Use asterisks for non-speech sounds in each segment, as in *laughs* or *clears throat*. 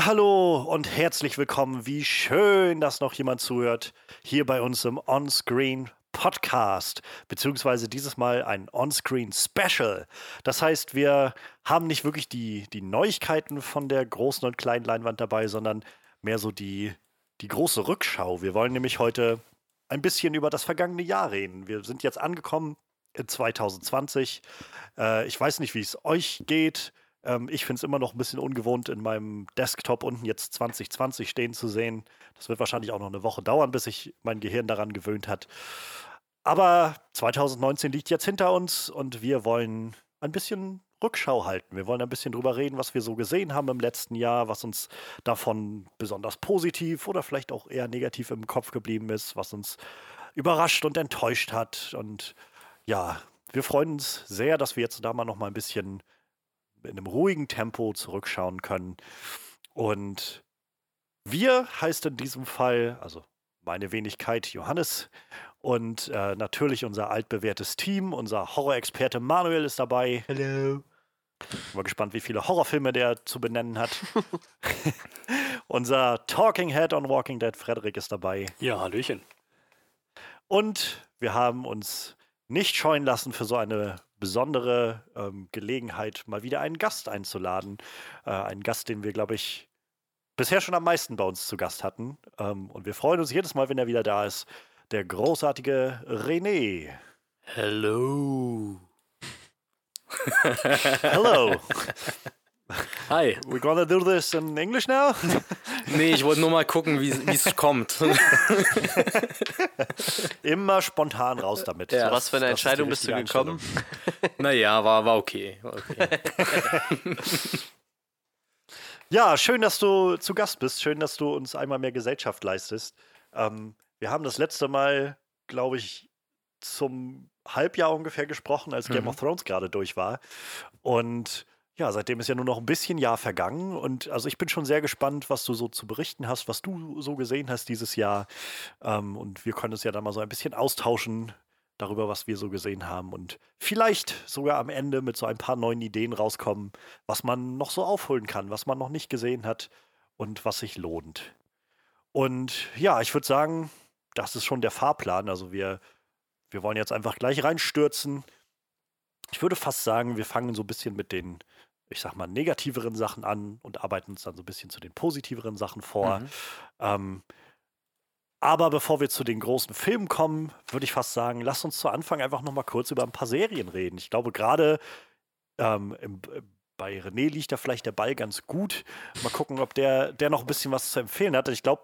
Hallo und herzlich willkommen. Wie schön, dass noch jemand zuhört hier bei uns im Onscreen Podcast, beziehungsweise dieses Mal ein Onscreen Special. Das heißt, wir haben nicht wirklich die, die Neuigkeiten von der großen und kleinen Leinwand dabei, sondern mehr so die, die große Rückschau. Wir wollen nämlich heute ein bisschen über das vergangene Jahr reden. Wir sind jetzt angekommen in 2020. Äh, ich weiß nicht, wie es euch geht. Ähm, ich finde es immer noch ein bisschen ungewohnt, in meinem Desktop unten jetzt 2020 stehen zu sehen. Das wird wahrscheinlich auch noch eine Woche dauern, bis sich mein Gehirn daran gewöhnt hat. Aber 2019 liegt jetzt hinter uns und wir wollen ein bisschen Rückschau halten. Wir wollen ein bisschen drüber reden, was wir so gesehen haben im letzten Jahr, was uns davon besonders positiv oder vielleicht auch eher negativ im Kopf geblieben ist, was uns überrascht und enttäuscht hat. Und ja, wir freuen uns sehr, dass wir jetzt da mal noch mal ein bisschen in einem ruhigen Tempo zurückschauen können. Und wir heißt in diesem Fall, also meine Wenigkeit Johannes und äh, natürlich unser altbewährtes Team, unser Horrorexperte Manuel ist dabei. Hallo. Bin mal gespannt, wie viele Horrorfilme der zu benennen hat. *laughs* unser Talking Head on Walking Dead Frederik ist dabei. Ja, Hallöchen. Und wir haben uns nicht scheuen lassen, für so eine besondere ähm, Gelegenheit mal wieder einen Gast einzuladen. Äh, einen Gast, den wir, glaube ich, bisher schon am meisten bei uns zu Gast hatten. Ähm, und wir freuen uns jedes Mal, wenn er wieder da ist. Der großartige René. Hello. Hello. *laughs* Hi. We're gonna do this in English now? *laughs* Nee, ich wollte nur mal gucken, wie es kommt. *laughs* Immer spontan raus damit. Ja. Was für eine das Entscheidung bist du gekommen? naja, war, war okay. War okay. *laughs* Ja, schön, dass du zu Gast bist. Schön, dass du uns einmal mehr Gesellschaft leistest. Ähm, wir haben das letzte Mal, glaube ich, zum Halbjahr ungefähr gesprochen, als Game Mhm. of Thrones gerade durch war. Und ja, seitdem ist ja nur noch ein bisschen Jahr vergangen. Und also ich bin schon sehr gespannt, was du so zu berichten hast, was du so gesehen hast dieses Jahr. Ähm, und wir können uns ja dann mal so ein bisschen austauschen darüber, was wir so gesehen haben. Und vielleicht sogar am Ende mit so ein paar neuen Ideen rauskommen, was man noch so aufholen kann, was man noch nicht gesehen hat und was sich lohnt. Und ja, ich würde sagen, das ist schon der Fahrplan. Also wir, wir wollen jetzt einfach gleich reinstürzen. Ich würde fast sagen, wir fangen so ein bisschen mit den, ich sag mal, negativeren Sachen an und arbeiten uns dann so ein bisschen zu den positiveren Sachen vor. Mhm. Ähm, aber bevor wir zu den großen Filmen kommen, würde ich fast sagen, lass uns zu Anfang einfach noch mal kurz über ein paar Serien reden. Ich glaube, gerade ähm, im, äh, bei René liegt da vielleicht der Ball ganz gut. Mal gucken, ob der, der noch ein bisschen was zu empfehlen hat. Ich glaube,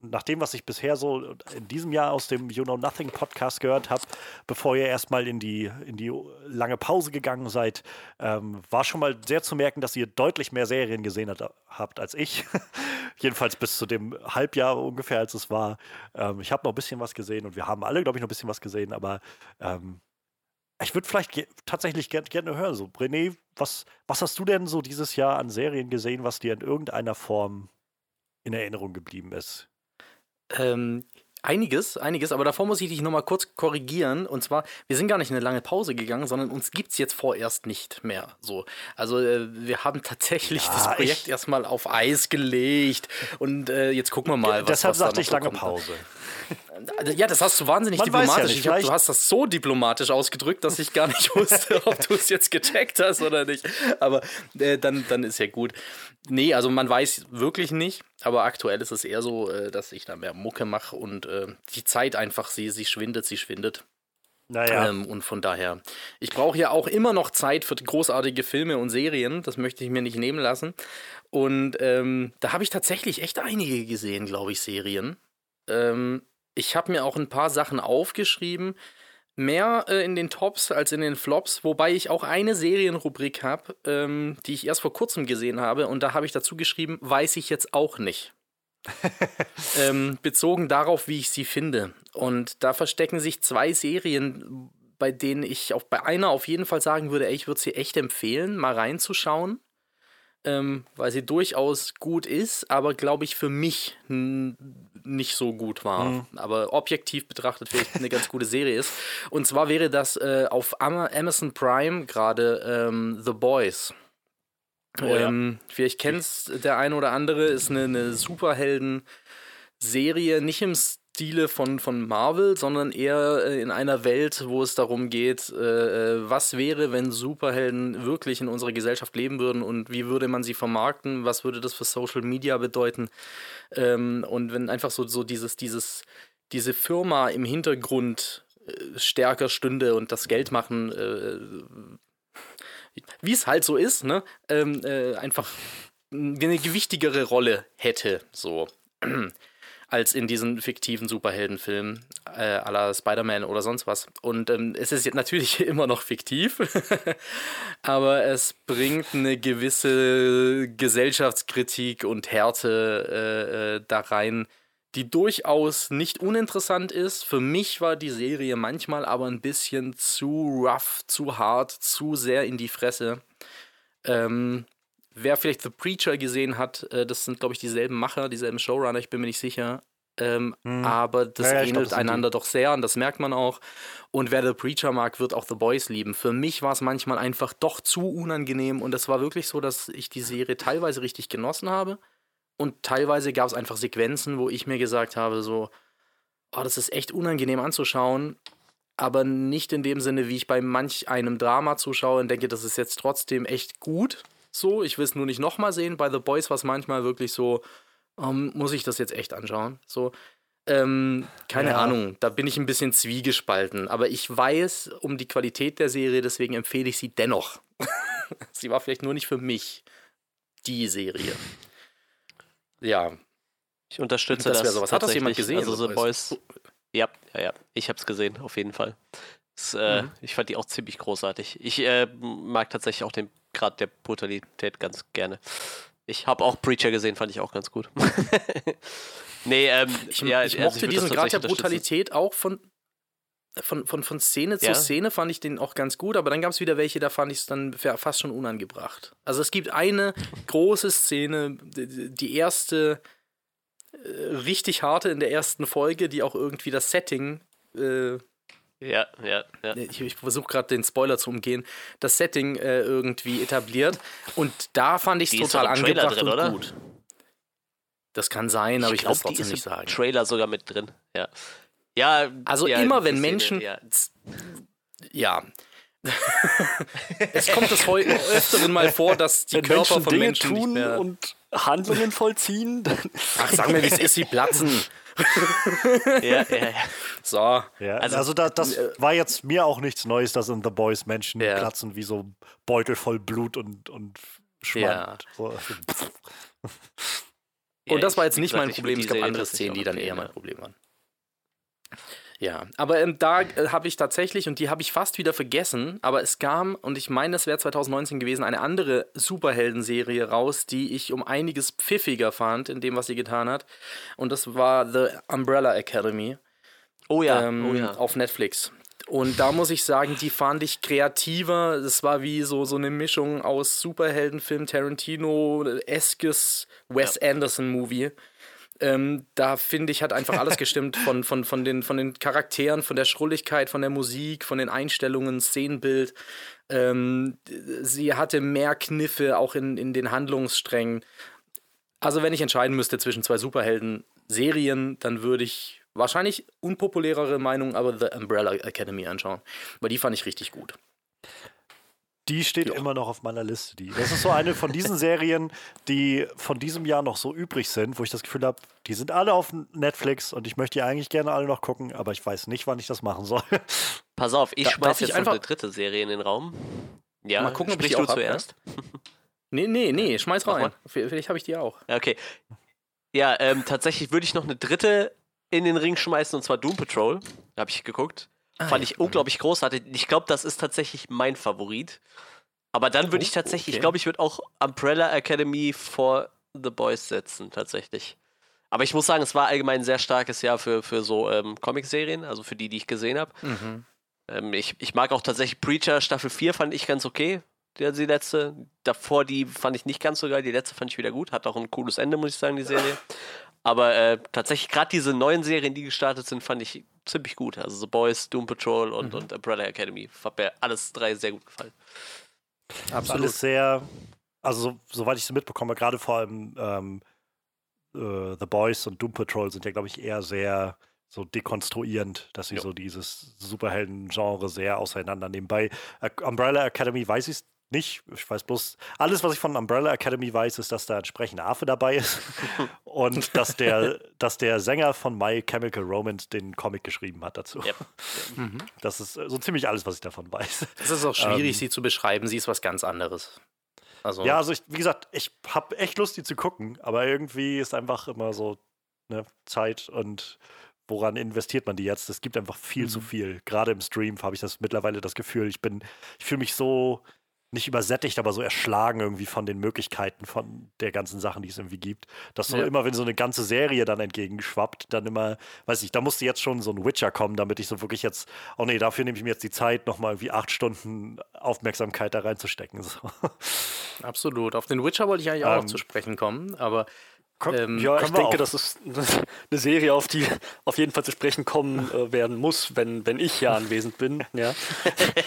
nach dem, was ich bisher so in diesem Jahr aus dem You Know Nothing Podcast gehört habe, bevor ihr erstmal in die, in die lange Pause gegangen seid, ähm, war schon mal sehr zu merken, dass ihr deutlich mehr Serien gesehen hat, habt als ich. *laughs* Jedenfalls bis zu dem Halbjahr ungefähr, als es war. Ähm, ich habe noch ein bisschen was gesehen und wir haben alle, glaube ich, noch ein bisschen was gesehen, aber ähm, ich würde vielleicht tatsächlich ger gerne hören. So, René, was, was hast du denn so dieses Jahr an Serien gesehen, was dir in irgendeiner Form in Erinnerung geblieben ist? Ähm, einiges, einiges, aber davor muss ich dich nochmal kurz korrigieren. Und zwar, wir sind gar nicht in eine lange Pause gegangen, sondern uns gibt es jetzt vorerst nicht mehr. So. Also äh, wir haben tatsächlich Ja, das Projekt ich- erstmal auf Eis gelegt. Und äh, jetzt gucken wir mal, was Deshalb was sagte ich lange kommt. Pause. *laughs* Also, Ja, das hast du wahnsinnig Man weiß ja diplomatisch. nicht, ich glaub, du hast das so diplomatisch ausgedrückt, dass ich gar nicht *laughs* wusste, ob du es jetzt gecheckt hast oder nicht. Aber äh, dann, dann ist ja gut. Nee, also man weiß wirklich nicht. Aber aktuell ist es eher so, äh, dass ich da mehr Mucke mache und äh, die Zeit einfach, sie, sie schwindet, sie schwindet. Naja, Ähm, und von daher, ich brauche ja auch immer noch Zeit für großartige Filme und Serien. Das möchte ich mir nicht nehmen lassen. Und ähm, da habe ich tatsächlich echt einige gesehen, glaube ich, Serien. Ähm, ich habe mir auch ein paar Sachen aufgeschrieben. Mehr äh, in den Tops als in den Flops, wobei ich auch eine Serienrubrik habe, ähm, die ich erst vor kurzem gesehen habe. Und da habe ich dazu geschrieben, weiß ich jetzt auch nicht. *laughs* ähm, bezogen darauf, wie ich sie finde. Und da verstecken sich zwei Serien, bei denen ich auch bei einer auf jeden Fall sagen würde, ey, ich würde sie echt empfehlen, mal reinzuschauen. Ähm, weil sie durchaus gut ist, aber glaube ich für mich nicht so gut war. Aber objektiv betrachtet vielleicht eine ganz gute Serie ist. Und zwar wäre das äh, auf Ama- Amazon Prime gerade ähm, The Boys. Oh, ähm, ja. Vielleicht kennt es der eine oder andere, ist eine, eine Superhelden-Serie, nicht im Stile von, von Marvel, sondern eher äh, in einer Welt, wo es darum geht, äh, äh, was wäre, wenn Superhelden wirklich in unserer Gesellschaft leben würden und wie würde man sie vermarkten, was würde das für Social Media bedeuten. Ähm, und wenn einfach so, so dieses, dieses, diese Firma im Hintergrund äh, stärker stünde und das Geld machen, wie es halt so ist, ne, ähm, äh, einfach eine gewichtigere Rolle hätte, so als in diesen fiktiven Superheldenfilmen äh, la Spider-Man oder sonst was. Und ähm, es ist natürlich *laughs* immer noch fiktiv, *laughs* aber es bringt eine gewisse Gesellschaftskritik und Härte äh, äh, da rein, die durchaus nicht uninteressant ist. Für mich war die Serie manchmal aber ein bisschen zu rough, zu hart, zu sehr in die Fresse. Ähm, wer vielleicht The Preacher gesehen hat, äh, das sind, glaube ich, dieselben Macher, dieselben Showrunner, ich bin mir nicht sicher. Ähm, hm. Aber das ja, ja, ähnelt glaub, einander doch sehr und das merkt man auch. Und wer The Preacher mag, wird auch The Boys lieben. Für mich war es manchmal einfach doch zu unangenehm und es war wirklich so, dass ich die Serie teilweise richtig genossen habe und teilweise gab es einfach Sequenzen, wo ich mir gesagt habe, so, oh, das ist echt unangenehm anzuschauen, aber nicht in dem Sinne, wie ich bei manch einem Drama zuschaue und denke, das ist jetzt trotzdem echt gut. So, ich will es nur nicht nochmal sehen. Bei The Boys war es manchmal wirklich so, um, muss ich das jetzt echt anschauen? So, ähm, keine ja. Ahnung, da bin ich ein bisschen zwiegespalten. Aber ich weiß um die Qualität der Serie, deswegen empfehle ich sie dennoch. *laughs* sie war vielleicht nur nicht für mich die Serie. Ja. Ich unterstütze das. das sowas. Hat das jemand gesehen? Also The Boys. Ja, ja, ja. Ich habe es gesehen, auf jeden Fall. Das, äh, mhm. Ich fand die auch ziemlich großartig. Ich äh, mag tatsächlich auch den Grad der Brutalität ganz gerne. Ich habe auch Preacher gesehen, fand ich auch ganz gut. *laughs* nee, ähm, ich, ja, ich also mochte ich diesen Grad der Brutalität auch von, von, von, von Szene zu ja. Szene fand ich den auch ganz gut, aber dann gab es wieder welche, da fand ich es dann fast schon unangebracht. Also es gibt eine große Szene, die erste äh, richtig harte in der ersten Folge, die auch irgendwie das Setting äh, ja, ja, ja. Ich, ich versuche gerade den Spoiler zu umgehen. Das Setting äh, irgendwie etabliert. Und da fand ich es total angebracht drin, und oder? gut. Das kann sein, aber ich, ich will es trotzdem nicht sagen. Trailer sogar mit drin, ja. Ja, also ja, immer wenn Menschen. Ja. ja. es kommt das heute öfteren mal vor, dass die wenn Körper Menschen von Dinge Menschen tun nicht mehr und Handlungen vollziehen. Ach, sag mir, wie es ist, sie platzen. *laughs* ja, ja, ja. So. Ja, also, also das, das, äh, war jetzt mir auch nichts Neues, dass in The Boys Menschen ja. platzen wie so Beutel voll Blut und, und Schwand. Ja. So. und das war jetzt nicht mein Problem, es gab andere Szenen, die dann eher mein Problem waren. Ja, aber ähm, da äh, habe ich tatsächlich, und die habe ich fast wieder vergessen, aber es kam, und ich meine, es wäre 2019 gewesen, eine andere Superhelden-Serie raus, die ich um einiges pfiffiger fand in dem, was sie getan hat. Und das war The Umbrella Academy. Oh ja, ähm, oh ja. Auf Netflix. Und da muss ich sagen, die fand ich kreativer. Das war wie so, so eine Mischung aus Superheldenfilm, Tarantino-eskes Wes ja. Anderson-Movie. Ähm, da finde ich, hat einfach alles *laughs* gestimmt von, von, von, den, von den Charakteren, von der Schrulligkeit, von der Musik, von den Einstellungen, Szenenbild. Ähm, sie hatte mehr Kniffe auch in, in den Handlungssträngen. Also, wenn ich entscheiden müsste zwischen zwei Superhelden-Serien, dann würde ich wahrscheinlich unpopulärere Meinung, aber The Umbrella Academy anschauen. Weil die fand ich richtig gut. Die steht ja. immer noch auf meiner Liste. Die. Das ist so eine von diesen *laughs* Serien, die von diesem Jahr noch so übrig sind, wo ich das Gefühl habe, die sind alle auf Netflix und ich möchte die eigentlich gerne alle noch gucken, aber ich weiß nicht, wann ich das machen soll. Pass auf, ich da, schmeiß jetzt einfach eine dritte Serie in den Raum. Ja, mal gucken, ob ich die auch zuerst. Hab, *laughs* Nee, nee, nee, schmeiß rein. Vielleicht habe ich die auch. Okay. Ja, ähm, tatsächlich würde ich noch eine dritte in den Ring schmeißen und zwar Doom Patrol. Habe ich geguckt. Ah, Fand ja. ich unglaublich großartig. Ich glaube, das ist tatsächlich mein Favorit. Aber dann würde oh, ich tatsächlich, okay. ich glaube, ich würde auch Umbrella Academy vor The Boys setzen, tatsächlich. Aber ich muss sagen, es war allgemein ein sehr starkes Jahr für, für so ähm, Comic-Serien, also für die, die ich gesehen habe. Mhm. Ähm, ich, ich mag auch tatsächlich Preacher Staffel 4, fand ich ganz okay. Die, die letzte. Davor die fand ich nicht ganz so geil. Die letzte fand ich wieder gut. Hat auch ein cooles Ende, muss ich sagen, die Serie. Aber äh, tatsächlich, gerade diese neuen Serien, die gestartet sind, fand ich ziemlich gut. Also The Boys, Doom Patrol und, mhm. und Umbrella Academy. Hat mir alles drei sehr gut gefallen. Absolut. Alles sehr, also so, soweit ich es mitbekomme, gerade vor allem ähm, äh, The Boys und Doom Patrol sind ja, glaube ich, eher sehr so dekonstruierend, dass sie Ja. so dieses Superhelden-Genre sehr auseinandernehmen. Bei äh, Umbrella Academy weiß ich es nicht. Ich weiß bloß, alles, was ich von Umbrella Academy weiß, ist, dass da entsprechend Affe dabei ist *laughs* und dass der, dass der Sänger von My Chemical Romance den Comic geschrieben hat dazu. Yep. *laughs* Das ist äh, so ziemlich alles, was ich davon weiß. Es ist auch schwierig, Ähm. sie zu beschreiben. Sie ist was ganz anderes. Also, Ja, also ich, wie gesagt, ich habe echt Lust, die zu gucken, aber irgendwie ist einfach immer so ne, Zeit und woran investiert man die jetzt? Es gibt einfach viel zu viel. Gerade im Stream habe ich das mittlerweile das Gefühl, ich bin, ich fühle mich so nicht übersättigt, aber so erschlagen irgendwie von den Möglichkeiten von der ganzen Sachen, die es irgendwie gibt. Dass so Ja. immer, wenn so eine ganze Serie dann entgegenschwappt, dann immer, weiß ich, da musste jetzt schon so ein Witcher kommen, damit ich so wirklich jetzt, oh nee, dafür nehme ich mir jetzt die Zeit, nochmal irgendwie acht Stunden Aufmerksamkeit da reinzustecken. So. absolut. Auf den Witcher wollte ich eigentlich auch Ähm. noch zu sprechen kommen, aber ähm, Ja, ich denke, das ist *laughs* eine Serie, auf die auf jeden Fall zu sprechen kommen äh, werden muss, wenn, wenn ich ja anwesend bin. Ja.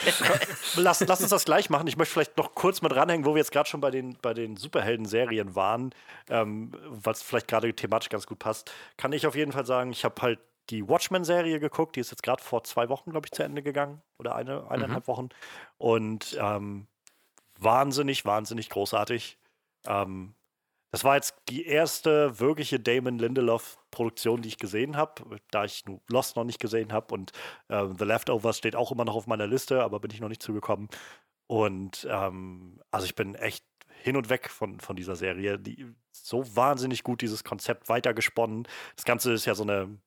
*laughs* Lass, lass uns das gleich machen. Ich möchte vielleicht noch kurz mit ranhängen, wo wir jetzt gerade schon bei den, bei den Superhelden-Serien waren, ähm, was vielleicht gerade thematisch ganz gut passt. Kann ich auf jeden Fall sagen, ich habe halt die Watchmen-Serie geguckt, die ist jetzt gerade vor zwei Wochen, glaube ich, zu Ende gegangen. Oder eine, eineinhalb Wochen. Und ähm, wahnsinnig, wahnsinnig großartig. Ähm, das war jetzt die erste wirkliche Damon Lindelof-Produktion, die ich gesehen habe, da ich Lost noch nicht gesehen habe. Und ähm, The Leftovers steht auch immer noch auf meiner Liste, aber bin ich noch nicht zugekommen. Und ähm, also ich bin echt hin und weg von, von dieser Serie. Die so wahnsinnig gut dieses Konzept weitergesponnen. Das Ganze ist ja so eine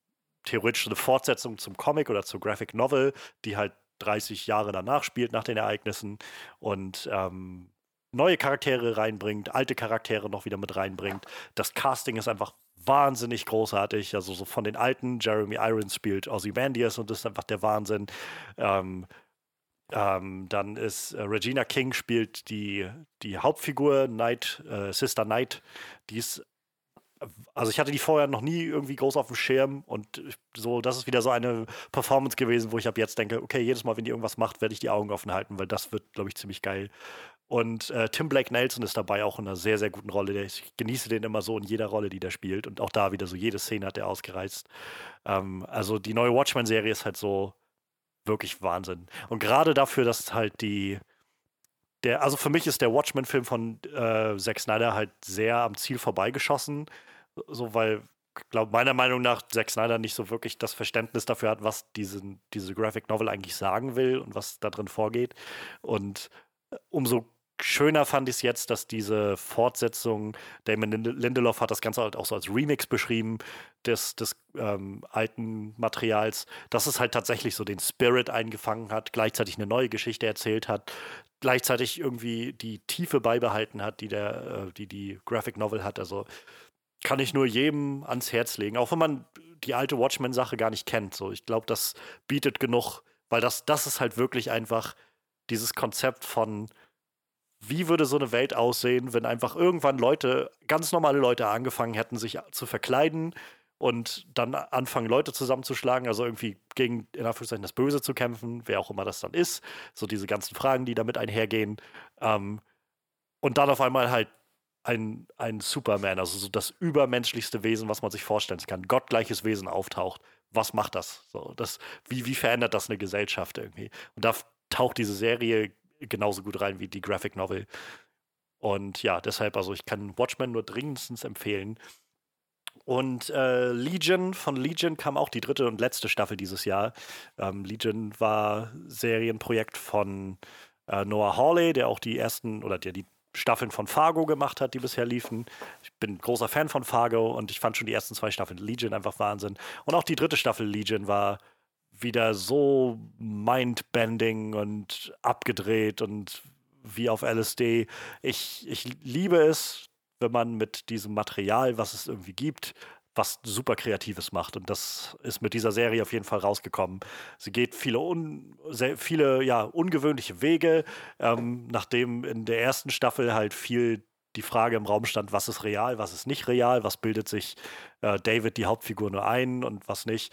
theoretisch eine Fortsetzung zum Comic oder zur Graphic Novel, die halt 30 Jahre danach spielt, nach den Ereignissen. Und ähm, neue Charaktere reinbringt, alte Charaktere noch wieder mit reinbringt. Das Casting ist einfach wahnsinnig großartig. Also so von den alten, Jeremy Irons spielt Ozymandias und das ist einfach der Wahnsinn. Ähm, ähm, dann ist äh, Regina King spielt die, die Hauptfigur, Knight, äh, Sister Knight. Die ist also ich hatte die vorher noch nie irgendwie groß auf dem Schirm und so, das ist wieder so eine Performance gewesen, wo ich ab jetzt denke, okay, jedes Mal, wenn die irgendwas macht, werde ich die Augen offen halten, weil das wird, glaube ich, ziemlich geil. Und äh, Tim Blake Nelson ist dabei auch in einer sehr, sehr guten Rolle. Ich genieße den immer so in jeder Rolle, die der spielt. Und auch da wieder so jede Szene hat er ausgereizt. Ähm, also die neue Watchmen-Serie ist halt so wirklich Wahnsinn. Und gerade dafür, dass halt die, der, also für mich ist der Watchmen-Film von äh, Zack Snyder halt sehr am Ziel vorbeigeschossen. So, weil, glaube meiner Meinung nach Zack Snyder nicht so wirklich das Verständnis dafür hat, was diesen, diese Graphic Novel eigentlich sagen will und was da drin vorgeht. Und äh, umso schöner fand ich es jetzt, dass diese Fortsetzung, Damon Linde- Lindelof hat das Ganze halt auch so als Remix beschrieben des, des ähm, alten Materials, dass es halt tatsächlich so den Spirit eingefangen hat, gleichzeitig eine neue Geschichte erzählt hat, gleichzeitig irgendwie die Tiefe beibehalten hat, die der, äh, die, die Graphic Novel hat. Also kann ich nur jedem ans Herz legen, auch wenn man die alte Watchmen-Sache gar nicht kennt. So, ich glaube, das bietet genug, weil das, das ist halt wirklich einfach dieses Konzept von, wie würde so eine Welt aussehen, wenn einfach irgendwann Leute, ganz normale Leute angefangen hätten, sich zu verkleiden und dann anfangen, Leute zusammenzuschlagen, also irgendwie gegen, in Anführungszeichen, das Böse zu kämpfen, wer auch immer das dann ist. So diese ganzen Fragen, die damit einhergehen. Ähm, und dann auf einmal halt ein, ein Superman, also so das übermenschlichste Wesen, was man sich vorstellen kann. Gottgleiches Wesen auftaucht. Was macht das? So, das wie, wie verändert das eine Gesellschaft irgendwie? Und da taucht diese Serie genauso gut rein wie die Graphic Novel. Und ja, deshalb, also ich kann Watchmen nur dringendstens empfehlen. Und äh, Legion, von Legion kam auch die dritte und letzte Staffel dieses Jahr. Ähm, Legion war Serienprojekt von äh, Noah Hawley, der auch die ersten oder der die Staffeln von Fargo gemacht hat, die bisher liefen. Ich bin großer Fan von Fargo und ich fand schon die ersten zwei Staffeln Legion einfach Wahnsinn. Und auch die dritte Staffel Legion war wieder so mindbending und abgedreht und wie auf LSD. Ich, ich liebe es, wenn man mit diesem Material, was es irgendwie gibt, was super Kreatives macht. Und das ist mit dieser Serie auf jeden Fall rausgekommen. Sie geht viele, un, sehr, viele ja, ungewöhnliche Wege, ähm, nachdem in der ersten Staffel halt viel die Frage im Raum stand, was ist real, was ist nicht real, was bildet sich äh, David, die Hauptfigur, nur ein und was nicht,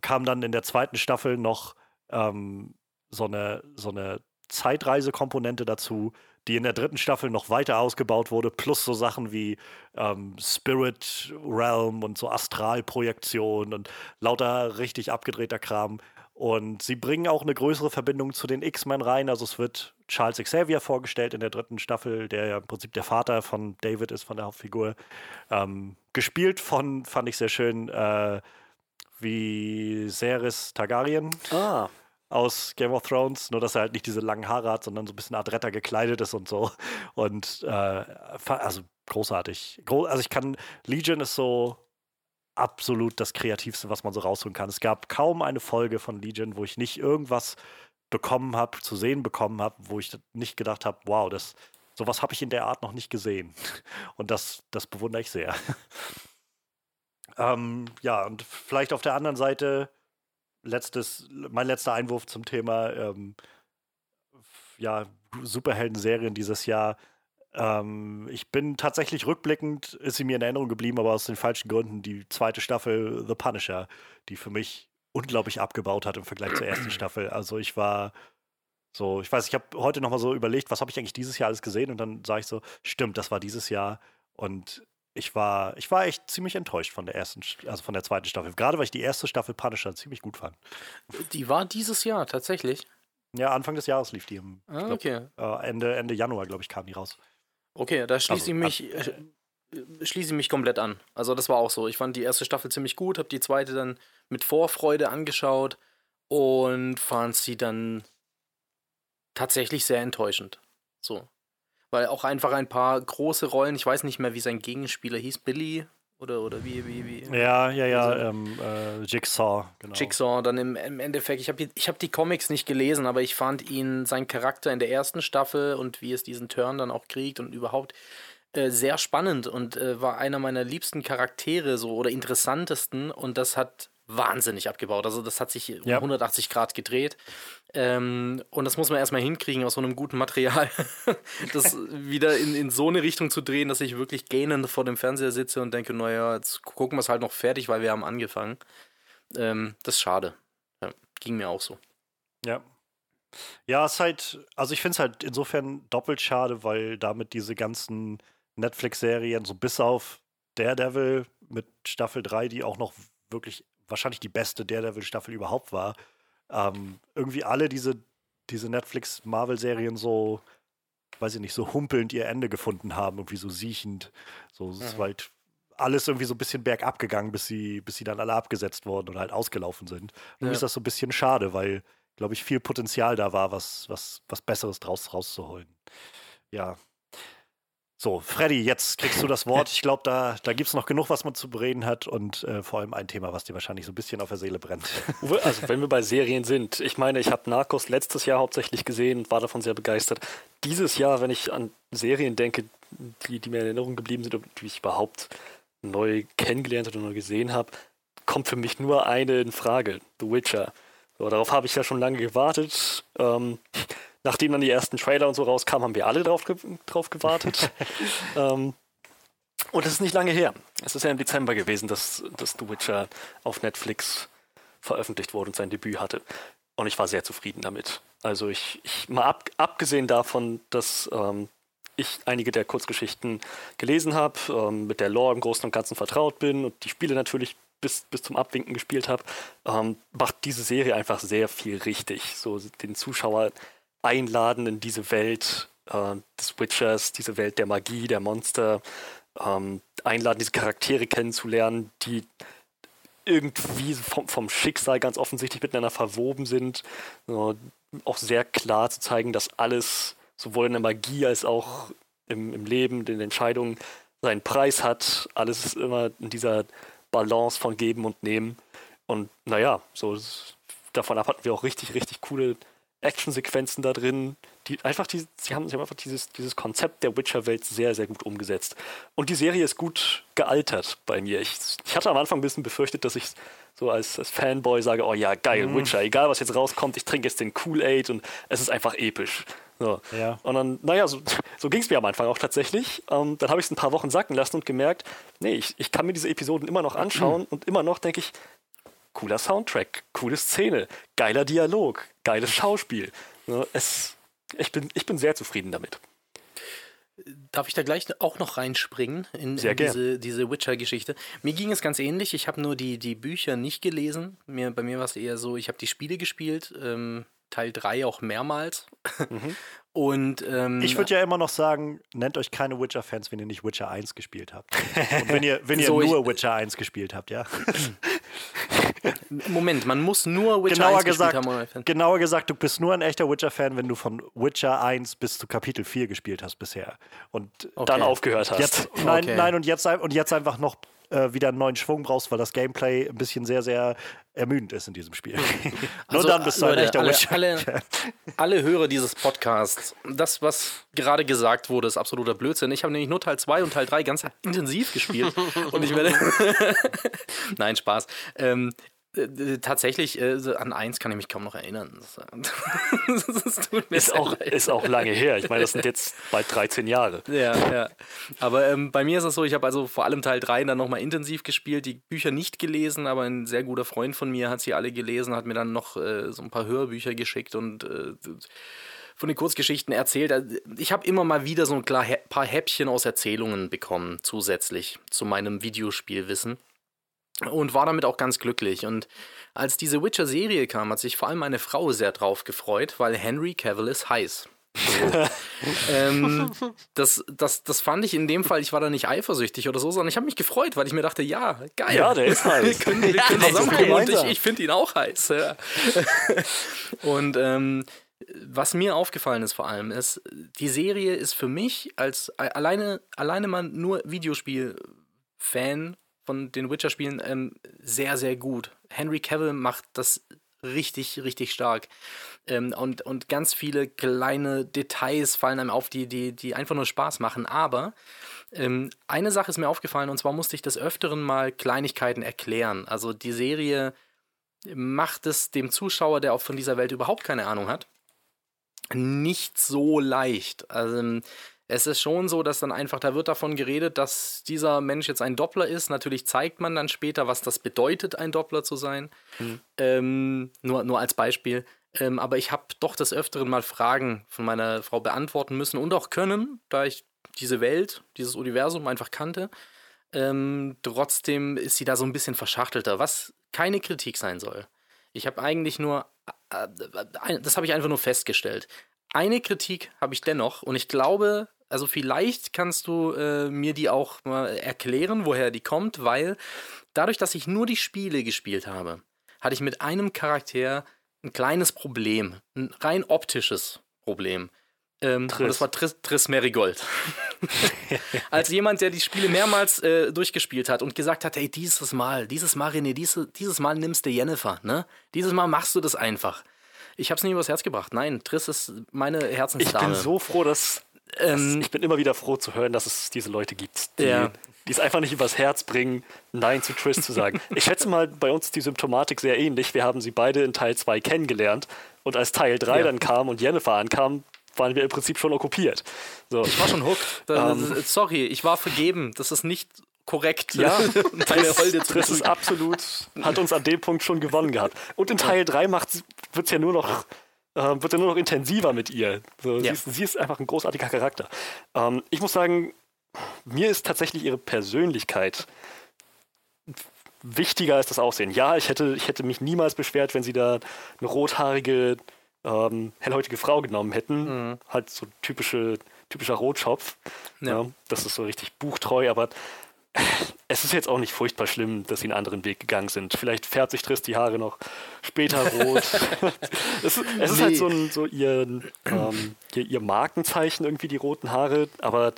kam dann in der zweiten Staffel noch ähm, so eine, so eine Zeitreisekomponente dazu, die in der dritten Staffel noch weiter ausgebaut wurde, plus so Sachen wie ähm, Spirit Realm und so Astralprojektion und lauter richtig abgedrehter Kram. Und sie bringen auch eine größere Verbindung zu den X-Men rein. Also es wird Charles Xavier vorgestellt in der dritten Staffel, der ja im Prinzip der Vater von David ist, von der Hauptfigur. Ähm, gespielt von, fand ich sehr schön, äh, wie Ceres Targaryen. Ah, aus Game of Thrones, nur dass er halt nicht diese langen Haare hat, sondern so ein bisschen adretter gekleidet ist und so. Und äh, also großartig. Gro also ich kann, Legion ist so absolut das Kreativste, was man so rausholen kann. Es gab kaum eine Folge von Legion, wo ich nicht irgendwas bekommen habe, zu sehen bekommen habe, wo ich nicht gedacht habe, wow, das, sowas habe ich in der Art noch nicht gesehen. *laughs* Und das, das bewundere ich sehr. *laughs* ähm, ja, und vielleicht auf der anderen Seite letztes, mein letzter Einwurf zum Thema ähm, ja, Superhelden-Serien dieses Jahr. Ähm, ich bin tatsächlich rückblickend, ist sie mir in Erinnerung geblieben, aber aus den falschen Gründen, die zweite Staffel The Punisher, die für mich unglaublich abgebaut hat im Vergleich zur ersten *clears throat* Staffel. Also ich war so, ich weiß, ich habe heute nochmal so überlegt, was habe ich eigentlich dieses Jahr alles gesehen und dann sage ich so, stimmt, das war dieses Jahr und ich war, ich war echt ziemlich enttäuscht von der ersten, also von der zweiten Staffel. Gerade weil ich die erste Staffel Punisher ziemlich gut fand. Die war dieses Jahr tatsächlich. Ja, Anfang des Jahres lief die. Im, Ah, glaub, okay. äh, Ende, Ende Januar, glaube ich, kam die raus. Okay, da schließe Also, ich mich, äh, schließe ich mich komplett an. Also das war auch so. Ich fand die erste Staffel ziemlich gut, habe die zweite dann mit Vorfreude angeschaut und fand sie dann tatsächlich sehr enttäuschend. So. Weil auch einfach ein paar große Rollen, ich weiß nicht mehr, wie sein Gegenspieler hieß, Billy oder, oder wie, wie, wie. Ja, ja, ja, Also- ähm, äh, Jigsaw, genau. Jigsaw dann im, im Endeffekt, ich habe ich hab die Comics nicht gelesen, aber ich fand ihn, sein Charakter in der ersten Staffel und wie es diesen Turn dann auch kriegt und überhaupt äh, sehr spannend und äh, war einer meiner liebsten Charaktere so oder interessantesten und das hat wahnsinnig abgebaut. Also das hat sich um Ja. 180 Grad gedreht. Ähm, und das muss man erstmal hinkriegen aus so einem guten Material, *laughs* das wieder in, in so eine Richtung zu drehen, dass ich wirklich gähnend vor dem Fernseher sitze und denke, naja, jetzt gucken wir es halt noch fertig, weil wir haben angefangen. Ähm, das ist schade. Ja, ging mir auch so. Ja. Ja, es ist halt, also ich finde es halt insofern doppelt schade, weil damit diese ganzen Netflix-Serien, so bis auf Daredevil mit Staffel 3, die auch noch wirklich wahrscheinlich die beste Daredevil-Staffel überhaupt war, ähm, irgendwie alle diese, diese Netflix-Marvel-Serien so, weiß ich nicht, so humpelnd ihr Ende gefunden haben, irgendwie so siechend. So, es ist Mhm. halt alles irgendwie so ein bisschen bergab gegangen, bis sie, bis sie dann alle abgesetzt wurden und halt ausgelaufen sind. Und Ja. ist das so ein bisschen schade, weil, glaube ich, viel Potenzial da war, was, was, was Besseres draus rauszuholen. Ja. So, Freddy, jetzt kriegst du das Wort. *laughs* Ich glaube, da, da gibt es noch genug, was man zu bereden hat und äh, vor allem ein Thema, was dir wahrscheinlich so ein bisschen auf der Seele brennt. Also, wenn wir bei Serien sind, ich meine, ich habe Narcos letztes Jahr hauptsächlich gesehen und war davon sehr begeistert. Dieses Jahr, wenn ich an Serien denke, die, die mir in Erinnerung geblieben sind und die ich überhaupt neu kennengelernt oder neu gesehen habe, kommt für mich nur eine in Frage: The Witcher. So, darauf habe ich ja schon lange gewartet. Ähm, nachdem dann die ersten Trailer und so rauskamen, haben wir alle drauf, ge drauf gewartet. *laughs* ähm, und es ist nicht lange her. Es ist ja im Dezember gewesen, dass, dass The Witcher auf Netflix veröffentlicht wurde und sein Debüt hatte. Und ich war sehr zufrieden damit. Also ich, ich mal ab, abgesehen davon, dass ähm, ich einige der Kurzgeschichten gelesen habe, ähm, mit der Lore im Großen und Ganzen vertraut bin und die Spiele natürlich bis, bis zum Abwinken gespielt habe, ähm, macht diese Serie einfach sehr viel richtig. So den Zuschauer einladen in diese Welt äh, des Witchers, diese Welt der Magie, der Monster, ähm, einladen, diese Charaktere kennenzulernen, die irgendwie vom, vom Schicksal ganz offensichtlich miteinander verwoben sind. So, auch sehr klar zu zeigen, dass alles sowohl in der Magie als auch im, im Leben, in den Entscheidungen seinen Preis hat. Alles ist immer in dieser Balance von Geben und Nehmen. Und naja, so davon ab hatten wir auch richtig, richtig coole Actionsequenzen da drin. Die einfach die, sie haben, sie haben einfach dieses, dieses Konzept der Witcher-Welt sehr, sehr gut umgesetzt. Und die Serie ist gut gealtert bei mir. Ich, ich hatte am Anfang ein bisschen befürchtet, dass ich so als, als Fanboy sage, oh ja, geil, Witcher, egal was jetzt rauskommt, ich trinke jetzt den Kool-Aid und es ist einfach episch. So. Ja. Und dann, naja, so, *laughs* so ging es mir am Anfang auch tatsächlich. Ähm, dann habe ich es ein paar Wochen sacken lassen und gemerkt, nee, ich, ich kann mir diese Episoden immer noch anschauen und immer noch denke ich, cooler Soundtrack, coole Szene, geiler Dialog, geiles Schauspiel. Ne, es, ich, bin, ich bin sehr zufrieden damit. Darf ich da gleich auch noch reinspringen in, in diese, diese Witcher-Geschichte? Mir ging es ganz ähnlich. Ich habe nur die, die Bücher nicht gelesen. Mir, bei mir war es eher so, ich habe die Spiele gespielt, ähm, Teil 3 auch mehrmals. *laughs* Und ähm, Ich würde ja immer noch sagen, nennt euch keine Witcher-Fans, wenn ihr nicht Witcher 1 gespielt habt. *laughs* Und wenn ihr, wenn ihr So, ich- nur Witcher 1 gespielt habt, ja. *laughs* Moment, man muss nur Witcher genauer 1 gesagt, gespielt haben, um ein Fan. genauer gesagt, du bist nur ein echter Witcher-Fan, wenn du von Witcher 1 bis zu Kapitel 4 gespielt hast bisher. Und Okay. Dann aufgehört hast. jetzt, nein, Okay. nein, und jetzt, und jetzt einfach noch äh, wieder einen neuen Schwung brauchst, weil das Gameplay ein bisschen sehr, sehr ermüdend ist in diesem Spiel. *laughs* *laughs* nur Also, dann bist du ein Leute, echter alle, Witcher. alle, *laughs* alle Hörer dieses Podcasts, das, was gerade gesagt wurde, ist absoluter Blödsinn. Ich habe nämlich nur Teil 2 und Teil 3 ganz intensiv gespielt. und ich werde. Nein, Spaß. Ähm, äh, tatsächlich, äh, so an eins kann ich mich kaum noch erinnern. *laughs* Das, das Ist auch, ist auch lange her. Ich meine, das sind jetzt *laughs* bald 13 Jahre. Ja, ja. Aber ähm, bei mir ist es so, ich habe also vor allem Teil 3 dann nochmal intensiv gespielt, die Bücher nicht gelesen, aber ein sehr guter Freund von mir hat sie alle gelesen, hat mir dann noch äh, so ein paar Hörbücher geschickt und äh, von den Kurzgeschichten erzählt. Ich habe immer mal wieder so ein paar Häppchen aus Erzählungen bekommen, zusätzlich zu meinem Videospielwissen. Und war damit auch ganz glücklich. Und als diese Witcher-Serie kam, hat sich vor allem meine Frau sehr drauf gefreut, weil Henry Cavill ist heiß. *laughs* ähm, das, das, das fand ich in dem Fall, ich war da nicht eifersüchtig oder so, sondern ich habe mich gefreut, weil ich mir dachte, ja, geil. Ja, der ist heiß. Wir können, wir *laughs* können Ja, zusammenkommen und ich, ich finde ihn auch heiß. Ja. *laughs* und ähm, was mir aufgefallen ist vor allem, ist, die Serie ist für mich als alleine, alleine mal nur Videospiel-Fan von den Witcher-Spielen ähm, sehr, sehr gut. Henry Cavill macht das richtig, richtig stark. Ähm, und, und ganz viele kleine Details fallen einem auf, die, die, die einfach nur Spaß machen. Aber ähm, eine Sache ist mir aufgefallen, und zwar musste ich des Öfteren mal Kleinigkeiten erklären. Also die Serie macht es dem Zuschauer, der auch von dieser Welt überhaupt keine Ahnung hat, nicht so leicht. Also ähm, es ist schon so, dass dann einfach, da wird davon geredet, dass dieser Mensch jetzt ein Doppler ist. Natürlich zeigt man dann später, was das bedeutet, ein Doppler zu sein. Ähm, nur, nur als Beispiel. Ähm, aber ich habe doch des Öfteren mal Fragen von meiner Frau beantworten müssen und auch können, da ich diese Welt, dieses Universum einfach kannte. Ähm, trotzdem ist sie da so ein bisschen verschachtelter, was keine Kritik sein soll. Ich habe eigentlich nur, äh, äh, das habe ich einfach nur festgestellt. Eine Kritik habe ich dennoch und ich glaube, also vielleicht kannst du äh, mir die auch mal erklären, woher die kommt, weil dadurch, dass ich nur die Spiele gespielt habe, hatte ich mit einem Charakter ein kleines Problem, ein rein optisches Problem. Ähm, und das war Triss, Triss Merigold. *laughs* Als jemand, der die Spiele mehrmals äh, durchgespielt hat und gesagt hat, hey, dieses Mal, dieses Mal, René, diese, dieses Mal nimmst du Jennifer, ne? Dieses Mal machst du das einfach. Ich habe es nie übers Herz gebracht. Nein, Triss ist meine Ich Herzensdame. bin so froh, dass. Ähm, ich bin immer wieder froh zu hören, dass es diese Leute gibt, die, Ja. die es einfach nicht übers Herz bringen, Nein zu Triss zu sagen. *laughs* Ich schätze mal, bei uns ist die Symptomatik sehr ähnlich. Wir haben sie beide in Teil 2 kennengelernt und als Teil 3 Ja. dann kam und Jennifer ankam, waren wir im Prinzip schon okkupiert. So. Ich war schon hooked. Da, Ähm. das- sorry, ich war vergeben. Das ist nicht korrekt. Ja, *laughs* Holde zu Triss ist absolut, hat uns an dem Punkt schon gewonnen gehabt. Und in Teil 3 wird es ja nur noch, äh, wird ja nur noch intensiver mit ihr. So, Ja. sie, ist, sie ist einfach ein großartiger Charakter. Ähm, ich muss sagen, mir ist tatsächlich ihre Persönlichkeit wichtiger als das Aussehen. Ja, ich hätte, ich hätte mich niemals beschwert, wenn sie da eine rothaarige, ähm, hellhäutige Frau genommen hätten. Halt so typische, typischer Rotschopf. Ja. Ja, das ist so richtig buchtreu, aber es ist jetzt auch nicht furchtbar schlimm, dass sie einen anderen Weg gegangen sind. Vielleicht färbt sich Triss die Haare noch später rot. *laughs* es, ist- es ist Nee. halt so, ein, so ihr, ähm, ihr, ihr Markenzeichen, irgendwie die roten Haare, aber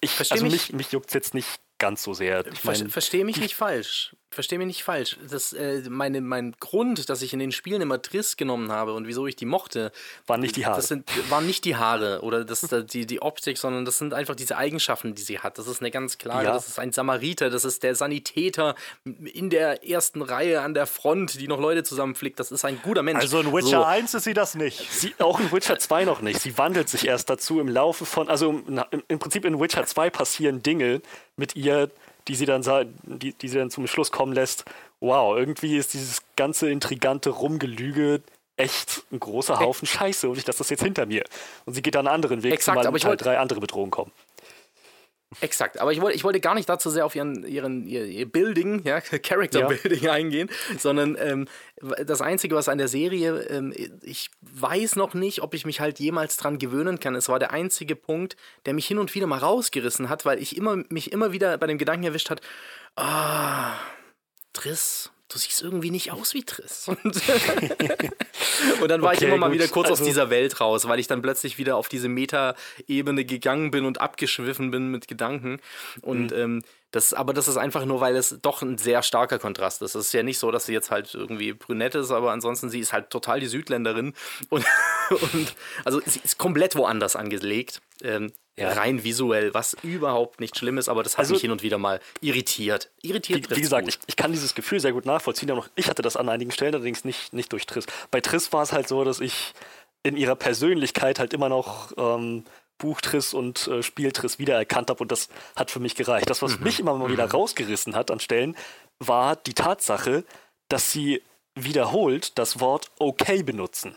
ich, Versteh also mich- mich, mich juckt es jetzt nicht ganz so sehr. Ich Verstehe mich nicht falsch. Verstehe mich nicht falsch. Das, äh, meine, mein Grund, dass ich in den Spielen immer Triss genommen habe und wieso ich die mochte, waren nicht die Haare. das sind, waren nicht die Haare oder das, die, die Optik, sondern das sind einfach diese Eigenschaften, die sie hat. Das ist eine ganz klare, Ja. das ist ein Samariter, das ist der Sanitäter in der ersten Reihe an der Front, die noch Leute zusammenflickt. Das ist ein guter Mensch. Also in Witcher So. 1 ist sie das nicht. Sie, auch in Witcher 2 noch nicht. Sie wandelt sich erst dazu im Laufe von, also im, im Prinzip in Witcher 2 passieren Dinge mit ihr, die sie dann die, die sie dann zum Schluss kommen lässt. Wow, irgendwie ist dieses ganze intrigante Rumgelüge echt ein großer Haufen Scheiße und ich lasse das jetzt hinter mir. Und sie geht dann einen anderen Weg, Exakt, ich halt drei andere Bedrohungen kommen. Exakt, aber ich wollte, ich wollte gar nicht dazu sehr auf ihren, ihren, ihr, ihr Building, ja, *laughs* Character Ja. Building eingehen, sondern ähm, das Einzige, was an der Serie, ähm, ich weiß noch nicht, ob ich mich halt jemals dran gewöhnen kann. Es war der einzige Punkt, der mich hin und wieder mal rausgerissen hat, weil ich immer, mich immer wieder bei dem Gedanken erwischt hat, ah, Triss, du siehst irgendwie nicht aus wie Triss. *laughs* Und, *laughs* und dann war ich Okay, immer mal gut. wieder kurz aus Also- dieser Welt raus, weil ich dann plötzlich wieder auf diese Meta-Ebene gegangen bin und abgeschwiffen bin mit Gedanken. Und ähm, das, aber das ist einfach nur, weil es doch ein sehr starker Kontrast ist. Es ist ja nicht so, dass sie jetzt halt irgendwie brünett ist, aber ansonsten sie ist halt total die Südländerin *laughs* und, und also sie ist komplett woanders angelegt. Ähm, Ja. Rein visuell, was überhaupt nicht schlimm ist, aber das hat Also- mich hin und wieder mal irritiert. Irritiert Wie, wie gesagt, ich, ich kann dieses Gefühl sehr gut nachvollziehen. aber Ich hatte das an einigen Stellen, allerdings nicht, nicht durch Triss. Bei Triss war es halt so, dass ich in ihrer Persönlichkeit halt immer noch ähm, Buchtriss und äh, Spieltriss wiedererkannt habe und das hat für mich gereicht. Das, was mich immer mal wieder rausgerissen hat an Stellen, war die Tatsache, dass sie wiederholt das Wort okay benutzen.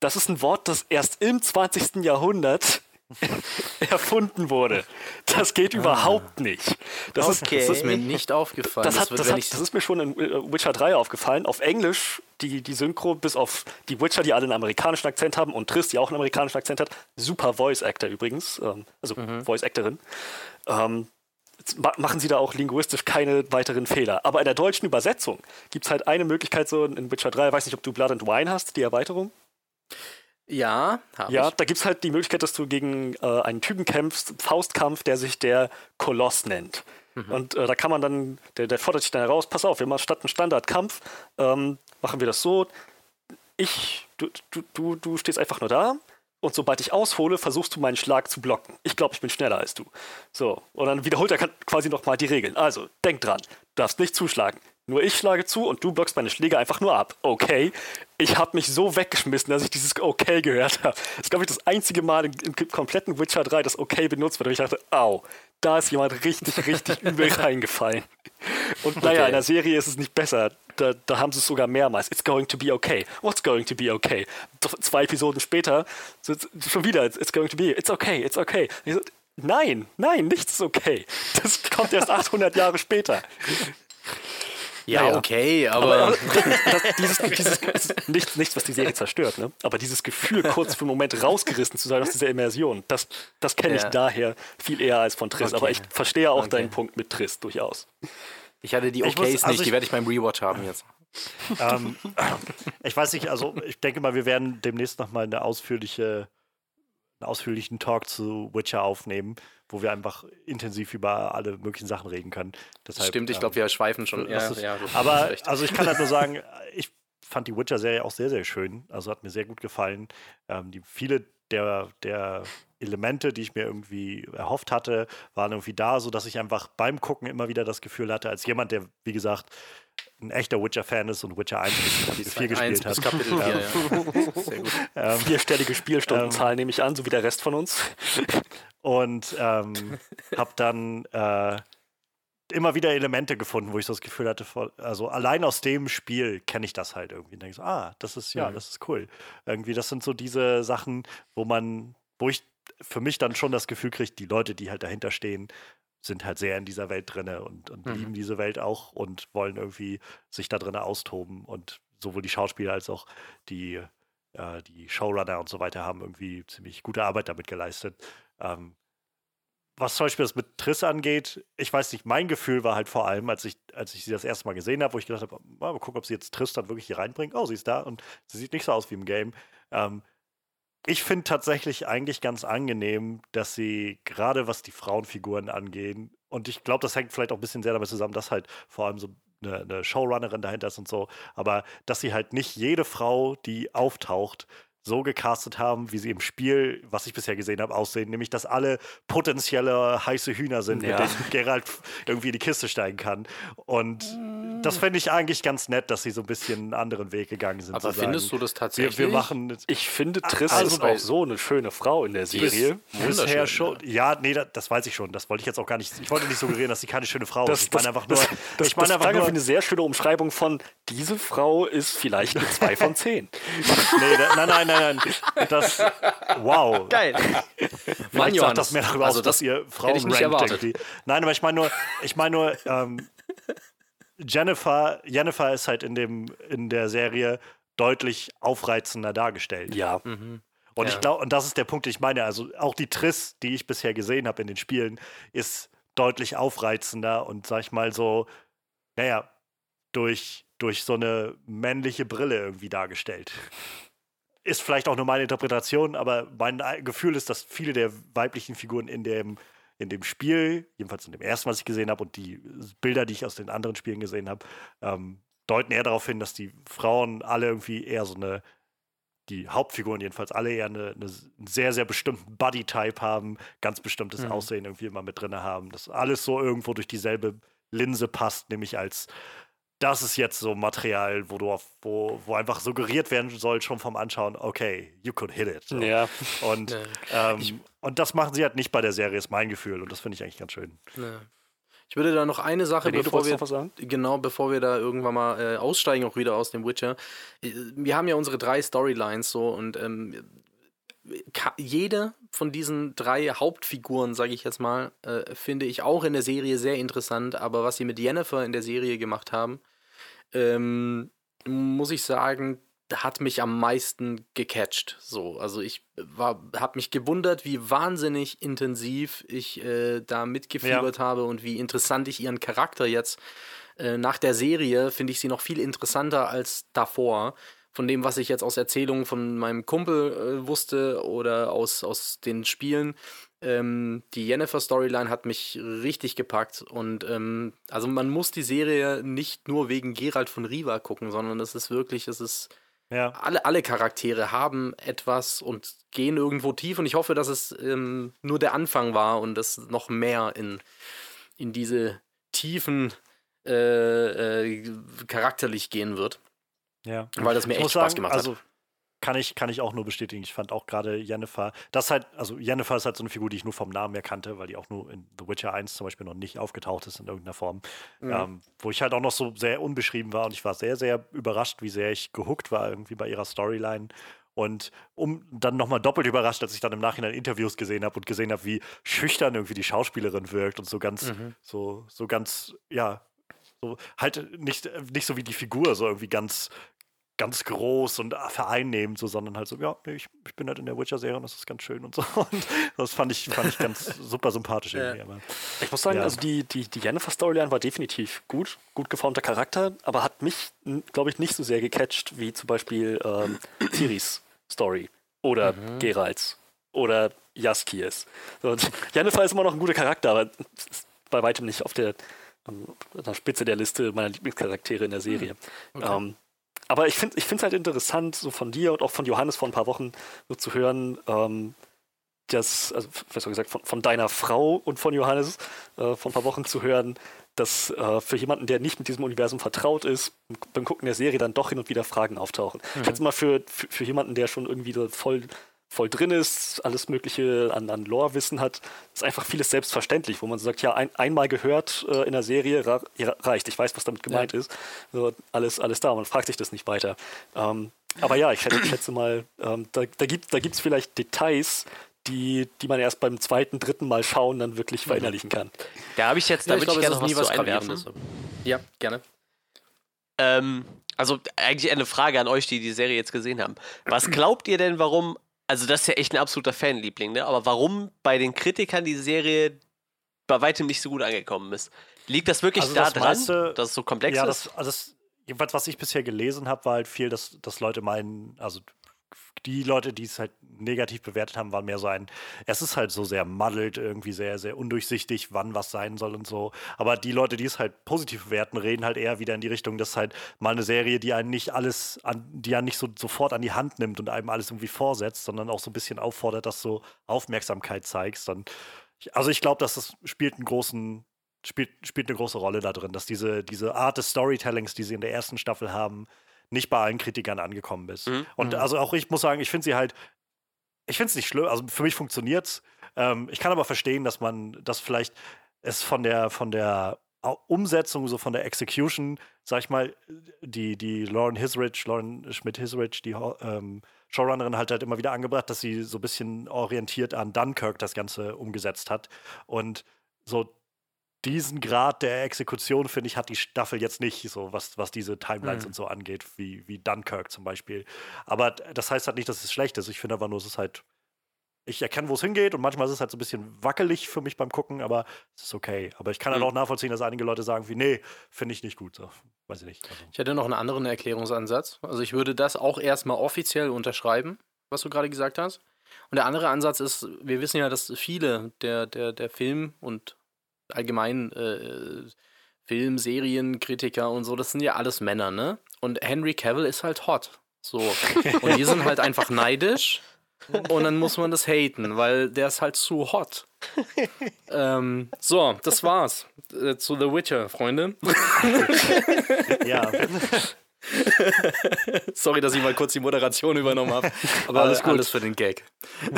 Das ist ein Wort, das erst im 20. Jahrhundert *laughs* erfunden wurde. Das geht überhaupt nicht. Das ist, Okay. das Das ist ist mir nicht aufgefallen. das, hat, das, wenn hat, das ist mir schon in äh, Witcher 3 aufgefallen. Auf Englisch, die, die Synchro, bis auf die Witcher, die alle einen amerikanischen Akzent haben und Triss, die auch einen amerikanischen Akzent hat. Super Voice Actor übrigens, ähm, also Mhm. Voice Actorin. Ähm, machen sie da auch linguistisch keine weiteren Fehler. Aber in der deutschen Übersetzung gibt es halt eine Möglichkeit so in Witcher 3, ich weiß nicht, ob du Blood and Wine hast, die Erweiterung. Ja, hab Ja, ich. da gibt es halt die Möglichkeit, dass du gegen äh, einen Typen kämpfst, Faustkampf, der sich der Koloss nennt. Und äh, da kann man dann, der, der fordert dich dann heraus, pass auf, wir machen statt einen Standardkampf, ähm, machen wir das so, ich, du, du, du, du stehst einfach nur da und sobald ich aushole, versuchst du meinen Schlag zu blocken. Ich glaube, ich bin schneller als du. So, und dann wiederholt er quasi nochmal die Regeln. Also, denk dran, du darfst nicht zuschlagen. Nur ich schlage zu und du blockst meine Schläge einfach nur ab. Okay. Ich habe mich so weggeschmissen, dass ich dieses Okay gehört habe. Das ist, glaube ich, das einzige Mal im, im kompletten Witcher 3, das Okay benutzt wird. Und ich dachte, au, da ist jemand richtig, richtig *laughs* übel reingefallen. Und naja, Okay. in der Serie ist es nicht besser. Da, da haben sie es sogar mehrmals. It's going to be okay. What's going to be okay? Zwei Episoden später schon wieder. It's, going to be. It's okay. It's okay. So, nein, nein, nichts ist okay. Das kommt erst *laughs* 800 Jahre später. Ja, naja. okay, aber, Das, dieses, dieses, nichts, nichts, was die Serie zerstört, ne? Aber dieses Gefühl, kurz für einen Moment rausgerissen zu sein aus dieser Immersion, das, das kenne ich Ja. daher viel eher als von Triss. Okay. Aber ich verstehe auch Okay. deinen Punkt mit Triss durchaus. ich hatte die Ich muss- Okays also nicht, ich- die werde ich beim Rewatch haben jetzt. ähm, ich weiß nicht, also ich denke mal, wir werden demnächst nochmal eine ausführliche, einen ausführlichen Talk zu Witcher aufnehmen, wo wir einfach intensiv über alle möglichen Sachen reden können. Deshalb, Stimmt, ich ähm, glaube, wir schweifen schon. Ja, ja, aber also ich kann halt nur *laughs* sagen, ich fand die Witcher-Serie auch sehr, sehr schön. Also hat mir sehr gut gefallen. Ähm, die, viele der, der Elemente, die ich mir irgendwie erhofft hatte, waren irgendwie da, sodass ich einfach beim Gucken immer wieder das Gefühl hatte, als jemand, der, wie gesagt, ein echter Witcher-Fan ist und Witcher 1 bis Kapitel 4 Eins gespielt hat. Kapitel 4, ja. Sehr gut. *laughs* Ähm, Vierstellige Spielstundenzahl nehme ich an, so wie der Rest von uns. *laughs* und ähm, habe dann äh, immer wieder Elemente gefunden, wo ich so das Gefühl hatte, voll- also allein aus dem Spiel kenne ich das halt irgendwie. Und denke so, ah, das ist ja, Mhm. das ist cool. Irgendwie, das sind so diese Sachen, wo man, wo ich für mich dann schon das Gefühl kriege, die Leute, die halt dahinter stehen, sind halt sehr in dieser Welt drinne und, und Mhm. lieben diese Welt auch und wollen irgendwie sich da drinne austoben. Und sowohl die Schauspieler als auch die, äh, die Showrunner und so weiter haben irgendwie ziemlich gute Arbeit damit geleistet. Ähm, was zum Beispiel das mit Triss angeht, ich weiß nicht, mein Gefühl war halt vor allem, als ich, als ich sie das erste Mal gesehen habe, wo ich gedacht habe, mal gucken, ob sie jetzt Triss dann wirklich hier reinbringt. Oh, sie ist da und sie sieht nicht so aus wie im Game. Ähm, ich finde tatsächlich eigentlich ganz angenehm, dass sie gerade was die Frauenfiguren angehen, und ich glaube, das hängt vielleicht auch ein bisschen sehr damit zusammen, dass halt vor allem so eine, eine Showrunnerin dahinter ist und so, aber dass sie halt nicht jede Frau, die auftaucht, so gecastet haben, wie sie im Spiel, was ich bisher gesehen habe, aussehen. Nämlich, dass alle potenzielle heiße Hühner sind, Ja. mit denen Geralt irgendwie in die Kiste steigen kann. Und das fände ich eigentlich ganz nett, dass sie so ein bisschen einen anderen Weg gegangen sind. Aber findest sagen, du das wir, tatsächlich? wir machen Ich finde, Triss Also ist bei- auch so eine schöne Frau in der Serie. bisher schon. Ja, nee, das, das weiß ich schon. Das wollte ich jetzt auch gar nicht. Ich wollte nicht suggerieren, dass sie keine schöne Frau Das, ist. Ich meine einfach nur. das, ich meine einfach nur. eine sehr schöne Umschreibung von diese Frau ist vielleicht eine 2 von 10. *laughs* Nee, da, nein, nein, nein, nein. Das. Wow. Geil. Mann, sagt das mehr darüber also aus, dass das ihr Frauen hätte ich nicht rankt erwartet. irgendwie. Nein, aber ich meine nur, ich meine nur, ähm, Jennifer, Jennifer ist halt in dem in der Serie deutlich aufreizender dargestellt. Ja, Und Ja. ich glaube, und das ist der Punkt, den ich meine. Also auch die Triss, die ich bisher gesehen habe in den Spielen, ist deutlich aufreizender und sag ich mal so, naja, durch, durch so eine männliche Brille irgendwie dargestellt. Ist vielleicht auch nur meine Interpretation, aber mein Ei- Gefühl ist, dass viele der weiblichen Figuren in dem, in dem Spiel, jedenfalls in dem ersten, was ich gesehen habe, und die Bilder, die ich aus den anderen Spielen gesehen habe, ähm, deuten eher darauf hin, dass die Frauen alle irgendwie eher so eine die Hauptfiguren jedenfalls alle eher eine, eine einen sehr, sehr bestimmten Body-Type haben, ganz bestimmtes Mhm. Aussehen irgendwie immer mit drin haben. Dass alles so irgendwo durch dieselbe Linse passt, nämlich als das ist jetzt so Material, wo du auf, wo, wo einfach suggeriert werden soll, schon vom Anschauen, okay, you could hit it. So. ja. Und, ähm, und das machen sie halt nicht bei der Serie, ist mein Gefühl. Und das finde ich eigentlich ganz schön. Ja. Ich würde da noch eine Sache, du bevor wir, noch was sagen? genau, bevor wir da irgendwann mal äh, aussteigen, auch wieder aus dem Witcher. Äh, Wir haben ja unsere drei Storylines so und ähm, jede von diesen drei Hauptfiguren, sage ich jetzt mal, äh, finde ich auch in der Serie sehr interessant. Aber was sie mit Jennifer in der Serie gemacht haben, ähm, muss ich sagen, hat mich am meisten gecatcht. So, also ich war, habe mich gewundert, wie wahnsinnig intensiv ich äh, da mitgefiebert habe und wie interessant ich ihren Charakter jetzt äh, nach der Serie finde ich sie noch viel interessanter als davor. Von dem, was ich jetzt aus Erzählungen von meinem Kumpel äh, wusste oder aus, aus den Spielen. Ähm, die Jennifer-Storyline hat mich richtig gepackt. Und ähm, also man muss die Serie nicht nur wegen Gerald von Riva gucken, sondern es ist wirklich, es ist Ja. alle, alle Charaktere haben etwas und gehen irgendwo tief und ich hoffe, dass es ähm, nur der Anfang war und es noch mehr in, in diese Tiefen äh, äh, charakterlich gehen wird, Ja. weil das mir Ich echt Spaß sagen, gemacht also hat. kann ich, kann ich auch nur bestätigen. Ich fand auch gerade Jennifer, das halt, also Jennifer ist halt so eine Figur, die ich nur vom Namen her kannte, weil die auch nur in The Witcher 1 zum Beispiel noch nicht aufgetaucht ist in irgendeiner Form. Mhm. Ähm, wo ich halt auch noch so sehr unbeschrieben war und ich war sehr, sehr überrascht, wie sehr ich gehuckt war irgendwie bei ihrer Storyline. Und um dann nochmal doppelt überrascht, als ich dann im Nachhinein Interviews gesehen habe und gesehen habe, wie schüchtern irgendwie die Schauspielerin wirkt und so ganz, Mhm. so, so ganz, ja, so halt nicht, nicht so wie die Figur, so irgendwie ganz, ganz groß und vereinnehmend, so, sondern halt so, ja, nee, ich, ich bin halt in der Witcher-Serie und das ist ganz schön und so. *laughs* Und das fand ich, fand ich ganz super sympathisch irgendwie. Aber, Ich muss sagen, Ja. also die, die, die Jennifer-Storyline war definitiv gut, gut geformter Charakter, aber hat mich, glaube ich, nicht so sehr gecatcht wie zum Beispiel ähm, Ciris Story oder Geralds oder Jaskiers. So, und *laughs* Jennifer ist immer noch ein guter Charakter, aber ist bei weitem nicht auf der, ähm, an der Spitze der Liste meiner Lieblingscharaktere in der Serie. Ähm, aber ich finde es halt interessant, so von dir und auch von Johannes vor ein paar Wochen so zu hören, ähm, das, also besser gesagt, von, von deiner Frau und von Johannes äh, vor ein paar Wochen zu hören, dass äh, für jemanden, der nicht mit diesem Universum vertraut ist, beim Gucken der Serie dann doch hin und wieder Fragen auftauchen. Ich schätze mal, für, für, für jemanden, der schon irgendwie so voll, voll drin ist, alles Mögliche an, an Lore-Wissen hat, ist einfach vieles selbstverständlich, wo man so sagt, ja, ein, einmal gehört äh, in der Serie ra ja, reicht. Ich weiß, was damit gemeint ist. So, alles, alles da. Man fragt sich das nicht weiter. Ähm, aber ja, ich schätze, ich schätze mal, ähm, da, da gibt es da gibt's vielleicht Details, die, die man erst beim zweiten, dritten Mal schauen dann wirklich verinnerlichen kann. Da habe ich jetzt, da Ja, würde ich glaube, gerne noch ist was zu einwerfen. Gravierendes. Ja, gerne. Ähm, also eigentlich eine Frage an euch, die die Serie jetzt gesehen haben. Was glaubt ihr denn, warum, also das ist ja echt ein absoluter Fanliebling, ne? aber warum bei den Kritikern die Serie bei weitem nicht so gut angekommen ist? Liegt das wirklich Also da das dran, meiste- dass es so komplex ja, ist? das, also das, jedenfalls, was ich bisher gelesen habe, war halt viel, dass, dass Leute meinen, also die Leute, die es halt negativ bewertet haben, waren mehr so ein, es ist halt so sehr muddled, irgendwie sehr, sehr undurchsichtig, wann was sein soll und so. Aber die Leute, die es halt positiv bewerten, reden halt eher wieder in die Richtung, dass halt mal eine Serie, die einen nicht alles, an, die einen nicht so sofort an die Hand nimmt und einem alles irgendwie vorsetzt, sondern auch so ein bisschen auffordert, dass du Aufmerksamkeit zeigst. Dann, also ich glaube, dass das spielt einen großen, spielt, spielt eine große Rolle da drin, dass diese, diese Art des Storytellings, die sie in der ersten Staffel haben, nicht bei allen Kritikern angekommen ist. Mhm. Und Mhm. also auch ich muss sagen, ich finde sie halt, ich finde es nicht schlimm, also für mich funktioniert's. Ähm, ich kann aber verstehen, dass man, dass vielleicht es von der, von der Umsetzung, so von der Execution, sag ich mal, die, die Lauren Hisrich, Lauren Schmidt-Hisrich, die ähm, Showrunnerin halt halt immer wieder angebracht, dass sie so ein bisschen orientiert an Dunkirk das Ganze umgesetzt hat. Und so diesen Grad der Exekution, finde ich, hat die Staffel jetzt nicht, so was, was diese Timelines Mhm. und so angeht, wie, wie Dunkirk zum Beispiel. Aber das heißt halt nicht, dass es schlecht ist. Ich finde aber nur, es ist halt. Ich erkenne, wo es hingeht und manchmal ist es halt so ein bisschen wackelig für mich beim Gucken, aber es ist okay. Aber ich kann halt Mhm. auch nachvollziehen, dass einige Leute sagen, wie, nee, finde ich nicht gut. So, weiß ich nicht. Also, Ich hätte noch einen anderen Erklärungsansatz. Also ich würde das auch erstmal offiziell unterschreiben, was du gerade gesagt hast. Und der andere Ansatz ist, wir wissen ja, dass viele der, der, der Film- und allgemein äh, Film, Serien, Kritiker und so, das sind ja alles Männer, ne? Und Henry Cavill ist halt hot. So. Und die sind halt einfach neidisch. Und dann muss man das haten, weil der ist halt zu hot. ähm, so, das war's. Äh, zu The Witcher, Freunde. *laughs* ja, *laughs* Sorry, dass ich mal kurz die Moderation übernommen habe. Aber Alles alles, gut. alles für den Gag. *laughs*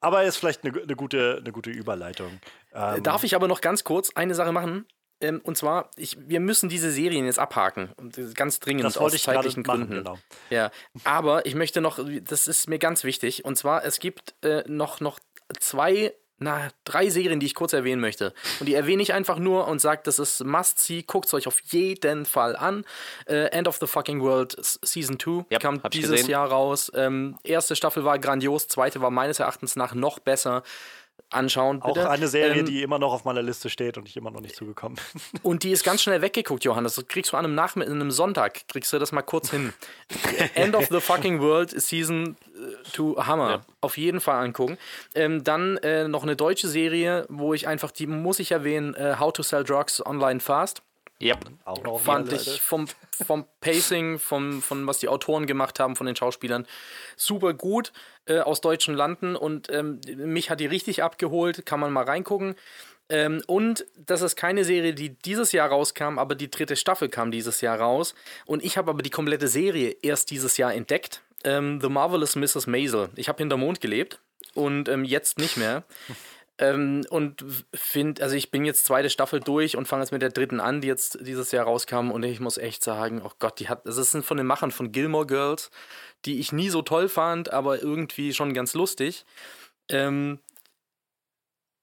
aber ist vielleicht eine, eine, gute, eine gute Überleitung. Ähm, Darf ich aber noch ganz kurz eine Sache machen? Ähm, und zwar, ich, wir müssen diese Serien jetzt abhaken. Ganz dringend das aus zeitlichen machen, Gründen. genau. Ja, aber ich möchte noch, das ist mir ganz wichtig. Und zwar, es gibt äh, noch, noch zwei, na, drei Serien, die ich kurz erwähnen möchte. Und die erwähne ich einfach nur und sage, das ist Must-See. Guckt es euch auf jeden Fall an. Äh, End of the Fucking World Season 2 Ja, kam dieses. Jahr raus. Ähm, erste Staffel war grandios, zweite war meines Erachtens nach noch besser. Anschauen, Auch bitte. eine Serie, Ähm, die immer noch auf meiner Liste steht und ich immer noch nicht zugekommen bin. und die ist ganz *laughs* schnell weggeguckt, Johannes. Das kriegst du an einem Nachmittag, einem Sonntag, kriegst du das mal kurz hin. *laughs* End of the fucking World Season 2 Hammer. Ja. Auf jeden Fall angucken. Ähm, dann äh, noch eine deutsche Serie, wo ich einfach, die muss ich erwähnen, äh, How to Sell Drugs Online Fast. Yep. Auch noch auf Fand ich vom, vom Pacing, vom, von was die Autoren gemacht haben, von den Schauspielern, super gut äh, aus deutschen Landen und ähm, mich hat die richtig abgeholt, kann man mal reingucken. Ähm, und das ist keine Serie, die dieses Jahr rauskam, aber die dritte Staffel kam dieses Jahr raus. Und ich habe aber die komplette Serie erst dieses Jahr entdeckt. Ähm, The Marvelous Mrs. Maisel. Ich habe hinter Mond gelebt und ähm, jetzt nicht mehr. *laughs* Ähm, und finde, also ich bin jetzt zweite Staffel durch und fange jetzt mit der dritten an, die jetzt dieses Jahr rauskam. Und ich muss echt sagen, oh Gott, die hat, das sind von den Machern von Gilmore Girls, die ich nie so toll fand, aber irgendwie schon ganz lustig. Ähm,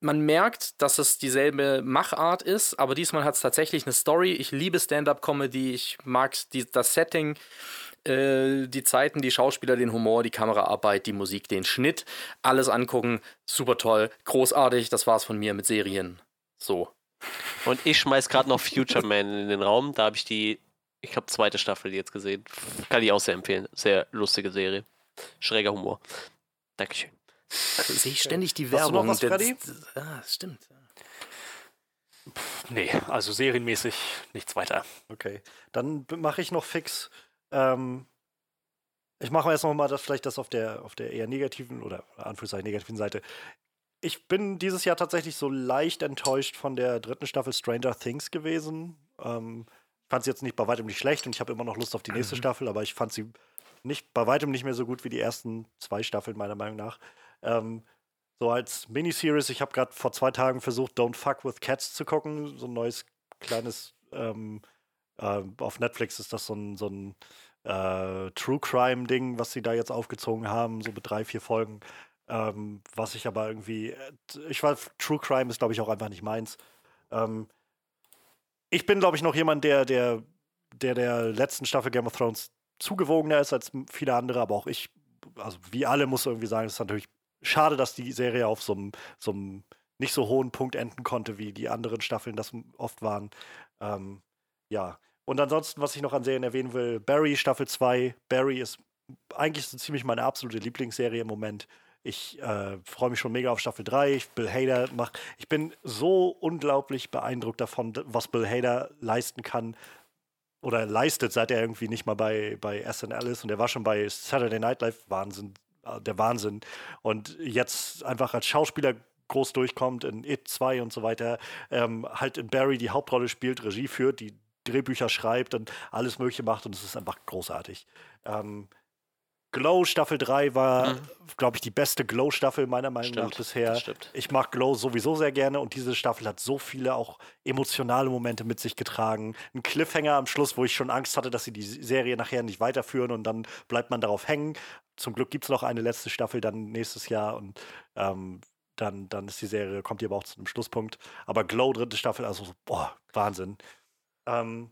man merkt, dass es dieselbe Machart ist, aber diesmal hat es tatsächlich eine Story. Ich liebe Stand-up-Comedy, ich mag die, das Setting, äh, die Zeiten, die Schauspieler, den Humor, die Kameraarbeit, die Musik, den Schnitt. Alles angucken, super toll, großartig. Das war's von mir mit Serien. So. Und ich schmeiß gerade noch Future Man in den Raum. Da habe ich die, ich glaube, zweite Staffel jetzt gesehen. Kann ich auch sehr empfehlen. Sehr lustige Serie. Schräger Humor. Dankeschön. Sehe ich ständig die Hast du noch Werbung. was, Freddy? Ah, stimmt. Nee, also serienmäßig nichts weiter. Okay, dann mache ich noch fix. Ähm, ich mache jetzt noch mal das vielleicht das auf der auf der eher negativen oder Anführungszeichen negativen Seite. Ich bin dieses Jahr tatsächlich so leicht enttäuscht von der dritten Staffel Stranger Things gewesen. Ähm, ich fand sie jetzt nicht bei weitem nicht schlecht und ich habe immer noch Lust auf die nächste Staffel, aber ich fand sie nicht bei weitem nicht mehr so gut wie die ersten zwei Staffeln meiner Meinung nach. Ähm, so als Miniseries, ich habe gerade vor zwei Tagen versucht, Don't Fuck with Cats zu gucken, so ein neues kleines ähm, ähm, auf Netflix ist das so ein, so ein äh, True Crime-Ding, was sie da jetzt aufgezogen haben, so mit drei, vier Folgen. Ähm, was ich aber irgendwie, äh, ich weiß, True Crime ist, glaube ich, auch einfach nicht meins. Ähm, ich bin, glaube ich, noch jemand, der, der, der der letzten Staffel Game of Thrones zugewogener ist als viele andere, aber auch ich, also wie alle, muss irgendwie sagen, es ist natürlich schade, dass die Serie auf so einem nicht so hohen Punkt enden konnte, wie die anderen Staffeln das oft waren. Ähm, ja. Und ansonsten, was ich noch an Serien erwähnen will, Barry Staffel 2. Barry ist eigentlich so ziemlich meine absolute Lieblingsserie im Moment. Ich äh, freue mich schon mega auf Staffel 3. Ich, Bill Hader macht. Ich bin so unglaublich beeindruckt davon, was Bill Hader leisten kann. Oder leistet, seit er irgendwie nicht mal bei, bei SNL ist. Und er war schon bei Saturday Night Live. Wahnsinn. äh, Der Wahnsinn. Und jetzt einfach als Schauspieler groß durchkommt in It 2 und so weiter. Ähm, halt in Barry die Hauptrolle spielt, Regie führt, die Drehbücher schreibt und alles Mögliche macht. Und es ist einfach großartig. Ähm, Glow Staffel 3 war, Mhm. glaube ich, die beste Glow-Staffel meiner Meinung nach Stimmt, bisher. das stimmt. Ich mag Glow sowieso sehr gerne und diese Staffel hat so viele auch emotionale Momente mit sich getragen. Ein Cliffhanger am Schluss, wo ich schon Angst hatte, dass sie die Serie nachher nicht weiterführen und dann bleibt man darauf hängen. Zum Glück gibt es noch eine letzte Staffel dann nächstes Jahr und ähm, dann, dann ist die Serie, kommt die aber auch zu einem Schlusspunkt. Aber Glow, dritte Staffel, also so, boah, Wahnsinn. Ähm,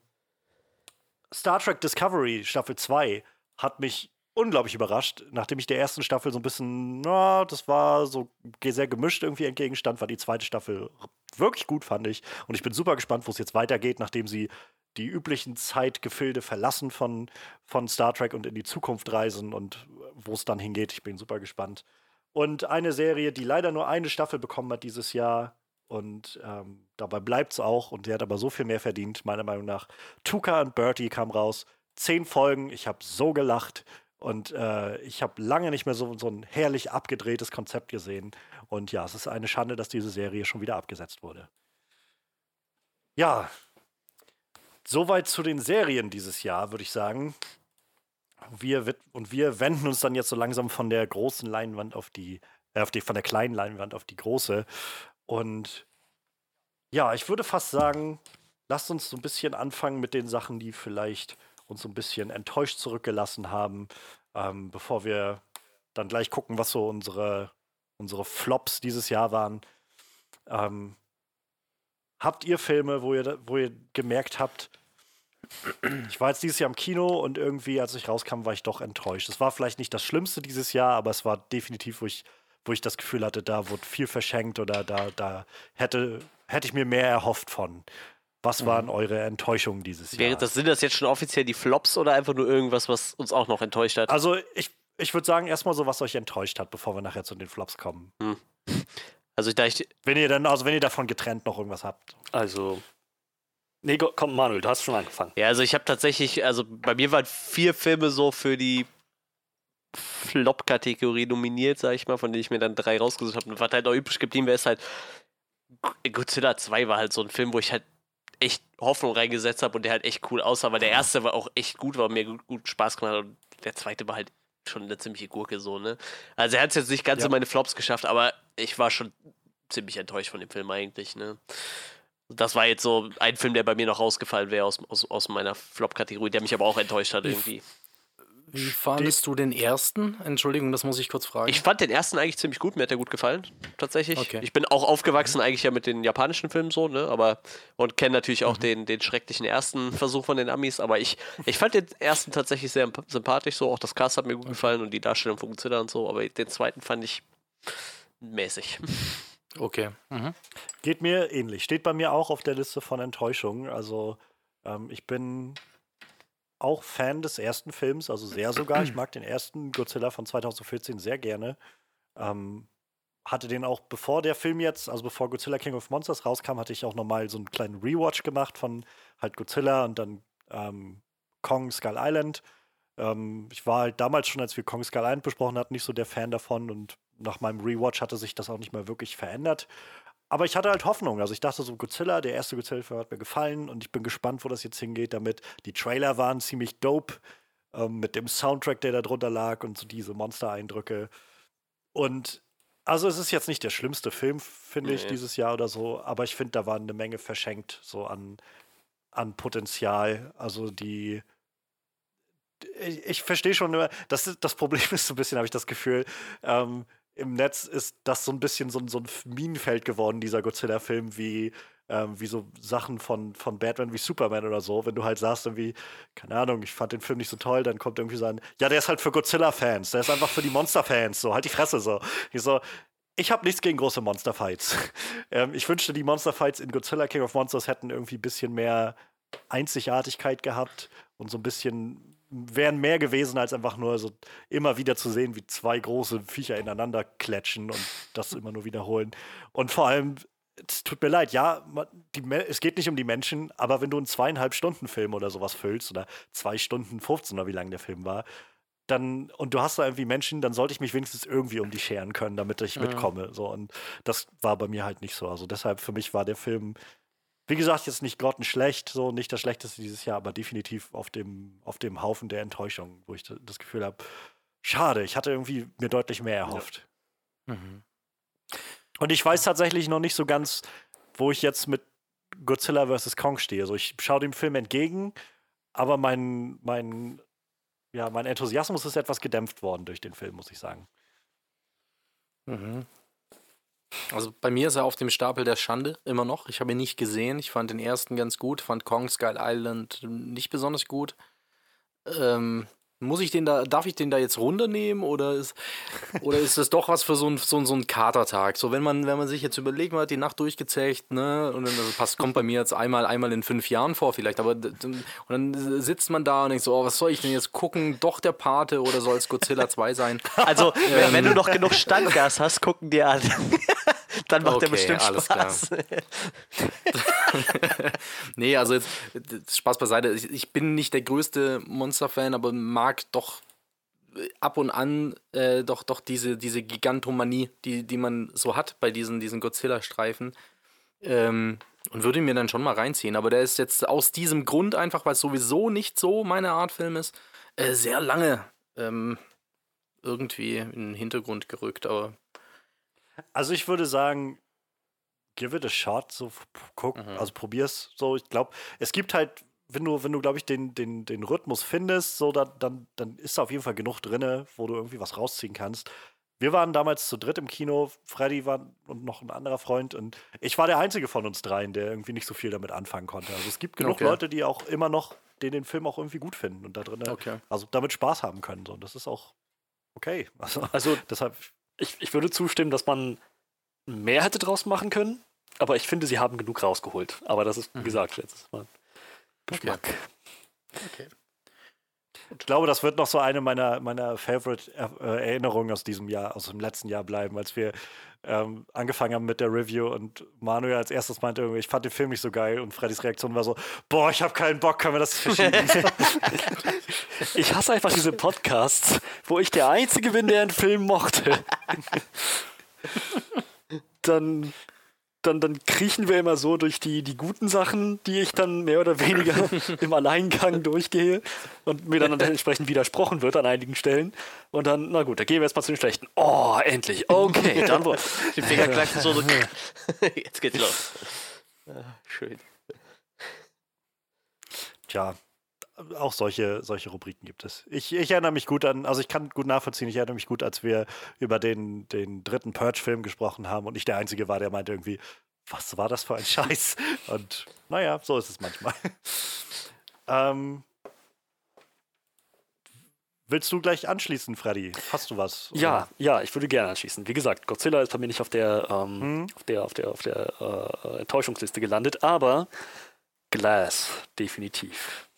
Star Trek Discovery Staffel 2 hat mich unglaublich überrascht. Nachdem ich der ersten Staffel so ein bisschen, na, das war so sehr gemischt irgendwie entgegenstand, war die zweite Staffel wirklich gut, fand ich. Und ich bin super gespannt, wo es jetzt weitergeht, nachdem sie die üblichen Zeitgefilde verlassen von, von Star Trek und in die Zukunft reisen und wo es dann hingeht. Ich bin super gespannt. Und eine Serie, die leider nur eine Staffel bekommen hat dieses Jahr. Und ähm, dabei bleibt es auch. Und die hat aber so viel mehr verdient, meiner Meinung nach. Tuca und Bertie kam raus. Zehn Folgen. Ich habe so gelacht. Und äh, ich habe lange nicht mehr so, so ein herrlich abgedrehtes Konzept gesehen. Und ja, es ist eine Schande, dass diese Serie schon wieder abgesetzt wurde. Ja, soweit zu den Serien dieses Jahr, würde ich sagen. Wir und wir wenden uns dann jetzt so langsam von der großen Leinwand auf die, äh, auf die, von der kleinen Leinwand auf die große. Und ja, ich würde fast sagen, lasst uns so ein bisschen anfangen mit den Sachen, die vielleicht uns so ein bisschen enttäuscht zurückgelassen haben, ähm, bevor wir dann gleich gucken, was so unsere, unsere Flops dieses Jahr waren. Ähm, habt ihr Filme, wo ihr, wo ihr gemerkt habt, ich war jetzt dieses Jahr im Kino und irgendwie, als ich rauskam, war ich doch enttäuscht. Es war vielleicht nicht das Schlimmste dieses Jahr, aber es war definitiv, wo ich, wo ich das Gefühl hatte, da wurde viel verschenkt oder da, da hätte, hätte ich mir mehr erhofft von. Was waren eure Enttäuschungen dieses Wäre Jahr? das, sind das jetzt schon offiziell die Flops oder einfach nur irgendwas, was uns auch noch enttäuscht hat? also ich, ich würde sagen, erstmal so, was euch enttäuscht hat, bevor wir nachher zu den Flops kommen. Also da ich, Wenn ihr dann, also wenn ihr davon getrennt noch irgendwas habt. Also. Nee, komm, Manuel, du hast schon angefangen. ja, also ich habe tatsächlich, also bei mir waren vier Filme so für die Flop-Kategorie nominiert, sag ich mal, von denen ich mir dann drei rausgesucht habe. Und was halt noch übrig geblieben wäre, ist halt Godzilla 2 war halt so ein Film, wo ich halt echt Hoffnung reingesetzt habe und der halt echt cool aussah, weil der erste war auch echt gut, war mir gut, gut Spaß gemacht hat und der zweite war halt schon eine ziemliche Gurke so, ne? Also er hat es jetzt nicht ganz Ja. in meine Flops geschafft, aber ich war schon ziemlich enttäuscht von dem Film eigentlich, ne? Das war jetzt so ein Film, der bei mir noch rausgefallen wäre aus, aus, aus meiner Flop-Kategorie, der mich aber auch enttäuscht hat Wie- irgendwie. Wie fandest du den ersten? Entschuldigung, das muss ich kurz fragen. Ich fand den ersten eigentlich ziemlich gut, mir hat der gut gefallen, tatsächlich. Okay. Ich bin auch aufgewachsen eigentlich ja mit den japanischen Filmen so, ne, aber und kenne natürlich auch den, den schrecklichen ersten Versuch von den Amis, aber ich, ich fand den ersten tatsächlich sehr sympathisch so, auch das Cast hat mir gut gefallen und die Darstellung von Godzilla und so, aber den zweiten fand ich mäßig. okay. Mhm. Geht mir ähnlich. Steht bei mir auch auf der Liste von Enttäuschungen. Also ähm, ich bin auch Fan des ersten Films, also sehr sogar. Ich *clears throat* mag den ersten Godzilla von 2014 sehr gerne. Ähm, hatte den auch, bevor der Film jetzt, also bevor Godzilla King of Monsters rauskam, hatte ich auch nochmal so einen kleinen Rewatch gemacht von halt Godzilla und dann ähm, Kong Skull Island. Ähm, ich war halt damals schon, als wir Kong Skull Island besprochen hatten, nicht so der Fan davon und nach meinem Rewatch hatte sich das auch nicht mehr wirklich verändert. Aber ich hatte halt Hoffnung. Also ich dachte so, Godzilla, der erste Godzilla-Film hat mir gefallen und ich bin gespannt, wo das jetzt hingeht damit. Die Trailer waren ziemlich dope ähm, mit dem Soundtrack, der da drunter lag und so diese Monster-Eindrücke. Und also es ist jetzt nicht der schlimmste Film, finde ich, Nee. dieses Jahr oder so, aber ich finde, da war eine Menge verschenkt, so an, an Potenzial. Also die. Ich, ich verstehe schon immer, das, das Problem *laughs* ist so ein bisschen, habe ich das Gefühl, ähm, im Netz ist das so ein bisschen so, ein- so ein Minenfeld geworden, dieser Godzilla-Film, wie, ähm, wie so Sachen von, von Batman wie Superman oder so. Wenn du halt sagst, irgendwie, keine Ahnung, ich fand den Film nicht so toll, dann kommt irgendwie so ein, ja, der ist halt für Godzilla-Fans, der ist einfach für die Monster-Fans, so, halt die Fresse so. Ich so, ich habe nichts gegen große Monster-Fights. *laughs* ähm, ich wünschte, die Monster-Fights in Godzilla King of Monsters hätten irgendwie ein bisschen mehr Einzigartigkeit gehabt und so ein bisschen wären mehr gewesen, als einfach nur so immer wieder zu sehen, wie zwei große Viecher ineinander klatschen und das immer nur wiederholen. Und vor allem, es tut mir leid, ja, die, es geht nicht um die Menschen, aber wenn du einen zweieinhalb Stunden Film oder sowas füllst oder zwei Stunden 15 oder wie lang der Film war, dann, und du hast da irgendwie Menschen, dann sollte ich mich wenigstens irgendwie um die scheren können, damit ich mhm. mitkomme. So, und das war bei mir halt nicht so. Also deshalb für mich war der Film, wie gesagt, jetzt nicht grottenschlecht, so nicht das Schlechteste dieses Jahr, aber definitiv auf dem, auf dem Haufen der Enttäuschung, wo ich das Gefühl habe, schade, ich hatte irgendwie mir deutlich mehr erhofft. Ja. Mhm. Und ich weiß tatsächlich noch nicht so ganz, wo ich jetzt mit Godzilla vs. Kong stehe. Also ich schaue dem Film entgegen, aber mein, mein ja, mein Enthusiasmus ist etwas gedämpft worden durch den Film, muss ich sagen. Mhm. Also bei mir ist er auf dem Stapel der Schande immer noch. Ich habe ihn nicht gesehen. Ich fand den ersten ganz gut, fand Kong Skull Island nicht besonders gut. Ähm, muss ich den da, darf ich den da jetzt runternehmen oder ist, oder ist das doch was für so einen so, so ein Katertag? So, wenn man, wenn man sich jetzt überlegt, man hat die Nacht durchgezecht, ne, und dann, also passt, kommt bei mir jetzt einmal, einmal in fünf Jahren vor, vielleicht, aber und dann sitzt man da und denkt so, oh, was soll ich denn jetzt gucken? Doch der Pate oder soll es Godzilla 2 sein? Also, ähm, wenn du noch genug Standgas hast, gucken dir an. *laughs* Dann macht okay, der bestimmt Spaß. *laughs* nee, also jetzt, Spaß beiseite. Ich, ich bin nicht der größte Monster-Fan, aber mag doch ab und an äh, doch, doch diese, diese Gigantomanie, die, die man so hat bei diesen, diesen Godzilla-Streifen. Ähm, und würde mir dann schon mal reinziehen. Aber der ist jetzt aus diesem Grund einfach, weil es sowieso nicht so meine Art Film ist, äh, sehr lange ähm, irgendwie in den Hintergrund gerückt. Aber also ich würde sagen, give it a shot, so guck, mhm. also probier's so. Ich glaube, es gibt halt, wenn du, wenn du, glaube ich, den, den, den Rhythmus findest, so, dann, dann, dann ist da auf jeden Fall genug drin, wo du irgendwie was rausziehen kannst. Wir waren damals zu dritt im Kino, Freddy war und noch ein anderer Freund und ich war der einzige von uns dreien, der irgendwie nicht so viel damit anfangen konnte. Also es gibt genug okay. Leute, die auch immer noch den, den Film auch irgendwie gut finden und da drin, okay. also damit Spaß haben können. So. Und das ist auch okay. *laughs* Also, also deshalb ich, ich würde zustimmen, dass man mehr hätte draus machen können, aber ich finde, sie haben genug rausgeholt. Aber das ist, wie mhm. gesagt, letztes Mal Geschmack. Okay. okay. Ich glaube, das wird noch so eine meiner, meiner Favorite-Erinnerungen aus diesem Jahr, aus dem letzten Jahr bleiben, als wir ähm, angefangen haben mit der Review und Manuel als erstes meinte irgendwie, ich fand den Film nicht so geil und Freddys Reaktion war so, boah, ich habe keinen Bock, können wir das verschieben? *laughs* ich hasse einfach diese Podcasts, wo ich der Einzige bin, der einen Film mochte. *laughs* Dann dann, dann kriechen wir immer so durch die, die guten Sachen, die ich dann mehr oder weniger *laughs* im Alleingang durchgehe und mir dann *laughs* entsprechend widersprochen wird an einigen Stellen. Und dann, na gut, da gehen wir jetzt mal zu den schlechten. Oh, endlich, okay, *laughs* dann wohl. Die Finger gleich so, so jetzt geht's los. Ah, schön. Tja, auch solche, solche Rubriken gibt es. Ich, ich, erinnere mich gut an, also ich kann gut nachvollziehen, ich erinnere mich gut, als wir über den, den dritten Purge-Film gesprochen haben und ich der Einzige war, der meinte irgendwie, was war das für ein Scheiß? *laughs* Und naja, so ist es manchmal. *laughs* ähm, willst du gleich anschließen, Freddy? Hast du was? Oder? Ja, ja, ich würde gerne anschließen. Wie gesagt, Godzilla ist bei mir nicht auf der, ähm, hm? auf der, auf der, auf der äh, Enttäuschungsliste gelandet, aber Glass, definitiv.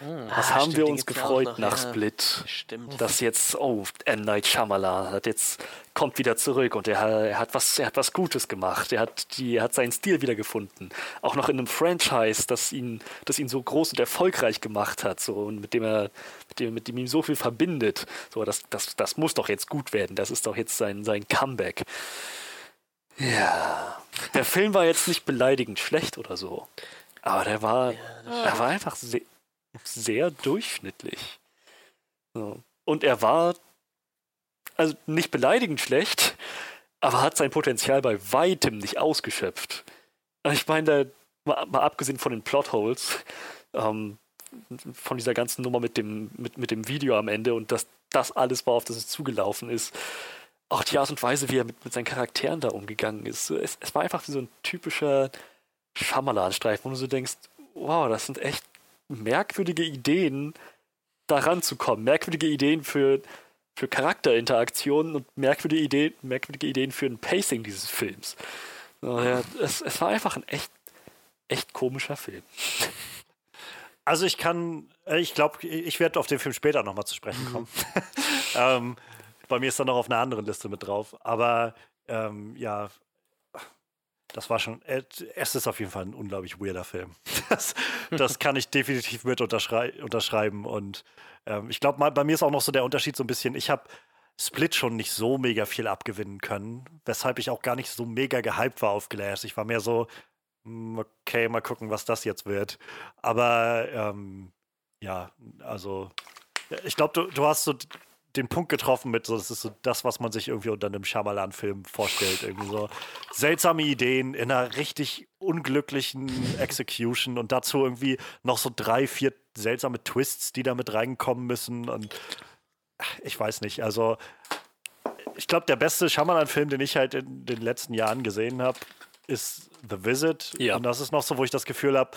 Hm. Was ah, haben stimmt, wir uns gefreut noch, nach ja. Split? Stimmt. Dass jetzt, oh, M. Night Shyamalan hat jetzt, kommt wieder zurück und er, er, hat was, er hat was Gutes gemacht. Er hat, die, er hat seinen Stil wiedergefunden. Auch noch in einem Franchise, das ihn, das ihn so groß und erfolgreich gemacht hat, so, und mit dem er, mit dem, mit dem ihm so viel verbindet. So, das, das, das muss doch jetzt gut werden. Das ist doch jetzt sein, sein Comeback. Ja. Der Film war jetzt nicht beleidigend schlecht oder so. Aber der war, ja, er war einfach sehr, sehr durchschnittlich. So. Und er war also nicht beleidigend schlecht, aber hat sein Potenzial bei weitem nicht ausgeschöpft. Also ich meine, mal, mal, abgesehen von den Plotholes, ähm, von dieser ganzen Nummer mit dem, mit, mit dem Video am Ende und dass das alles war, auf das es zugelaufen ist. Auch die Art und Weise, wie er mit, mit seinen Charakteren da umgegangen ist. Es, es war einfach so ein typischer Schamalan-Streifen, wo du so denkst, wow, das sind echt merkwürdige Ideen, daran zu kommen. Merkwürdige Ideen für, für Charakterinteraktionen und merkwürdige Ideen, merkwürdige Ideen für ein Pacing dieses Films. Ja, es, es war einfach ein echt, echt komischer Film. Also ich kann, äh, ich glaube, ich werde auf den Film später nochmal zu sprechen Mhm. kommen. *laughs* ähm, bei mir ist er noch auf einer anderen Liste mit drauf. Aber ähm, ja, das war schon, äh, es ist auf jeden Fall ein unglaublich weirder Film. *laughs* Das, das kann ich definitiv mit unterschrei unterschreiben. Und ähm, ich glaube, bei mir ist auch noch so der Unterschied so ein bisschen, ich habe Split schon nicht so mega viel abgewinnen können, weshalb ich auch gar nicht so mega gehypt war auf Glass. Ich war mehr so, hm, okay, mal gucken, was das jetzt wird. Aber ähm, ja, also ich glaube, du, du hast so den Punkt getroffen mit so, das ist so das, was man sich irgendwie unter einem Shyamalan-Film vorstellt. Irgendwie so seltsame Ideen in einer richtig unglücklichen Execution und dazu irgendwie noch so drei, vier seltsame Twists, die da mit reinkommen müssen und ich weiß nicht, also ich glaube, der beste Shyamalan-Film, den ich halt in den letzten Jahren gesehen habe, ist The Visit. Ja. Und das ist noch so, wo ich das Gefühl habe,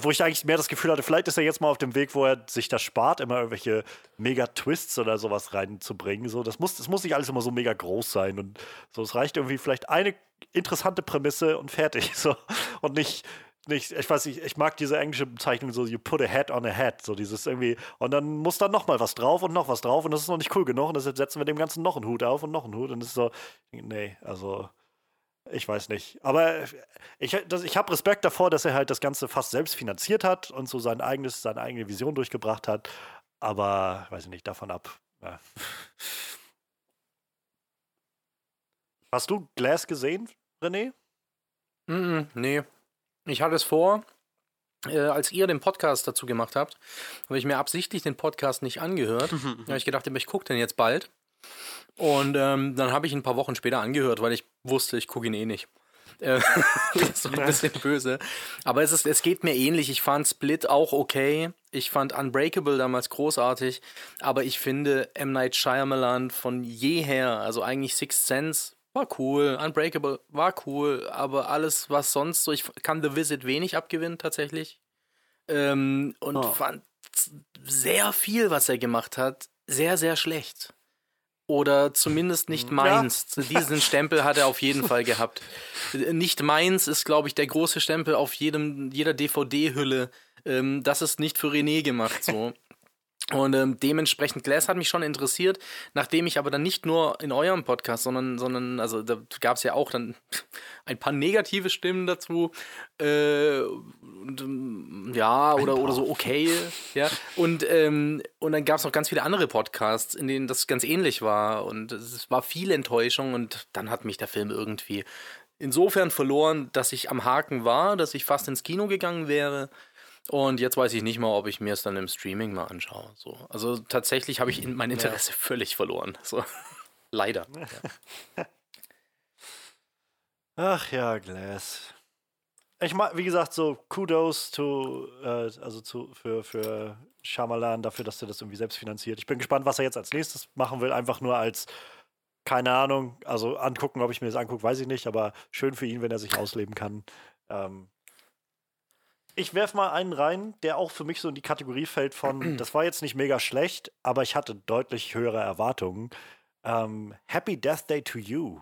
wo ich eigentlich mehr das Gefühl hatte, vielleicht ist er jetzt mal auf dem Weg, wo er sich das spart, immer irgendwelche Mega-Twists oder sowas reinzubringen. So, das muss, das muss nicht alles immer so mega groß sein. Und so, es reicht irgendwie vielleicht eine interessante Prämisse und fertig. *laughs* So. Und nicht, nicht, ich weiß nicht, ich mag diese englische Bezeichnung so, you put a hat on a hat, so dieses irgendwie, und dann muss da noch mal was drauf und noch was drauf und das ist noch nicht cool genug und deshalb setzen wir dem Ganzen noch einen Hut auf und noch einen Hut und es ist so, nee, also ich weiß nicht. Aber ich, das- ich habe Respekt davor, dass er halt das Ganze fast selbst finanziert hat und so sein eigenes, seine eigene Vision durchgebracht hat. Aber weiß ich nicht, davon ab. Ja. Hast du Glass gesehen, René? Mm, nee. Ich hatte es vor, äh, als ihr den Podcast dazu gemacht habt, habe ich mir absichtlich den Podcast nicht angehört. *laughs* Da habe ich gedacht, ich gucke den jetzt bald. Und ähm, dann habe ich ihn ein paar Wochen später angehört, weil ich wusste, ich gucke ihn eh nicht. Äh, *laughs* das war ein bisschen böse. Aber es, ist, es geht mir ähnlich. Ich fand Split auch okay. Ich fand Unbreakable damals großartig. Aber ich finde M. Night Shyamalan von jeher, also eigentlich Sixth Sense, war cool. Unbreakable war cool. Aber alles, was sonst so, ich kann The Visit wenig abgewinnen tatsächlich. Ähm, und Oh. fand sehr viel, was er gemacht hat, sehr, sehr schlecht. Oder zumindest nicht meins. Diesen Stempel hat er auf jeden Fall gehabt. Nicht meins ist, glaube ich, der große Stempel auf jedem, jeder DVD-Hülle. Ähm, das ist nicht für René gemacht so. Und ähm, dementsprechend, Glass hat mich schon interessiert, nachdem ich aber dann nicht nur in eurem Podcast, sondern, sondern also da gab es ja auch dann *laughs* ein paar negative Stimmen dazu. Äh, und, ähm, ja, oder, oder so okay. Ja. Und, ähm, und dann gab es noch ganz viele andere Podcasts, in denen das ganz ähnlich war. Und es war viel Enttäuschung und dann hat mich der Film irgendwie insofern verloren, dass ich am Haken war, dass ich fast ins Kino gegangen wäre. Und jetzt weiß ich nicht mal, ob ich mir es dann im Streaming mal anschaue. So. Also tatsächlich habe ich in- mein Interesse *laughs* völlig verloren. So. *laughs* Leider. *laughs* Ach ja, Glass. Ich mag, wie gesagt, so Kudos to, äh, also zu, für, für Shyamalan dafür, dass er das irgendwie selbst finanziert. Ich bin gespannt, was er jetzt als nächstes machen will. Einfach nur als, keine Ahnung, also angucken, ob ich mir das angucke, weiß ich nicht, aber schön für ihn, wenn er sich ausleben kann. Ähm, ich werf mal einen rein, der auch für mich so in die Kategorie fällt von, *clears throat* das war jetzt nicht mega schlecht, aber ich hatte deutlich höhere Erwartungen. Ähm, Happy Death Day to You.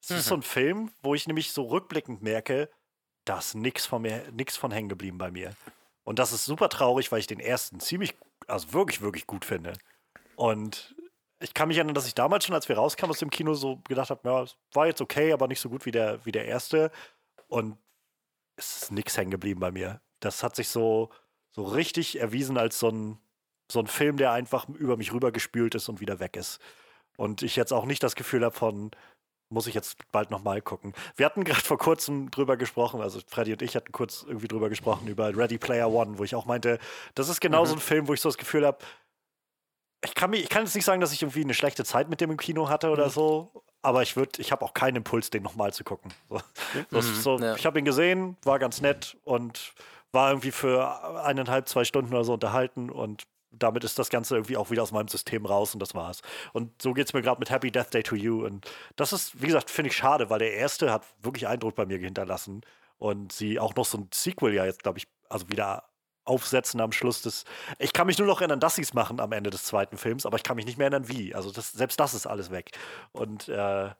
Es ist so ein Film, wo ich nämlich so rückblickend merke, da ist nix von mir, nix von hängen geblieben bei mir. Und das ist super traurig, weil ich den ersten ziemlich, also wirklich, wirklich gut finde. Und ich kann mich erinnern, dass ich damals schon, als wir rauskamen aus dem Kino, so gedacht habe, ja, es war jetzt okay, aber nicht so gut wie der, wie der erste. Und ist nix hängen geblieben bei mir. Das hat sich so, so richtig erwiesen als so ein, so ein Film, der einfach über mich rübergespült ist und wieder weg ist. Und ich jetzt auch nicht das Gefühl habe von, muss ich jetzt bald nochmal gucken. Wir hatten gerade vor kurzem drüber gesprochen, also Freddy und ich hatten kurz irgendwie drüber gesprochen, über Ready Player One, wo ich auch meinte, das ist genau so ein Film, wo ich so das Gefühl habe, ich kann, mich, ich kann jetzt nicht sagen, dass ich irgendwie eine schlechte Zeit mit dem im Kino hatte oder so, aber ich würde, ich habe auch keinen Impuls, den nochmal zu gucken. So, ist so, ja. Ich habe ihn gesehen, war ganz nett und war irgendwie für eineinhalb, zwei Stunden oder so unterhalten und damit ist das Ganze irgendwie auch wieder aus meinem System raus und das war's. Und so geht's mir gerade mit Happy Death Day to You. Und das ist, wie gesagt, finde ich schade, weil der erste hat wirklich Eindruck bei mir hinterlassen. Und sie auch noch so ein Sequel ja jetzt, glaube ich, also wieder aufsetzen am Schluss des. Ich kann mich nur noch erinnern, dass sie es machen am Ende des zweiten Films, aber ich kann mich nicht mehr erinnern, wie. Also das, selbst das ist alles weg. Und äh,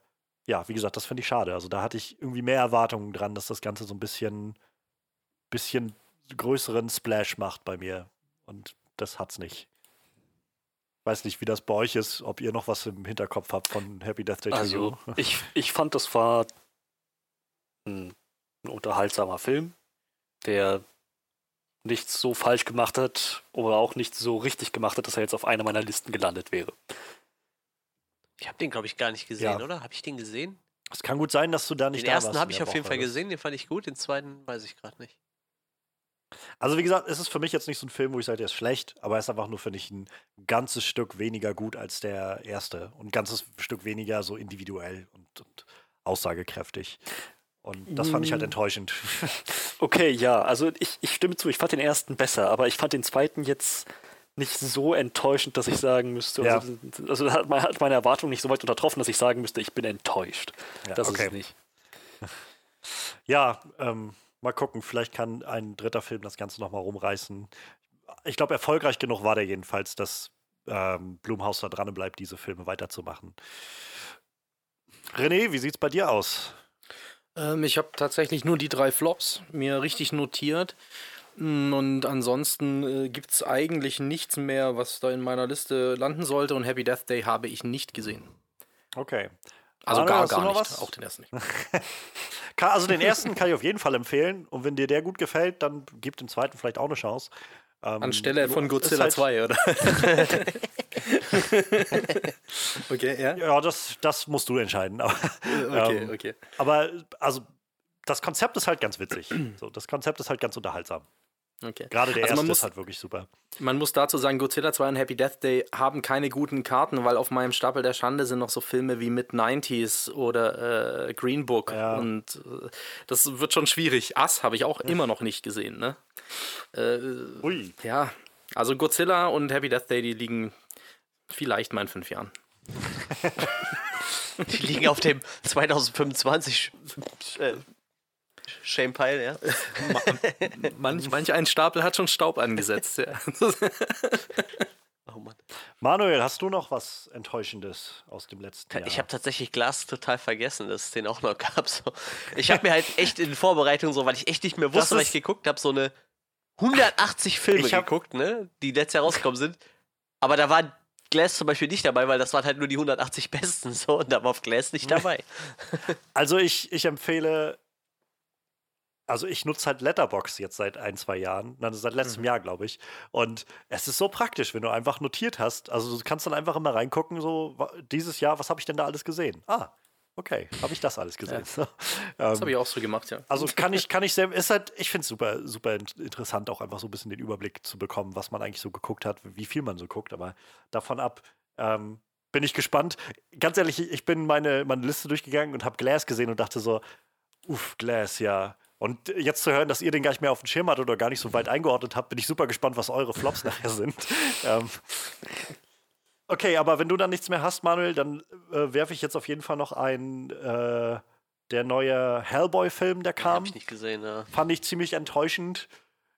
ja, wie gesagt, das finde ich schade. Also da hatte ich irgendwie mehr Erwartungen dran, dass das Ganze so ein bisschen, bisschen größeren Splash macht bei mir. Und das hat's nicht. Weiß nicht, wie das bei euch ist, ob ihr noch was im Hinterkopf habt von Happy Death Day to Also, You. *laughs* ich, ich fand, das war ein, ein unterhaltsamer Film, der nichts so falsch gemacht hat, oder auch nicht so richtig gemacht hat, dass er jetzt auf einer meiner Listen gelandet wäre. Ich habe den, glaube ich, gar nicht gesehen, Ja. oder? Habe ich den gesehen? Es kann gut sein, dass du da nicht Den da ersten warst habe in ich der auf jeden Woche. Fall gesehen, den fand ich gut. Den zweiten weiß ich gerade nicht. Also wie gesagt, es ist für mich jetzt nicht so ein Film, wo ich sage, der ist schlecht, aber er ist einfach nur, finde ich, ein ganzes Stück weniger gut als der erste und ein ganzes Stück weniger so individuell und, und aussagekräftig. Und das fand ich halt Mm. enttäuschend. *laughs* Okay, ja, also ich, ich stimme zu, ich fand den ersten besser, aber ich fand den zweiten jetzt nicht so enttäuschend, dass ich sagen müsste, Ja. also, also hat, hat meine Erwartung nicht so weit untertroffen, dass ich sagen müsste, ich bin enttäuscht. Ja, das okay. ist es nicht. *laughs* Ja, ähm, mal gucken, vielleicht kann ein dritter Film das Ganze nochmal rumreißen. Ich glaube, erfolgreich genug war der jedenfalls, dass ähm, Blumhaus da dran bleibt, diese Filme weiterzumachen. René, wie sieht's bei dir aus? Ähm, ich habe tatsächlich nur die drei Flops mir richtig notiert. Mm, Und ansonsten äh, gibt es eigentlich nichts mehr, was da in meiner Liste landen sollte. Und Happy Death Day habe ich nicht gesehen. Okay. Also Arne, gar, gar nicht. was? Auch den ersten nicht. *laughs* Also den ersten kann ich auf jeden Fall empfehlen. Und wenn dir der gut gefällt, dann gib dem zweiten vielleicht auch eine Chance. Ähm, Anstelle von Godzilla halt- 2, oder? *laughs* okay, ja. Ja, das, das musst du entscheiden. Aber, Okay, ähm, okay. aber also das Konzept ist halt ganz witzig. So, das Konzept ist halt ganz unterhaltsam. Okay. Gerade der Also erste man muss- ist halt wirklich super. Man muss dazu sagen, Godzilla 2 und Happy Death Day haben keine guten Karten, weil auf meinem Stapel der Schande sind noch so Filme wie Mid-90s oder äh, Green Book. Ja. Und äh, das wird schon schwierig. Ass habe ich auch immer noch nicht gesehen. Ne? Äh, Ui. ja, also Godzilla und Happy Death Day, die liegen vielleicht mal in fünf Jahren. *laughs* Die liegen auf dem 2025 äh, Shame Pile, ja. Manch, manch ein Stapel hat schon Staub angesetzt. Ja. *laughs* Oh Mann. Manuel, hast du noch was Enttäuschendes aus dem letzten Jahr? Ich habe tatsächlich Glas total vergessen, dass es den auch noch gab. So. Ich habe mir halt echt in Vorbereitung, so, weil ich echt nicht mehr wusste, was ich geguckt habe, so eine 180 Filme geguckt, ne, die letztes Jahr rausgekommen sind. Aber da war Glass zum Beispiel nicht dabei, weil das waren halt nur die 180 besten so und da war auf Glass nicht *laughs* dabei. Also ich, ich empfehle, also ich nutze halt Letterbox jetzt seit ein, zwei Jahren, also seit letztem Mhm. Jahr, glaube ich. Und es ist so praktisch, wenn du einfach notiert hast. Also du kannst dann einfach immer reingucken, so dieses Jahr, was habe ich denn da alles gesehen? Ah, okay, habe ich das alles gesehen. So, *laughs* Das ähm, habe ich auch so gemacht, ja. also kann ich, *laughs* kann ich sehr, ist halt, ich finde es super, super in- interessant, auch einfach so ein bisschen den Überblick zu bekommen, was man eigentlich so geguckt hat, wie viel man so guckt, aber davon ab ähm, bin ich gespannt. Ganz ehrlich, ich bin meine, meine Liste durchgegangen und habe Glass gesehen und dachte so, uff, Glass, ja. Und jetzt zu hören, dass ihr den gar nicht mehr auf dem Schirm hattet oder gar nicht so weit eingeordnet habt, bin ich super gespannt, was eure Flops *laughs* nachher sind. Ähm, okay, aber wenn du dann nichts mehr hast, Manuel, dann äh, werfe ich jetzt auf jeden Fall noch ein, äh, der neue Hellboy-Film, der kam Habe ich nicht gesehen, ja. fand ich ziemlich enttäuschend.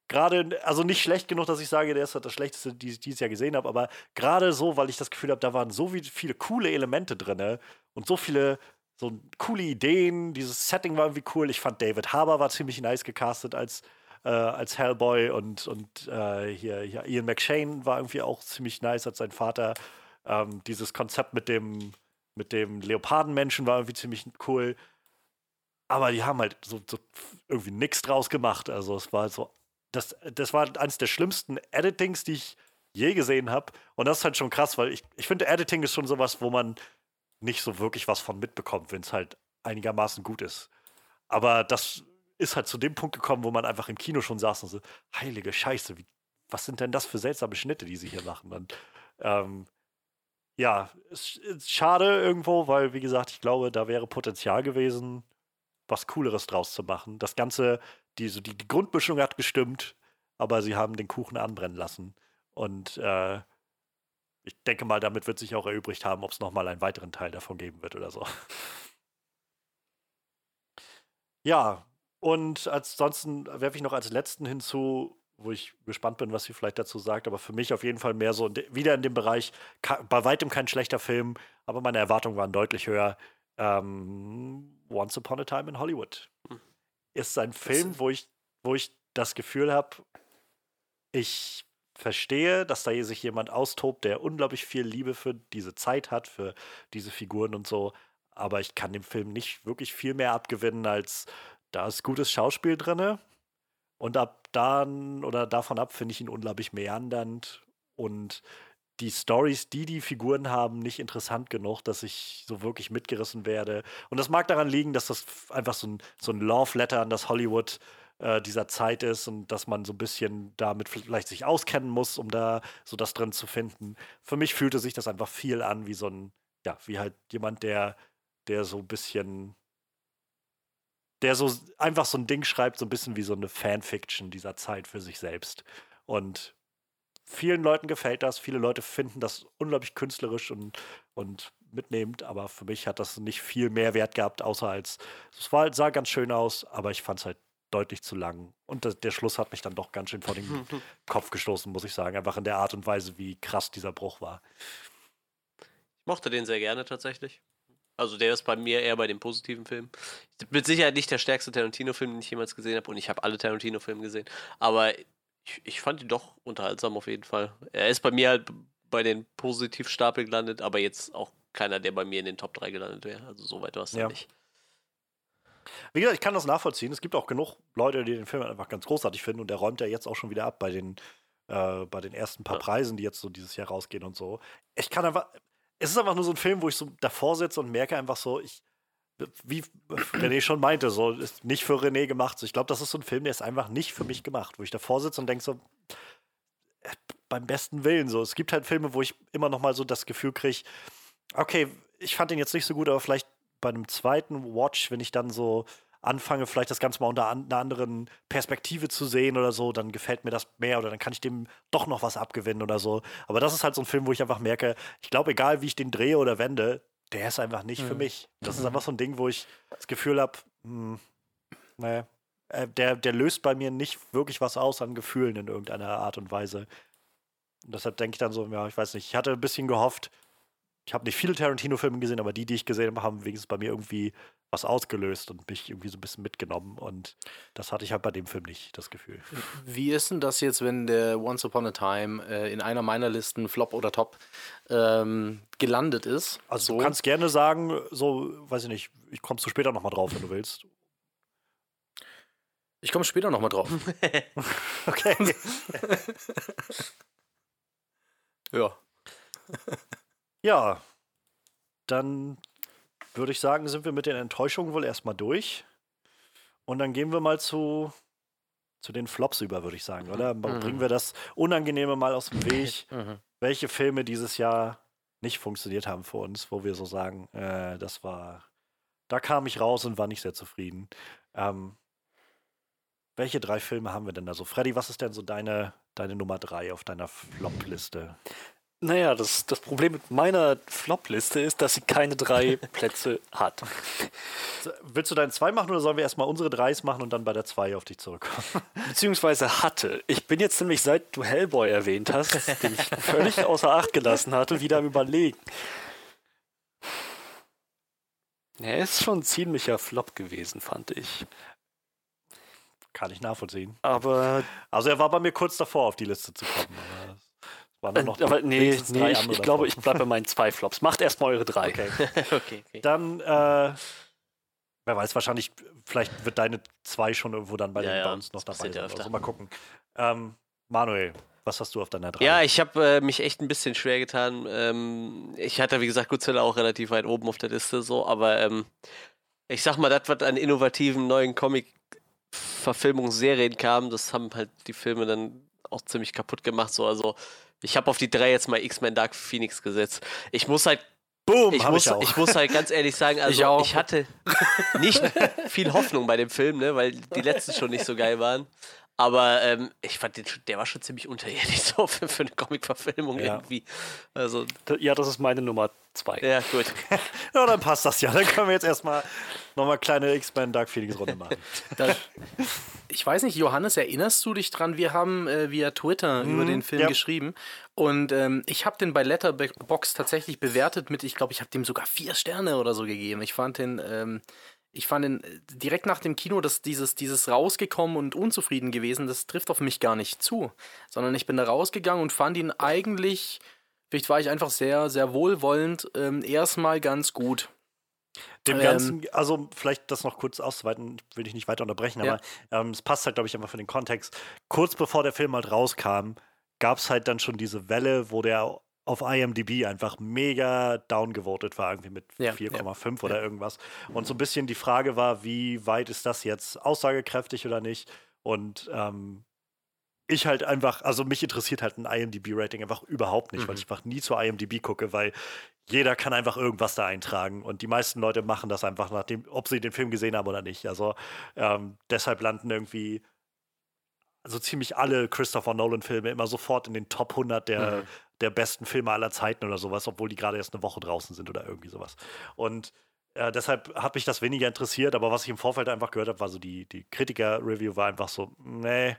Gerade, also nicht schlecht genug, dass ich sage, der ist das Schlechteste, die ich dieses Jahr gesehen habe, aber gerade so, weil ich das Gefühl habe, da waren so viele coole Elemente drin und so viele so coole Ideen. Dieses Setting war irgendwie cool. Ich fand David Harbour war ziemlich nice gecastet als, äh, als Hellboy und, und äh, hier, hier Ian McShane war irgendwie auch ziemlich nice als sein Vater. Ähm, dieses Konzept mit dem, mit dem Leopardenmenschen war irgendwie ziemlich cool. Aber die haben halt so, so irgendwie nichts draus gemacht. Also es war so, das, das war eines der schlimmsten Editings, die ich je gesehen habe. Und das ist halt schon krass, weil ich, ich finde, Editing ist schon sowas, wo man nicht so wirklich was von mitbekommt, wenn es halt einigermaßen gut ist. Aber das ist halt zu dem Punkt gekommen, wo man einfach im Kino schon saß und so, heilige Scheiße, wie, was sind denn das für seltsame Schnitte, die sie hier machen? Und ähm, ja, es ist schade irgendwo, weil, wie gesagt, ich glaube, da wäre Potenzial gewesen, was Cooleres draus zu machen. Das Ganze, die, die, die Grundmischung hat gestimmt, aber sie haben den Kuchen anbrennen lassen. Und äh, ich denke mal, damit wird sich auch erübrigt haben, ob es nochmal einen weiteren Teil davon geben wird oder so. *laughs* Ja, und ansonsten werfe ich noch als letzten hinzu, wo ich gespannt bin, was sie vielleicht dazu sagt, aber für mich auf jeden Fall mehr so wieder in dem Bereich, bei weitem kein schlechter Film, aber meine Erwartungen waren deutlich höher. Ähm, Once Upon a Time in Hollywood. Ist ein Film, wo ich, wo ich das Gefühl habe, ich verstehe, dass da sich jemand austobt, der unglaublich viel Liebe für diese Zeit hat, für diese Figuren und so. Aber ich kann dem Film nicht wirklich viel mehr abgewinnen, als da ist gutes Schauspiel drin. Und ab dann oder davon ab finde ich ihn unglaublich meandernd und die Stories, die die Figuren haben, nicht interessant genug, dass ich so wirklich mitgerissen werde. Und das mag daran liegen, dass das einfach so ein, so ein Love Letter an das Hollywood äh, dieser Zeit ist und dass man so ein bisschen damit vielleicht sich auskennen muss, um da so das drin zu finden. Für mich fühlte sich das einfach viel an wie so ein, ja, wie halt jemand, der, der so ein bisschen, der so einfach so ein Ding schreibt, so ein bisschen wie so eine Fanfiction dieser Zeit für sich selbst. Und vielen Leuten gefällt das, viele Leute finden das unglaublich künstlerisch und, und mitnehmend, aber für mich hat das nicht viel mehr Wert gehabt, außer als, es war, sah ganz schön aus, aber ich fand es halt deutlich zu lang. Und das, der Schluss hat mich dann doch ganz schön vor den *laughs* Kopf gestoßen, muss ich sagen. Einfach in der Art und Weise, wie krass dieser Bruch war. Ich mochte den sehr gerne tatsächlich. Also der ist bei mir eher bei den positiven Filmen. Mit Sicherheit nicht der stärkste Tarantino-Film, den ich jemals gesehen habe. Und ich habe alle Tarantino-Filme gesehen. Aber ich, ich fand ihn doch unterhaltsam auf jeden Fall. Er ist bei mir halt bei den Positivstapel gelandet, aber jetzt auch keiner, der bei mir in den Top 3 gelandet wäre. Also so weit war es ja. nicht. Wie gesagt, ich kann das nachvollziehen. Es gibt auch genug Leute, die den Film einfach ganz großartig finden und der räumt ja jetzt auch schon wieder ab bei den, äh, bei den ersten paar. Preisen, die jetzt so dieses Jahr rausgehen und so. Ich kann einfach, es ist einfach nur so ein Film, wo ich so davor sitze und merke einfach so, ich, wie René schon meinte, so ist nicht für René gemacht. ich glaube, das ist so ein Film, der ist einfach nicht für mich gemacht, wo ich davor sitze und denke so, äh, beim besten Willen so. Es gibt halt Filme, wo ich immer noch mal so das Gefühl kriege, okay, ich fand den jetzt nicht so gut, aber vielleicht bei einem zweiten Watch, wenn ich dann so anfange, vielleicht das Ganze mal unter an, einer anderen Perspektive zu sehen oder so, dann gefällt mir das mehr oder dann kann ich dem doch noch was abgewinnen oder so. Aber das ist halt so ein Film, wo ich einfach merke, ich glaube, egal wie ich den drehe oder wende, der ist einfach nicht mhm. für mich. Das ist einfach so ein Ding, wo ich das Gefühl habe, hm, nee, äh, der, der löst bei mir nicht wirklich was aus an Gefühlen in irgendeiner Art und Weise. Und deshalb denke ich dann so, ja, ich weiß nicht, ich hatte ein bisschen gehofft, ich habe nicht viele Tarantino-Filme gesehen, aber die, die ich gesehen habe, haben wenigstens bei mir irgendwie was ausgelöst und mich irgendwie so ein bisschen mitgenommen. Und das hatte ich halt bei dem Film nicht, das Gefühl. Wie ist denn das jetzt, wenn der Once Upon a Time äh, in einer meiner Listen, Flop oder Top, ähm, gelandet ist? Also so. du kannst gerne sagen, so, weiß ich nicht, ich kommst du später nochmal drauf, wenn du willst. Ich komme später nochmal drauf. *laughs* *laughs* okay. ja. *laughs* Ja, dann würde ich sagen, sind wir mit den Enttäuschungen wohl erstmal durch. Und dann gehen wir mal zu, zu den Flops über, würde ich sagen, oder? Mhm. Bringen wir das Unangenehme mal aus dem Weg. *laughs* Mhm. Welche Filme dieses Jahr nicht funktioniert haben für uns, wo wir so sagen, äh, das war, da kam ich raus und war nicht sehr zufrieden. Ähm, welche drei Filme haben wir denn da so? Freddy, was ist denn so deine, deine Nummer drei auf deiner Flop-Liste? Naja, das, das Problem mit meiner Flop-Liste ist, dass sie keine drei *laughs* Plätze hat. Willst du deinen zwei machen oder sollen wir erstmal unsere dreis machen und dann bei der zwei auf dich zurückkommen? *laughs* Beziehungsweise hatte. Ich bin jetzt nämlich, seit du Hellboy erwähnt hast, den ich völlig außer Acht gelassen hatte, wieder am Überlegen. Er ist schon ein ziemlicher Flop gewesen, fand ich. Kann ich nachvollziehen. Aber. Also er war bei mir kurz davor, auf die Liste zu kommen. Waren noch aber nee, nee ich, ich glaube, ich bleibe bei meinen zwei Flops. Macht erstmal eure drei. Okay. *laughs* okay, okay. Dann, äh, wer weiß, wahrscheinlich, vielleicht wird deine zwei schon irgendwo dann bei ja, den ja, Bounce noch dabei sein. Also mal gucken. Ähm, Manuel, was hast du auf deiner drei? Ja, ich habe äh, mich echt ein bisschen schwer getan. Ähm, ich hatte, wie gesagt, Godzilla auch relativ weit oben auf der Liste, so, aber ähm, ich sag mal, das, was an innovativen neuen Comic-Verfilmungsserien kam, das haben halt die Filme dann auch ziemlich kaputt gemacht. So, also ich habe auf die drei jetzt mal X-Men Dark Phoenix gesetzt. Ich muss halt Boom, ich, muss, ich, ich, muss halt ganz ehrlich sagen, *laughs* also ich, ich, hatte nicht viel Hoffnung bei dem Film, ne, weil die letzten schon nicht so geil waren. Aber ähm, ich fand den, der war schon ziemlich unterirdisch *laughs* so für, für eine Comic-Verfilmung ja. irgendwie. Also, ja, das ist meine Nummer zwei. Ja, gut. *laughs* ja, dann passt das ja. Dann können wir jetzt erstmal nochmal kleine X-Men Dark Phoenix Runde machen. *laughs* Das, ich weiß nicht, Johannes, erinnerst du dich dran? Wir haben äh, via Twitter mhm, über den Film ja. geschrieben und ähm, ich habe den bei Letterbox tatsächlich bewertet mit, ich glaube, ich habe dem sogar vier Sterne oder so gegeben. Ich fand den ähm, ich fand ihn äh, direkt nach dem Kino, dass dieses, dieses rausgekommen und unzufrieden gewesen, das trifft auf mich gar nicht zu. Sondern ich bin da rausgegangen und fand ihn eigentlich, vielleicht war ich einfach sehr, sehr wohlwollend, ähm, erstmal ganz gut. Dem Ganzen, ähm, also vielleicht das noch kurz auszuweiten, will ich nicht weiter unterbrechen, ja. aber ähm, es passt halt, glaube ich, einfach für den Kontext. Kurz bevor der Film halt rauskam, gab es halt dann schon diese Welle, wo der auf IMDb einfach mega downgevotet war, irgendwie mit ja, 4,5 ja, oder ja. irgendwas. Und so ein bisschen die Frage war, wie weit ist das jetzt aussagekräftig oder nicht? Und ähm, ich halt einfach, also mich interessiert halt ein IMDb-Rating einfach überhaupt nicht, mhm. weil ich einfach nie zur IMDb gucke, weil jeder kann einfach irgendwas da eintragen und die meisten Leute machen das einfach nachdem, ob sie den Film gesehen haben oder nicht. Also ähm, deshalb landen irgendwie so ziemlich alle Christopher Nolan-Filme immer sofort in den Top 100 der, mhm. Der besten Filme aller Zeiten oder sowas, obwohl die gerade erst eine Woche draußen sind oder irgendwie sowas. Und äh, deshalb hat mich das weniger interessiert, aber was ich im Vorfeld einfach gehört habe, war so die, die Kritiker-Review war einfach so, nee,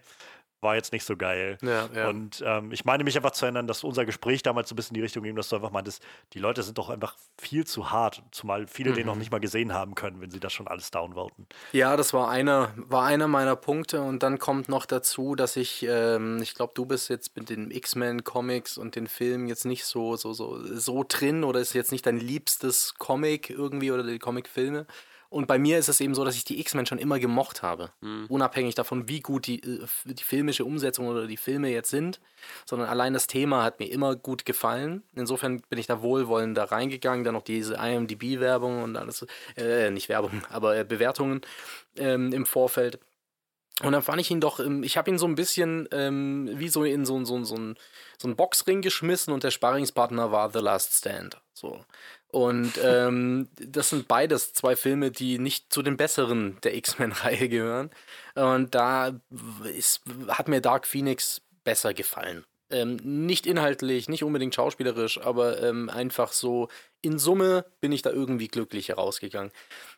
war jetzt nicht so geil. Ja, ja. Und ähm, ich meine mich einfach zu erinnern, dass unser Gespräch damals so ein bisschen in die Richtung ging, dass du einfach meintest, die Leute sind doch einfach viel zu hart, zumal viele mhm. den noch nicht mal gesehen haben können, wenn sie das schon alles downvoten. Ja, das war einer, war einer meiner Punkte und dann kommt noch dazu, dass ich, ähm, ich glaube, du bist jetzt mit den X-Men-Comics und den Filmen jetzt nicht so, so, so, so drin oder ist jetzt nicht dein liebstes Comic irgendwie oder die Comic-Filme. Und bei mir ist es eben so, dass ich die X-Men schon immer gemocht habe. Mhm. Unabhängig davon, wie gut die, äh, die filmische Umsetzung oder die Filme jetzt sind. Sondern allein das Thema hat mir immer gut gefallen. Insofern bin ich da wohlwollend da reingegangen. Dann noch diese IMDb-Werbung und alles. Äh, nicht Werbung, *laughs* aber äh, Bewertungen ähm, im Vorfeld. Und dann fand ich ihn doch, ähm, ich habe ihn so ein bisschen ähm, wie so in so, so, so, ein, so einen Boxring geschmissen und der Sparringspartner war The Last Stand. So. Und ähm, das sind beides zwei Filme, die nicht zu den besseren der X-Men-Reihe gehören. Und da ist, hat mir Dark Phoenix besser gefallen. Ähm, nicht inhaltlich, nicht unbedingt schauspielerisch, aber ähm, einfach so in Summe bin ich da irgendwie glücklich herausgegangen.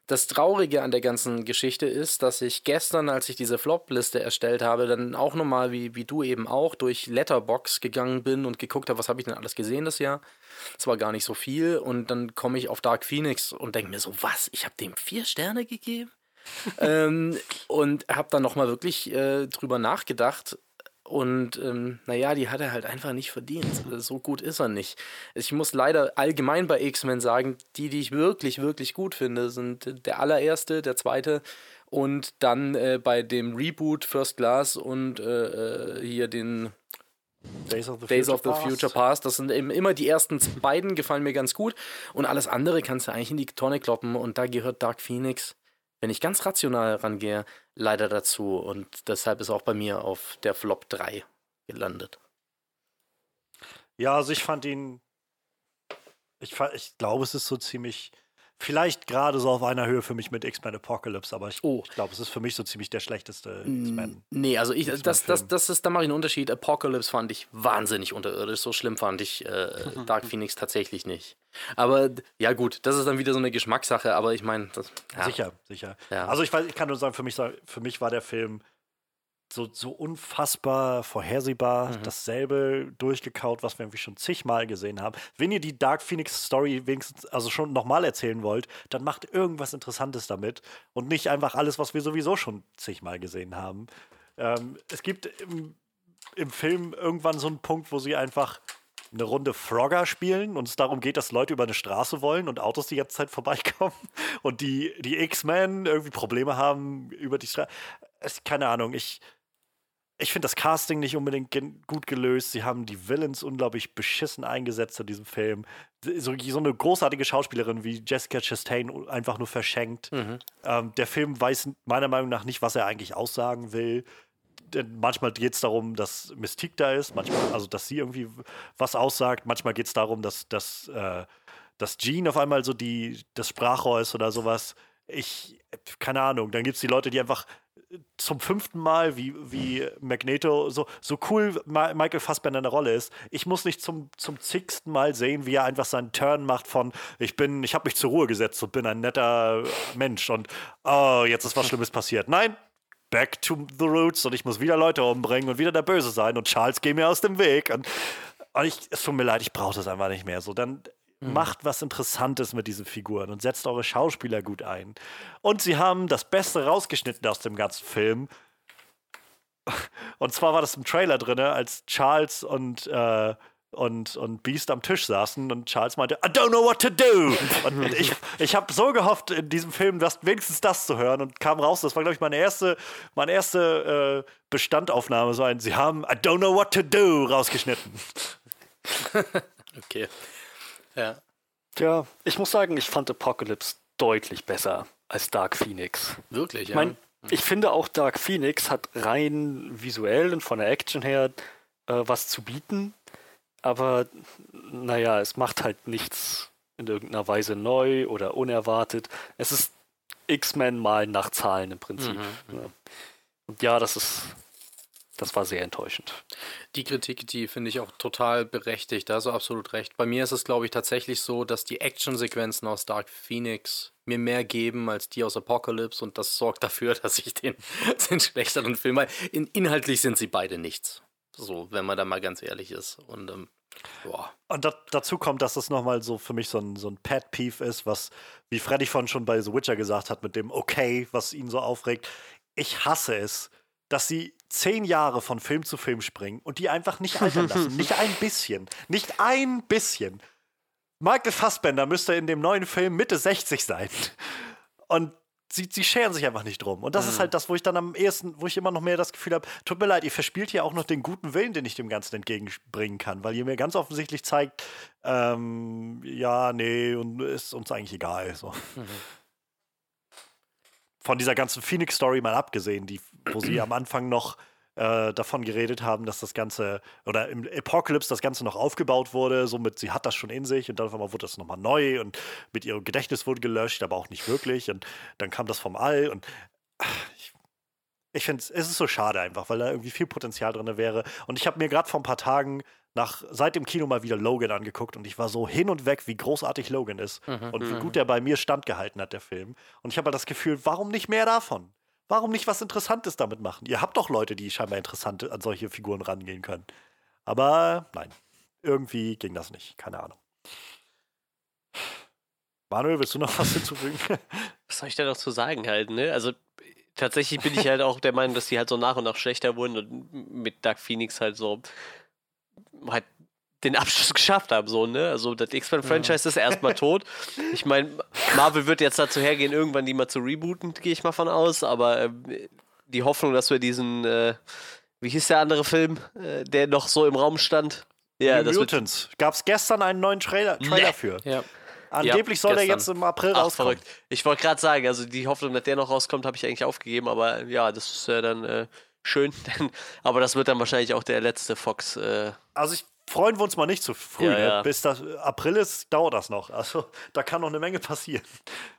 Das Traurige an der ganzen Geschichte ist, dass ich gestern, als ich diese Flop-Liste erstellt habe, dann auch nochmal, wie, wie du eben auch, durch Letterbox gegangen bin und geguckt habe, was habe ich denn alles gesehen das Jahr. Es war gar nicht so viel und dann komme ich auf Dark Phoenix und denke mir so, was, ich habe dem vier Sterne gegeben? *laughs* ähm, und habe dann nochmal wirklich äh, drüber nachgedacht, und ähm, naja, die hat er halt einfach nicht verdient. So gut ist er nicht. Ich muss leider allgemein bei X-Men sagen, die, die ich wirklich, wirklich gut finde, sind der allererste, der zweite und dann äh, bei dem Reboot First Class und äh, äh hier den Days of the, Days Future, of the Future Past. Das sind eben immer die ersten beiden, gefallen mir ganz gut. Und alles andere kannst du eigentlich in die Tonne kloppen. Und da gehört Dark Phoenix wenn ich ganz rational rangehe, leider dazu. Und deshalb ist auch bei mir auf der Flop 3 gelandet. Ja, also ich fand ihn. Ich, ich glaube, es ist so ziemlich vielleicht gerade so auf einer Höhe für mich mit X-Men Apocalypse, aber ich, oh. ich glaube, es ist für mich so ziemlich der schlechteste X-Men. Nee, also ich, das, das, das ist, da mache ich einen Unterschied. Apocalypse fand ich wahnsinnig unterirdisch. So schlimm fand ich äh, *laughs* Dark Phoenix tatsächlich nicht. Aber ja, gut, das ist dann wieder so eine Geschmackssache, aber ich meine, ja. sicher, sicher. Ja. Also ich weiß, ich kann nur sagen, für mich, für mich war der Film so, so unfassbar vorhersehbar, mhm. dasselbe durchgekaut, was wir irgendwie schon zigmal gesehen haben. Wenn ihr die Dark Phoenix Story wenigstens also schon nochmal erzählen wollt, dann macht irgendwas Interessantes damit und nicht einfach alles, was wir sowieso schon zigmal gesehen haben. Ähm, es gibt im, im Film irgendwann so einen Punkt, wo sie einfach eine Runde Frogger spielen und es darum geht, dass Leute über eine Straße wollen und Autos die ganze Zeit *laughs* vorbeikommen und die, die X-Men irgendwie Probleme haben über die Straße. Keine Ahnung, ich, ich finde das Casting nicht unbedingt gut gelöst. Sie haben die Villains unglaublich beschissen eingesetzt in diesem Film. So, so eine großartige Schauspielerin wie Jessica Chastain einfach nur verschenkt. Mhm. Ähm, der Film weiß meiner Meinung nach nicht, was er eigentlich aussagen will. Denn manchmal geht es darum, dass Mystique da ist, manchmal, also dass sie irgendwie was aussagt. Manchmal geht es darum, dass, dass, äh, dass Jean auf einmal so die, das Sprachrohr ist oder sowas. Ich, keine Ahnung. Dann gibt es die Leute, die einfach zum fünften Mal, wie, wie Magneto, so, so cool Ma Michael Fassbender in der Rolle ist. Ich muss nicht zum, zum zigsten Mal sehen, wie er einfach seinen Turn macht von ich bin, ich habe mich zur Ruhe gesetzt und bin ein netter Mensch und oh, jetzt ist was *laughs* Schlimmes passiert. Nein, back to the roots und ich muss wieder Leute umbringen und wieder der Böse sein und Charles geh mir aus dem Weg. Und, und ich, es tut mir leid, ich brauche das einfach nicht mehr. So, dann macht was Interessantes mit diesen Figuren und setzt eure Schauspieler gut ein. Und sie haben das Beste rausgeschnitten aus dem ganzen Film. Und zwar war das im Trailer drin, als Charles und äh, und, und Beast am Tisch saßen und Charles meinte, I don't know what to do. Und *laughs* ich, ich habe so gehofft, in diesem Film das, wenigstens das zu hören und kam raus. Das war, glaube ich, meine erste, meine erste äh, Bestandaufnahme. So ein, sie haben I don't know what to do rausgeschnitten. *laughs* okay. Ja. Ja, ich muss sagen, ich fand Apocalypse deutlich besser als Dark Phoenix. Wirklich, ja. Ich, mein, ich finde auch Dark Phoenix hat rein visuell und von der Action her äh, was zu bieten aber naja, es macht halt nichts in irgendeiner Weise neu oder unerwartet. Es ist X-Men mal nach Zahlen im Prinzip. Mhm. Ja. Und ja, das ist, das war sehr enttäuschend. Die Kritik, die finde ich auch total berechtigt, da hast du absolut recht. Bei mir ist es, glaube ich, tatsächlich so, dass die Actionsequenzen aus Dark Phoenix mir mehr geben als die aus Apocalypse und das sorgt *laughs* dafür, dass ich den, *laughs* den schlechteren Film, weil in, inhaltlich sind sie beide nichts. So, wenn man da mal ganz ehrlich ist. Und, ähm, boah. Und da, dazu kommt, dass das nochmal so für mich so ein, so ein Pet-Peeve ist, was, wie Freddy von schon bei The Witcher gesagt hat, mit dem Okay, was ihn so aufregt. Ich hasse es, dass sie zehn Jahre von Film zu Film springen und die einfach nicht altern lassen. nicht ein bisschen. Nicht ein bisschen. Michael Fassbender müsste in dem neuen Film Mitte 60 sein. Und sie, sie scheren sich einfach nicht drum. Und das mhm. ist halt das, wo ich dann am ehesten, wo ich immer noch mehr das Gefühl habe, tut mir leid, ihr verspielt hier auch noch den guten Willen, den ich dem Ganzen entgegenbringen kann, weil ihr mir ganz offensichtlich zeigt, ähm, ja, nee, und ist uns eigentlich egal. So. Mhm. Von dieser ganzen Phoenix-Story mal abgesehen, die, wo sie am Anfang noch äh, davon geredet haben, dass das Ganze, oder im Apocalypse das Ganze noch aufgebaut wurde, somit sie hat das schon in sich und dann auf einmal wurde das nochmal neu und mit ihrem Gedächtnis wurde gelöscht, aber auch nicht wirklich und dann kam das vom All und ich, ich finde, es ist so schade einfach, weil da irgendwie viel Potenzial drin wäre und ich habe mir gerade vor ein paar Tagen nach, seit dem Kino mal wieder Logan angeguckt und ich war so hin und weg, wie großartig Logan ist mhm, und wie mhm. gut der bei mir standgehalten hat, der Film. Und ich habe halt das Gefühl, warum nicht mehr davon? Warum nicht was Interessantes damit machen? Ihr habt doch Leute, die scheinbar interessant an solche Figuren rangehen können. Aber nein, irgendwie ging das nicht. Keine Ahnung. Manuel, willst du noch was hinzufügen? *laughs* Was soll ich da noch zu sagen halt, ne? Also tatsächlich bin ich halt auch der Meinung, dass die halt so nach und nach schlechter wurden und mit Dark Phoenix halt so halt den Abschluss *laughs* geschafft haben, so, ne? Also das X-Men-Franchise ja. ist erstmal tot. *laughs* Ich meine, Marvel wird jetzt dazu hergehen, irgendwann die mal zu rebooten, gehe ich mal von aus, aber äh, die Hoffnung, dass wir diesen, äh, wie hieß der andere Film, äh, der noch so im Raum stand? Ja, New Mutants. Gab es gestern einen neuen Trailer, Trailer nee. für? Ja. Angeblich ja, soll gestern. der jetzt im April Ach, rauskommen. Verrückt. Ich wollte gerade sagen, also die Hoffnung, dass der noch rauskommt, habe ich eigentlich aufgegeben, aber ja, das ist ja dann äh, schön. *laughs* aber das wird dann wahrscheinlich auch der letzte Fox. Äh, also ich freuen wir uns mal nicht zu früh. Ja, ne? ja. Bis das April ist, dauert das noch. Also da kann noch eine Menge passieren.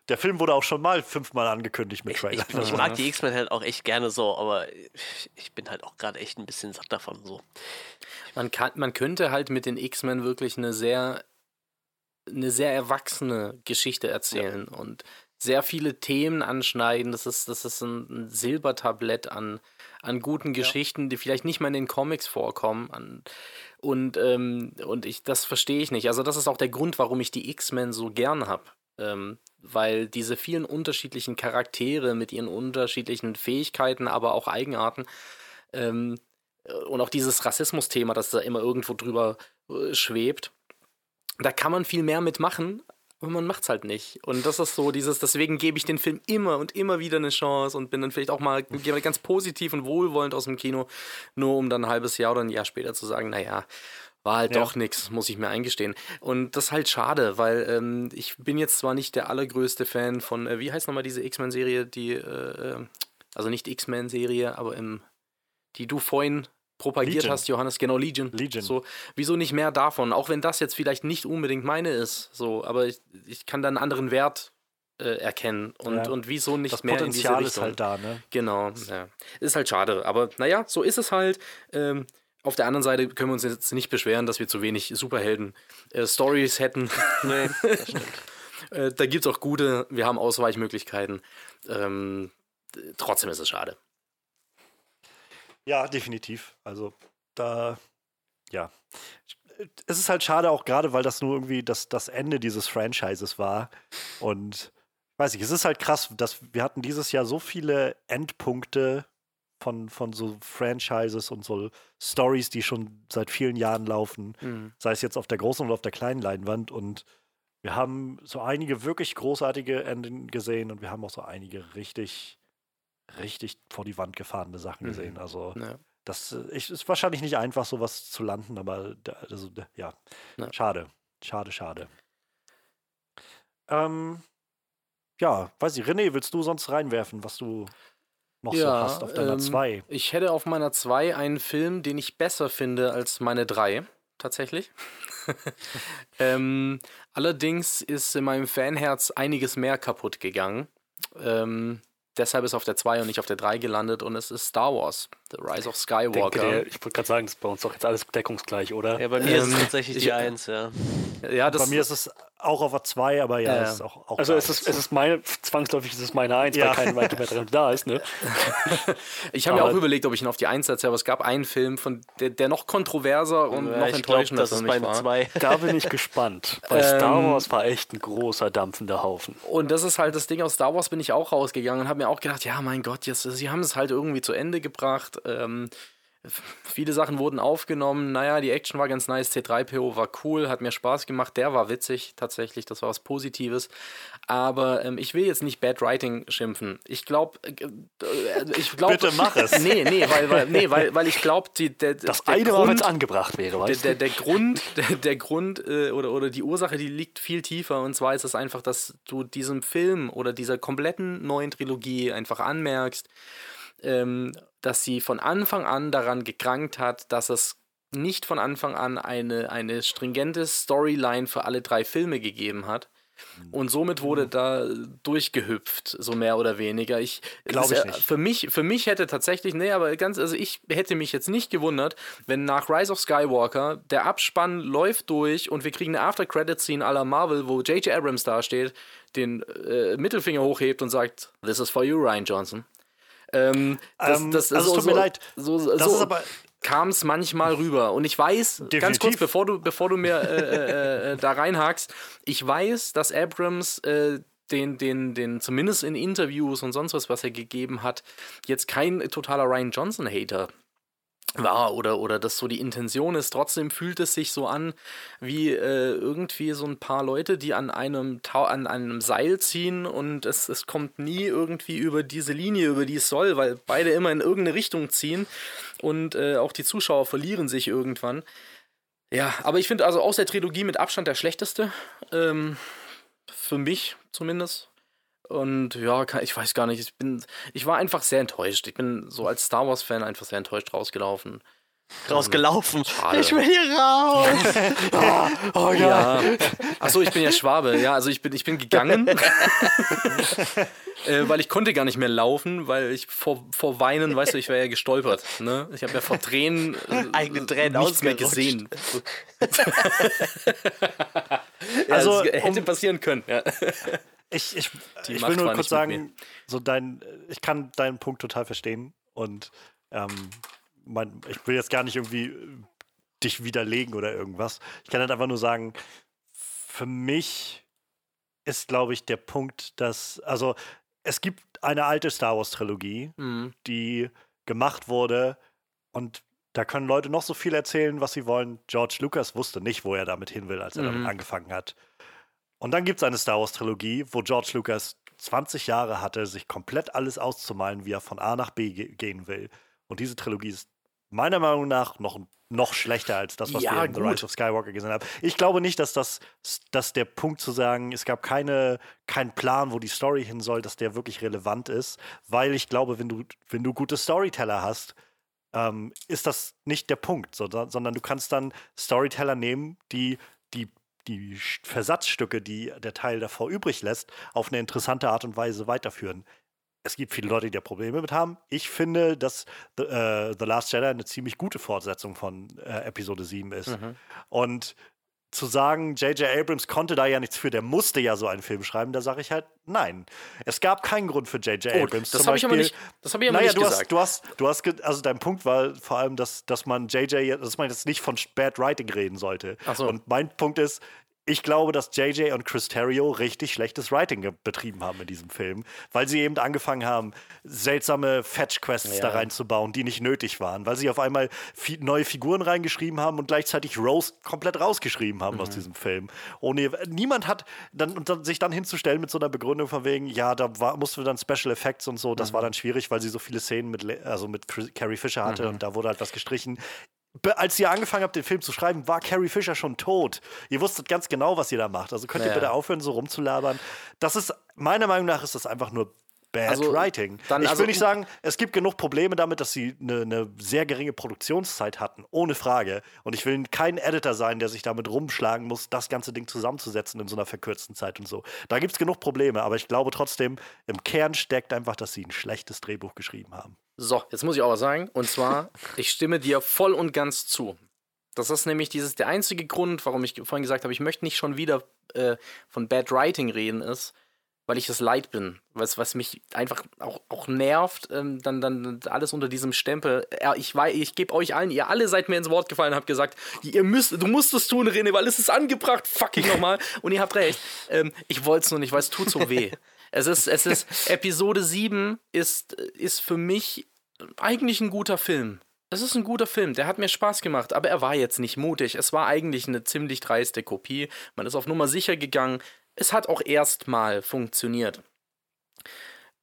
Der Film wurde auch schon mal fünfmal angekündigt mit Trailer. Ich, ich, ich mag die X-Men halt auch echt gerne so, aber ich bin halt auch gerade echt ein bisschen satt davon so. Man, kann, man könnte halt mit den X-Men wirklich eine sehr, eine sehr erwachsene Geschichte erzählen ja. und sehr viele Themen anschneiden. Das ist, das ist ein, ein Silbertablett an, an guten Geschichten, die vielleicht nicht mal in den Comics vorkommen. An, und, ähm, und ich, das verstehe ich nicht. Also, das ist auch der Grund, warum ich die X-Men so gern habe. Ähm, weil diese vielen unterschiedlichen Charaktere mit ihren unterschiedlichen Fähigkeiten, aber auch Eigenarten ähm, und auch dieses Rassismus-Thema, das da immer irgendwo drüber äh, schwebt, da kann man viel mehr mitmachen, aber man macht's halt nicht. Und das ist so dieses, deswegen gebe ich den Film immer und immer wieder eine Chance und bin dann vielleicht auch mal ganz positiv und wohlwollend aus dem Kino, nur um dann ein halbes Jahr oder ein Jahr später zu sagen, naja, war halt ja. doch nichts, muss ich mir eingestehen. Und das ist halt schade, weil ähm, ich bin jetzt zwar nicht der allergrößte Fan von, äh, wie heißt nochmal diese X-Men-Serie, die, äh, äh also nicht X-Men-Serie, aber im, die du vorhin propagiert Legion. hast, Johannes, genau, Legion. Legion. So, wieso nicht mehr davon? Auch wenn das jetzt vielleicht nicht unbedingt meine ist, so, aber ich, ich kann da einen anderen Wert äh, erkennen und, ja. und wieso nicht das mehr Potenzial in diese Richtung. ist halt da, ne? Genau, ja. Ist halt schade, aber naja, so ist es halt. Ähm, auf der anderen Seite können wir uns jetzt nicht beschweren, dass wir zu wenig Superhelden-Stories äh, hätten. *laughs* Nee, das stimmt. *laughs* äh, da gibt es auch gute, wir haben Ausweichmöglichkeiten. Ähm, trotzdem ist es schade. Ja, definitiv. Also da, ja. es ist halt schade auch gerade, weil das nur irgendwie das, das Ende dieses Franchises war. Und weiß ich, es ist halt krass, dass wir hatten dieses Jahr so viele Endpunkte von, von so Franchises und so Stories, die schon seit vielen Jahren laufen, Mhm. sei es jetzt auf der großen oder auf der kleinen Leinwand. Und wir haben so einige wirklich großartige Enden gesehen und wir haben auch so einige richtig, richtig vor die Wand gefahrene Sachen Mhm. gesehen. Also Ja. das äh, ist wahrscheinlich nicht einfach, sowas zu landen, aber also, ja, Ja. schade. Schade, schade. Ähm, ja, weiß ich, René, willst du sonst reinwerfen, was du noch so Ja, hast auf deiner ähm, 2? Ich hätte auf meiner 2 einen Film, den ich besser finde als meine 3, tatsächlich. *laughs* ähm, allerdings ist in meinem Fanherz einiges mehr kaputt gegangen. Ähm, deshalb ist auf der 2 und nicht auf der 3 gelandet und es ist Star Wars, The Rise of Denke Skywalker. der, ich wollte gerade sagen, das ist bei uns doch jetzt alles deckungsgleich, oder? Ja, bei mir ist Ähm, es tatsächlich ich- die Eins, ja. ja, das, Bei mir ist es auch auf der 2, aber ja, es ist auch, auch Also es ist, es ist meine, zwangsläufig ist es meine Eins, Ja. weil kein weiterer da ist, ne? *laughs* ich habe mir auch überlegt, ob ich ihn auf die 1 setze, aber es gab einen Film, von der, der noch kontroverser und ja noch ich glaube, enttäuschender das für ist war. Zwei. Da bin ich gespannt, weil Star Ähm, Wars war echt ein großer, dampfender Haufen. Und das ist halt das Ding aus Star Wars, bin ich auch rausgegangen und habe mir auch gedacht, ja, mein Gott, jetzt, sie haben es halt irgendwie zu Ende gebracht. Ähm, viele Sachen wurden aufgenommen. Naja, die Action war ganz nice. C3PO war cool, hat mir Spaß gemacht. Der war witzig, tatsächlich. Das war was Positives. Aber ähm, ich will jetzt nicht Bad Writing schimpfen. Ich glaube, äh, äh, ich glaube. Bitte mach es. *laughs* Nee, nee, weil, weil, nee, weil, weil ich glaube, der, Das der eine war, wenn es Grund- angebracht wäre, der, weißt der, du? der Grund, der, der Grund äh, oder, oder die Ursache, die liegt viel tiefer. Und zwar ist es einfach, dass du diesem Film oder dieser kompletten neuen Trilogie einfach anmerkst, ähm, dass sie von Anfang an daran gekrankt hat, dass es nicht von Anfang an eine, eine stringente Storyline für alle drei Filme gegeben hat. Und somit wurde da durchgehüpft, so mehr oder weniger. Ich, Glaub es ich ist, nicht. Für mich, für mich hätte tatsächlich, nee, aber ganz, also ich hätte mich jetzt nicht gewundert, wenn nach Rise of Skywalker der Abspann läuft durch und wir kriegen eine After-Credit-Scene à la Marvel, wo J.J. Abrams dasteht, den äh, Mittelfinger hochhebt und sagt, This is for you, Ryan Johnson. Ähm, das, Ähm, das, also es so, tut mir so, leid. So, so, Das ist aber kam es manchmal rüber. Und ich weiß, ganz Definitiv. kurz, bevor du, bevor du mir äh, äh, äh, da reinhakst, ich weiß, dass Abrams äh, den, den, den, zumindest in Interviews und sonst was, was er gegeben hat, jetzt kein totaler Ryan Johnson-Hater war oder, oder das so die Intention ist. Trotzdem fühlt es sich so an, wie äh, irgendwie so ein paar Leute, die an einem, Tau an einem Seil ziehen und es, es kommt nie irgendwie über diese Linie, über die es soll, weil beide immer in irgendeine Richtung ziehen und äh, auch die Zuschauer verlieren sich irgendwann. Ja, aber ich finde also aus der Trilogie mit Abstand der schlechteste. Ähm, für mich zumindest. Und ja, ich weiß gar nicht, ich bin, ich war einfach sehr enttäuscht. Ich bin so als Star Wars-Fan einfach sehr enttäuscht rausgelaufen. Rausgelaufen. Schade. Ich will hier raus. *laughs* Oh Ja. Achso, ich bin ja Schwabe. Ja, also ich bin, ich bin gegangen. *laughs* äh, weil ich konnte gar nicht mehr laufen, weil ich vor, vor Weinen, weißt du, ich wäre ja gestolpert. Ne? Ich habe ja vor Tränen äh, Eigene Tränen nichts mehr gesehen. *laughs* ja, Also, hätte um- passieren können. Ja. Ich, ich, Die ich Macht will nur kurz sagen, so dein, ich kann deinen Punkt total verstehen und ähm, mein, ich will jetzt gar nicht irgendwie äh, dich widerlegen oder irgendwas. Ich kann halt einfach nur sagen, für mich ist, glaube ich, der Punkt, dass, also es gibt eine alte Star Wars Trilogie, Mhm. die gemacht wurde und da können Leute noch so viel erzählen, was sie wollen. George Lucas wusste nicht, wo er damit hin will, als er damit Mhm. angefangen hat. Und dann gibt es eine Star Wars Trilogie, wo George Lucas 20 Jahre hatte, sich komplett alles auszumalen, wie er von A nach B ge gehen will. Und diese Trilogie ist meiner Meinung nach noch, noch schlechter als das, was Ja, wir in The gut. Rise of Skywalker gesehen haben. Ich glaube nicht, dass das dass der Punkt zu sagen, es gab keine, keinen Plan, wo die Story hin soll, dass der wirklich relevant ist, weil ich glaube, wenn du, wenn du gute Storyteller hast, ähm, ist das nicht der Punkt, so, sondern du kannst dann Storyteller nehmen, die die die Versatzstücke, die der Teil davor übrig lässt, auf eine interessante Art und Weise weiterführen. Es gibt viele Leute, die da Probleme mit haben. Ich finde, dass The, äh, The Last Jedi eine ziemlich gute Fortsetzung von äh, Episode 7 ist. Mhm. Und zu sagen, J.J. Abrams konnte da ja nichts für, der musste ja so einen Film schreiben, da sage ich halt nein. Es gab keinen Grund für J.J. Oh, Abrams. das habe ich aber nicht, das hab ich aber naja, nicht du gesagt. hast, du hast, du hast, also dein Punkt war vor allem, dass, dass man JJ, dass man jetzt nicht von Bad Writing reden sollte. So. Und mein Punkt ist, ich glaube, dass JJ und Chris Terrio richtig schlechtes Writing betrieben haben in diesem Film, weil sie eben angefangen haben, seltsame Fetch-Quests Ja. da reinzubauen, die nicht nötig waren, weil sie auf einmal fi neue Figuren reingeschrieben haben und gleichzeitig Rose komplett rausgeschrieben haben Mhm. aus diesem Film. Ohne, niemand hat dann, und dann sich dann hinzustellen mit so einer Begründung von wegen, ja, da war, mussten wir dann Special Effects und so, das Mhm. war dann schwierig, weil sie so viele Szenen mit, also mit Carrie Fisher hatte Mhm. und da wurde halt was gestrichen. Als ihr angefangen habt, den Film zu schreiben, war Carrie Fisher schon tot. Ihr wusstet ganz genau, was ihr da macht. Also könnt ihr Ja. bitte aufhören, so rumzulabern. Das ist, meiner Meinung nach, ist das einfach nur Bad Also, Writing. dann- ich also- will nicht sagen, es gibt genug Probleme damit, dass sie eine, eine sehr geringe Produktionszeit hatten, ohne Frage. Und ich will kein Editor sein, der sich damit rumschlagen muss, das ganze Ding zusammenzusetzen in so einer verkürzten Zeit und so. Da gibt es genug Probleme, aber ich glaube trotzdem, im Kern steckt einfach, dass sie ein schlechtes Drehbuch geschrieben haben. So, jetzt muss ich auch was sagen. Und zwar, ich stimme dir voll und ganz zu. Das ist nämlich dieses, der einzige Grund, warum ich vorhin gesagt habe, ich möchte nicht schon wieder äh, von Bad Writing reden, ist, weil ich das leid bin. Was, was mich einfach auch, auch nervt, ähm, dann, dann alles unter diesem Stempel. Ja, ich weiß, ich gebe euch allen, ihr alle seid mir ins Wort gefallen habt gesagt, ihr müsst, du musst es tun, René, weil es ist angebracht, fucking nochmal. Und ihr habt recht. Ähm, ich wollte es nur nicht, weil es tut so weh. *laughs* Es ist, es ist, *laughs* Episode 7 ist, ist für mich eigentlich ein guter Film. Es ist ein guter Film, der hat mir Spaß gemacht, aber er war jetzt nicht mutig. Es war eigentlich eine ziemlich dreiste Kopie. Man ist auf Nummer sicher gegangen. Es hat auch erstmal funktioniert.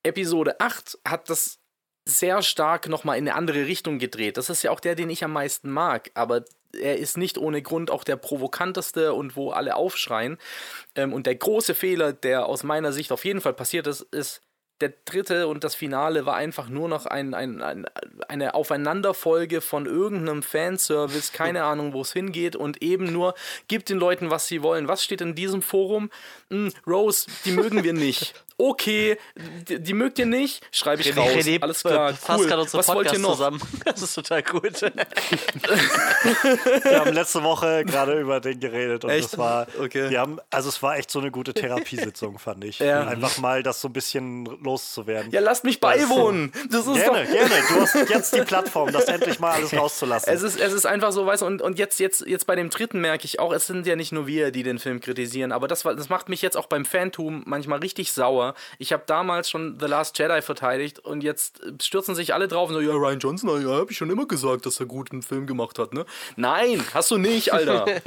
Episode 8 hat das sehr stark nochmal in eine andere Richtung gedreht. Das ist ja auch der, den ich am meisten mag, aber er ist nicht ohne Grund auch der provokanteste und wo alle aufschreien. Ähm, und der große Fehler, der aus meiner Sicht auf jeden Fall passiert ist, ist, der dritte und das Finale war einfach nur noch ein, ein, ein, eine Aufeinanderfolge von irgendeinem Fanservice, keine Ahnung, wo es hingeht und eben nur gibt den Leuten, was sie wollen. Was steht in diesem Forum? Hm, Rose, die mögen wir nicht. Okay, die, die mögt ihr nicht, schreibe ich raus. René, Alles klar, fasst cool. gerade unsere Was wollt ihr noch? zusammen. *laughs* Das ist total gut. Wir haben letzte Woche gerade über den geredet und Echt? es war, Okay. wir haben, also es war echt so eine gute Therapiesitzung, fand ich. Ja. Einfach mal das so ein bisschen loszuwerden. Ja, lasst mich beiwohnen. Das ist gerne, doch gerne. Du hast jetzt die Plattform, das endlich mal alles rauszulassen. Es ist, es ist einfach so, weißt du, und, und jetzt, jetzt, jetzt bei dem dritten merke ich auch, es sind ja nicht nur wir, die den Film kritisieren, aber das, das macht mich jetzt auch beim Phantom manchmal richtig sauer. Ich habe damals schon The Last Jedi verteidigt und jetzt stürzen sich alle drauf und so, ja, Ryan Johnson, ja, habe ich schon immer gesagt, dass er gut einen Film gemacht hat, ne? Nein, hast du nicht, Alter. *laughs*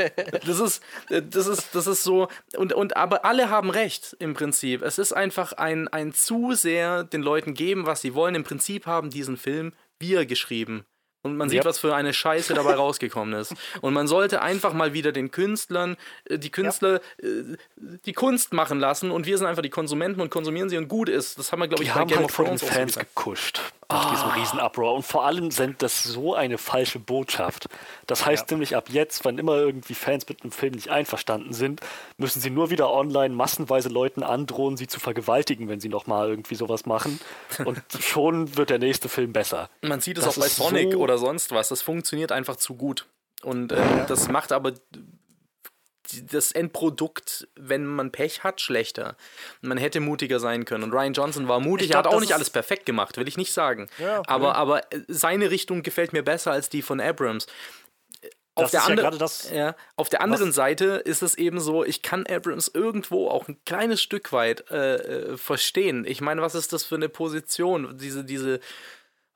Das ist, das ist, das ist so, und, und aber alle haben recht im Prinzip. Es ist einfach ein, ein zu sehr den Leuten geben, was sie wollen. Im Prinzip haben diesen Film wir geschrieben. Und man sieht, Yep. was für eine Scheiße dabei rausgekommen ist. Und man sollte einfach mal wieder den Künstlern, äh, die Künstler, äh, die Kunst machen lassen und wir sind einfach die Konsumenten und konsumieren sie und gut ist. Das haben wir, glaube ich, Die bei haben Game halt of von den Thrones auch so Fans gekuscht nach diesem Riesenuproar. Und vor allem sendet das so eine falsche Botschaft. Das heißt nämlich ab jetzt, wenn immer irgendwie Fans mit einem Film nicht einverstanden sind, müssen sie nur wieder online massenweise Leuten androhen, sie zu vergewaltigen, wenn sie nochmal irgendwie sowas machen. *laughs* Und schon wird der nächste Film besser. Man sieht es Das auch bei Sonic so- oder sonst was. Das funktioniert einfach zu gut. Und äh, das macht aber das Endprodukt, wenn man Pech hat, schlechter. Man hätte mutiger sein können. Und Ryan Johnson war mutig. Ich er hat glaub, auch nicht alles perfekt gemacht, will ich nicht sagen. Ja, aber, aber äh, seine Richtung gefällt mir besser als die von Abrams. Auf Das der, ist ja das- ja, auf der anderen Seite ist es eben so, ich kann Abrams irgendwo auch ein kleines Stück weit äh, äh, verstehen. Ich meine, was ist das für eine Position? Diese, diese,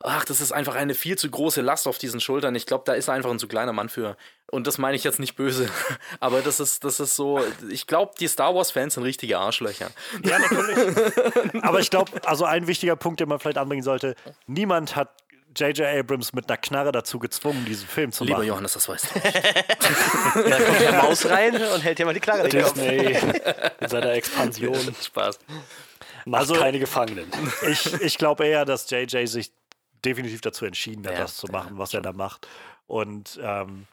ach, das ist einfach eine viel zu große Last auf diesen Schultern. Ich glaube, da ist er einfach ein zu kleiner Mann für. Und das meine ich jetzt nicht böse. *laughs* Aber das ist, das ist so, ich glaube, die Star Wars-Fans sind richtige Arschlöcher. Ja, natürlich. *laughs* Aber ich glaube, also ein wichtiger Punkt, den man vielleicht anbringen sollte: Niemand hat J.J. Abrams mit einer Knarre dazu gezwungen, diesen Film zu Lieber machen. Johannes, das weißt du. *laughs* Da kommt der Maus rein und hält dir mal die Kopf. Disney in seiner Expansion Spaß. macht Also- keine Gefangenen. Ich, ich glaube eher, dass JJ sich definitiv dazu entschieden hat, Ja, das zu machen, was er da macht. Und ähm,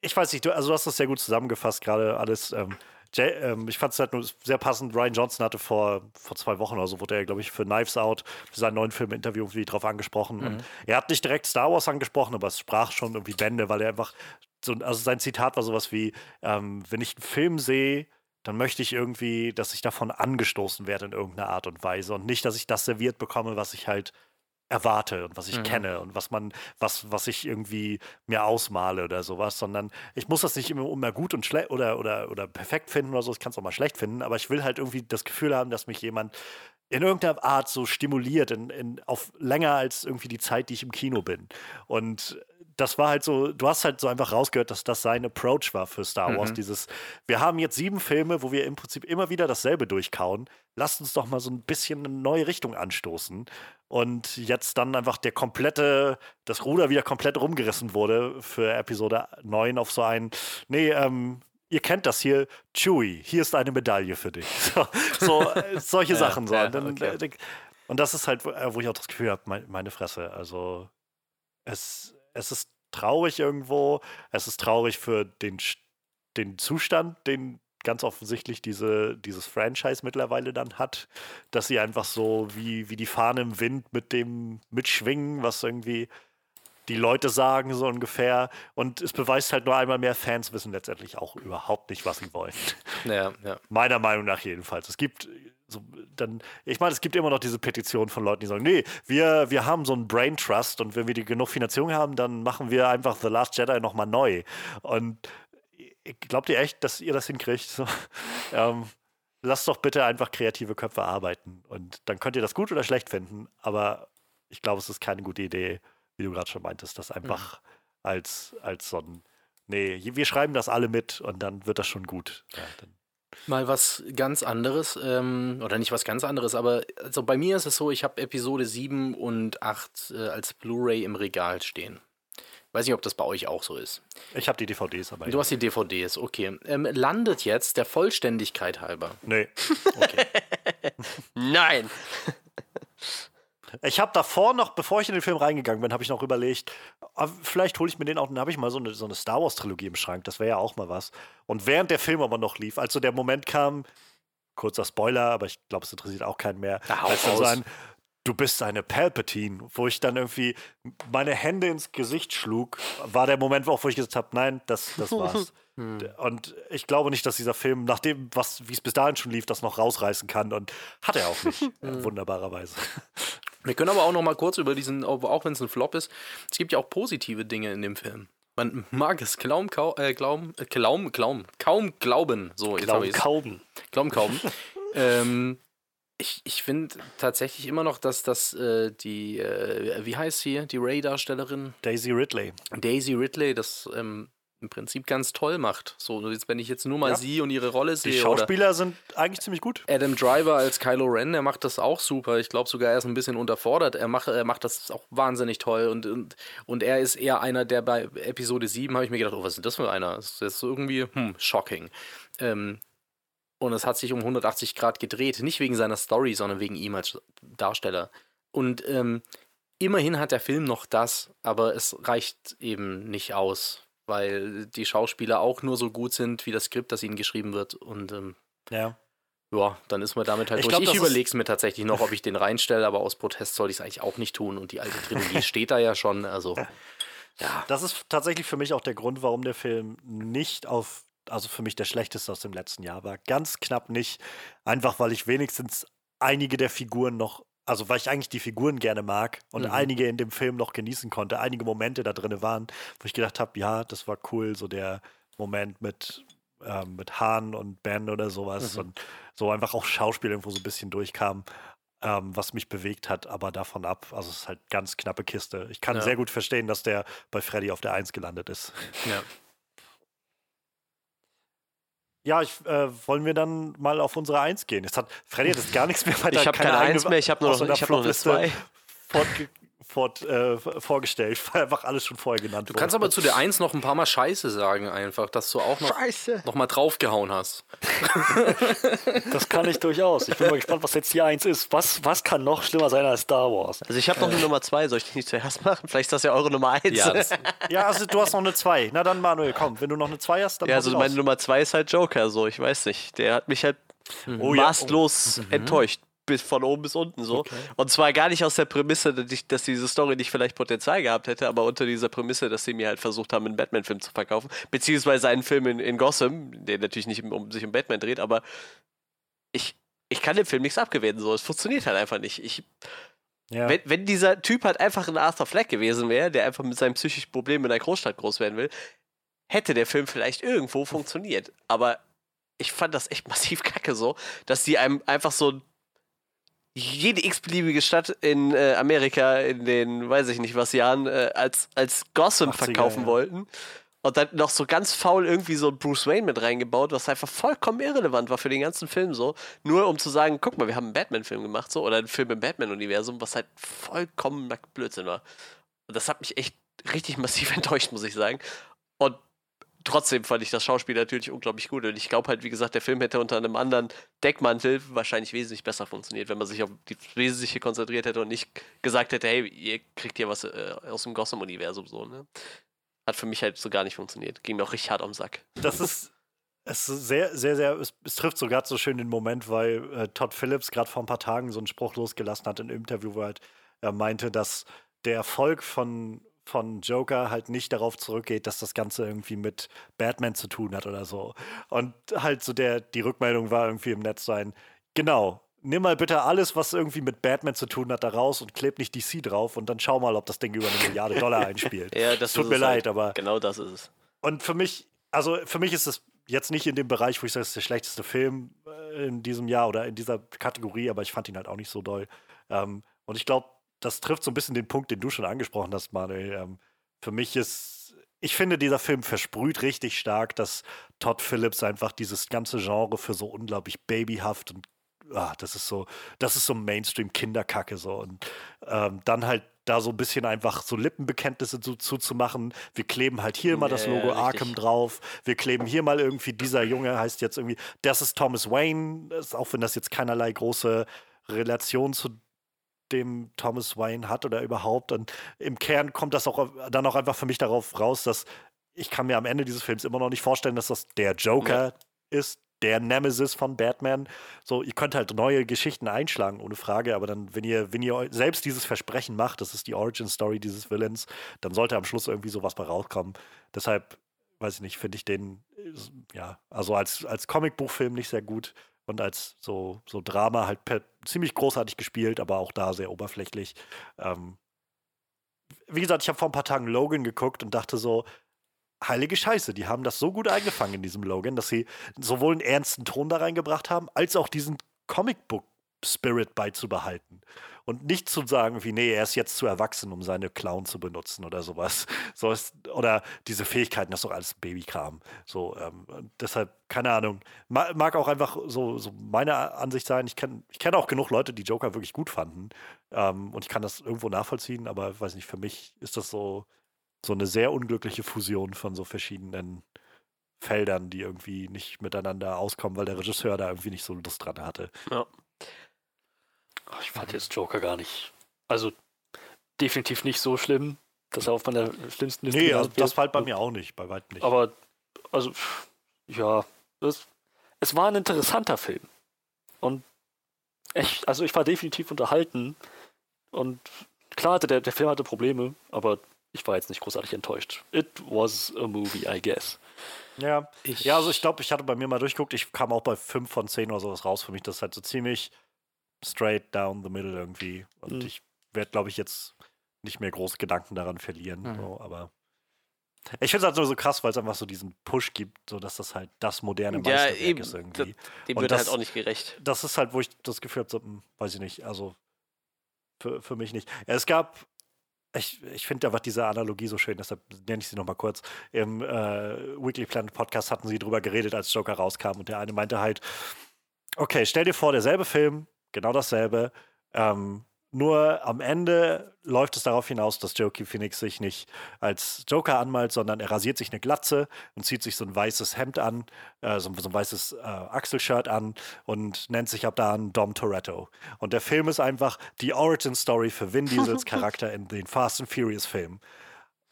ich weiß nicht, du, also du hast das sehr gut zusammengefasst, gerade alles. Ähm, Jay, ähm, ich fand es halt nur sehr passend. Ryan Johnson hatte vor, vor zwei Wochen oder so, wurde er, glaube ich, für Knives Out, für seinen neuen Film Interview irgendwie drauf angesprochen. Mhm. Und er hat nicht direkt Star Wars angesprochen, aber es sprach schon irgendwie Bände, weil er einfach so, also sein Zitat war sowas wie, ähm, wenn ich einen Film sehe, dann möchte ich irgendwie, dass ich davon angestoßen werde in irgendeiner Art und Weise und nicht, dass ich das serviert bekomme, was ich halt erwarte und was ich Mhm. kenne und was man, was, was ich irgendwie mir ausmale oder sowas, sondern ich muss das nicht immer, immer gut und schlecht oder, oder, oder perfekt finden oder so, ich kann es auch mal schlecht finden, aber ich will halt irgendwie das Gefühl haben, dass mich jemand in irgendeiner Art so stimuliert, in, in, auf länger als irgendwie die Zeit, die ich im Kino bin. Und das war halt so, du hast halt so einfach rausgehört, dass das sein Approach war für Star Wars. Mhm. Dieses, wir haben jetzt sieben Filme, wo wir im Prinzip immer wieder dasselbe durchkauen. Lasst uns doch mal so ein bisschen eine neue Richtung anstoßen. Und jetzt dann einfach der komplette, das Ruder wieder komplett rumgerissen wurde für Episode 9 auf so ein, nee, ähm, ihr kennt das hier, Chewie, hier ist eine Medaille für dich. *laughs* So, so äh, solche *laughs* Ja, Sachen. So. ja, Und dann, okay. äh, und das ist halt, wo äh, ich auch das Gefühl habe, mein, meine Fresse. Also es, es ist traurig irgendwo. Es ist traurig für den, den Zustand, den ganz offensichtlich diese, dieses Franchise mittlerweile dann hat, dass sie einfach so wie, wie die Fahne im Wind mit dem mitschwingen, was irgendwie die Leute sagen, so ungefähr. Und es beweist halt nur einmal mehr, Fans wissen letztendlich auch überhaupt nicht, was sie wollen. *laughs* Ja, ja. Meiner Meinung nach jedenfalls. Es gibt so dann, ich meine, es gibt immer noch diese Petition von Leuten, die sagen, nee, wir, wir haben so einen Brain Trust und wenn wir die genug Finanzierung haben, dann machen wir einfach The Last Jedi nochmal neu. Und glaubt ihr echt, dass ihr das hinkriegt? So, *laughs* ähm, lasst doch bitte einfach kreative Köpfe arbeiten. Und dann könnt ihr das gut oder schlecht finden, aber ich glaube, es ist keine gute Idee, wie du gerade schon meintest, das einfach als, als so ein, nee, wir schreiben das alle mit und dann wird das schon gut. Ja, Mal was ganz anderes, ähm, oder nicht was ganz anderes, aber also bei mir ist es so, ich habe Episode 7 und 8 äh, als Blu-ray im Regal stehen. Weiß nicht, ob das bei euch auch so ist. Ich habe die DVDs, aber. Du hast die DVDs, okay. Ähm, landet jetzt der Vollständigkeit halber. Nee. Okay. *laughs* Nein. Ich habe davor noch, bevor ich in den Film reingegangen bin, habe ich noch überlegt, ah, vielleicht hole ich mir den auch, dann habe ich mal so eine, so eine Star Wars-Trilogie im Schrank, das wäre ja auch mal was. Und während der Film aber noch lief, als so der Moment kam, kurzer Spoiler, aber ich glaube, es interessiert auch keinen mehr, hau als dann so ein, du bist eine Palpatine, wo ich dann irgendwie meine Hände ins Gesicht schlug, war der Moment, auch wo ich gesagt habe, nein, das, das war's. *laughs* Und ich glaube nicht, dass dieser Film, nach dem, was, wie es bis dahin schon lief, das noch rausreißen kann. Und hat er auch nicht, *laughs* äh, wunderbarerweise. Wir können aber auch noch mal kurz über diesen, auch wenn es ein Flop ist, es gibt ja auch positive Dinge in dem Film. Man mag es kaum, kaum, äh, glauben, äh, kaum, kaum, kaum glauben. So, jetzt Glauben, kauben. Glauben kaum. *laughs* ähm, ich ich finde tatsächlich immer noch, dass das äh, die, äh, wie heißt sie, die Ray-Darstellerin Daisy Ridley. Daisy Ridley das ähm, im Prinzip ganz toll macht. So, jetzt, wenn ich jetzt nur mal Ja. sie und ihre Rolle Die sehe. Oder Schauspieler sind eigentlich ziemlich gut. Adam Driver als Kylo Ren, der macht das auch super. Ich glaube sogar, er ist ein bisschen unterfordert. Er macht, er macht das auch wahnsinnig toll. Und, und, und er ist eher einer, der bei Episode 7 habe ich mir gedacht, oh, was ist denn das für einer? Das ist irgendwie, hm, shocking. Ähm, und es hat sich um 180 Grad gedreht. Nicht wegen seiner Story, sondern wegen ihm als Darsteller. Und ähm, immerhin hat der Film noch das, aber es reicht eben nicht aus, weil die Schauspieler auch nur so gut sind wie das Skript, das ihnen geschrieben wird. Und ähm, Ja. ja, dann ist man damit halt Ich durch. glaub, ich überlege es mir tatsächlich noch, ob ich den reinstelle, aber aus Protest sollte ich es eigentlich auch nicht tun. Und die alte Trilogie *laughs* steht da ja schon. Also, ja. Das ist tatsächlich für mich auch der Grund, warum der Film nicht auf, also für mich der schlechteste aus dem letzten Jahr war. Ganz knapp nicht. Einfach weil ich wenigstens einige der Figuren noch, also weil ich eigentlich die Figuren gerne mag und Mhm. einige in dem Film noch genießen konnte. Einige Momente da drin waren, wo ich gedacht habe, ja, das war cool, so der Moment mit, ähm, mit Hahn und Ben oder sowas Mhm. und so einfach auch Schauspiel irgendwo so ein bisschen durchkam. Ähm, was mich bewegt hat, aber davon ab, also es ist halt ganz knappe Kiste. Ich kann Ja. sehr gut verstehen, dass der bei Freddy auf der 1 gelandet ist. ja. Ja, ich, äh, wollen wir dann mal auf unsere 1 gehen? Jetzt hat Freddy hat jetzt gar nichts mehr weiter. Ich habe keine Eins mehr, ich habe nur noch, ich hab noch eine zwei. Fort, äh, vorgestellt, *laughs* weil einfach alles schon vorher genannt Du kannst aber zu der 1 noch ein paar Mal Scheiße sagen, einfach, dass du auch noch, Scheiße. noch mal draufgehauen hast. *laughs* Das kann ich durchaus. Ich bin mal gespannt, was jetzt die Eins ist. Was, was kann noch schlimmer sein als Star Wars? Also ich habe noch eine Nummer zwei, soll ich die nicht zuerst machen? Vielleicht ist das ja eure Nummer eins. Ja, das, *laughs* Ja, also du hast noch eine 2. Na dann, Manuel, komm, wenn du noch eine 2 hast, dann Ja, also meine. Nummer zwei ist halt Joker, so, ich weiß nicht. Der hat mich halt Oh ja, maßlos enttäuscht. Bis von oben bis unten so. Und zwar gar nicht aus der Prämisse, dass, ich, dass diese Story nicht vielleicht Potenzial gehabt hätte, aber unter dieser Prämisse, dass sie mir halt versucht haben, einen Batman-Film zu verkaufen. Beziehungsweise einen Film in, in Gotham, der natürlich nicht um, sich um Batman dreht, aber ich, ich kann dem Film nichts abgewinnen. So. Es funktioniert halt einfach nicht. Ich, Ja. wenn, wenn dieser Typ halt einfach ein Arthur Fleck gewesen wäre, der einfach mit seinem psychischen Problem in einer Großstadt groß werden will, hätte der Film vielleicht irgendwo funktioniert. Aber ich fand das echt *laughs* massiv kacke so, dass die einem einfach so jede x-beliebige Stadt in äh, Amerika in den, weiß ich nicht was Jahren, äh, als, als Gotham 80er, verkaufen ja. wollten. Und dann noch so ganz faul irgendwie so Bruce Wayne mit reingebaut, was einfach vollkommen irrelevant war für den ganzen Film so. Nur um zu sagen, guck mal, wir haben einen Batman-Film gemacht so, oder einen Film im Batman-Universum, was halt vollkommen Blödsinn war. Und das hat mich echt richtig *laughs* massiv enttäuscht, muss ich sagen. Und trotzdem fand ich das Schauspiel natürlich unglaublich gut. Und ich glaube halt, wie gesagt, der Film hätte unter einem anderen Deckmantel wahrscheinlich wesentlich besser funktioniert, wenn man sich auf die Wesentliche konzentriert hätte und nicht gesagt hätte, hey, ihr kriegt hier was äh, aus dem Gotham-Universum so, ne? Hat für mich halt so gar nicht funktioniert. Ging mir auch richtig hart am Sack. Das ist, es ist sehr, sehr, sehr, es, es trifft so gerade so schön den Moment, weil äh, Todd Phillips gerade vor ein paar Tagen so einen Spruch losgelassen hat in einem Interview, wo er halt er meinte, dass der Erfolg von, von Joker halt nicht darauf zurückgeht, dass das Ganze irgendwie mit Batman zu tun hat oder so. Und halt so der, die Rückmeldung war irgendwie im Netz sein, genau, nimm mal bitte alles, was irgendwie mit Batman zu tun hat, da raus und kleb nicht DC drauf und dann schau mal, ob das Ding über eine Milliarde Dollar *laughs* einspielt. Ja, das Tut mir es leid, halt. aber Genau das ist es. und für mich, also für mich ist es jetzt nicht in dem Bereich, wo ich sage, es ist der schlechteste Film äh, in diesem Jahr oder in dieser Kategorie, aber ich fand ihn halt auch nicht so doll. Ähm, und ich glaube, das trifft so ein bisschen den Punkt, den du schon angesprochen hast, Manuel. Ähm, für mich ist, ich finde, dieser Film versprüht richtig stark, dass Todd Phillips einfach dieses ganze Genre für so unglaublich babyhaft und ah, das ist so, das ist so Mainstream-Kinderkacke so. Und ähm, dann halt da so ein bisschen einfach so Lippenbekenntnisse zu, zuzumachen. Wir kleben halt hier mal das Ja, Logo richtig. Arkham drauf. Wir kleben hier mal irgendwie, dieser Junge heißt jetzt irgendwie, das ist Thomas Wayne, auch wenn das jetzt keinerlei große Relation zu dem Thomas Wayne hat oder überhaupt. Und im Kern kommt das auch dann auch einfach für mich darauf raus, dass ich kann mir am Ende dieses Films immer noch nicht vorstellen, dass das der Joker ist, der Nemesis von Batman. So, ihr könnt halt neue Geschichten einschlagen, ohne Frage, aber dann, wenn ihr, wenn ihr selbst dieses Versprechen macht, das ist die Origin-Story dieses Villains, dann sollte am Schluss irgendwie sowas bei rauskommen. Deshalb, weiß ich nicht, finde ich den, ja, also als, als Comicbuchfilm nicht sehr gut und als so, so Drama halt per, ziemlich großartig gespielt, aber auch da sehr oberflächlich. Ähm, wie gesagt, ich habe vor ein paar Tagen Logan geguckt und dachte so, heilige Scheiße, die haben das so gut eingefangen in diesem Logan, dass sie sowohl einen ernsten Ton da reingebracht haben, als auch diesen Comicbook-Spirit beizubehalten. Und nicht zu sagen, wie, nee, er ist jetzt zu erwachsen, um seine Clown zu benutzen oder sowas. *laughs* So ist, oder diese Fähigkeiten, das ist doch alles Babykram. So, ähm, deshalb, keine Ahnung. Ma- Mag auch einfach so, so meine Ansicht sein. Ich kenne ich kenn auch genug Leute, die Joker wirklich gut fanden. Ähm, und ich kann das irgendwo nachvollziehen, aber weiß nicht, für mich ist das so, so eine sehr unglückliche Fusion von so verschiedenen Feldern, die irgendwie nicht miteinander auskommen, weil der Regisseur da irgendwie nicht so Lust dran hatte. Ja. Ach, Ich fand jetzt Joker gar nicht. Also definitiv nicht so schlimm, dass er auf meiner schlimmsten Liste Nee, also das fällt bei mir auch nicht, bei weitem nicht. Aber, also, ja, das, es war ein interessanter Film. Und echt, also ich war definitiv unterhalten. Und klar, hatte der, der Film hatte Probleme, aber ich war jetzt nicht großartig enttäuscht. It was a movie, I guess. ja. Ich- ja, also ich glaube, ich hatte bei mir mal durchguckt, ich kam auch bei 5 von 10 oder sowas raus für mich. Das ist halt so ziemlich straight down the middle irgendwie. Und Mhm. ich werde, glaube ich, jetzt nicht mehr große Gedanken daran verlieren. Mhm. So, aber ich finde es halt so krass, weil es einfach so diesen Push gibt, so dass das halt das moderne Ja, Meisterwerk eben. ist irgendwie. Dem wird er das- halt auch nicht gerecht. das ist halt, wo ich das Gefühl habe, so, hm, weiß ich nicht, also für, für mich nicht. Es gab, ich, ich finde einfach diese Analogie so schön, deshalb nenne ich sie nochmal kurz. Im äh, Weekly Planet Podcast hatten sie drüber geredet, als Joker rauskam und der eine meinte halt, okay, stell dir vor, derselbe Film, genau dasselbe, ähm, Nur am Ende läuft es darauf hinaus, dass Joaquin Phoenix sich nicht als Joker anmalt, sondern er rasiert sich eine Glatze und zieht sich so ein weißes Hemd an, äh, so, so, ein weißes äh, Achselshirt an und nennt sich ab da an Dom Toretto. Und der Film ist einfach die Origin Story für Vin *laughs* Diesels Charakter in den Fast and Furious Filmen.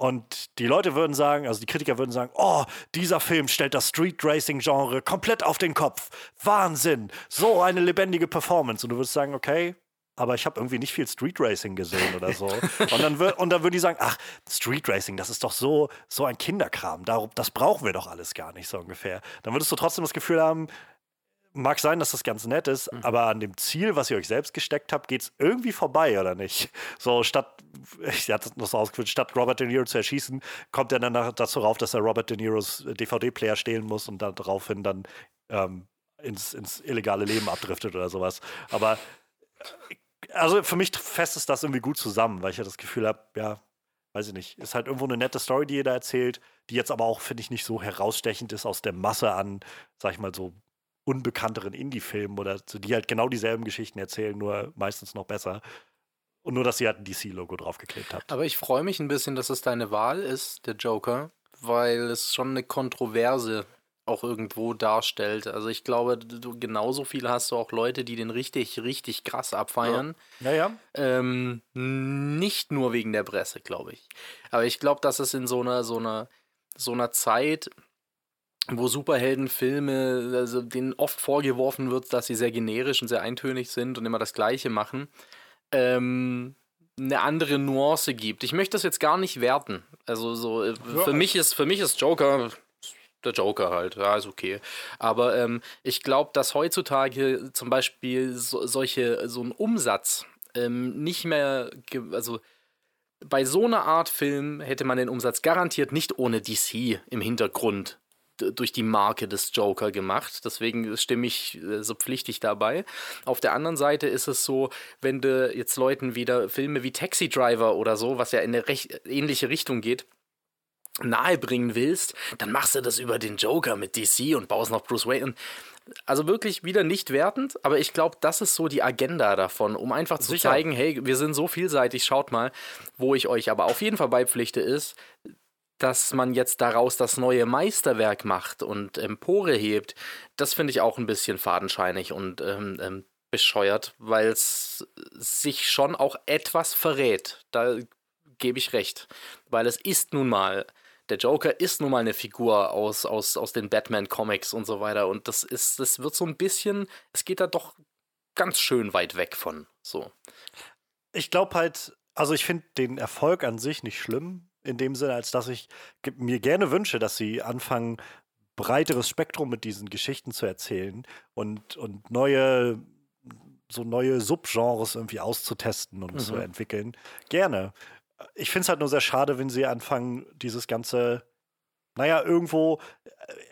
Und die Leute würden sagen, also die Kritiker würden sagen, oh, dieser Film stellt das Street Racing Genre komplett auf den Kopf. Wahnsinn, so eine lebendige Performance. Und du würdest sagen, okay, aber ich habe irgendwie nicht viel Street Racing gesehen oder so. und dann, und dann würden die sagen, ach, Street Racing, das ist doch so, so ein Kinderkram, das brauchen wir doch alles gar nicht, so ungefähr. Dann würdest du trotzdem das Gefühl haben, mag sein, dass das ganz nett ist, mhm. aber an dem Ziel, was ihr euch selbst gesteckt habt, geht es irgendwie vorbei, oder nicht? So, statt, ich hatte das so ausgeführt, statt Robert De Niro zu erschießen, kommt er dann dazu rauf, dass er Robert De Niros DVD-Player stehlen muss und daraufhin dann ähm, ins, ins illegale Leben abdriftet oder sowas. Aber also für mich fest ist das irgendwie gut zusammen, weil ich ja das Gefühl habe, ja, weiß ich nicht, ist halt irgendwo eine nette Story, die ihr da erzählt, die jetzt aber auch, finde ich, nicht so herausstechend ist aus der Masse an, sag ich mal, so unbekannteren Indie-Filmen oder so, die halt genau dieselben Geschichten erzählen, nur meistens noch besser. Und nur, dass sie halt ein DC-Logo draufgeklebt hat. Aber ich freue mich ein bisschen, dass es deine Wahl ist, der Joker, weil es schon eine Kontroverse auch irgendwo darstellt. Also ich glaube, du genauso viel hast du auch Leute, die den richtig, richtig krass abfeiern. Ja, ja. ja. Ähm, nicht nur wegen der Presse, glaube ich. Aber ich glaube, dass es in so einer, so einer, so einer Zeit, wo Superheldenfilme, also denen oft vorgeworfen wird, dass sie sehr generisch und sehr eintönig sind und immer das Gleiche machen, ähm, eine andere Nuance gibt. Ich möchte das jetzt gar nicht werten. Also so, äh, ja, für mich ist für mich ist Joker der Joker halt, ja, ist okay. Aber ähm, ich glaube, dass heutzutage zum Beispiel so, solche, so ein Umsatz ähm, nicht mehr, also bei so einer Art Film hätte man den Umsatz garantiert nicht ohne DC im Hintergrund durch die Marke des Joker gemacht. Deswegen stimme ich äh, so pflichtig dabei. Auf der anderen Seite ist es so, wenn du jetzt Leuten wieder Filme wie Taxi Driver oder so, was ja in eine recht ähnliche Richtung geht, nahebringen willst, dann machst du das über den Joker mit DC und baust noch Bruce Wayne. Also wirklich wieder nicht wertend, aber ich glaube, das ist so die Agenda davon, um einfach zu Sicher. zeigen, hey, wir sind so vielseitig, schaut mal, wo ich euch aber auf jeden Fall beipflichte ist, dass man jetzt daraus das neue Meisterwerk macht und Empore hebt, das finde ich auch ein bisschen fadenscheinig und ähm, ähm, bescheuert, weil es sich schon auch etwas verrät. Da gebe ich recht. Weil es ist nun mal der Joker ist nun mal eine Figur aus, aus, aus den Batman-Comics und so weiter. Und das ist, das wird so ein bisschen, es geht da doch ganz schön weit weg von. So. Ich glaube halt, also ich finde den Erfolg an sich nicht schlimm, in dem Sinne, als dass ich mir gerne wünsche, dass sie anfangen, breiteres Spektrum mit diesen Geschichten zu erzählen und, und neue, so neue Subgenres irgendwie auszutesten und mhm. zu entwickeln. Gerne ich finde es halt nur sehr schade, wenn sie anfangen, dieses ganze, naja, irgendwo,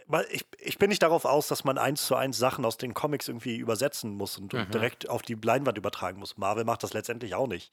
äh, ich, ich bin nicht darauf aus, dass man eins zu eins Sachen aus den Comics irgendwie übersetzen muss und, mhm. und direkt auf die Leinwand übertragen muss. Marvel macht das letztendlich auch nicht.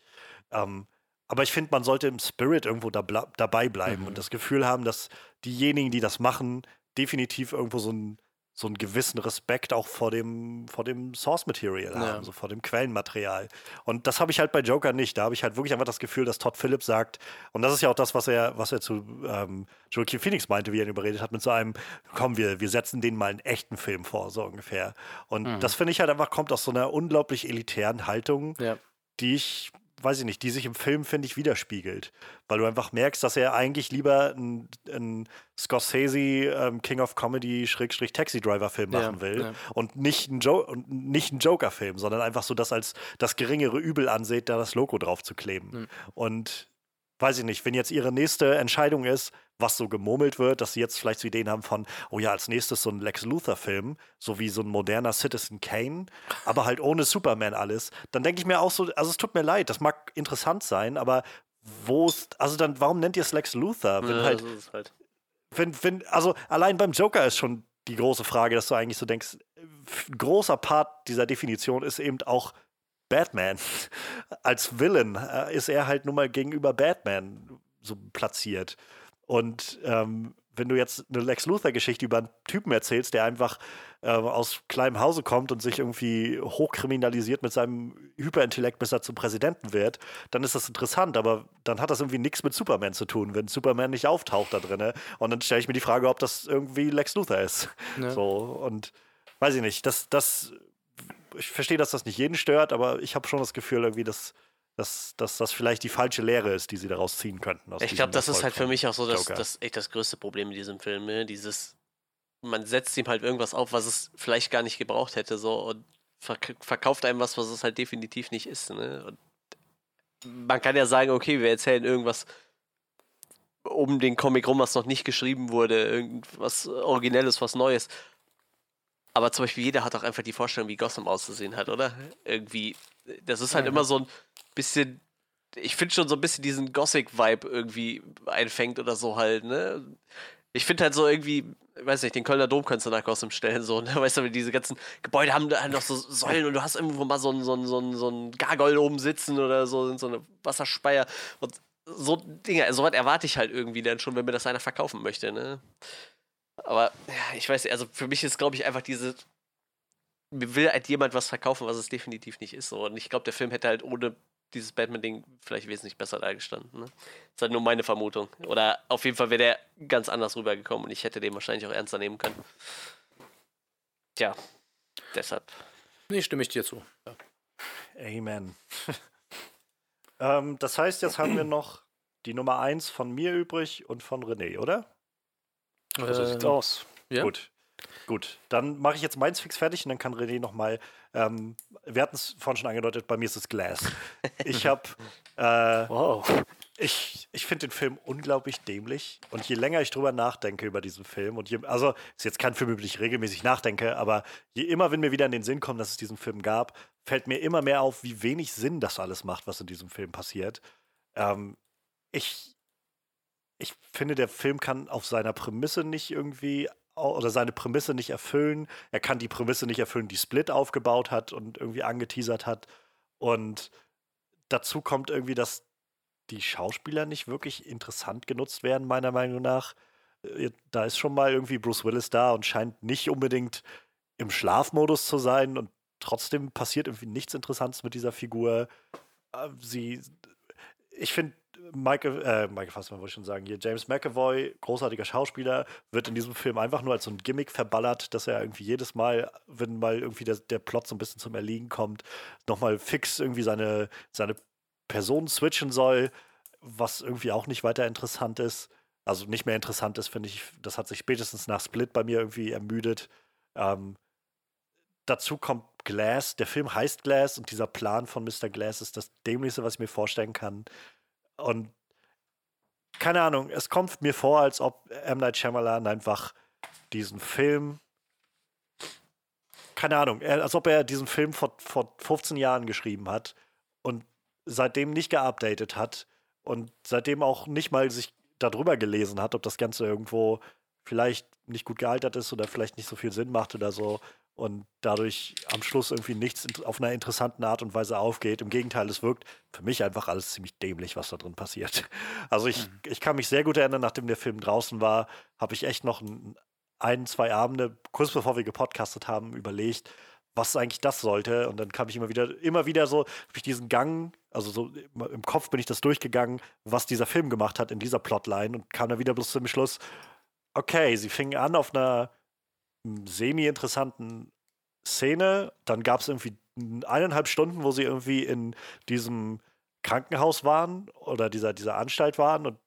Ähm, aber ich finde, man sollte im Spirit irgendwo da, dabei bleiben mhm. und das Gefühl haben, dass diejenigen, die das machen, definitiv irgendwo so ein so einen gewissen Respekt auch vor dem, vor dem Source Material ja. haben, so vor dem Quellenmaterial. Und das habe ich halt bei Joker nicht. Da habe ich halt wirklich einfach das Gefühl, dass Todd Phillips sagt, und das ist ja auch das, was er, was er zu ähm, Joaquin Phoenix meinte, wie er ihn überredet hat, mit so einem, komm, wir, wir setzen denen mal einen echten Film vor, so ungefähr. Und mhm. das finde ich halt einfach, kommt aus so einer unglaublich elitären Haltung, ja. die ich weiß ich nicht, die sich im Film, finde ich, widerspiegelt. Weil du einfach merkst, dass er eigentlich lieber einen Scorsese ähm, King of Comedy Schrägstrich Taxi Driver Film machen ja, will ja. und nicht einen, jo nicht einen Joker-Film, sondern einfach so das als das geringere Übel ansieht, da das Logo drauf zu kleben. Mhm. Und weiß ich nicht, wenn jetzt ihre nächste Entscheidung ist, was so gemurmelt wird, dass sie jetzt vielleicht so Ideen haben von, oh ja, als nächstes so ein Lex Luthor-Film, so wie so ein moderner Citizen Kane, aber halt ohne Superman alles, dann denke ich mir auch so, also es tut mir leid, das mag interessant sein, aber wo ist, also dann, warum nennt ihr es Lex Luthor? Wenn ja, halt, so halt. Wenn, wenn, also allein beim Joker ist schon die große Frage, dass du eigentlich so denkst, ein großer Part dieser Definition ist eben auch Batman. *laughs* Als Villain äh, ist er halt nun mal gegenüber Batman so platziert. Und ähm, wenn du jetzt eine Lex Luthor-Geschichte über einen Typen erzählst, der einfach äh, aus kleinem Hause kommt und sich irgendwie hochkriminalisiert mit seinem Hyperintellekt, bis er zum Präsidenten wird, dann ist das interessant. Aber dann hat das irgendwie nichts mit Superman zu tun, wenn Superman nicht auftaucht da drin. Und dann stelle ich mir die Frage, ob das irgendwie Lex Luthor ist. Ja. So, und weiß ich nicht, das, das, ich verstehe, dass das nicht jeden stört, aber ich habe schon das Gefühl, irgendwie, dass dass, dass das vielleicht die falsche Lehre ist, die sie daraus ziehen könnten. ich glaube, das ist halt für mich auch so das, das, echt das größte Problem in diesem Film. Ne? Dieses, man setzt ihm halt irgendwas auf, was es vielleicht gar nicht gebraucht hätte, so und verkauft einem was, was es halt definitiv nicht ist. Ne? Und man kann ja sagen, okay, wir erzählen irgendwas um den Comic rum, was noch nicht geschrieben wurde, irgendwas Originelles, was Neues. Aber zum Beispiel jeder hat auch einfach die Vorstellung, wie Gotham auszusehen hat, oder? Irgendwie, das ist halt ja. immer so ein, bisschen, ich finde schon so ein bisschen diesen Gothic-Vibe irgendwie einfängt oder so halt, ne? Ich finde halt so irgendwie, weiß nicht, den Kölner Dom kannst du nach Gotham stellen, so, ne? *laughs* Weißt du, diese ganzen Gebäude haben halt noch so Säulen und du hast irgendwo mal so einen so so so ein Gargoyle oben sitzen oder so, so eine Wasserspeier und so Dinge, so was erwarte ich halt irgendwie dann schon, wenn mir das einer verkaufen möchte, ne? Aber ja, ich weiß nicht, also für mich ist, glaube ich, einfach diese. Mir will halt jemand was verkaufen, was es definitiv nicht ist. So. Und ich glaube, der Film hätte halt ohne dieses Batman-Ding vielleicht wesentlich besser dargestanden. Ne? Das ist halt nur meine Vermutung. Oder auf jeden Fall wäre der ganz anders rübergekommen und ich hätte den wahrscheinlich auch ernster nehmen können. Tja, deshalb. Nee, stimme ich dir zu. Ja. Amen. *laughs* ähm, das heißt, jetzt haben wir noch die Nummer 1 von mir übrig und von René, oder? So ähm, sieht's aus. Ja? Gut. Gut, dann mache ich jetzt meins fix fertig und dann kann René nochmal. Ähm, wir hatten es vorhin schon angedeutet, bei mir ist es Glass. Ich habe. *laughs* Äh, wow. Ich, ich finde den Film unglaublich dämlich und je länger ich drüber nachdenke über diesen Film und je, also ist jetzt kein Film, über den ich regelmäßig nachdenke, aber je immer, wenn mir wieder in den Sinn kommt, dass es diesen Film gab, fällt mir immer mehr auf, wie wenig Sinn das alles macht, was in diesem Film passiert. Ähm, ich, ich finde, der Film kann auf seiner Prämisse nicht irgendwie oder seine Prämisse nicht erfüllen. Er kann die Prämisse nicht erfüllen, die Split aufgebaut hat und irgendwie angeteasert hat. Und dazu kommt irgendwie, dass die Schauspieler nicht wirklich interessant genutzt werden, meiner Meinung nach. Äh, da ist schon mal irgendwie Bruce Willis da und scheint nicht unbedingt im Schlafmodus zu sein und trotzdem passiert irgendwie nichts Interessantes mit dieser Figur. Äh, sie, ich finde, Michael, äh, Michael Fassmann wollte ich schon sagen, hier James McAvoy, großartiger Schauspieler, wird in diesem Film einfach nur als so ein Gimmick verballert, dass er irgendwie jedes Mal, wenn mal irgendwie der, der Plot so ein bisschen zum Erliegen kommt, nochmal fix irgendwie seine, seine Person switchen soll, was irgendwie auch nicht weiter interessant ist. Also nicht mehr interessant ist, finde ich, das hat sich spätestens nach Split bei mir irgendwie ermüdet. Ähm, dazu kommt Glass. Der Film heißt Glass und dieser Plan von Mr. Glass ist das Dämlichste, was ich mir vorstellen kann. Und keine Ahnung, es kommt mir vor, als ob M. Night Shyamalan einfach diesen Film, keine Ahnung, als ob er diesen Film vor, vor 15 Jahren geschrieben hat und seitdem nicht geupdatet hat und seitdem auch nicht mal sich darüber gelesen hat, ob das Ganze irgendwo vielleicht nicht gut gealtert ist oder vielleicht nicht so viel Sinn macht oder so und dadurch am Schluss irgendwie nichts auf einer interessanten Art und Weise aufgeht. Im Gegenteil, es wirkt für mich einfach alles ziemlich dämlich, was da drin passiert. *laughs* Also ich, mhm. ich kann mich sehr gut erinnern, nachdem der Film draußen war, habe ich echt noch ein, zwei Abende, kurz bevor wir gepodcastet haben, überlegt, was eigentlich das sollte. Und dann kam ich immer wieder, immer wieder so, habe ich diesen Gang, also so im Kopf bin ich das durchgegangen, was dieser Film gemacht hat in dieser Plotline und kam dann wieder bloß zum Schluss, okay, sie fingen an auf einer semi-interessanten Szene. Dann gab es irgendwie eineinhalb Stunden, wo sie irgendwie in diesem Krankenhaus waren oder dieser, dieser Anstalt waren und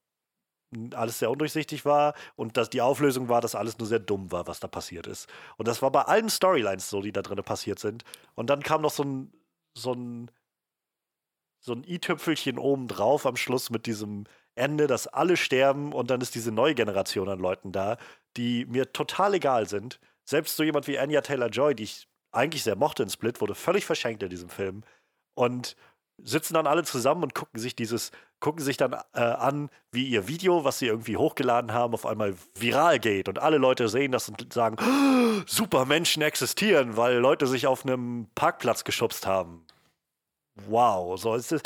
alles sehr undurchsichtig war und dass die Auflösung war, dass alles nur sehr dumm war, was da passiert ist. Und das war bei allen Storylines so, die da drin passiert sind. Und dann kam noch so ein, so ein, so ein i-Tüpfelchen oben drauf am Schluss mit diesem Ende, dass alle sterben und dann ist diese neue Generation an Leuten da, die mir total egal sind. Selbst so jemand wie Anya Taylor-Joy, die ich eigentlich sehr mochte in Split, wurde völlig verschenkt in diesem Film. Und sitzen dann alle zusammen und gucken sich dieses, gucken sich dann äh, an, wie ihr Video, was sie irgendwie hochgeladen haben, auf einmal viral geht. Und alle Leute sehen das und sagen, oh, super Menschen existieren, weil Leute sich auf einem Parkplatz geschubst haben. Wow, so ist es.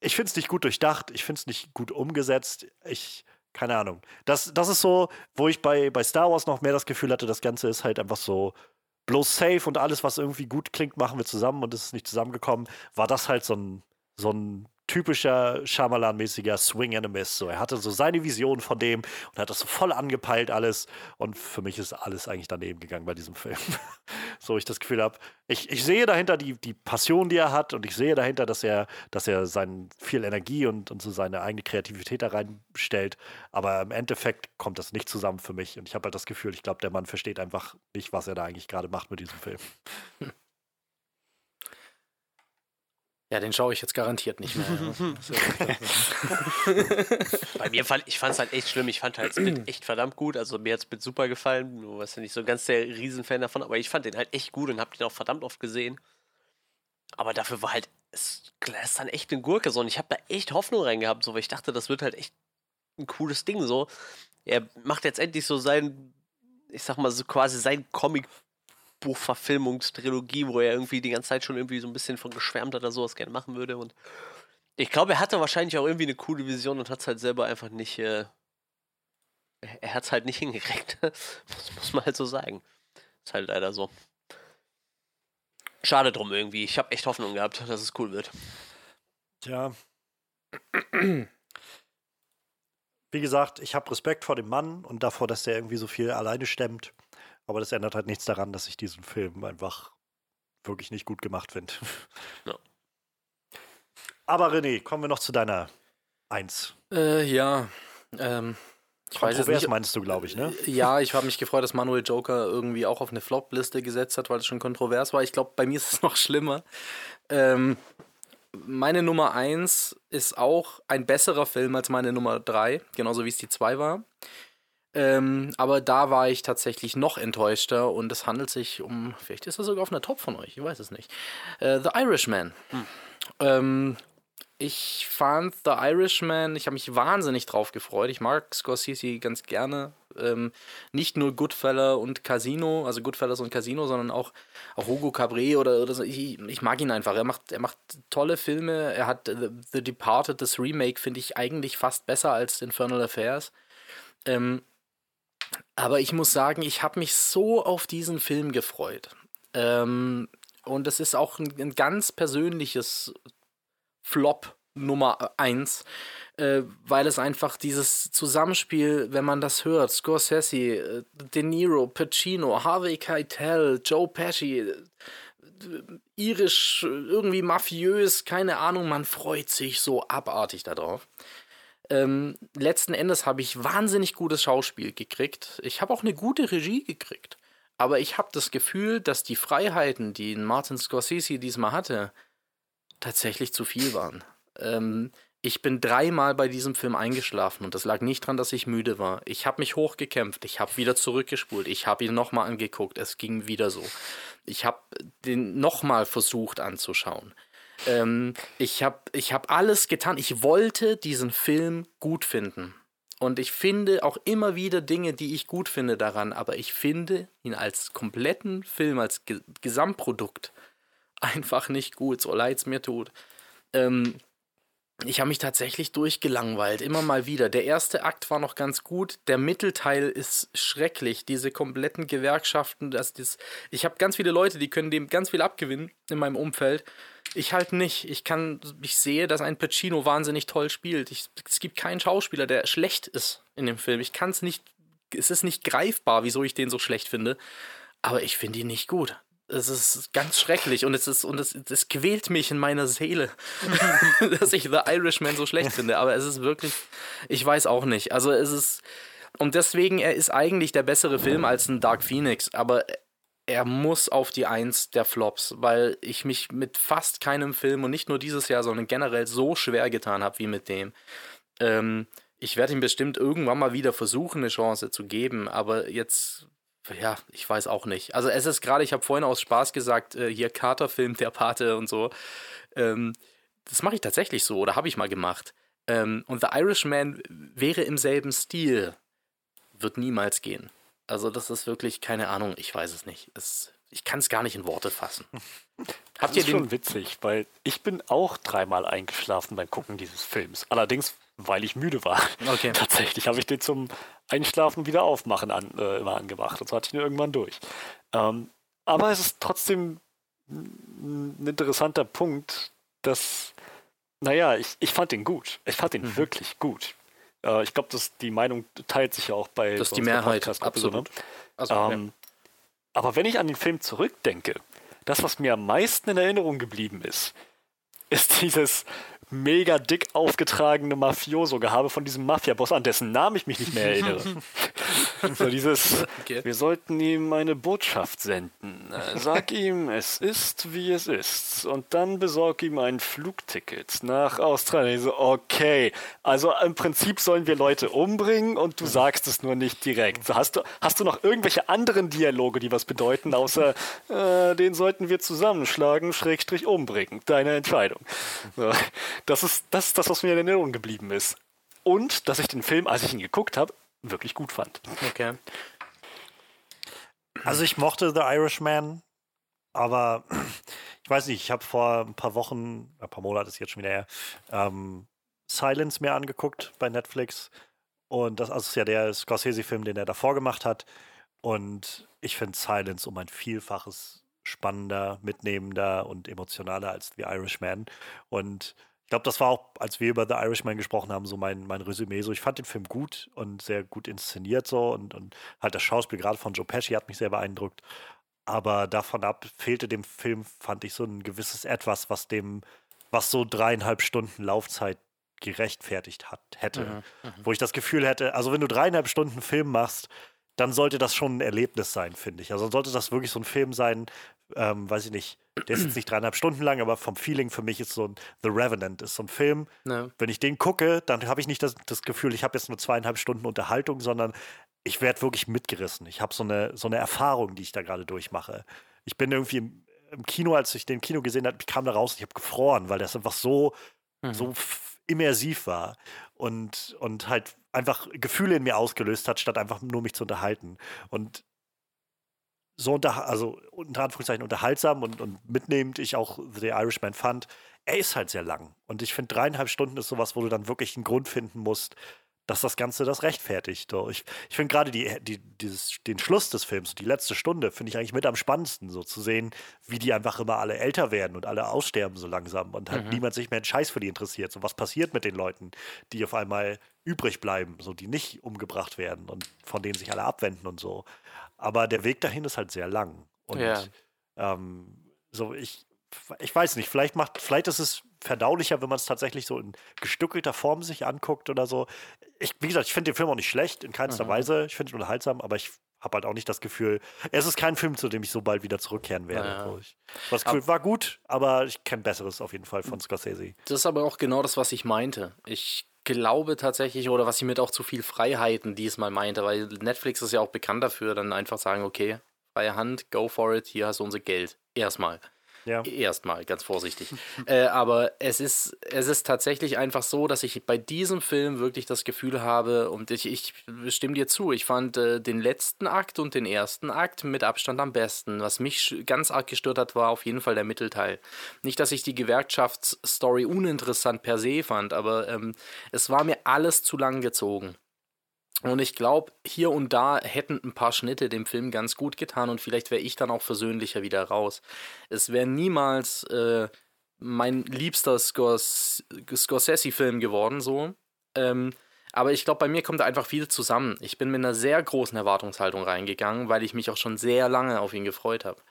Ich finde es nicht gut durchdacht, ich finde es nicht gut umgesetzt. Ich keine Ahnung. Das, das ist so, wo ich bei, bei Star Wars noch mehr das Gefühl hatte, das Ganze ist halt einfach so bloß safe und alles, was irgendwie gut klingt, machen wir zusammen und es ist nicht zusammengekommen. War das halt so ein, so ein typischer Shyamalan-mäßiger Swing and a Miss. So, er hatte so seine Vision von dem und hat das so voll angepeilt alles. Und für mich ist alles eigentlich daneben gegangen bei diesem *laughs* Film. so ich das Gefühl habe, ich, ich sehe dahinter die, die Passion, die er hat und ich sehe dahinter, dass er, dass er sein, viel Energie und, und so seine eigene Kreativität da reinstellt. Aber im Endeffekt kommt das nicht zusammen für mich. Und ich habe halt das Gefühl, ich glaube, der Mann versteht einfach nicht, was er da eigentlich gerade macht mit diesem Film. *laughs* Ja, den schaue ich jetzt garantiert nicht mehr. *laughs* *laughs* Bei mir fand ich fand es halt echt schlimm. Ich fand halt Split *clears throat* echt verdammt gut. Also mir hat Split super gefallen. Du warst ja nicht so ganz der Riesenfan davon, aber ich fand den halt echt gut und hab den auch verdammt oft gesehen. Aber dafür war halt es ist dann echt eine Gurke so und ich habe da echt Hoffnung reingehabt, so weil ich dachte, das wird halt echt ein cooles Ding so. Er macht jetzt endlich so sein ich sag mal so quasi sein Comic Buchverfilmungstrilogie, wo er irgendwie die ganze Zeit schon irgendwie so ein bisschen von geschwärmt hat oder sowas gerne machen würde. Und ich glaube, er hatte wahrscheinlich auch irgendwie eine coole Vision und hat es halt selber einfach nicht. Äh, er hat es halt nicht *laughs* hingekriegt. muss, muss man halt so sagen. Ist halt leider so. Schade drum irgendwie. Ich habe echt Hoffnung gehabt, dass es cool wird. Tja. Wie gesagt, ich habe Respekt vor dem Mann und davor, dass der irgendwie so viel alleine stemmt. Aber das ändert halt nichts daran, dass ich diesen Film einfach wirklich nicht gut gemacht finde. Ja. Aber René, kommen wir noch zu deiner Eins. Äh, ja. Ähm, ich weiß Kontrovers nicht, meinst du, glaube ich, ne? Ja, ich habe mich gefreut, dass Manuel Joker irgendwie auch auf eine Flop-Liste gesetzt hat, weil es schon kontrovers war. Ich glaube, bei mir ist es *laughs* noch schlimmer. Ähm, meine Nummer 1 ist auch ein besserer Film als meine Nummer 3, genauso wie es die 2 war. Ähm, aber da war ich tatsächlich noch enttäuschter und es handelt sich um, vielleicht ist er sogar auf einer Top von euch, ich weiß es nicht. Äh, The Irishman. Hm. Ähm, ich fand The Irishman, ich habe mich wahnsinnig drauf gefreut. Ich mag Scorsese ganz gerne. Ähm, nicht nur Goodfellas und Casino, also Goodfellas und Casino, sondern auch, auch Hugo Cabret oder, oder so. Ich, ich, mag ihn einfach. Er macht, er macht tolle Filme. Er hat The, The Departed, das Remake, finde ich eigentlich fast besser als Infernal Affairs. Ähm, aber ich muss sagen, ich habe mich so auf diesen Film gefreut. Ähm, und es ist auch ein, ein ganz persönliches Flop Nummer 1, äh, weil es einfach dieses Zusammenspiel, wenn man das hört, Scorsese, äh, De Niro, Pacino, Harvey Keitel, Joe Pesci, äh, irisch, irgendwie mafiös, keine Ahnung, man freut sich so abartig darauf. Ähm, letzten Endes habe ich wahnsinnig gutes Schauspiel gekriegt. Ich habe auch eine gute Regie gekriegt. Aber ich habe das Gefühl, dass die Freiheiten, die Martin Scorsese diesmal hatte, tatsächlich zu viel waren. Ähm, ich bin dreimal bei diesem Film eingeschlafen und das lag nicht daran, dass ich müde war. Ich habe mich hochgekämpft, ich habe wieder zurückgespult, ich habe ihn nochmal angeguckt, es ging wieder so. Ich habe den nochmal versucht anzuschauen. Ähm, ich habe ich hab alles getan. Ich wollte diesen Film gut finden. Und ich finde auch immer wieder Dinge, die ich gut finde daran, aber ich finde ihn als kompletten Film, als Ge Gesamtprodukt *laughs* einfach nicht gut, so leid es mir tut. Ähm, ich habe mich tatsächlich durchgelangweilt, immer mal wieder. Der erste Akt war noch ganz gut, der Mittelteil ist schrecklich. Diese kompletten Gewerkschaften, das, das, ich habe ganz viele Leute, die können dem ganz viel abgewinnen in meinem Umfeld. Ich halt nicht. Ich kann, ich sehe, dass ein Pacino wahnsinnig toll spielt. Ich, es gibt keinen Schauspieler, der schlecht ist in dem Film. Ich kann es nicht, es ist nicht greifbar, wieso ich den so schlecht finde. Aber ich finde ihn nicht gut. Es ist ganz schrecklich und es ist und es, es quält mich in meiner Seele, *laughs* dass ich The Irishman so schlecht finde. Aber es ist wirklich, ich weiß auch nicht. Also es ist und deswegen er ist eigentlich der bessere Film als ein Dark Phoenix. Aber er muss auf die Eins der Flops, weil ich mich mit fast keinem Film und nicht nur dieses Jahr, sondern generell so schwer getan habe wie mit dem. Ähm, ich werde ihm bestimmt irgendwann mal wieder versuchen, eine Chance zu geben, aber jetzt, ja, ich weiß auch nicht. Also es ist gerade, ich habe vorhin aus Spaß gesagt, äh, hier Carter-Film, der Pate und so. Ähm, das mache ich tatsächlich so oder habe ich mal gemacht. Ähm, und The Irishman wäre im selben Stil. Wird niemals gehen. Also das ist wirklich keine Ahnung, ich weiß es nicht. Es, ich kann es gar nicht in Worte fassen. *laughs* Das Habt ihr ist schon witzig, weil ich bin auch dreimal eingeschlafen beim Gucken dieses Films. Allerdings weil ich müde war. Okay. *laughs* Tatsächlich habe ich den zum Einschlafen wieder aufmachen an, äh, immer angemacht. Und so hatte ich ihn irgendwann durch. Ähm, aber es ist trotzdem ein interessanter Punkt, dass, naja, ich, ich fand ihn gut. Ich fand ihn mhm. wirklich gut. Äh, ich glaube, die Meinung teilt sich ja auch bei das ist die Mehrheit, absolut. Also, ähm, ja. Aber wenn ich an den Film zurückdenke, das, was mir am meisten in Erinnerung geblieben ist, ist dieses mega dick aufgetragene Mafioso-Gehabe von diesem Mafia-Boss, an dessen Namen ich mich nicht mehr erinnere. *laughs* *laughs* so dieses, okay. wir sollten ihm eine Botschaft senden. Sag ihm, es ist, wie es ist. Und dann besorg ihm ein Flugticket nach Australien. So, okay. Also im Prinzip sollen wir Leute umbringen und du sagst es nur nicht direkt. So, hast, du, hast du noch irgendwelche anderen Dialoge, die was bedeuten, außer äh, den sollten wir zusammenschlagen, Schrägstrich umbringen. Deine Entscheidung. So, das, ist, das ist das, was mir in Erinnerung geblieben ist. Und dass ich den Film, als ich ihn geguckt habe, wirklich gut fand. Okay. Also ich mochte The Irishman, aber *clears throat* ich weiß nicht, ich habe vor ein paar Wochen, ein paar Monate ist jetzt schon wieder her, ähm, Silence mir angeguckt bei Netflix. Und das also ist ja der Scorsese-Film, den er davor gemacht hat. Und ich finde Silence um ein Vielfaches spannender, mitnehmender und emotionaler als The Irishman. Und ich glaube, das war auch, als wir über The Irishman gesprochen haben, so mein, mein Resümee. So, ich fand den Film gut und sehr gut inszeniert so und, und halt das Schauspiel gerade von Joe Pesci hat mich sehr beeindruckt. Aber davon ab fehlte dem Film, fand ich, so ein gewisses Etwas, was dem, was so dreieinhalb Stunden Laufzeit gerechtfertigt hat, hätte. Mhm, mhm. Wo ich das Gefühl hätte, also wenn du dreieinhalb Stunden Film machst, dann sollte das schon ein Erlebnis sein, finde ich. Also sollte das wirklich so ein Film sein, ähm, weiß ich nicht, der ist jetzt nicht dreieinhalb Stunden lang, aber vom Feeling für mich ist so ein The Revenant, ist so ein Film. Ja. Wenn ich den gucke, dann habe ich nicht das, das Gefühl, ich habe jetzt nur zweieinhalb Stunden Unterhaltung, sondern ich werde wirklich mitgerissen. Ich habe so eine, so eine Erfahrung, die ich da gerade durchmache. Ich bin irgendwie im, im, Kino, als ich den Kino gesehen habe, ich kam da raus und ich habe gefroren, weil das einfach so, mhm. so immersiv war und, und halt einfach Gefühle in mir ausgelöst hat, statt einfach nur mich zu unterhalten. Und so unter, also unter Anführungszeichen unterhaltsam und, und mitnehmend ich auch The Irishman fand, er ist halt sehr lang. Und ich finde, dreieinhalb Stunden ist sowas, wo du dann wirklich einen Grund finden musst, dass das Ganze das rechtfertigt. So, ich ich finde gerade die, die, den Schluss des Films, die letzte Stunde, finde ich eigentlich mit am spannendsten, so zu sehen, wie die einfach immer alle älter werden und alle aussterben so langsam und halt mhm. niemand sich mehr einen Scheiß für die interessiert. So, was passiert mit den Leuten, die auf einmal übrig bleiben, so die nicht umgebracht werden und von denen sich alle abwenden und so. Aber der Weg dahin ist halt sehr lang. Und ja. ähm, so, ich, ich weiß nicht, vielleicht macht, vielleicht ist es verdaulicher, wenn man es tatsächlich so in gestückelter Form sich anguckt oder so. Ich, wie gesagt, ich finde den Film auch nicht schlecht, in keinster mhm. Weise. Ich finde ihn unterhaltsam, aber ich habe halt auch nicht das Gefühl, es ist kein Film, zu dem ich so bald wieder zurückkehren werde. Ja. So, ich, das Gefühl, war gut, aber ich kenne Besseres auf jeden Fall von Scorsese. Das ist aber auch genau das, was ich meinte. Ich glaube tatsächlich, oder was ich mit auch zu viel Freiheiten diesmal meinte, weil Netflix ist ja auch bekannt dafür, dann einfach sagen, okay, freie Hand, go for it, hier hast du unser Geld. Erstmal. Ja. Erstmal, ganz vorsichtig. *laughs* äh, aber es ist, es ist tatsächlich einfach so, dass ich bei diesem Film wirklich das Gefühl habe, und ich, ich stimme dir zu, ich fand äh, den letzten Akt und den ersten Akt mit Abstand am besten. Was mich ganz arg gestört hat, war auf jeden Fall der Mittelteil. Nicht, dass ich die Gewerkschaftsstory uninteressant per se fand, aber ähm, es war mir alles zu lang gezogen. Und ich glaube, hier und da hätten ein paar Schnitte dem Film ganz gut getan und vielleicht wäre ich dann auch versöhnlicher wieder raus. Es wäre niemals äh, mein liebster Scors Scorsese-Film geworden, so. Ähm, aber ich glaube, bei mir kommt da einfach viel zusammen. Ich bin mit einer sehr großen Erwartungshaltung reingegangen, weil ich mich auch schon sehr lange auf ihn gefreut habe.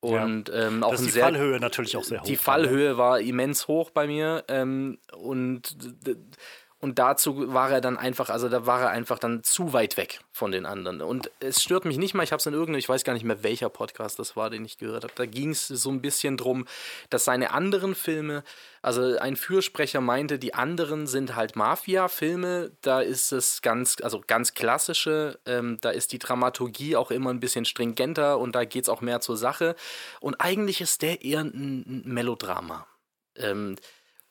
Und ja. ähm, auch die sehr, Fallhöhe natürlich auch sehr hoch. Die Fallhöhe war immens hoch bei mir. Ähm, und und dazu war er dann einfach, also da war er einfach dann zu weit weg von den anderen. Und es stört mich nicht mal, ich habe es in irgendeinem, ich weiß gar nicht mehr, welcher Podcast das war, den ich gehört habe. Da ging es so ein bisschen drum, dass seine anderen Filme, also ein Fürsprecher meinte, die anderen sind halt Mafia-Filme. Da ist es ganz, also ganz klassische, ähm, da ist die Dramaturgie auch immer ein bisschen stringenter und da geht es auch mehr zur Sache. Und eigentlich ist der eher ein, ein Melodrama. Ähm,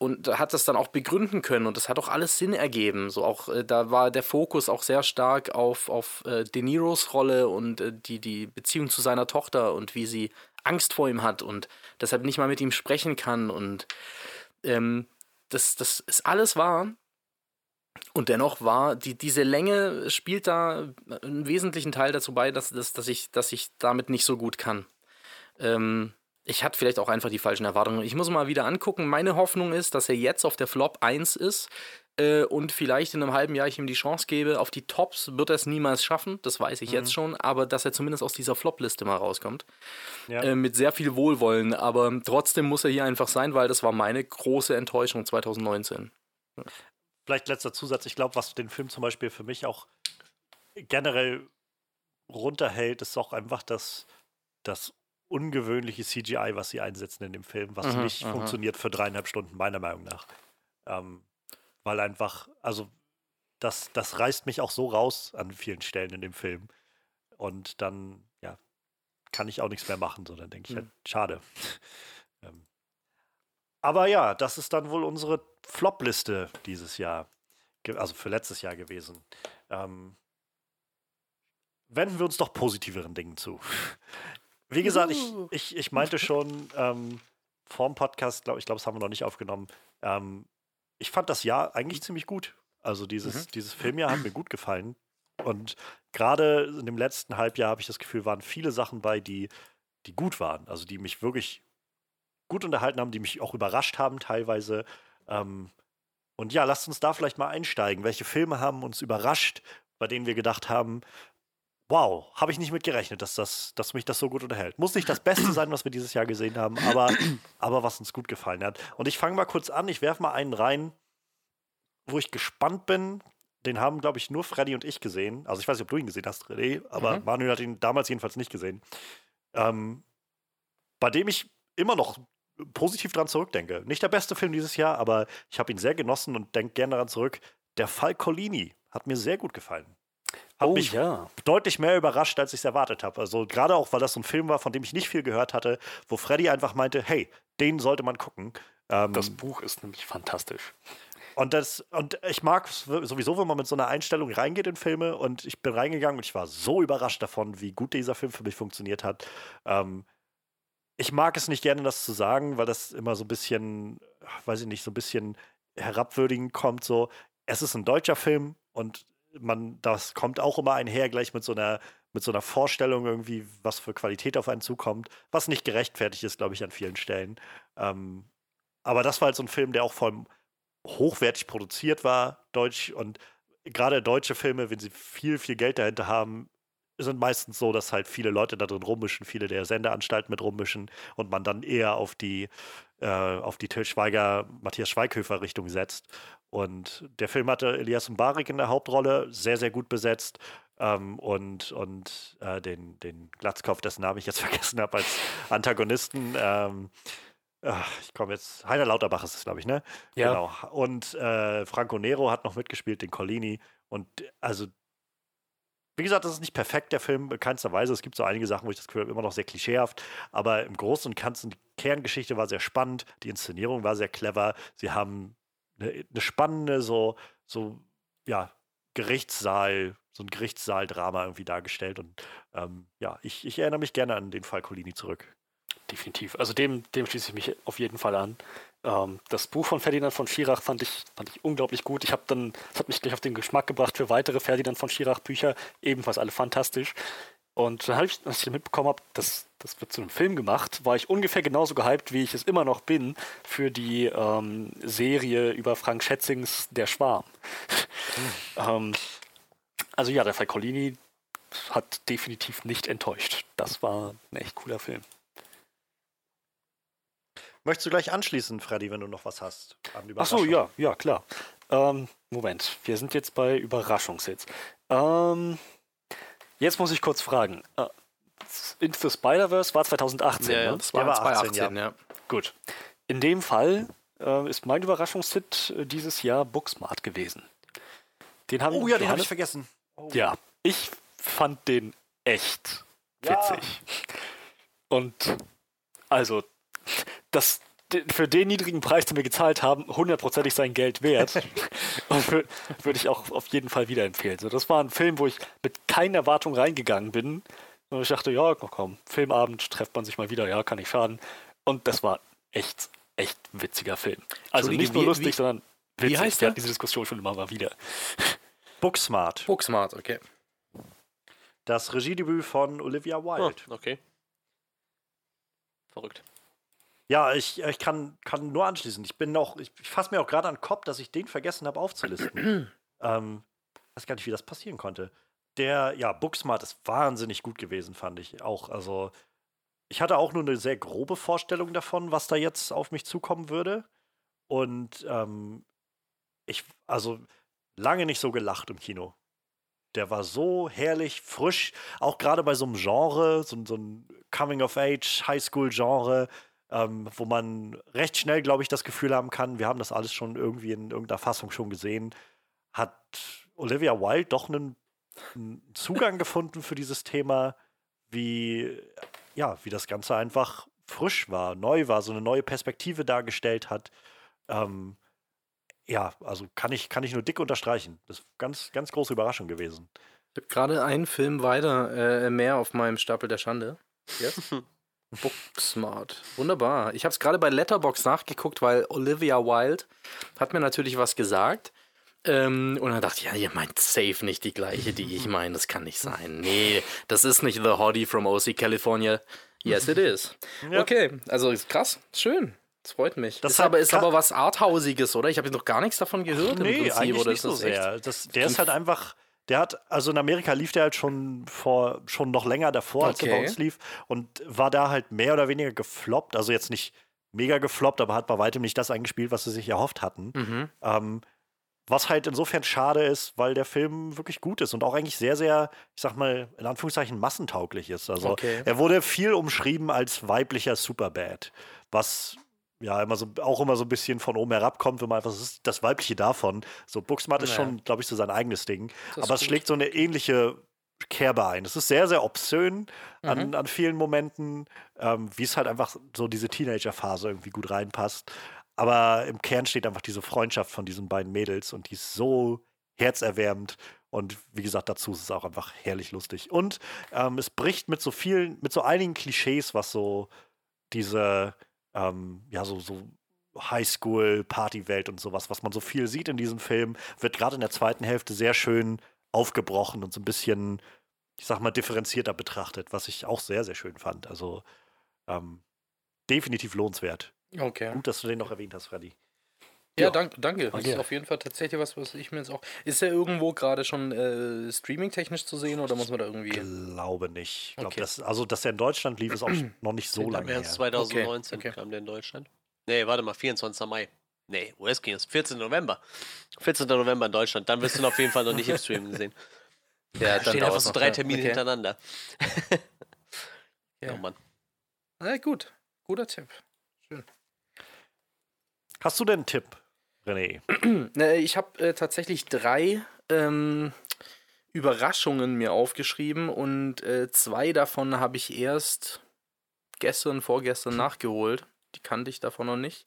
und hat das dann auch begründen können und das hat auch alles Sinn ergeben. So auch äh, da war der Fokus auch sehr stark auf, auf äh, De Niros Rolle und äh, die, die Beziehung zu seiner Tochter und wie sie Angst vor ihm hat und deshalb nicht mal mit ihm sprechen kann und ähm, das, das ist alles wahr. Und dennoch war die, diese Länge spielt da einen wesentlichen Teil dazu bei, dass, dass, dass, ich, dass ich damit nicht so gut kann. Ähm, ich hatte vielleicht auch einfach die falschen Erwartungen. Ich muss mal wieder angucken. Meine Hoffnung ist, dass er jetzt auf der Flop 1 ist äh, und vielleicht in einem halben Jahr ich ihm die Chance gebe. Auf die Tops wird er es niemals schaffen, das weiß ich mhm. jetzt schon, aber dass er zumindest aus dieser Flop-Liste mal rauskommt. Ja. Äh, mit sehr viel Wohlwollen, aber trotzdem muss er hier einfach sein, weil das war meine große Enttäuschung 2019. Vielleicht letzter Zusatz. Ich glaube, was den Film zum Beispiel für mich auch generell runterhält, ist auch einfach das, das ungewöhnliche CGI, was sie einsetzen in dem Film, was mhm, nicht aha. funktioniert für dreieinhalb Stunden, meiner Meinung nach. Ähm, weil einfach, also das, das reißt mich auch so raus an vielen Stellen in dem Film. Und dann, ja, kann ich auch nichts mehr machen. So, dann denke ich halt, mhm. schade. *laughs* ähm, aber ja, das ist dann wohl unsere Flop-Liste dieses Jahr. Also für letztes Jahr gewesen. Ähm, wenden wir uns doch positiveren Dingen zu. *laughs* Wie gesagt, ich, ich, ich meinte schon ähm, vorm Podcast, glaub, ich glaube, das haben wir noch nicht aufgenommen. Ähm, ich fand das Jahr eigentlich ziemlich gut. Also dieses, mhm. dieses Filmjahr hat mir gut gefallen. Und gerade in dem letzten Halbjahr habe ich das Gefühl, waren viele Sachen bei, die, die gut waren. Also die mich wirklich gut unterhalten haben, die mich auch überrascht haben teilweise. Ähm, und ja, lasst uns da vielleicht mal einsteigen. Welche Filme haben uns überrascht, bei denen wir gedacht haben, wow, habe ich nicht mit gerechnet, dass, das, dass mich das so gut unterhält. Muss nicht das Beste sein, was wir dieses Jahr gesehen haben, aber, *clears throat* aber was uns gut gefallen hat. Und ich fange mal kurz an, ich werfe mal einen rein, wo ich gespannt bin. Den haben, glaube ich, nur Freddy und ich gesehen. Also ich weiß nicht, ob du ihn gesehen hast, René, aber mhm. Manuel hat ihn damals jedenfalls nicht gesehen. Ähm, bei dem ich immer noch positiv dran zurückdenke. Nicht der beste Film dieses Jahr, aber ich habe ihn sehr genossen und denke gerne daran zurück. Der Fall Collini hat mir sehr gut gefallen hat oh, mich ja. deutlich mehr überrascht, als ich es erwartet habe. Also gerade auch, weil das so ein Film war, von dem ich nicht viel gehört hatte, wo Freddy einfach meinte, hey, den sollte man gucken. Ähm, das Buch ist nämlich fantastisch. Und, das, und ich mag sowieso, wenn man mit so einer Einstellung reingeht in Filme. Und ich bin reingegangen und ich war so überrascht davon, wie gut dieser Film für mich funktioniert hat. Ähm, ich mag es nicht gerne, das zu sagen, weil das immer so ein bisschen, weiß ich nicht, so ein bisschen herabwürdigend kommt. So, es ist ein deutscher Film und man, das kommt auch immer einher gleich mit so einer, mit so einer Vorstellung irgendwie, was für Qualität auf einen zukommt, was nicht gerechtfertigt ist, glaube ich, an vielen Stellen. Ähm, aber das war halt so ein Film, der auch vor allem hochwertig produziert war, deutsch und gerade deutsche Filme, wenn sie viel, viel Geld dahinter haben, sind meistens so, dass halt viele Leute da drin rummischen, viele der Sendeanstalten mit rummischen und man dann eher auf die, äh, auf die Till Schweiger, Matthias Schweighöfer Richtung setzt. Und der Film hatte Elias Mbarik in der Hauptrolle, sehr, sehr gut besetzt. Ähm, und und äh, den, den Glatzkopf, dessen Namen ich jetzt *laughs* vergessen habe, als Antagonisten. Ähm, ich komme jetzt. Heiner Lauterbach ist es, glaube ich, ne? Ja. Genau. Und äh, Franco Nero hat noch mitgespielt, den Collini. Und also wie gesagt, das ist nicht perfekt, der Film, in keinster Weise. Es gibt so einige Sachen, wo ich das Gefühl habe, immer noch sehr klischeehaft. Aber im Großen und Ganzen, die Kerngeschichte war sehr spannend, die Inszenierung war sehr clever. Sie haben eine, eine spannende, so, so, ja, Gerichtssaal, so ein Gerichtssaal-Drama irgendwie dargestellt. Und ähm, ja, ich, ich erinnere mich gerne an den Fall Colini zurück. Definitiv. Also dem, dem schließe ich mich auf jeden Fall an. Ähm, das Buch von Ferdinand von Schirach fand ich, fand ich unglaublich gut. Ich habe dann, das hat mich gleich auf den Geschmack gebracht für weitere Ferdinand von Schirach Bücher, ebenfalls alle fantastisch. Und dann habe ich, als ich mitbekommen habe, das, das wird zu einem Film gemacht, war ich ungefähr genauso gehypt, wie ich es immer noch bin, für die ähm, Serie über Frank Schätzings Der Schwarm. Mhm. *laughs* ähm, also ja, der Fall Collini hat definitiv nicht enttäuscht. Das war ein echt cooler Film. Möchtest du gleich anschließen, Freddy, wenn du noch was hast? Ach so, ja, ja, klar. Ähm, Moment, wir sind jetzt bei Überraschungshits. Ähm, jetzt muss ich kurz fragen. Uh, Into the Spider-Verse war 2018, ja, ne? Das war, war 2018, 18, ja. ja. Gut. In dem Fall äh, ist mein Überraschungshit äh, dieses Jahr Booksmart gewesen. Den haben, oh ja, den habe ich vergessen. Oh. Ja, ich fand den echt witzig. Ja. Und also das für den niedrigen Preis, den wir gezahlt haben, hundertprozentig sein Geld wert. *laughs* und würde ich auch auf jeden Fall wieder empfehlen. So, das war ein Film, wo ich mit keiner Erwartung reingegangen bin. Und ich dachte, ja, komm, Filmabend, trefft man sich mal wieder, ja, kann nicht schaden. Und das war echt, echt witziger Film. Also nicht nur lustig, wie, sondern Witzig, heißt wir der? hatten diese Diskussion schon immer mal wieder. *laughs* Booksmart. Booksmart, okay. Das Regiedebüt von Olivia Oh, Wilde. okay. Verrückt. Ja, ich, ich kann, kann nur anschließen. Ich bin noch, ich, ich fasse mir auch gerade an den Kopf, dass ich den vergessen habe aufzulisten. *clears throat* ähm, weiß gar nicht, wie das passieren konnte. Der, ja, Booksmart ist wahnsinnig gut gewesen, fand ich auch. Also, ich hatte auch nur eine sehr grobe Vorstellung davon, was da jetzt auf mich zukommen würde. Und ähm, ich, also, lange nicht so gelacht im Kino. Der war so herrlich, frisch, auch gerade bei so einem Genre, so, so ein Coming-of-Age, Highschool-Genre, ähm, wo man recht schnell, glaube ich, das Gefühl haben kann, wir haben das alles schon irgendwie in irgendeiner Fassung schon gesehen, hat Olivia Wilde doch einen, einen Zugang gefunden für dieses Thema, wie, ja, wie das Ganze einfach frisch war, neu war, so eine neue Perspektive dargestellt hat. Ähm, ja, also kann ich, kann ich nur dick unterstreichen. Das ist ganz, ganz große Überraschung gewesen. Ich habe gerade einen Film weiter, äh, mehr auf meinem Stapel der Schande. Jetzt? *laughs* Booksmart. Wunderbar. Ich habe es gerade bei Letterbox nachgeguckt, weil Olivia Wilde hat mir natürlich was gesagt. Ähm, und dann dachte ich, ja, ihr meint safe nicht die gleiche, die ich meine. Das kann nicht sein. Nee, das ist nicht The Hottie from OC California. Yes, it is. Ja. Okay, also krass. Schön. Das freut mich. Das ist aber, ist aber was Arthausiges, oder? Ich habe noch gar nichts davon gehört. im Nee, Prinzip, eigentlich nicht so sehr. Das, der ist halt einfach, der hat, also in Amerika lief der halt schon vor, schon noch länger davor, als er bei Okay. uns lief und war da halt mehr oder weniger gefloppt. Also jetzt nicht mega gefloppt, aber hat bei weitem nicht das eingespielt, was sie sich erhofft hatten. Mhm. Ähm, was halt insofern schade ist, weil der Film wirklich gut ist und auch eigentlich sehr, sehr, ich sag mal, in Anführungszeichen massentauglich ist. Also Okay. er wurde viel umschrieben als weiblicher Superbad, was ja immer so auch immer so ein bisschen von oben herabkommt, wenn man einfach das, ist das Weibliche davon. So Booksmart ist schon, glaube ich, so sein eigenes Ding. Das Aber es schlägt so eine ähnliche Kerbe ein. Es ist sehr, sehr obszön Mhm. an, an vielen Momenten, ähm, wie es halt einfach so diese Teenager-Phase irgendwie gut reinpasst. Aber im Kern steht einfach diese Freundschaft von diesen beiden Mädels und die ist so herzerwärmend. Und wie gesagt, dazu ist es auch einfach herrlich lustig. Und ähm, es bricht mit so vielen, mit so einigen Klischees, was so diese, ähm, ja, so, so Highschool-Partywelt und sowas, was man so viel sieht in diesem Film, wird gerade in der zweiten Hälfte sehr schön aufgebrochen und so ein bisschen, ich sag mal, differenzierter betrachtet, was ich auch sehr, sehr schön fand. Also ähm, definitiv lohnenswert. Okay. Gut, dass du den noch erwähnt hast, Freddy. Ja, Ja. danke. danke. Das Danke. ist auf jeden Fall tatsächlich was, was ich mir jetzt auch. Ist er irgendwo gerade schon äh, streaming-technisch zu sehen oder muss man da irgendwie. Glaube nicht. Ich glaube, Okay. das, also, dass der in Deutschland lief, ist auch *clears throat* noch nicht so lange März her. 2019 Okay, okay. kam der in Deutschland. Nee, warte mal, 24. Mai. Nee, US ging es. 14. November. 14. November in Deutschland. Dann wirst du ihn auf jeden Fall noch nicht im Stream gesehen. Ja, Da stehen einfach so drei Termine okay. hintereinander. Ja. Oh Mann. Na gut, guter Tipp. Hast du denn einen Tipp, René? *clears throat* Ne, ich habe äh, tatsächlich drei ähm, Überraschungen mir aufgeschrieben und äh, zwei davon habe ich erst gestern, vorgestern nachgeholt. Die kannte ich davon noch nicht.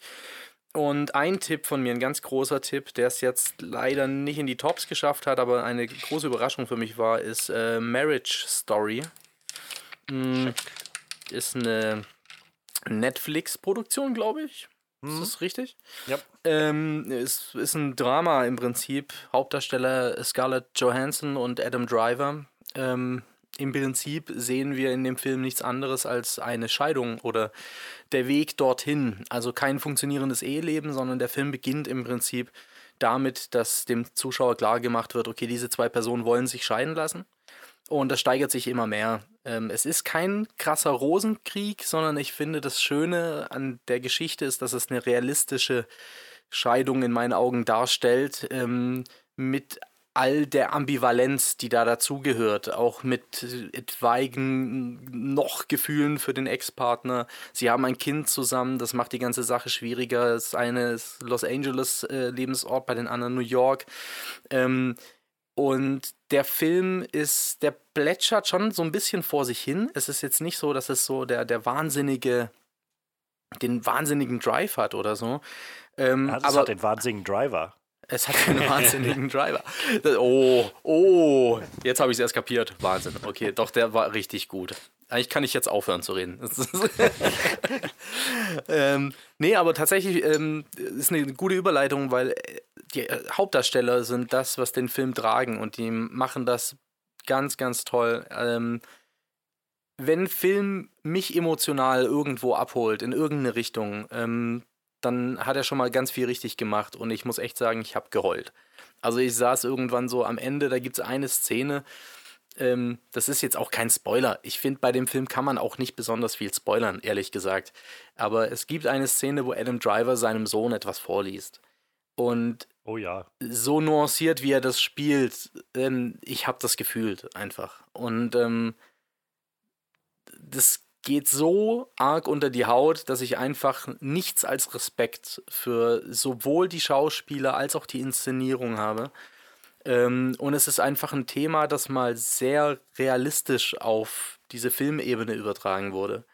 Und ein Tipp von mir, ein ganz großer Tipp, der es jetzt leider nicht in die Tops geschafft hat, aber eine große Überraschung für mich war, ist äh, Marriage Story. Mm, ist eine Netflix-Produktion, glaube ich. Ist das richtig? Ja. Ähm, es ist ein Drama im Prinzip. Hauptdarsteller Scarlett Johansson und Adam Driver. Ähm, Im Prinzip sehen wir in dem Film nichts anderes als eine Scheidung oder der Weg dorthin. Also kein funktionierendes Eheleben, sondern der Film beginnt im Prinzip damit, dass dem Zuschauer klar gemacht wird, okay, diese zwei Personen wollen sich scheiden lassen. Und das steigert sich immer mehr. Ähm, es ist kein krasser Rosenkrieg, sondern ich finde, das Schöne an der Geschichte ist, dass es eine realistische Scheidung in meinen Augen darstellt, ähm, mit all der Ambivalenz, die da dazugehört, auch mit etwaigen noch Gefühlen für den Ex-Partner. Sie haben ein Kind zusammen, das macht die ganze Sache schwieriger. Das eine ist Los Angeles äh, Lebensort, bei den anderen New York. Ähm, und der Film ist, der plätschert schon so ein bisschen vor sich hin. Es ist jetzt nicht so, dass es so der, der wahnsinnige, den wahnsinnigen Drive hat oder so. Ähm, Ja, aber hat den wahnsinnigen Driver. es hat einen *laughs* wahnsinnigen Driver. Das, oh, oh, jetzt habe ich es erst kapiert. Wahnsinn. Okay, doch, der war richtig gut. Eigentlich kann ich jetzt aufhören zu reden. *laughs* Ähm, nee, aber tatsächlich ähm, ist eine gute Überleitung, weil äh, die äh, Hauptdarsteller sind das, was den Film tragen und die machen das ganz, ganz toll. Ähm, wenn Film mich emotional irgendwo abholt, in irgendeine Richtung, ähm, dann hat er schon mal ganz viel richtig gemacht und ich muss echt sagen, ich habe geheult. Also ich saß irgendwann so am Ende, da gibt es eine Szene, ähm, das ist jetzt auch kein Spoiler. Ich finde, bei dem Film kann man auch nicht besonders viel spoilern, ehrlich gesagt. Aber es gibt eine Szene, wo Adam Driver seinem Sohn etwas vorliest. Und Oh ja. so nuanciert, wie er das spielt, ähm, ich habe das gefühlt einfach. Und ähm, das geht so arg unter die Haut, dass ich einfach nichts als Respekt für sowohl die Schauspieler als auch die Inszenierung habe. Ähm, und es ist einfach ein Thema, das mal sehr realistisch auf diese Filmebene übertragen wurde.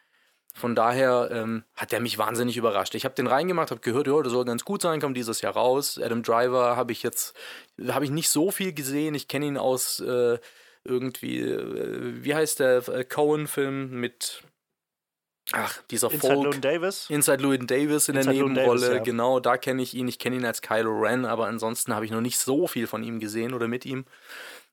Von daher ähm, hat der mich wahnsinnig überrascht. Ich habe den reingemacht, habe gehört, ja, das soll ganz gut sein, kommt dieses Jahr raus. Adam Driver habe ich jetzt, habe ich nicht so viel gesehen. Ich kenne ihn aus äh, irgendwie, äh, wie heißt der äh, Cohen-Film mit, ach, dieser Inside Folk. Llewyn Davis. Inside Llewyn Davis in Inside der Nebenrolle, Davis, ja. genau, da kenne ich ihn. Ich kenne ihn als Kylo Ren, aber ansonsten habe ich noch nicht so viel von ihm gesehen oder mit ihm.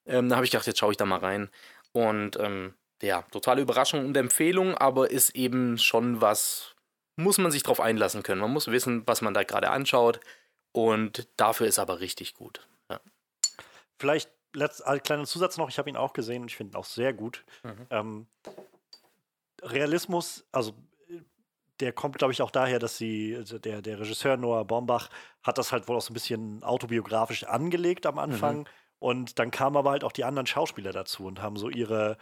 Ähm, da habe ich gedacht, jetzt schaue ich da mal rein. Und ähm, ja, totale Überraschung und Empfehlung, aber ist eben schon was, muss man sich drauf einlassen können. Man muss wissen, was man da gerade anschaut. Und dafür ist aber richtig gut. Ja. Vielleicht letzt, ein kleiner Zusatz noch, ich habe ihn auch gesehen und ich finde ihn auch sehr gut. Mhm. Ähm, Realismus, also der kommt, glaube ich, auch daher, dass sie, also der, der Regisseur Noah Bombach hat das halt wohl auch so ein bisschen autobiografisch angelegt am Anfang. Und dann kamen aber halt auch die anderen Schauspieler dazu und haben so ihre,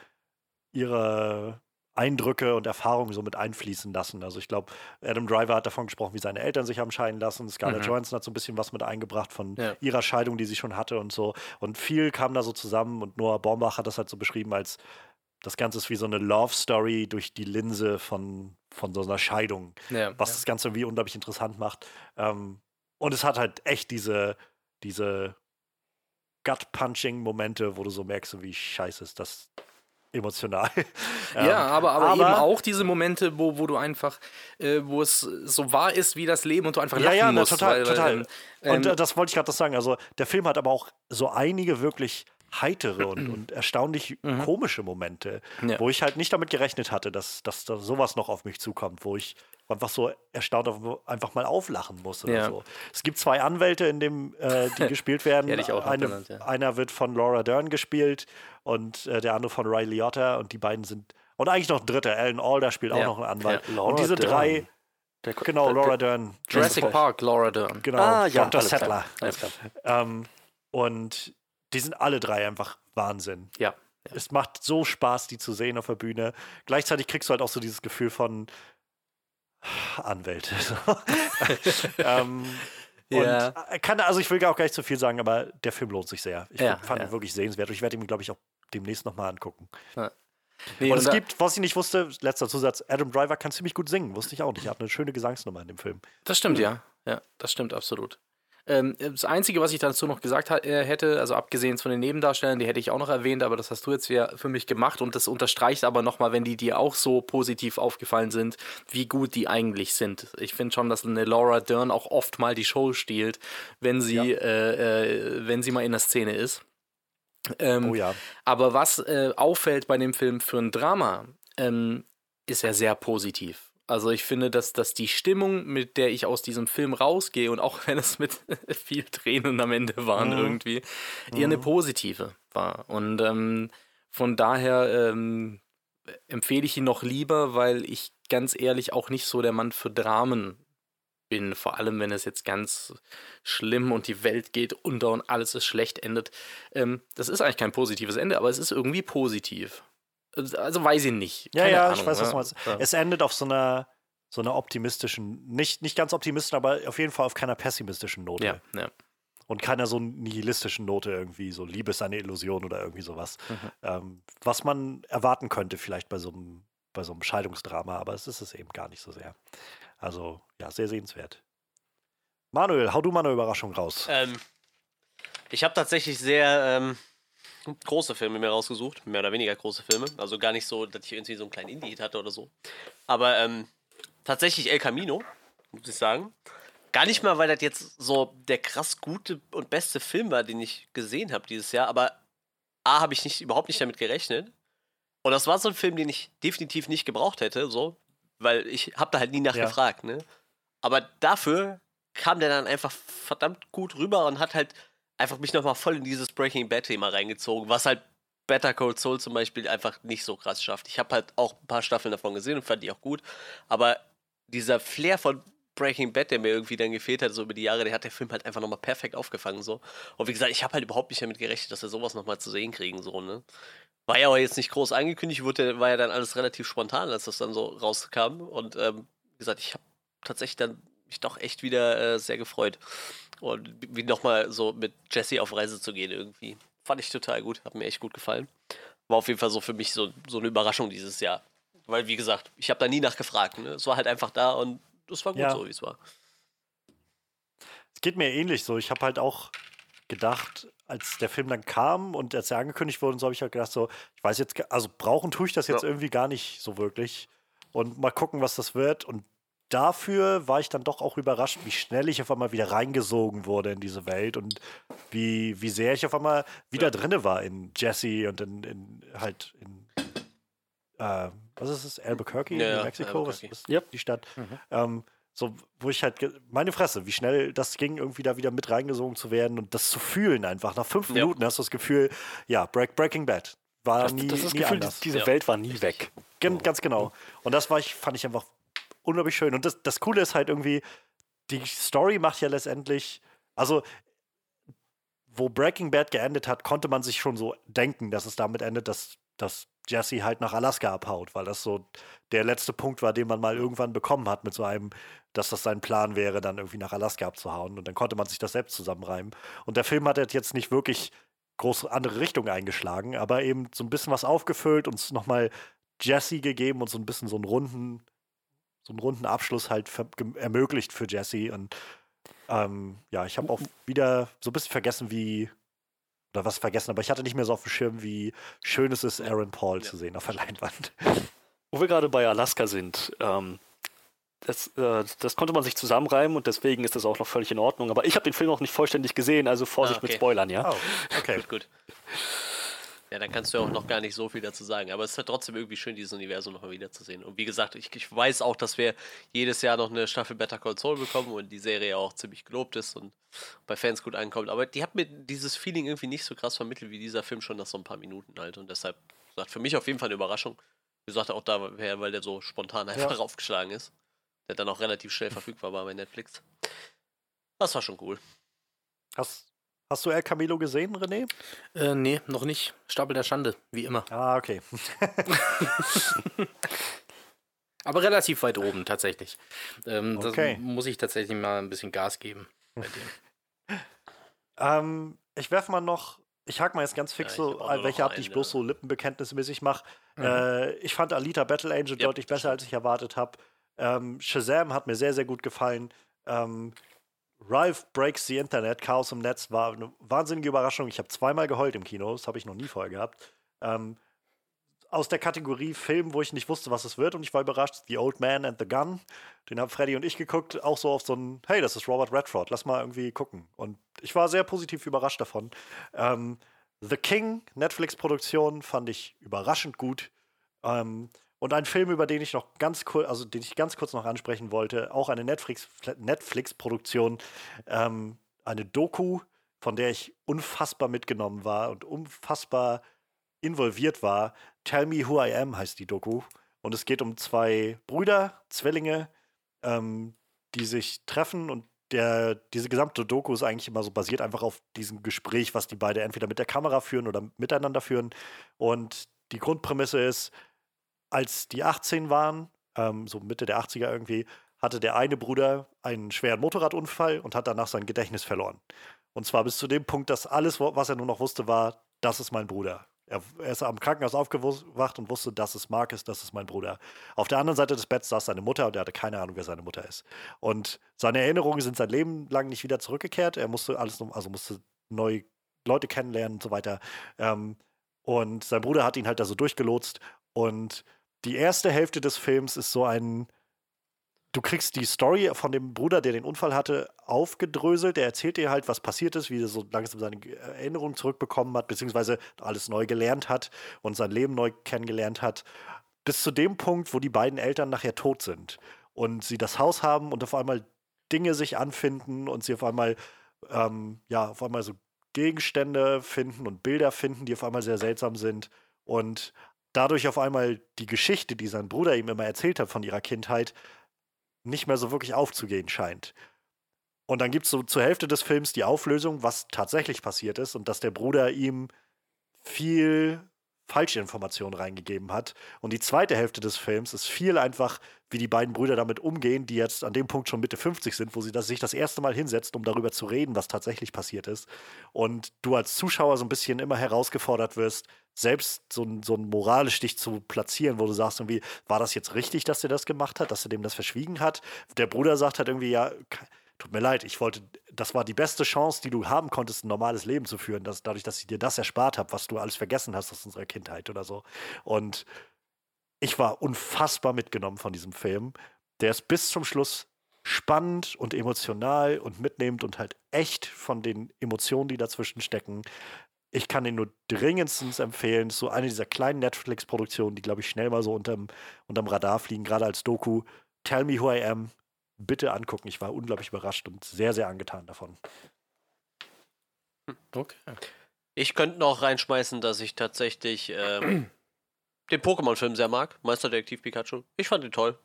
ihre Eindrücke und Erfahrungen so mit einfließen lassen. Also ich glaube, Adam Driver hat davon gesprochen, wie seine Eltern sich haben scheiden lassen. Scarlett Mhm. Johansson hat so ein bisschen was mit eingebracht von Ja. ihrer Scheidung, die sie schon hatte und so. Und viel kam da so zusammen und Noah Baumbach hat das halt so beschrieben als das Ganze ist wie so eine Love Story durch die Linse von, von so einer Scheidung, Ja, was ja. das Ganze irgendwie unglaublich interessant macht. Ähm, und es hat halt echt diese, diese Gut-Punching-Momente, wo du so merkst, wie scheiße ist das emotional. *laughs* Ähm, Ja, aber, aber, eben auch diese Momente, wo, wo du einfach, äh, wo es so wahr ist wie das Leben und du einfach Ja, lachen ja, na, musst. total, weil, weil, total. ähm, Und ähm, äh, das wollte ich gerade sagen. Also der Film hat aber auch so einige wirklich heitere und, und *clears throat* erstaunlich komische Momente, Mhm. Ja. wo ich halt nicht damit gerechnet hatte, dass, dass da sowas noch auf mich zukommt, wo ich einfach so erstaunt einfach mal auflachen muss oder Ja. so. Es gibt zwei Anwälte in dem, äh, die *laughs* gespielt werden. Noch Eine, genannt, ja. Einer wird von Laura Dern gespielt und äh, der andere von Ray Liotta und die beiden sind und eigentlich noch ein dritter, Alan Alda spielt auch noch einen Anwalt. Und diese Dern. drei, Der, genau, der, Laura Dern, Jurassic Park, Laura Dern. genau, Ah, ja, Dr. Settler. Alles klar. Ähm, und die sind alle drei einfach Wahnsinn. Ja. Es macht so Spaß, die zu sehen auf der Bühne. Gleichzeitig kriegst du halt auch so dieses Gefühl von *sighs* Anwälte. *laughs* ähm, Ja. Und äh, kann, also ich will auch gar nicht zu viel sagen, aber der Film lohnt sich sehr. Ich Ja, fand ihn wirklich sehenswert. Ich werde ihn, glaube ich, auch demnächst nochmal angucken. Nee, Und es gibt, was ich nicht wusste, letzter Zusatz, Adam Driver kann ziemlich gut singen. Wusste ich auch nicht. Er hat eine schöne Gesangsnummer in dem Film. Das stimmt, ja. Ja, das stimmt absolut. Ähm, das Einzige, was ich dazu noch gesagt ha- äh, hätte, also abgesehen von den Nebendarstellern, die hätte ich auch noch erwähnt, aber das hast du jetzt ja für mich gemacht und das unterstreicht aber nochmal, wenn die dir auch so positiv aufgefallen sind, wie gut die eigentlich sind. Ich finde schon, dass eine Laura Dern auch oft mal die Show stiehlt, wenn sie, Ja. äh, äh, wenn sie mal in der Szene ist. Ähm, Oh ja. aber was äh, auffällt bei dem Film für ein Drama, ähm, ist er sehr positiv. Also ich finde, dass, dass die Stimmung, mit der ich aus diesem Film rausgehe, und auch *laughs* wenn es mit *laughs* viel Tränen am Ende waren Mhm. irgendwie, eher eine positive war. Und ähm, von daher ähm, empfehle ich ihn noch lieber, weil ich ganz ehrlich auch nicht so der Mann für Dramen bin. Vor allem, wenn es jetzt ganz schlimm und die Welt geht unter und alles ist schlecht endet. Ähm, das ist eigentlich kein positives Ende, aber es ist irgendwie positiv. Also weiß ich nicht. Ja, Keine ja, Ahnung, ich weiß, was ja. du meinst. Ja. Es endet auf so einer, so einer optimistischen, nicht, nicht ganz optimistischen, aber auf jeden Fall auf keiner pessimistischen Note. Ja, ja. Und keiner so nihilistischen Note irgendwie, so Liebe ist eine Illusion oder irgendwie sowas. Ähm, was man erwarten könnte vielleicht bei so einem, bei so einem Scheidungsdrama, aber es ist es eben gar nicht so sehr. Also, ja, sehr sehenswert. Manuel, hau du mal eine Überraschung raus. Ähm, ich habe tatsächlich sehr ähm, große Filme mir rausgesucht, mehr oder weniger große Filme. Also gar nicht so, dass ich irgendwie so einen kleinen Indie-Hit hatte oder so. Aber ähm, tatsächlich El Camino, muss ich sagen. Gar nicht mal, weil das jetzt so der krass gute und beste Film war, den ich gesehen habe dieses Jahr, aber A, habe ich nicht, überhaupt nicht damit gerechnet. Und das war so ein Film, den ich definitiv nicht gebraucht hätte, so, weil ich habe da halt nie nachgefragt, ja. ne? Aber dafür kam der dann einfach verdammt gut rüber und hat halt einfach mich nochmal voll in dieses Breaking Bad-Thema reingezogen, was halt Better Cold Soul zum Beispiel einfach nicht so krass schafft. Ich habe halt auch ein paar Staffeln davon gesehen und fand die auch gut, aber dieser Flair von Breaking Bad, der mir irgendwie dann gefehlt hat, so über die Jahre, der hat der Film halt einfach nochmal perfekt aufgefangen, so. Und wie gesagt, ich habe halt überhaupt nicht damit gerechnet, dass wir sowas nochmal zu sehen kriegen, so, ne. War ja auch jetzt nicht groß angekündigt, wurde, war ja dann alles relativ spontan, als das dann so rauskam. Und ähm, wie gesagt, ich habe tatsächlich dann mich doch echt wieder äh, sehr gefreut. Und wie nochmal so mit Jesse auf Reise zu gehen irgendwie. Fand ich total gut, hat mir echt gut gefallen. War auf jeden Fall so für mich so, so eine Überraschung dieses Jahr. Weil, wie gesagt, ich habe da nie nachgefragt. Ne? Es war halt einfach da und es war gut ja. so, wie es war. Es geht mir ähnlich so. Ich habe halt auch gedacht, als der Film dann kam und als er angekündigt wurde, so habe ich halt gedacht, so, ich weiß jetzt, also brauchen tue ich das jetzt ja. irgendwie gar nicht so wirklich. Und mal gucken, was das wird. Und dafür war ich dann doch auch überrascht, wie schnell ich auf einmal wieder reingesogen wurde in diese Welt und wie, wie sehr ich auf einmal wieder ja. drinne war in Jesse und in, in halt in äh, was ist es? Albuquerque ja, in Mexiko? Albuquerque. Was ist yep. die Stadt? Mhm. Ähm, so, wo ich halt, meine Fresse, wie schnell das ging, irgendwie da wieder mit reingesogen zu werden und das zu fühlen einfach. Nach fünf Minuten hast du das Gefühl, ja, Break, Breaking Bad. War das, nie, das ist das nie Gefühl, anders. diese ja. Welt war nie weg. Gen, ganz genau. Und das war ich, fand ich einfach unglaublich schön. Und das, das Coole ist halt irgendwie, die Story macht ja letztendlich, also wo Breaking Bad geendet hat, konnte man sich schon so denken, dass es damit endet, dass, dass Jesse halt nach Alaska abhaut, weil das so der letzte Punkt war, den man mal irgendwann bekommen hat mit so einem, dass das sein Plan wäre, dann irgendwie nach Alaska abzuhauen. Und dann konnte man sich das selbst zusammenreimen. Und der Film hat jetzt nicht wirklich groß andere Richtung eingeschlagen, aber eben so ein bisschen was aufgefüllt, uns nochmal Jesse gegeben und so ein bisschen so einen runden, so einen runden Abschluss halt ermöglicht für Jesse. Und ähm, ja, ich habe auch wieder so ein bisschen vergessen, wie oder was vergessen, aber ich hatte nicht mehr so auf dem Schirm, wie schön es ist, Aaron Paul ja. zu sehen auf der Leinwand. Wo wir gerade bei Alaska sind, ähm, das, äh, das, konnte man sich zusammenreimen und deswegen ist das auch noch völlig in Ordnung. Aber ich habe den Film noch nicht vollständig gesehen, also Vorsicht ah, okay. mit Spoilern, ja? Oh, okay. *laughs* gut, gut. Ja, dann kannst du ja auch noch gar nicht so viel dazu sagen. Aber es ist halt trotzdem irgendwie schön, dieses Universum noch mal wiederzusehen. Und wie gesagt, ich, ich, weiß auch, dass wir jedes Jahr noch eine Staffel Better Call Saul bekommen und die Serie auch ziemlich gelobt ist und bei Fans gut ankommt. Aber die hat mir dieses Feeling irgendwie nicht so krass vermittelt wie dieser Film schon nach so ein paar Minuten halt. Und deshalb, gesagt, für mich auf jeden Fall eine Überraschung. Wie gesagt, auch da, weil der so spontan einfach *laughs* ja. raufgeschlagen ist. Der dann auch relativ schnell verfügbar war bei Netflix. Das war schon cool. Hast, Hast du El Camilo gesehen, René? Äh, nee, noch nicht. Stapel der Schande, wie immer. Ah, okay. *laughs* *laughs* Aber relativ weit oben, tatsächlich. Ähm, okay. Muss ich tatsächlich mal ein bisschen Gas geben bei dem. *laughs* ähm, ich werfe mal noch, ich hake mal jetzt ganz fix ja, so, welche ab, die ich bloß so lippenbekenntnismäßig mache. Mhm. Äh, ich fand Alita Battle Angel yep, deutlich besser, als ich erwartet habe. Ähm, Shazam hat mir sehr, sehr gut gefallen. Ähm, Ralph Breaks the Internet, Chaos im Netz, war eine wahnsinnige Überraschung. Ich habe zweimal geheult im Kino, das habe ich noch nie vorher gehabt. Ähm, aus der Kategorie Film, wo ich nicht wusste, was es wird und ich war überrascht, The Old Man and the Gun. Den haben Freddy und ich geguckt, auch so auf so ein, hey, das ist Robert Redford, lass mal irgendwie gucken. Und ich war sehr positiv überrascht davon. Ähm, The King, Netflix-Produktion, fand ich überraschend gut. Ähm, und ein Film, über den ich noch ganz kurz, also den ich ganz kurz noch ansprechen wollte, auch eine Netflix-Produktion, Netflix ähm, eine Doku, von der ich unfassbar mitgenommen war und unfassbar involviert war. Tell Me Who I Am heißt die Doku. Und es geht um zwei Brüder, Zwillinge, ähm, die sich treffen und der, diese gesamte Doku ist eigentlich immer so basiert einfach auf diesem Gespräch, was die beide entweder mit der Kamera führen oder miteinander führen. Und die Grundprämisse ist, als die 18 waren, ähm, so Mitte der 80er irgendwie, hatte der eine Bruder einen schweren Motorradunfall und hat danach sein Gedächtnis verloren. Und zwar bis zu dem Punkt, dass alles, was er nur noch wusste, war, das ist mein Bruder. Er, er ist am Krankenhaus aufgewacht und wusste, das ist Marcus, das ist mein Bruder. Auf der anderen Seite des Betts saß seine Mutter und er hatte keine Ahnung, wer seine Mutter ist. Und seine Erinnerungen sind sein Leben lang nicht wieder zurückgekehrt. Er musste alles, also musste neue Leute kennenlernen und so weiter. Ähm, und sein Bruder hat ihn halt da so durchgelotst und die erste Hälfte des Films ist so ein du kriegst die Story von dem Bruder, der den Unfall hatte, aufgedröselt. Der erzählt dir halt, was passiert ist, wie er so langsam seine Erinnerungen zurückbekommen hat, beziehungsweise alles neu gelernt hat und sein Leben neu kennengelernt hat. Bis zu dem Punkt, wo die beiden Eltern nachher tot sind und sie das Haus haben und auf einmal Dinge sich anfinden und sie auf einmal, ähm, ja, auf einmal so Gegenstände finden und Bilder finden, die auf einmal sehr seltsam sind. Und dadurch auf einmal die Geschichte, die sein Bruder ihm immer erzählt hat von ihrer Kindheit, nicht mehr so wirklich aufzugehen scheint. Und dann gibt es so zur Hälfte des Films die Auflösung, was tatsächlich passiert ist und dass der Bruder ihm viel falsche Informationen reingegeben hat. Und die zweite Hälfte des Films ist viel einfach, wie die beiden Brüder damit umgehen, die jetzt an dem Punkt schon Mitte 50 sind, wo sie das, sich das erste Mal hinsetzen, um darüber zu reden, was tatsächlich passiert ist. Und du als Zuschauer so ein bisschen immer herausgefordert wirst, selbst so, so einen Moralstich zu platzieren, wo du sagst irgendwie, war das jetzt richtig, dass er das gemacht hat, dass er dem das verschwiegen hat? Der Bruder sagt halt irgendwie, ja, tut mir leid, ich wollte, das war die beste Chance, die du haben konntest, ein normales Leben zu führen, dass, dadurch, dass ich dir das erspart habe, was du alles vergessen hast aus unserer Kindheit oder so. Und ich war unfassbar mitgenommen von diesem Film. Der ist bis zum Schluss spannend und emotional und mitnehmend und halt echt von den Emotionen, die dazwischen stecken. Ich kann ihn nur dringendstens empfehlen. So eine dieser kleinen Netflix-Produktionen, die, glaube ich, schnell mal so unterm, unterm Radar fliegen, gerade als Doku. Tell Me Who I Am. Bitte angucken. Ich war unglaublich überrascht und sehr, sehr angetan davon. Okay. Ich könnte noch reinschmeißen, dass ich tatsächlich ähm, *clears throat* den Pokémon-Film sehr mag. Meisterdetektiv Pikachu. Ich fand ihn toll.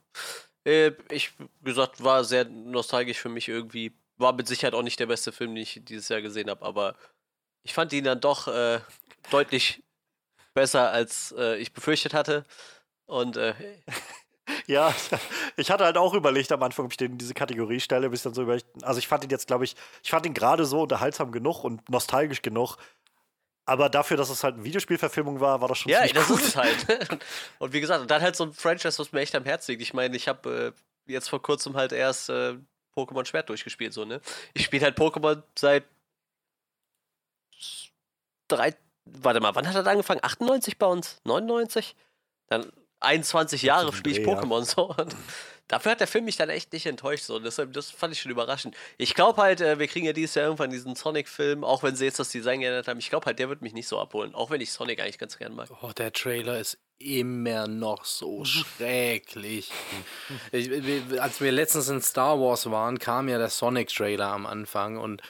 Äh, ich, gesagt, war sehr nostalgisch für mich irgendwie. War mit Sicherheit auch nicht der beste Film, den ich dieses Jahr gesehen habe, aber ich fand ihn dann doch äh, deutlich besser, als äh, ich befürchtet hatte. Und äh, *laughs* ja, *laughs* ich hatte halt auch überlegt am Anfang, ob ich den in diese Kategorie stelle, bis dann so überlegt. Also ich fand ihn jetzt, glaube ich, ich fand ihn gerade so unterhaltsam genug und nostalgisch genug. Aber dafür, dass es halt eine Videospielverfilmung war, war das schon Ja, das gut. ist es halt. *laughs* *laughs* Und wie gesagt, dann halt so ein Franchise, was mir echt am Herzen liegt. Ich meine, ich habe äh, jetzt vor kurzem halt erst äh, Pokémon Schwert durchgespielt, so, ne? Ich spiele halt Pokémon seit drei, warte mal, wann hat er angefangen? 98 bei uns? 99? Dann 21 Jahre spiele ich Pokémon so. Und dafür hat der Film mich dann echt nicht enttäuscht. So. deshalb, das fand ich schon überraschend. Ich glaube halt, äh, wir kriegen ja dieses Jahr irgendwann diesen Sonic-Film, auch wenn sie jetzt das Design geändert haben. Ich glaube halt, der wird mich nicht so abholen, auch wenn ich Sonic eigentlich ganz gern mag. Oh, der Trailer ist immer noch so *laughs* schrecklich. ich, als wir letztens in Star Wars waren, kam ja der Sonic-Trailer am Anfang und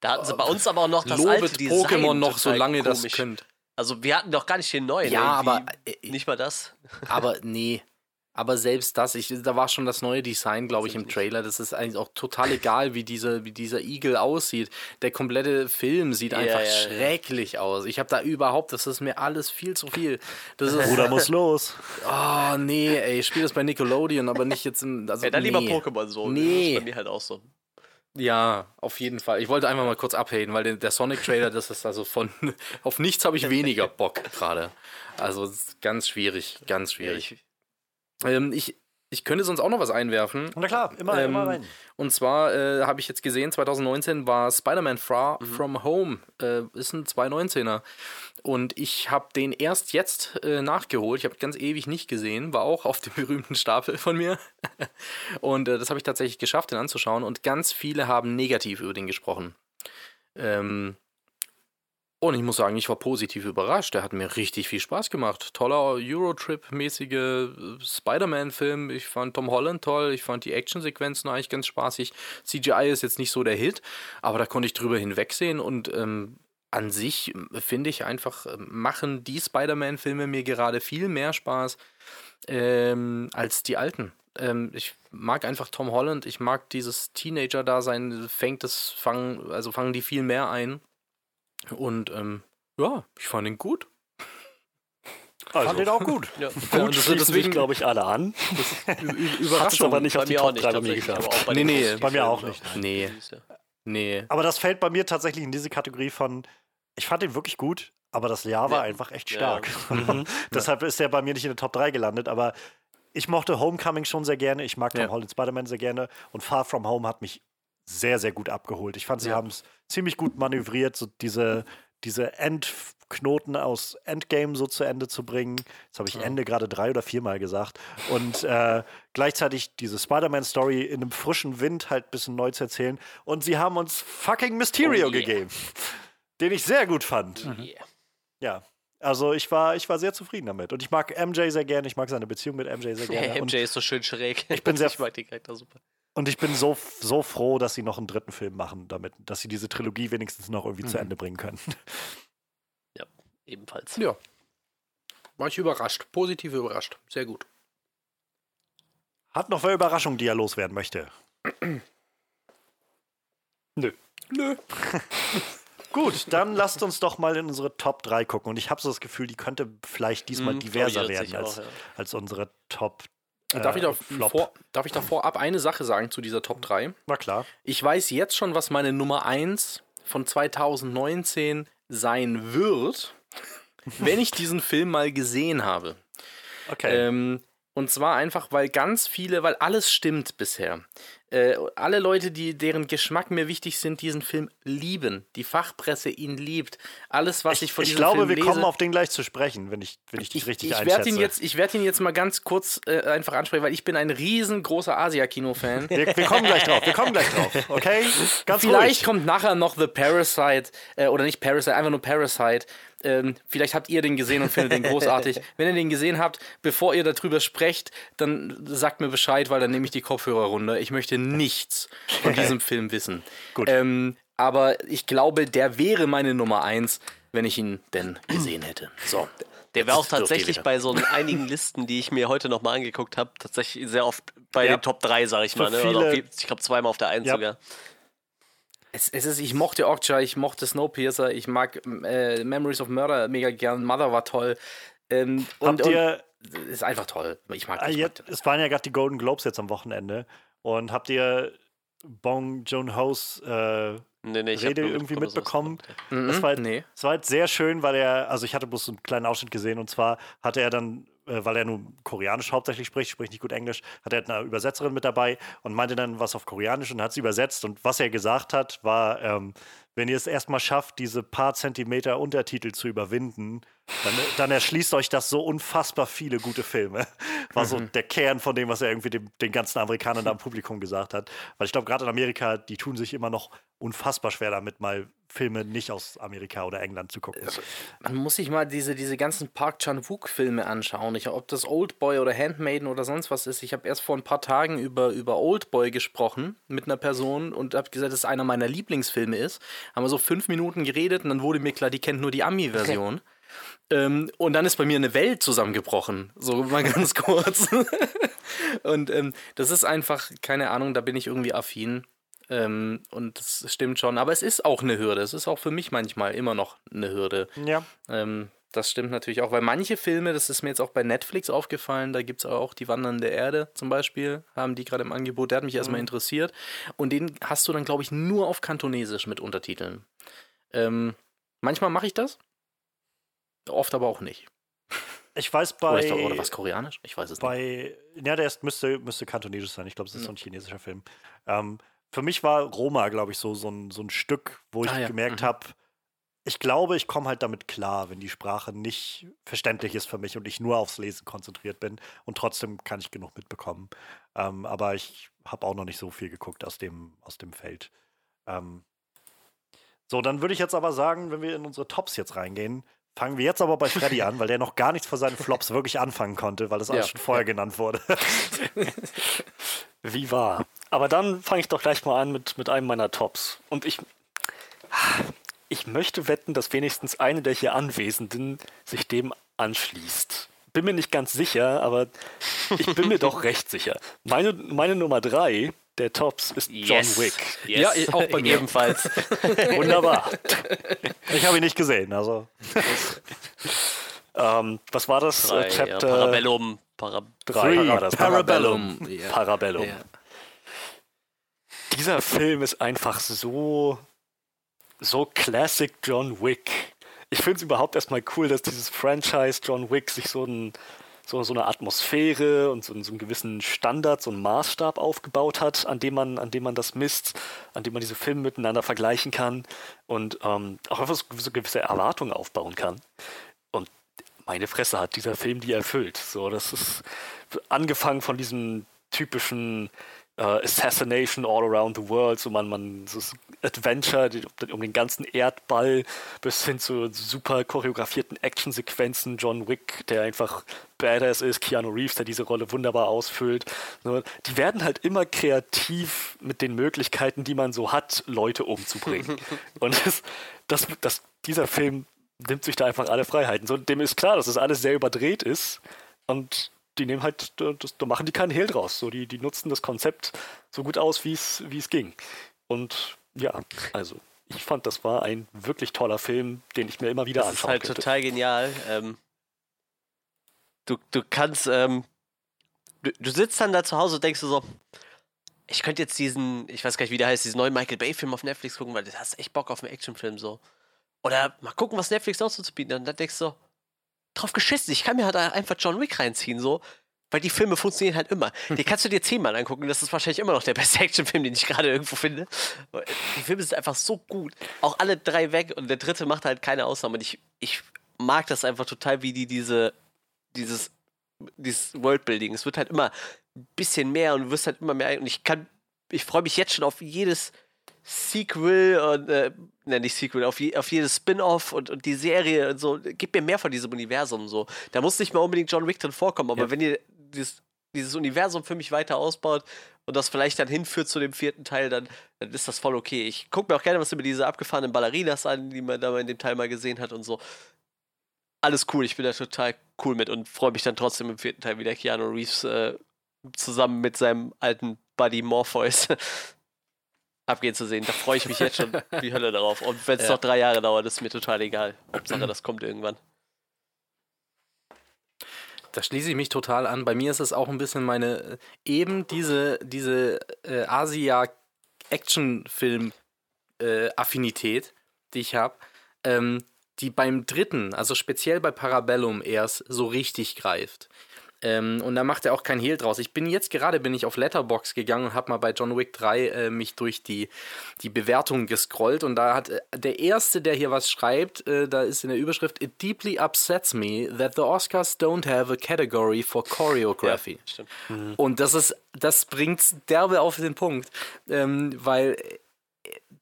da hatten sie bei uns aber auch noch das Lobet alte Design Pokémon noch, solange das könnt. Also wir hatten doch gar nicht den neuen. Ja, aber äh, nicht mal das. *laughs* Aber nee. Aber selbst das, ich, da war schon das neue Design, glaube ich, im Trailer. Das ist eigentlich auch total egal, wie, diese, wie dieser Igel aussieht. Der komplette Film sieht einfach ja, schrecklich ja. aus. Ich habe da überhaupt, das ist mir alles viel zu viel. Das ist, *laughs* Bruder muss los. Oh, nee, ey, ich spiele das bei Nickelodeon, aber nicht jetzt im. Also, ja, dann nee. lieber Pokémon so. Nee. Das ist bei mir halt auch so. Ja, auf jeden Fall. Ich wollte einfach mal kurz abhaten, weil der Sonic-Trailer, das ist also von. *laughs* auf nichts habe ich weniger Bock gerade. Also ganz schwierig, ganz schwierig. Ähm, ich, ich könnte sonst auch noch was einwerfen. Na klar, immer, ähm, immer rein. Und zwar äh, habe ich jetzt gesehen, 2019 war Spider-Man Far mhm. From Home. Äh, ist ein 219er. Und ich habe den erst jetzt äh, nachgeholt. Ich habe ganz ewig nicht gesehen. War auch auf dem *laughs* berühmten Stapel von mir. *laughs* und äh, das habe ich tatsächlich geschafft, den anzuschauen. Und ganz viele haben negativ über den gesprochen. Ähm, und ich muss sagen, ich war positiv überrascht. Der hat mir richtig viel Spaß gemacht. Toller Eurotrip-mäßige äh, Spider-Man-Film. Ich fand Tom Holland toll. Ich fand die Actionsequenzen eigentlich ganz spaßig. CGI ist jetzt nicht so der Hit, aber da konnte ich drüber hinwegsehen. Und ähm, an sich äh, finde ich einfach, äh, machen die Spider-Man-Filme mir gerade viel mehr Spaß ähm, als die alten. Ähm, ich mag einfach Tom Holland. Ich mag dieses Teenager-Dasein. Fängt das, fangen, also fangen die viel mehr ein und ähm, ja, ich fand ihn gut. Also. Fand ihn auch gut. Ja. *laughs* Gut, das deswegen glaube ich alle an. Das *laughs* Überraschung, aber nicht auf die Top 3 bei mir geschafft. Bei nee, nee, bei mir auch nicht. Nee. Nee. Aber das fällt bei mir tatsächlich in diese Kategorie von, ich fand ihn wirklich gut, aber das Jahr war ja. einfach echt stark. Ja. *laughs* Mhm. Deshalb ist er bei mir nicht in der Top 3 gelandet, aber ich mochte Homecoming schon sehr gerne, ich mag Tom ja. Holland Spider-Man sehr gerne und Far From Home hat mich sehr, sehr gut abgeholt. Ich fand, sie ja. haben es ziemlich gut manövriert, so diese, diese Endknoten aus Endgame so zu Ende zu bringen. Jetzt habe ich Ende gerade drei oder viermal gesagt. Und äh, gleichzeitig diese Spider-Man-Story in einem frischen Wind halt ein bisschen neu zu erzählen. Und sie haben uns fucking Mysterio Oh yeah. gegeben, den ich sehr gut fand. Yeah. Ja. Also ich war, ich war sehr zufrieden damit. Und ich mag MJ sehr gerne, ich mag seine Beziehung mit MJ sehr gerne. *laughs* Und MJ ist so schön schräg. Ich bin sehr- *laughs* ich mag den Charakter super. Und ich bin so, so froh, dass sie noch einen dritten Film machen, damit, dass sie diese Trilogie wenigstens noch irgendwie zu Mhm. Ende bringen können. *laughs* Ebenfalls. Ja. War ich überrascht. Positiv überrascht. Sehr gut. Hat noch wer Überraschung, die er loswerden möchte? *clears throat* Nö. Nö. Gut, dann lasst uns doch mal in unsere Top 3 gucken. Und ich habe so das Gefühl, die könnte vielleicht diesmal Hm, diverser glaub ich, werden als, auch, ja. als unsere Top. Darf, ich äh, da vor, darf ich da vorab eine Sache sagen zu dieser Top 3? Na klar. Ich weiß jetzt schon, was meine Nummer 1 von 2019 sein wird, *laughs* wenn ich diesen Film mal gesehen habe. Okay. Ähm, und zwar einfach, weil ganz viele, weil alles stimmt bisher. Äh, alle Leute, die, deren Geschmack mir wichtig sind, diesen Film lieben. Die Fachpresse ihn liebt. Alles, was ich, ich von ich diesem glaube, Film wir lese, kommen auf den gleich zu sprechen, wenn ich, wenn ich dich ich, richtig ich einschätze. ihn jetzt, ich werde ihn jetzt mal ganz kurz äh, einfach ansprechen, weil ich bin ein riesengroßer Asia-Kino-Fan. wir, wir kommen gleich drauf, wir kommen gleich drauf, *laughs* okay? Ganz Vielleicht ruhig. kommt nachher noch The Parasite, äh, oder nicht Parasite, einfach nur Parasite. Ähm, vielleicht habt ihr den gesehen und findet den großartig. *laughs* Wenn ihr den gesehen habt, bevor ihr darüber sprecht, dann sagt mir Bescheid, weil dann nehme ich die Kopfhörer runter. Ich möchte nichts von diesem Film wissen. Gut. Ähm, aber ich glaube, der wäre meine Nummer eins, wenn ich ihn denn gesehen hätte. So. Der wäre auch tatsächlich bei so einigen Listen, die ich mir heute nochmal angeguckt habe, tatsächlich sehr oft bei Ja. den Top 3, sag ich mal. Ne? Viele- auf ich glaube zweimal auf der 1 Ja. sogar. Es, es ist, ich mochte Okja, ich mochte Snowpiercer, ich mag äh, Memories of Murder mega gern, Mother war toll. Ähm, und, Habt ihr, und ist einfach toll. Ich mag, Ah, ich mag jetzt, es waren ja gerade die Golden Globes jetzt am Wochenende. Und habt ihr Bong Joon-ho's äh, Nee, nee, ich hab Rede irgendwie mitbekommen? gemacht hat. Mhm, Das war, nee. das war jetzt sehr schön, weil er, also ich hatte bloß so einen kleinen Ausschnitt gesehen und zwar hatte er dann, weil er nun Koreanisch hauptsächlich spricht, spricht nicht gut Englisch, hat er eine Übersetzerin mit dabei und meinte dann was auf Koreanisch und hat sie übersetzt und was er gesagt hat, war, ähm, wenn ihr es erstmal schafft, diese paar Zentimeter Untertitel zu überwinden, dann, dann erschließt euch das so unfassbar viele gute Filme. *laughs* War so der Kern von dem, was er irgendwie dem, den ganzen Amerikanern da im Publikum gesagt hat. Weil ich glaube, gerade in Amerika, die tun sich immer noch unfassbar schwer damit, mal Filme nicht aus Amerika oder England zu gucken. Man muss sich mal diese, diese ganzen Park Chan-wook-Filme anschauen. Ich, ob das Oldboy oder Handmaiden oder sonst was ist. Ich habe erst vor ein paar Tagen über, über Oldboy gesprochen mit einer Person und habe gesagt, dass es einer meiner Lieblingsfilme ist. Haben wir so fünf Minuten geredet und dann wurde mir klar, die kennt nur die Ami-Version. *laughs* Ähm, und dann ist bei mir eine Welt zusammengebrochen. So mal *laughs* ganz kurz. *laughs* und ähm, das ist einfach, keine Ahnung, da bin ich irgendwie affin. Ähm, und das stimmt schon. Aber es ist auch eine Hürde. Es ist auch für mich manchmal immer noch eine Hürde. Ja. Ähm, das stimmt natürlich auch, weil manche Filme, das ist mir jetzt auch bei Netflix aufgefallen, da gibt es auch die Wandernde Erde zum Beispiel, haben die gerade im Angebot, der hat mich erstmal interessiert. Und den hast du dann, glaube ich, nur auf Kantonesisch mit Untertiteln. Ähm, manchmal mache ich das, oft aber auch nicht. Ich weiß *laughs* Oder, bei. ist doch, oder was Koreanisch? Ich weiß es nicht. bei ja, der ist, müsste, müsste kantonesisch sein. Ich glaube, es ist Ja. so ein chinesischer Film. Ähm, für mich war Roma, glaube ich, so, so, ein, so ein Stück, wo ich Ah, ja. gemerkt Mhm. habe, ich glaube, ich komme halt damit klar, wenn die Sprache nicht verständlich ist für mich und ich nur aufs Lesen konzentriert bin. Und trotzdem kann ich genug mitbekommen. Ähm, aber ich habe auch noch nicht so viel geguckt aus dem, aus dem Feld. Ähm, so, dann würde ich jetzt aber sagen, wenn wir in unsere Tops jetzt reingehen, fangen wir jetzt aber bei Freddy an, weil der noch gar nichts von seinen Flops wirklich anfangen konnte, weil das alles Ja. schon vorher genannt wurde. *laughs* Wie wahr. Aber dann fange ich doch gleich mal an mit, mit einem meiner Tops. Und ich, ich möchte wetten, dass wenigstens eine der hier Anwesenden sich dem anschließt. Bin mir nicht ganz sicher, aber ich bin mir doch recht sicher. Meine, meine Nummer drei der Tops ist John Yes. Wick. Ja, Yes. auch bei mir. Ebenfalls. *laughs* Wunderbar. *laughs* Ich habe ihn nicht gesehen, also. ähm, was war das? Drei, Äh, ja, Chapter Parabellum. Parab 3 war das. Parabellum. Ja. Parabellum. Ja. Dieser Film ist einfach so, so Classic John Wick. Ich finde es überhaupt erstmal cool, dass dieses Franchise John Wick sich so ein, so, so eine Atmosphäre und so, so einen gewissen Standard, so einen Maßstab aufgebaut hat, an dem man, an dem man das misst, an dem man diese Filme miteinander vergleichen kann und ähm, auch einfach so, so gewisse Erwartungen aufbauen kann. Und meine Fresse hat dieser Film die erfüllt. So, das ist angefangen von diesem typischen äh, Assassination all around the world, so man, man, so Adventure um den ganzen Erdball bis hin zu super choreografierten Actionsequenzen, John Wick, der einfach badass ist, Keanu Reeves, der diese Rolle wunderbar ausfüllt. Die werden halt immer kreativ mit den Möglichkeiten, die man so hat, Leute umzubringen. *laughs* Und das, das, das, dieser Film nimmt sich da einfach alle Freiheiten. So, dem ist klar, dass das alles sehr überdreht ist und die nehmen halt, das, da machen die keinen Hehl draus. So, die, die nutzen das Konzept so gut aus, wie es ging. Und ja, also ich fand, das war ein wirklich toller Film, den ich mir immer wieder anschaue. Das ist halt könnte. total genial. Ähm, du, du kannst, ähm, du, du sitzt dann da zu Hause und denkst du so, ich könnte jetzt diesen, ich weiß gar nicht, wie der heißt, diesen neuen Michael Bay-Film auf Netflix gucken, weil du hast echt Bock auf einen Actionfilm so. Oder mal gucken, was Netflix noch so zu bieten hat. Und dann denkst du so, drauf geschissen. Ich kann mir halt einfach John Wick reinziehen, so. Weil die Filme funktionieren halt immer. Die kannst du dir zehnmal angucken. Das ist wahrscheinlich immer noch der beste *laughs* Actionfilm, den ich gerade irgendwo finde. Die Filme sind einfach so gut. Auch alle drei weg und der dritte macht halt keine Ausnahme. Und ich, ich mag das einfach total, wie die diese, dieses, dieses Worldbuilding. Es wird halt immer ein bisschen mehr und du wirst halt immer mehr. Und ich kann, ich freue mich jetzt schon auf jedes Sequel und äh, ne, nicht Sequel, auf, je, auf jedes Spin-off und, und die Serie und so. Gib mir mehr von diesem Universum so. Da muss nicht mal unbedingt John Wick drin vorkommen, aber ja. wenn ihr dieses, dieses Universum für mich weiter ausbaut und das vielleicht dann hinführt zu dem vierten Teil, dann, dann ist das voll okay. Ich gucke mir auch gerne was über diese abgefahrenen Ballerinas an, die man da mal in dem Teil mal gesehen hat und so. Alles cool, ich bin da total cool mit und freue mich dann trotzdem im vierten Teil wieder Keanu Reeves äh, zusammen mit seinem alten Buddy Morpheus *laughs* abgehen zu sehen. Da freue ich mich jetzt schon *laughs* wie Hölle darauf. Und wenn es ja. noch drei Jahre dauert, ist mir total egal. Hauptsache, das kommt irgendwann. Da schließe ich mich total an. Bei mir ist es auch ein bisschen meine, eben diese, diese äh, Asia-Action-Film-Affinität, äh, die ich habe, ähm, die beim dritten, also speziell bei Parabellum erst so richtig greift. Ähm, und da macht er auch kein Hehl draus. Ich bin jetzt gerade bin ich auf Letterbox gegangen und habe mal bei John Wick 3 äh, mich durch die, die Bewertungen gescrollt und da hat äh, der erste, der hier was schreibt, äh, da ist in der Überschrift It deeply upsets me that the Oscars don't have a category for choreography. Ja, mhm. Und das ist, das bringt derbe auf den Punkt, ähm, weil äh,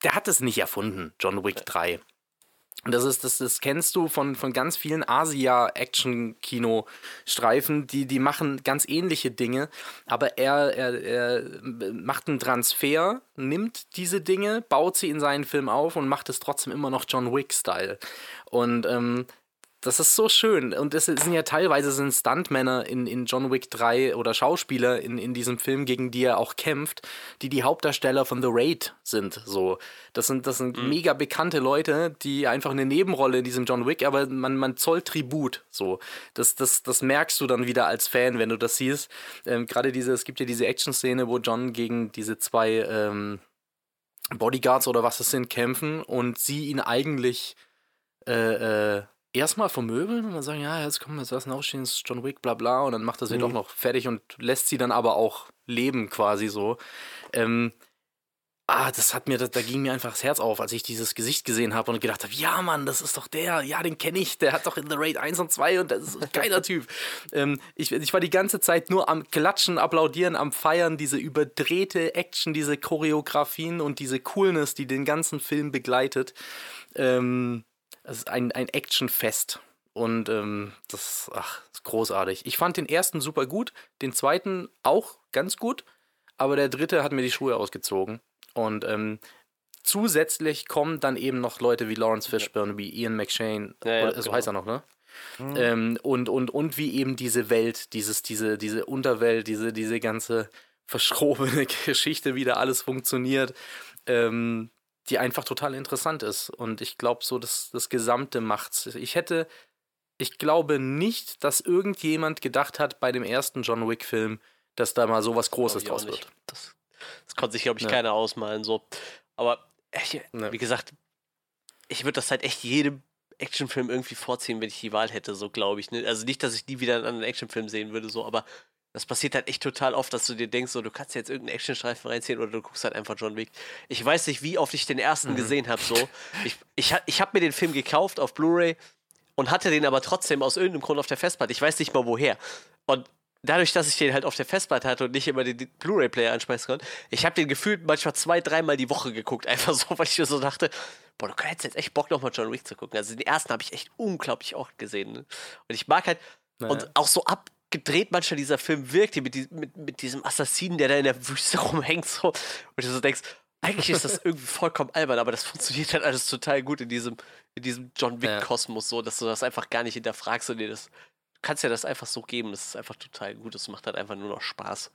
der hat es nicht erfunden, John Wick 3. Das ist, das, das kennst du von, von ganz vielen Asia-Action-Kino-Streifen, die, die machen ganz ähnliche Dinge, aber er, er, er macht einen Transfer, nimmt diese Dinge, baut sie in seinen Film auf und macht es trotzdem immer noch John Wick-Style. Und ähm, das ist so schön. Und es sind ja teilweise sind Stuntmänner in, in John Wick 3 oder Schauspieler in, in diesem Film, gegen die er auch kämpft, die die Hauptdarsteller von The Raid sind. So. Das sind, das sind mhm. mega bekannte Leute, die einfach eine Nebenrolle in diesem John Wick, aber man, man zollt Tribut. So. Das, das, das merkst du dann wieder als Fan, wenn du das siehst. Ähm, Gerade diese, es gibt ja diese Action-Szene, wo John gegen diese zwei ähm, Bodyguards oder was es sind kämpfen und sie ihn eigentlich äh, äh, erstmal vermöbeln und dann sagen, ja, jetzt kommen jetzt was aufstehen, ist John Wick, bla bla, und dann macht er sie mhm. doch noch fertig und lässt sie dann aber auch leben quasi so. Ähm, ah, das hat mir, da, da ging mir einfach das Herz auf, als ich dieses Gesicht gesehen habe und gedacht habe, ja Mann, das ist doch der, ja, den kenne ich, der hat doch in The Raid 1 und 2 und das ist ein geiler *laughs* Typ. Ähm, ich, ich war die ganze Zeit nur am Klatschen, Applaudieren, am Feiern, diese überdrehte Action, diese Choreografien und diese Coolness, die den ganzen Film begleitet. Ähm, es ist ein, ein Actionfest. Und ähm, das ach, ist großartig. Ich fand den ersten super gut, den zweiten auch ganz gut, aber der dritte hat mir die Schuhe ausgezogen. Und ähm, zusätzlich kommen dann eben noch Leute wie Lawrence Fishburne, wie Ian McShane, ja, ja, so genau. heißt er noch, ne? Mhm. Ähm, und, und, und wie eben diese Welt, dieses, diese, diese Unterwelt, diese, diese ganze verschrobene *laughs* Geschichte, wie da alles funktioniert. Ähm, die einfach total interessant ist. Und ich glaube, so das, das Gesamte macht's. Ich hätte, ich glaube nicht, dass irgendjemand gedacht hat bei dem ersten John Wick-Film, dass da mal sowas Großes draus wird. Das, das, konnte sich, glaube ich, ja. keiner ausmalen. So. Aber ich, wie gesagt, ich würde das halt echt jedem Actionfilm irgendwie vorziehen, wenn ich die Wahl hätte, so glaube ich. Ne? Also nicht, dass ich nie wieder einen anderen Actionfilm sehen würde, so, aber das passiert halt echt total oft, dass du dir denkst, so, du kannst jetzt irgendeinen Actionstreifen reinziehen oder du guckst halt einfach John Wick. Ich weiß nicht, wie oft ich den ersten mhm. gesehen habe, so. Ich, ich, ich habe mir den Film gekauft auf Blu-ray und hatte den aber trotzdem aus irgendeinem Grund auf der Festplatte. Ich weiß nicht mal woher. Und dadurch, dass ich den halt auf der Festplatte hatte und nicht immer den Blu-ray-Player anschmeißen konnte, ich habe den gefühlt manchmal zwei, dreimal die Woche geguckt. *laughs* Einfach so, weil ich mir so dachte, boah, du hättest jetzt echt Bock, nochmal John Wick zu gucken. Also den ersten habe ich echt unglaublich oft gesehen. Ne? Und ich mag halt, naja. und auch so abgedreht manchmal dieser Film wirkt, mit, mit, mit diesem Assassinen, der da in der Wüste *laughs* rumhängt, so. Und du so denkst, eigentlich ist das irgendwie vollkommen albern, aber das funktioniert halt alles total gut in diesem, in diesem John Wick-Kosmos, so, dass du das einfach gar nicht hinterfragst und dir das, du kannst ja das einfach so geben. Das ist einfach total gut. Das macht halt einfach nur noch Spaß.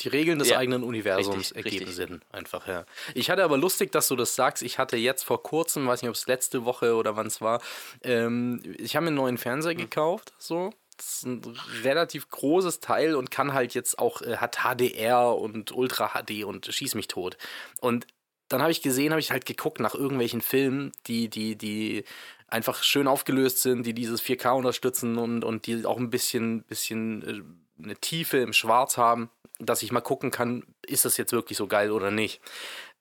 Die Regeln des ja, eigenen Universums richtig, ergeben richtig. Sinn, einfach, ja. Ich hatte aber lustig, dass du das sagst. Ich hatte jetzt vor kurzem, weiß nicht, ob es letzte Woche oder wann es war, ähm, ich habe mir einen neuen Fernseher mhm. gekauft, so. Das ist ein relativ großes Teil und kann halt jetzt auch, äh, hat HDR und Ultra HD und schieß mich tot. Und dann habe ich gesehen, habe ich halt geguckt nach irgendwelchen Filmen, die, die, die einfach schön aufgelöst sind, die dieses 4K unterstützen und, und die auch ein bisschen, bisschen äh, eine Tiefe im Schwarz haben dass ich mal gucken kann, ist das jetzt wirklich so geil oder nicht.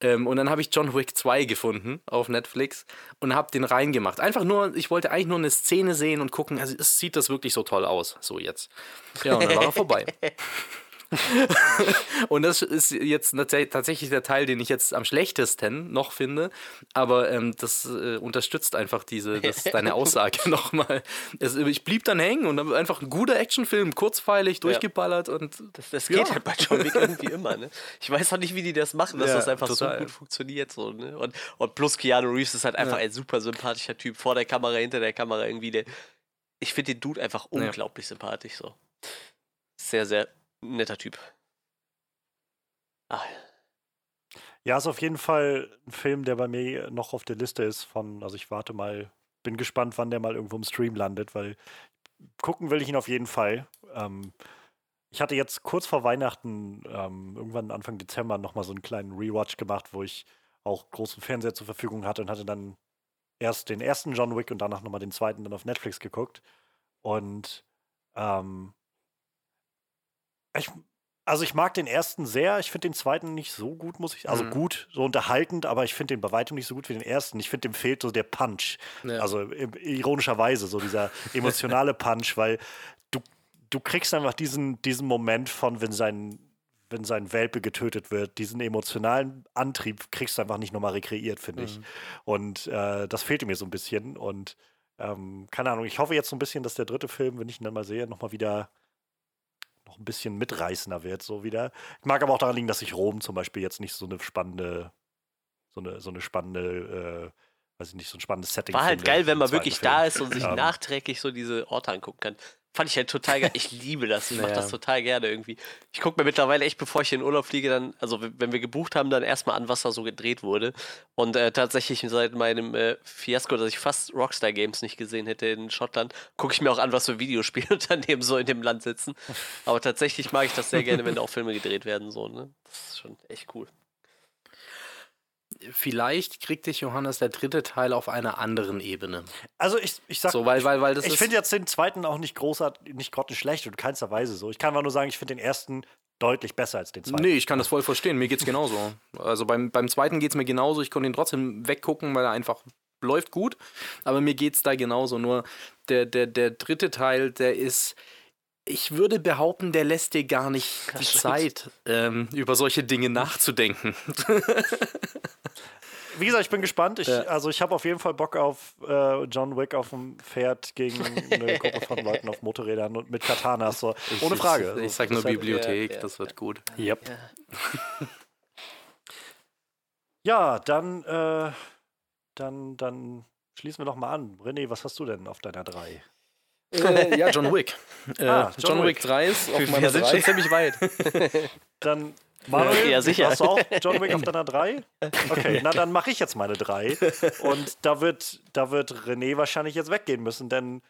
Ähm, und dann habe ich John Wick 2 gefunden auf Netflix und habe den reingemacht. Einfach nur, ich wollte eigentlich nur eine Szene sehen und gucken, also sieht das wirklich so toll aus, so jetzt. Ja, und dann war er vorbei. *laughs* *laughs* und das ist jetzt tatsächlich der Teil, den ich jetzt am schlechtesten noch finde. Aber ähm, das äh, unterstützt einfach diese, das, deine *laughs* Aussage *laughs* nochmal. Ich blieb dann hängen und dann einfach ein guter Actionfilm, kurzweilig, durchgeballert. Und, das, das geht ja. halt bei John Wick irgendwie immer. Ne? Ich weiß auch nicht, wie die das machen, dass ja, das einfach total. so gut funktioniert. So, ne? und, und plus Keanu Reeves ist halt einfach ja. ein super sympathischer Typ. Vor der Kamera, hinter der Kamera irgendwie. Der, ich finde den Dude einfach unglaublich sympathisch. So. Sehr, sehr netter Typ. Ach. Ja, ist auf jeden Fall ein Film, der bei mir noch auf der Liste ist von, also ich warte mal, bin gespannt, wann der mal irgendwo im Stream landet, weil gucken will ich ihn auf jeden Fall. Ähm, ich hatte jetzt kurz vor Weihnachten, ähm, irgendwann Anfang Dezember, nochmal so einen kleinen Rewatch gemacht, wo ich auch großen Fernseher zur Verfügung hatte und hatte dann erst den ersten John Wick und danach nochmal den zweiten dann auf Netflix geguckt. Und ähm, ich, also ich mag den ersten sehr, ich finde den zweiten nicht so gut, muss ich Also mhm. gut, so unterhaltend, aber ich finde den bei weitem nicht so gut wie den ersten. Ich finde, dem fehlt so der Punch. Ja. Also ironischerweise, so dieser *laughs* emotionale Punch, weil du, du kriegst einfach diesen, diesen Moment von, wenn sein, wenn sein Welpe getötet wird, diesen emotionalen Antrieb kriegst du einfach nicht nochmal rekreiert, finde mhm. ich. Und äh, das fehlte mir so ein bisschen. Und ähm, keine Ahnung, ich hoffe jetzt so ein bisschen, dass der dritte Film, wenn ich ihn dann mal sehe, nochmal wieder noch ein bisschen mitreißender wird, so wieder. Ich mag aber auch daran liegen, dass ich Rom zum Beispiel jetzt nicht so eine spannende, so eine, so eine spannende, äh, weiß ich nicht, so ein spannendes Setting War halt finde, geil, wenn man wirklich da ist und sich ähm, nachträglich so diese Orte angucken kann. Fand ich halt total geil. Ich liebe das. Ich mache das total gerne irgendwie. Ich gucke mir mittlerweile echt, bevor ich in den Urlaub fliege, dann, also wenn wir gebucht haben, dann erstmal an, was da so gedreht wurde. Und äh, tatsächlich seit meinem äh, Fiasko, dass ich fast Rockstar Games nicht gesehen hätte in Schottland, gucke ich mir auch an, was für Videospielunternehmen *laughs* so in dem Land sitzen. Aber tatsächlich mag ich das sehr gerne, wenn da auch Filme gedreht werden. So, ne? Das ist schon echt cool vielleicht kriegt dich Johannes der dritte Teil auf einer anderen Ebene. Also ich, ich sag, so, weil, weil, weil das ich finde jetzt den zweiten auch nicht großartig, nicht grottenschlecht und keinster Weise so. Ich kann aber nur sagen, ich finde den ersten deutlich besser als den zweiten. Nee, ich kann das voll verstehen. Mir geht's genauso. Also beim, beim zweiten geht's mir genauso. Ich konnte ihn trotzdem weggucken, weil er einfach läuft gut. Aber mir geht's da genauso. Nur der, der, der dritte Teil, der ist ich würde behaupten, der lässt dir gar nicht die Zeit, ähm, über solche Dinge nachzudenken. *laughs* Wie gesagt, ich bin gespannt. Ich, ja. Also ich habe auf jeden Fall Bock auf äh, John Wick auf dem Pferd gegen eine *laughs* Gruppe von Leuten auf Motorrädern und mit Katanas. So. Ohne Frage. Ich, ich sag nur Bibliothek, ja, das wird gut. Yep. *laughs* Ja, dann, äh, dann, dann schließen wir doch mal an. René, was hast du denn auf deiner 3? Äh, *laughs* ja, John Wick. Äh, ah, John, John Wick. Wick 3 ist auf meiner Wir sind 3. schon ziemlich weit. *laughs* Dann Manuel, ja, sicher. hast du auch John Wick auf *laughs* deiner 3? Okay, na dann mache ich jetzt meine 3. Und da wird, da wird René wahrscheinlich jetzt weggehen müssen, denn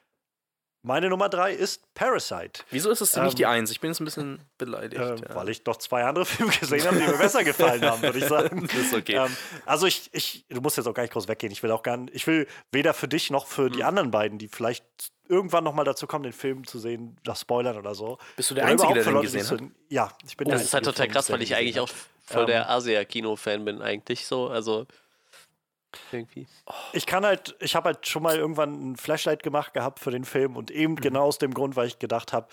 Meine Nummer drei ist Parasite. Wieso ist es denn nicht die Eins? Ich bin jetzt ein bisschen beleidigt. Ähm, ja. Weil ich noch zwei andere *laughs* Filme gesehen habe, die mir besser gefallen haben, würde ich sagen. *laughs* Das ist okay. Ähm, also ich, ich, du musst jetzt auch gar nicht groß weggehen. Ich will auch gar nicht, ich will weder für dich noch für Hm. die anderen beiden, die vielleicht irgendwann noch mal dazu kommen, den Film zu sehen, das spoilern oder so. Bist du der Oder Einzige, der den Leute, gesehen es- Ja, ich bin der Das ist halt total der krass, weil ich eigentlich auch hat. voll Ähm, der Asia-Kino-Fan bin, eigentlich so. Also irgendwie. Ich kann halt, ich habe halt schon mal irgendwann ein Flashlight gemacht gehabt für den Film und eben Mhm. genau aus dem Grund, weil ich gedacht habe,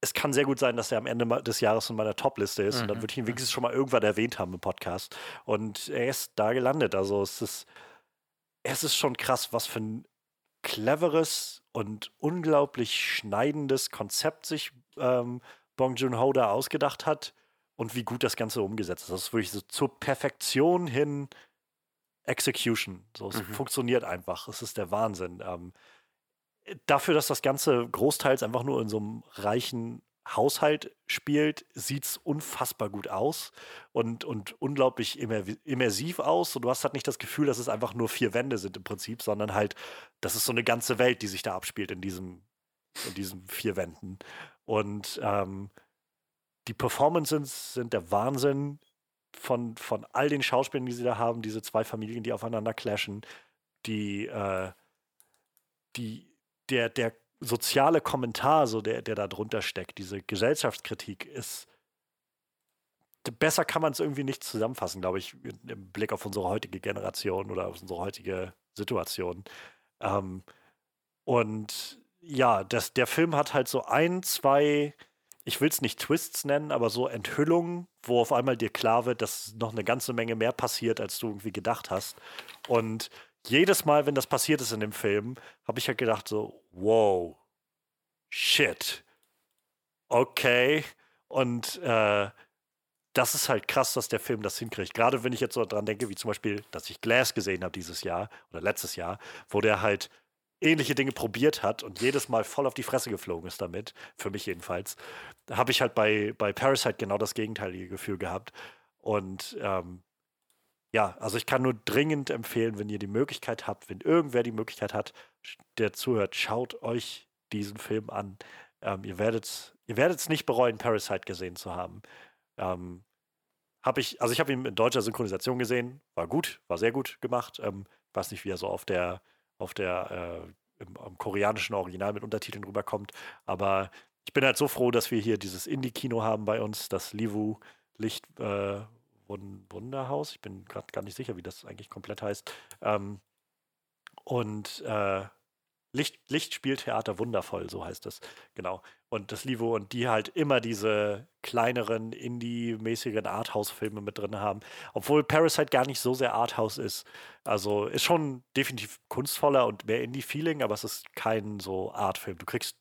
es kann sehr gut sein, dass er am Ende des Jahres in meiner Top-Liste ist und Mhm. dann würde ich ihn wenigstens schon mal irgendwann erwähnt haben im Podcast. Und er ist da gelandet. Also es ist, es ist schon krass, was für ein cleveres und unglaublich schneidendes Konzept sich ähm, Bong Joon-ho da ausgedacht hat und wie gut das Ganze umgesetzt ist. Das ist wirklich so zur Perfektion hin Execution. So, es Mhm. funktioniert einfach. Es ist der Wahnsinn. Ähm, dafür, dass das Ganze großteils einfach nur in so einem reichen Haushalt spielt, sieht es unfassbar gut aus und, und unglaublich immer, immersiv aus. Und du hast halt nicht das Gefühl, dass es einfach nur vier Wände sind im Prinzip, sondern halt, das ist so eine ganze Welt, die sich da abspielt in diesem, in diesen vier Wänden. Und ähm, die Performances sind der Wahnsinn von, von all den Schauspielern, die sie da haben, diese zwei Familien, die aufeinander clashen, die, äh, die, der, der soziale Kommentar, so der, der da drunter steckt, diese Gesellschaftskritik ist. Besser kann man es irgendwie nicht zusammenfassen, glaube ich, im Blick auf unsere heutige Generation oder auf unsere heutige Situation. Ähm, und ja, das, der Film hat halt so ein, zwei, ich will es nicht Twists nennen, aber so Enthüllungen, wo auf einmal dir klar wird, dass noch eine ganze Menge mehr passiert, als du irgendwie gedacht hast. Und jedes Mal, wenn das passiert ist in dem Film, habe ich halt gedacht so, wow, shit, okay. Und äh, das ist halt krass, dass der Film das hinkriegt. Gerade wenn ich jetzt so dran denke, wie zum Beispiel, dass ich Glass gesehen habe dieses Jahr oder letztes Jahr, wo der halt ähnliche Dinge probiert hat und jedes Mal voll auf die Fresse geflogen ist damit, für mich jedenfalls, habe ich halt bei, bei Parasite genau das gegenteilige Gefühl gehabt. Und ähm, ja, also ich kann nur dringend empfehlen, wenn ihr die Möglichkeit habt, wenn irgendwer die Möglichkeit hat, der zuhört, schaut euch diesen Film an. Ähm, ihr werdet ihr es nicht bereuen, Parasite gesehen zu haben. Ähm, habe ich, also ich habe ihn in deutscher Synchronisation gesehen, war gut, war sehr gut gemacht. Ähm, weiß nicht, wie er so auf der, auf der, äh, im, im koreanischen Original mit Untertiteln rüberkommt, aber ich bin halt so froh, dass wir hier dieses Indie-Kino haben bei uns, das Livu Licht äh, Wun- Wunderhaus. Ich bin gerade gar nicht sicher, wie das eigentlich komplett heißt. Ähm, und äh, Licht, Lichtspieltheater wundervoll, so heißt es. Genau. Und das Livo und die halt immer diese kleineren, indie-mäßigen Arthouse-Filme mit drin haben. Obwohl Parasite gar nicht so sehr Arthouse ist. Also ist schon definitiv kunstvoller und mehr Indie-Feeling, aber es ist kein so Art-Film. Du kriegst,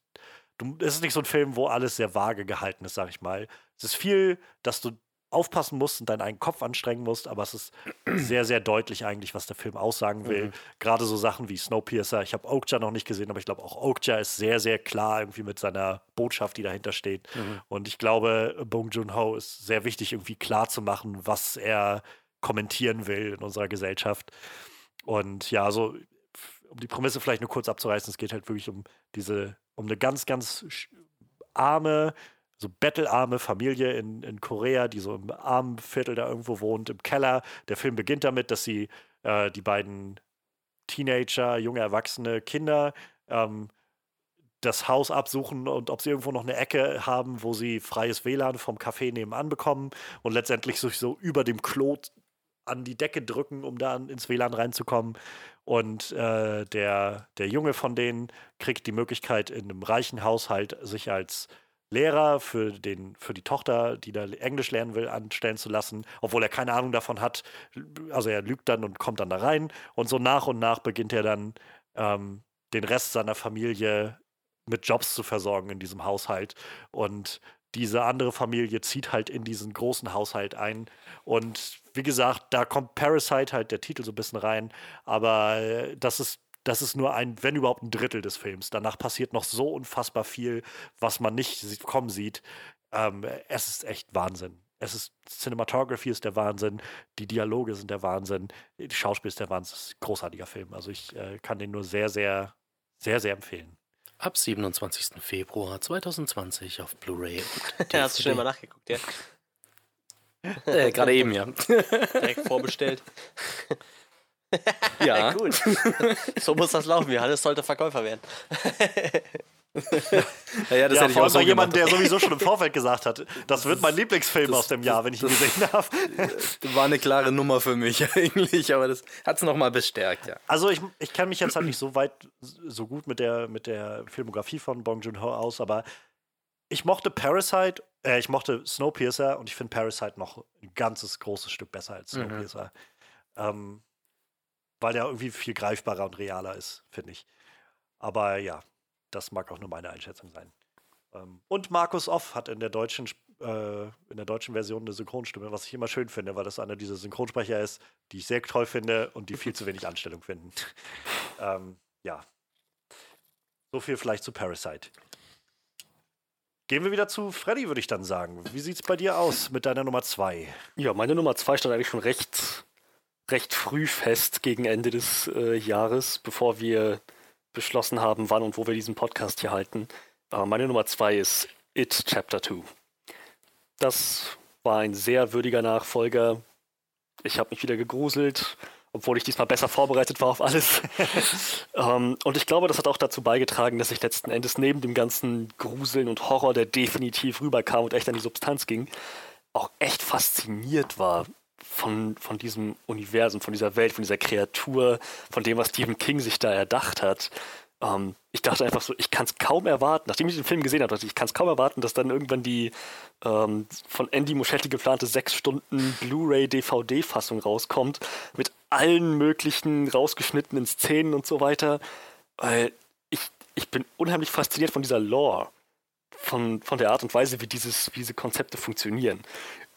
du, es ist nicht so ein Film, wo alles sehr vage gehalten ist, sag ich mal. Es ist viel, dass du aufpassen musst und deinen eigenen Kopf anstrengen musst, aber es ist *clears throat* sehr, sehr deutlich eigentlich, was der Film aussagen will. Mhm. Gerade so Sachen wie Snowpiercer. Ich habe Oakja noch nicht gesehen, aber ich glaube auch Oakja ist sehr, sehr klar irgendwie mit seiner Botschaft, die dahinter steht. Mhm. Und ich glaube, Bong Joon-ho ist sehr wichtig, irgendwie klar zu machen, was er kommentieren will in unserer Gesellschaft. Und ja, also um die Prämisse vielleicht nur kurz abzureißen, es geht halt wirklich um diese, um eine ganz, ganz arme, so bettelarme Familie in, in Korea, die so im armen Viertel da irgendwo wohnt, im Keller. Der Film beginnt damit, dass sie äh, die beiden Teenager, junge Erwachsene, Kinder ähm, das Haus absuchen und ob sie irgendwo noch eine Ecke haben, wo sie freies WLAN vom Café nebenan bekommen und letztendlich sich so über dem Klo an die Decke drücken, um da ins WLAN reinzukommen. Und äh, der, der Junge von denen kriegt die Möglichkeit, in einem reichen Haushalt sich als Lehrer für, den, für die Tochter, die da Englisch lernen will, anstellen zu lassen, obwohl er keine Ahnung davon hat. Also er lügt dann und kommt dann da rein. Und so nach und nach beginnt er dann ähm, den Rest seiner Familie mit Jobs zu versorgen in diesem Haushalt. Und diese andere Familie zieht halt in diesen großen Haushalt ein. Und wie gesagt, da kommt Parasite halt der Titel so ein bisschen rein. Aber äh, das ist das ist nur ein, wenn überhaupt ein Drittel des Films. Danach passiert noch so unfassbar viel, was man nicht kommen sieht. Ähm, es ist echt Wahnsinn. Es ist Cinematography ist der Wahnsinn, die Dialoge sind der Wahnsinn, die Schauspiel ist der Wahnsinn. Es ist ein großartiger Film. Also ich äh, kann den nur sehr, sehr, sehr, sehr empfehlen. Ab 27. Februar 2020 auf Blu-ray und *laughs* Ja, hast du schnell mal nachgeguckt, ja. Äh, Gerade eben, ja. Direkt vorbestellt. *laughs* *laughs* Ja, Gut. *laughs* so muss das laufen. Johannes sollte Verkäufer werden. *laughs* ja, das ja, hätte ich vor auch allem so gemacht. der sowieso schon im Vorfeld gesagt hat, das wird mein Lieblingsfilm das- aus dem Jahr, wenn ich ihn gesehen habe. War eine klare Nummer für mich eigentlich, aber das hat es nochmal bestärkt, ja. Also ich, ich kenne mich jetzt halt nicht so weit, so gut mit der, mit der Filmografie von Bong Joon-ho aus, aber ich mochte Parasite, äh, ich mochte Snowpiercer und ich finde Parasite noch ein ganzes großes Stück besser als Mhm. Snowpiercer. Ähm, weil der irgendwie viel greifbarer und realer ist, finde ich. Aber ja, das mag auch nur meine Einschätzung sein. Ähm, und Markus Off hat in der deutschen äh, in der deutschen Version eine Synchronstimme, was ich immer schön finde, weil das einer dieser Synchronsprecher ist, die ich sehr toll finde und die viel zu wenig Anstellung finden. *laughs* ähm, ja. So viel vielleicht zu Parasite. Gehen wir wieder zu Freddy, würde ich dann sagen. Wie sieht es bei dir aus mit deiner Nummer zwei? Ja, meine Nummer zwei stand eigentlich schon recht, recht früh fest gegen Ende des äh, Jahres, bevor wir beschlossen haben, wann und wo wir diesen Podcast hier halten. Äh, meine Nummer zwei ist It Chapter 2. Das war ein sehr würdiger Nachfolger. Ich habe mich wieder gegruselt, obwohl ich diesmal besser vorbereitet war auf alles. *laughs* ähm, und ich glaube, das hat auch dazu beigetragen, dass ich letzten Endes neben dem ganzen Gruseln und Horror, der definitiv rüberkam und echt an die Substanz ging, auch echt fasziniert war von, von diesem Universum, von dieser Welt, von dieser Kreatur, von dem, was Stephen King sich da erdacht hat. Ähm, ich dachte einfach so, ich kann es kaum erwarten, nachdem ich den Film gesehen habe, dachte ich, ich kann es kaum erwarten, dass dann irgendwann die ähm, von Andy Muschetti geplante sechs Stunden Blu-ray-DVD-Fassung rauskommt, mit allen möglichen rausgeschnittenen Szenen und so weiter. Weil ich, ich bin unheimlich fasziniert von dieser Lore, von, von der Art und Weise, wie, dieses, wie diese Konzepte funktionieren.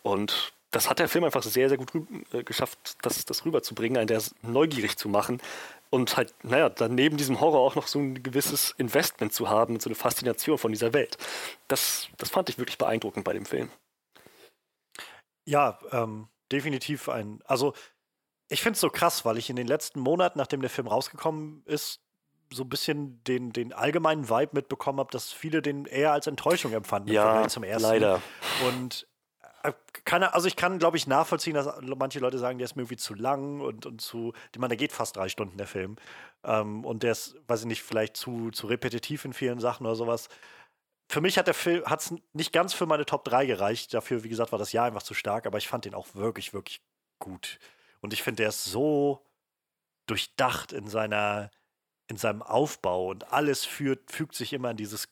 Und das hat der Film einfach sehr, sehr gut äh, geschafft, das, das rüberzubringen, einen der neugierig zu machen und halt, naja, dann neben diesem Horror auch noch so ein gewisses Investment zu haben, so eine Faszination von dieser Welt. Das, das fand ich wirklich beeindruckend bei dem Film. Ja, ähm, definitiv ein. Also, ich finde es so krass, weil ich in den letzten Monaten, nachdem der Film rausgekommen ist, so ein bisschen den, den allgemeinen Vibe mitbekommen habe, dass viele den eher als Enttäuschung empfanden Ja, zum ersten. leider. Und keine, also ich kann, glaube ich, nachvollziehen, dass manche Leute sagen, der ist mir irgendwie zu lang und, und zu, ich meine, der geht fast drei Stunden, der Film. Ähm, und der ist, weiß ich nicht, vielleicht zu, zu repetitiv in vielen Sachen oder sowas. Für mich hat der Film hat's nicht ganz für meine Top 3 gereicht. Dafür, wie gesagt, war das Jahr einfach zu stark, aber ich fand den auch wirklich, wirklich gut. Und ich finde, der ist so durchdacht in seiner, in seinem Aufbau und alles führt, fügt sich immer in dieses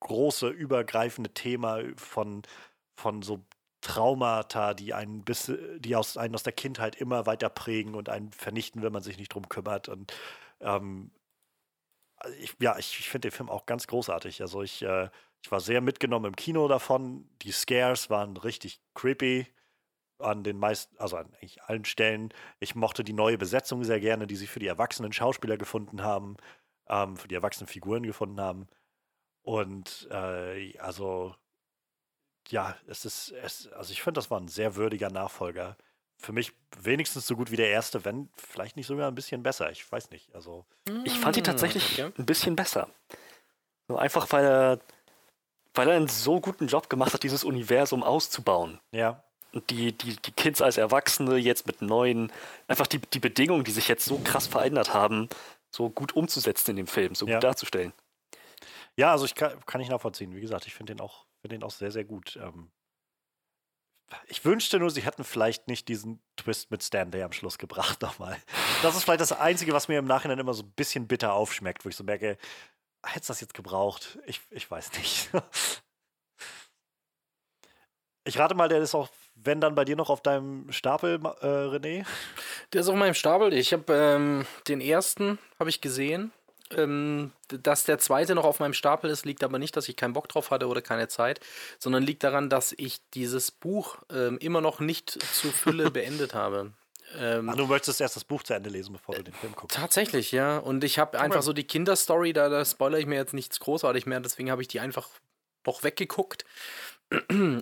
große, übergreifende Thema von, von so Traumata, die einen bis, die aus, einen aus der Kindheit immer weiter prägen und einen vernichten, wenn man sich nicht drum kümmert. Und ähm, also ich, ja, ich, ich finde den Film auch ganz großartig. Also ich, äh, ich war sehr mitgenommen im Kino davon. Die Scares waren richtig creepy an den meisten, also an eigentlich allen Stellen. Ich mochte die neue Besetzung sehr gerne, die sie für die erwachsenen Schauspieler gefunden haben, ähm, für die erwachsenen Figuren gefunden haben. Und äh, also ja, es ist, es, also ich finde, das war ein sehr würdiger Nachfolger. Für mich wenigstens so gut wie der erste, wenn vielleicht nicht sogar ein bisschen besser. Ich weiß nicht. Also Ich fand ihn tatsächlich Okay. ein bisschen besser. So einfach, weil er, weil er einen so guten Job gemacht hat, dieses Universum auszubauen. ja, Und die, die, die Kids als Erwachsene jetzt mit neuen, einfach die, die Bedingungen, die sich jetzt so krass verändert haben, so gut umzusetzen in dem Film, so Ja. gut darzustellen. ja, also ich kann, kann ich nachvollziehen. Wie gesagt, ich finde den auch, finde den auch sehr, sehr gut. Ähm, ich wünschte nur, sie hätten vielleicht nicht diesen Twist mit Stanley am Schluss gebracht *laughs* nochmal. Das ist vielleicht das Einzige, was mir im Nachhinein immer so ein bisschen bitter aufschmeckt, wo ich so merke, hätte das jetzt gebraucht? Ich, ich weiß nicht. *laughs* Ich rate mal, der ist auch, wenn dann bei dir noch auf deinem Stapel, äh, René. Der ist auf meinem Stapel. Ich habe ähm, den ersten habe ich gesehen. Ähm, dass der zweite noch auf meinem Stapel ist, liegt aber nicht, dass ich keinen Bock drauf hatte oder keine Zeit, sondern liegt daran, dass ich dieses Buch ähm, immer noch nicht zur Fülle *laughs* beendet habe. Ähm, Ach, du möchtest erst das Buch zu Ende lesen, bevor du den Film guckst. Tatsächlich, ja. Und ich habe einfach so die Kinderstory, da, da spoilere ich mir jetzt nichts großartig mehr, deswegen habe ich die einfach doch weggeguckt.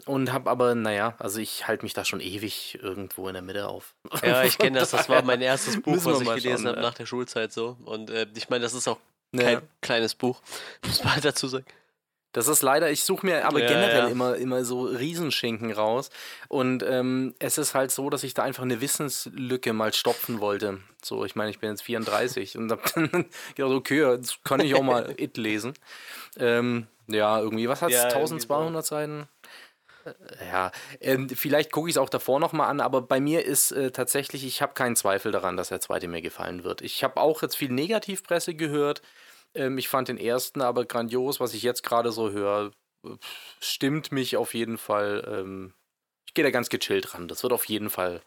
Und habe aber, naja, also ich halte mich da schon ewig irgendwo in der Mitte auf. *laughs* Ja, ich kenne *laughs* das. Das war mein erstes Buch, was ich gelesen habe nach der Schulzeit so. Und äh, ich meine, das ist auch Kein Ja. kleines Buch, *laughs* muss man halt dazu sagen. Das ist leider, ich suche mir aber Ja, generell ja. Immer, immer so Riesenschinken raus. Und ähm, es ist halt so, dass ich da einfach eine Wissenslücke mal stopfen wollte. So, ich meine, ich bin jetzt 34 und hab dann gedacht, okay, jetzt kann ich auch mal It lesen. Ähm, ja, irgendwie, was hat es? Ja, irgendwie 1200 Seiten? Ja, ähm, vielleicht gucke ich es auch davor nochmal an, aber bei mir ist äh, tatsächlich, ich habe keinen Zweifel daran, dass der zweite mir gefallen wird. Ich habe auch jetzt viel Negativpresse gehört. Ähm, ich fand den ersten aber grandios, was ich jetzt gerade so höre, stimmt mich auf jeden Fall. Ähm, ich gehe da ganz gechillt ran. Das wird auf jeden Fall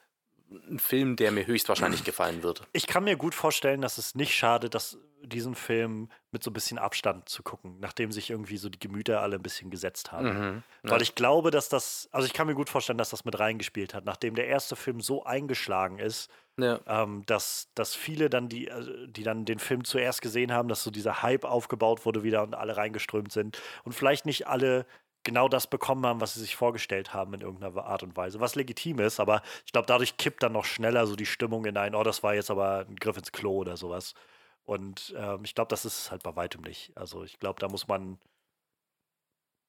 ein Film, der mir höchstwahrscheinlich gefallen wird. Ich kann mir gut vorstellen, dass es nicht schadet, dass diesen Film mit so ein bisschen Abstand zu gucken, nachdem sich irgendwie so die Gemüter alle ein bisschen gesetzt haben. Mhm. Weil ich glaube, dass das, also ich kann mir gut vorstellen, dass das mit reingespielt hat, nachdem der erste Film so eingeschlagen ist, Ja. ähm, dass, dass viele dann, die, äh, die dann den Film zuerst gesehen haben, dass so dieser Hype aufgebaut wurde wieder und alle reingeströmt sind und vielleicht nicht alle genau das bekommen haben, was sie sich vorgestellt haben in irgendeiner Art und Weise, was legitim ist, aber ich glaube, dadurch kippt dann noch schneller so die Stimmung in ein, oh, das war jetzt aber ein Griff ins Klo oder sowas. Und ähm, ich glaube, das ist es halt bei weitem nicht. Also ich glaube, da muss man,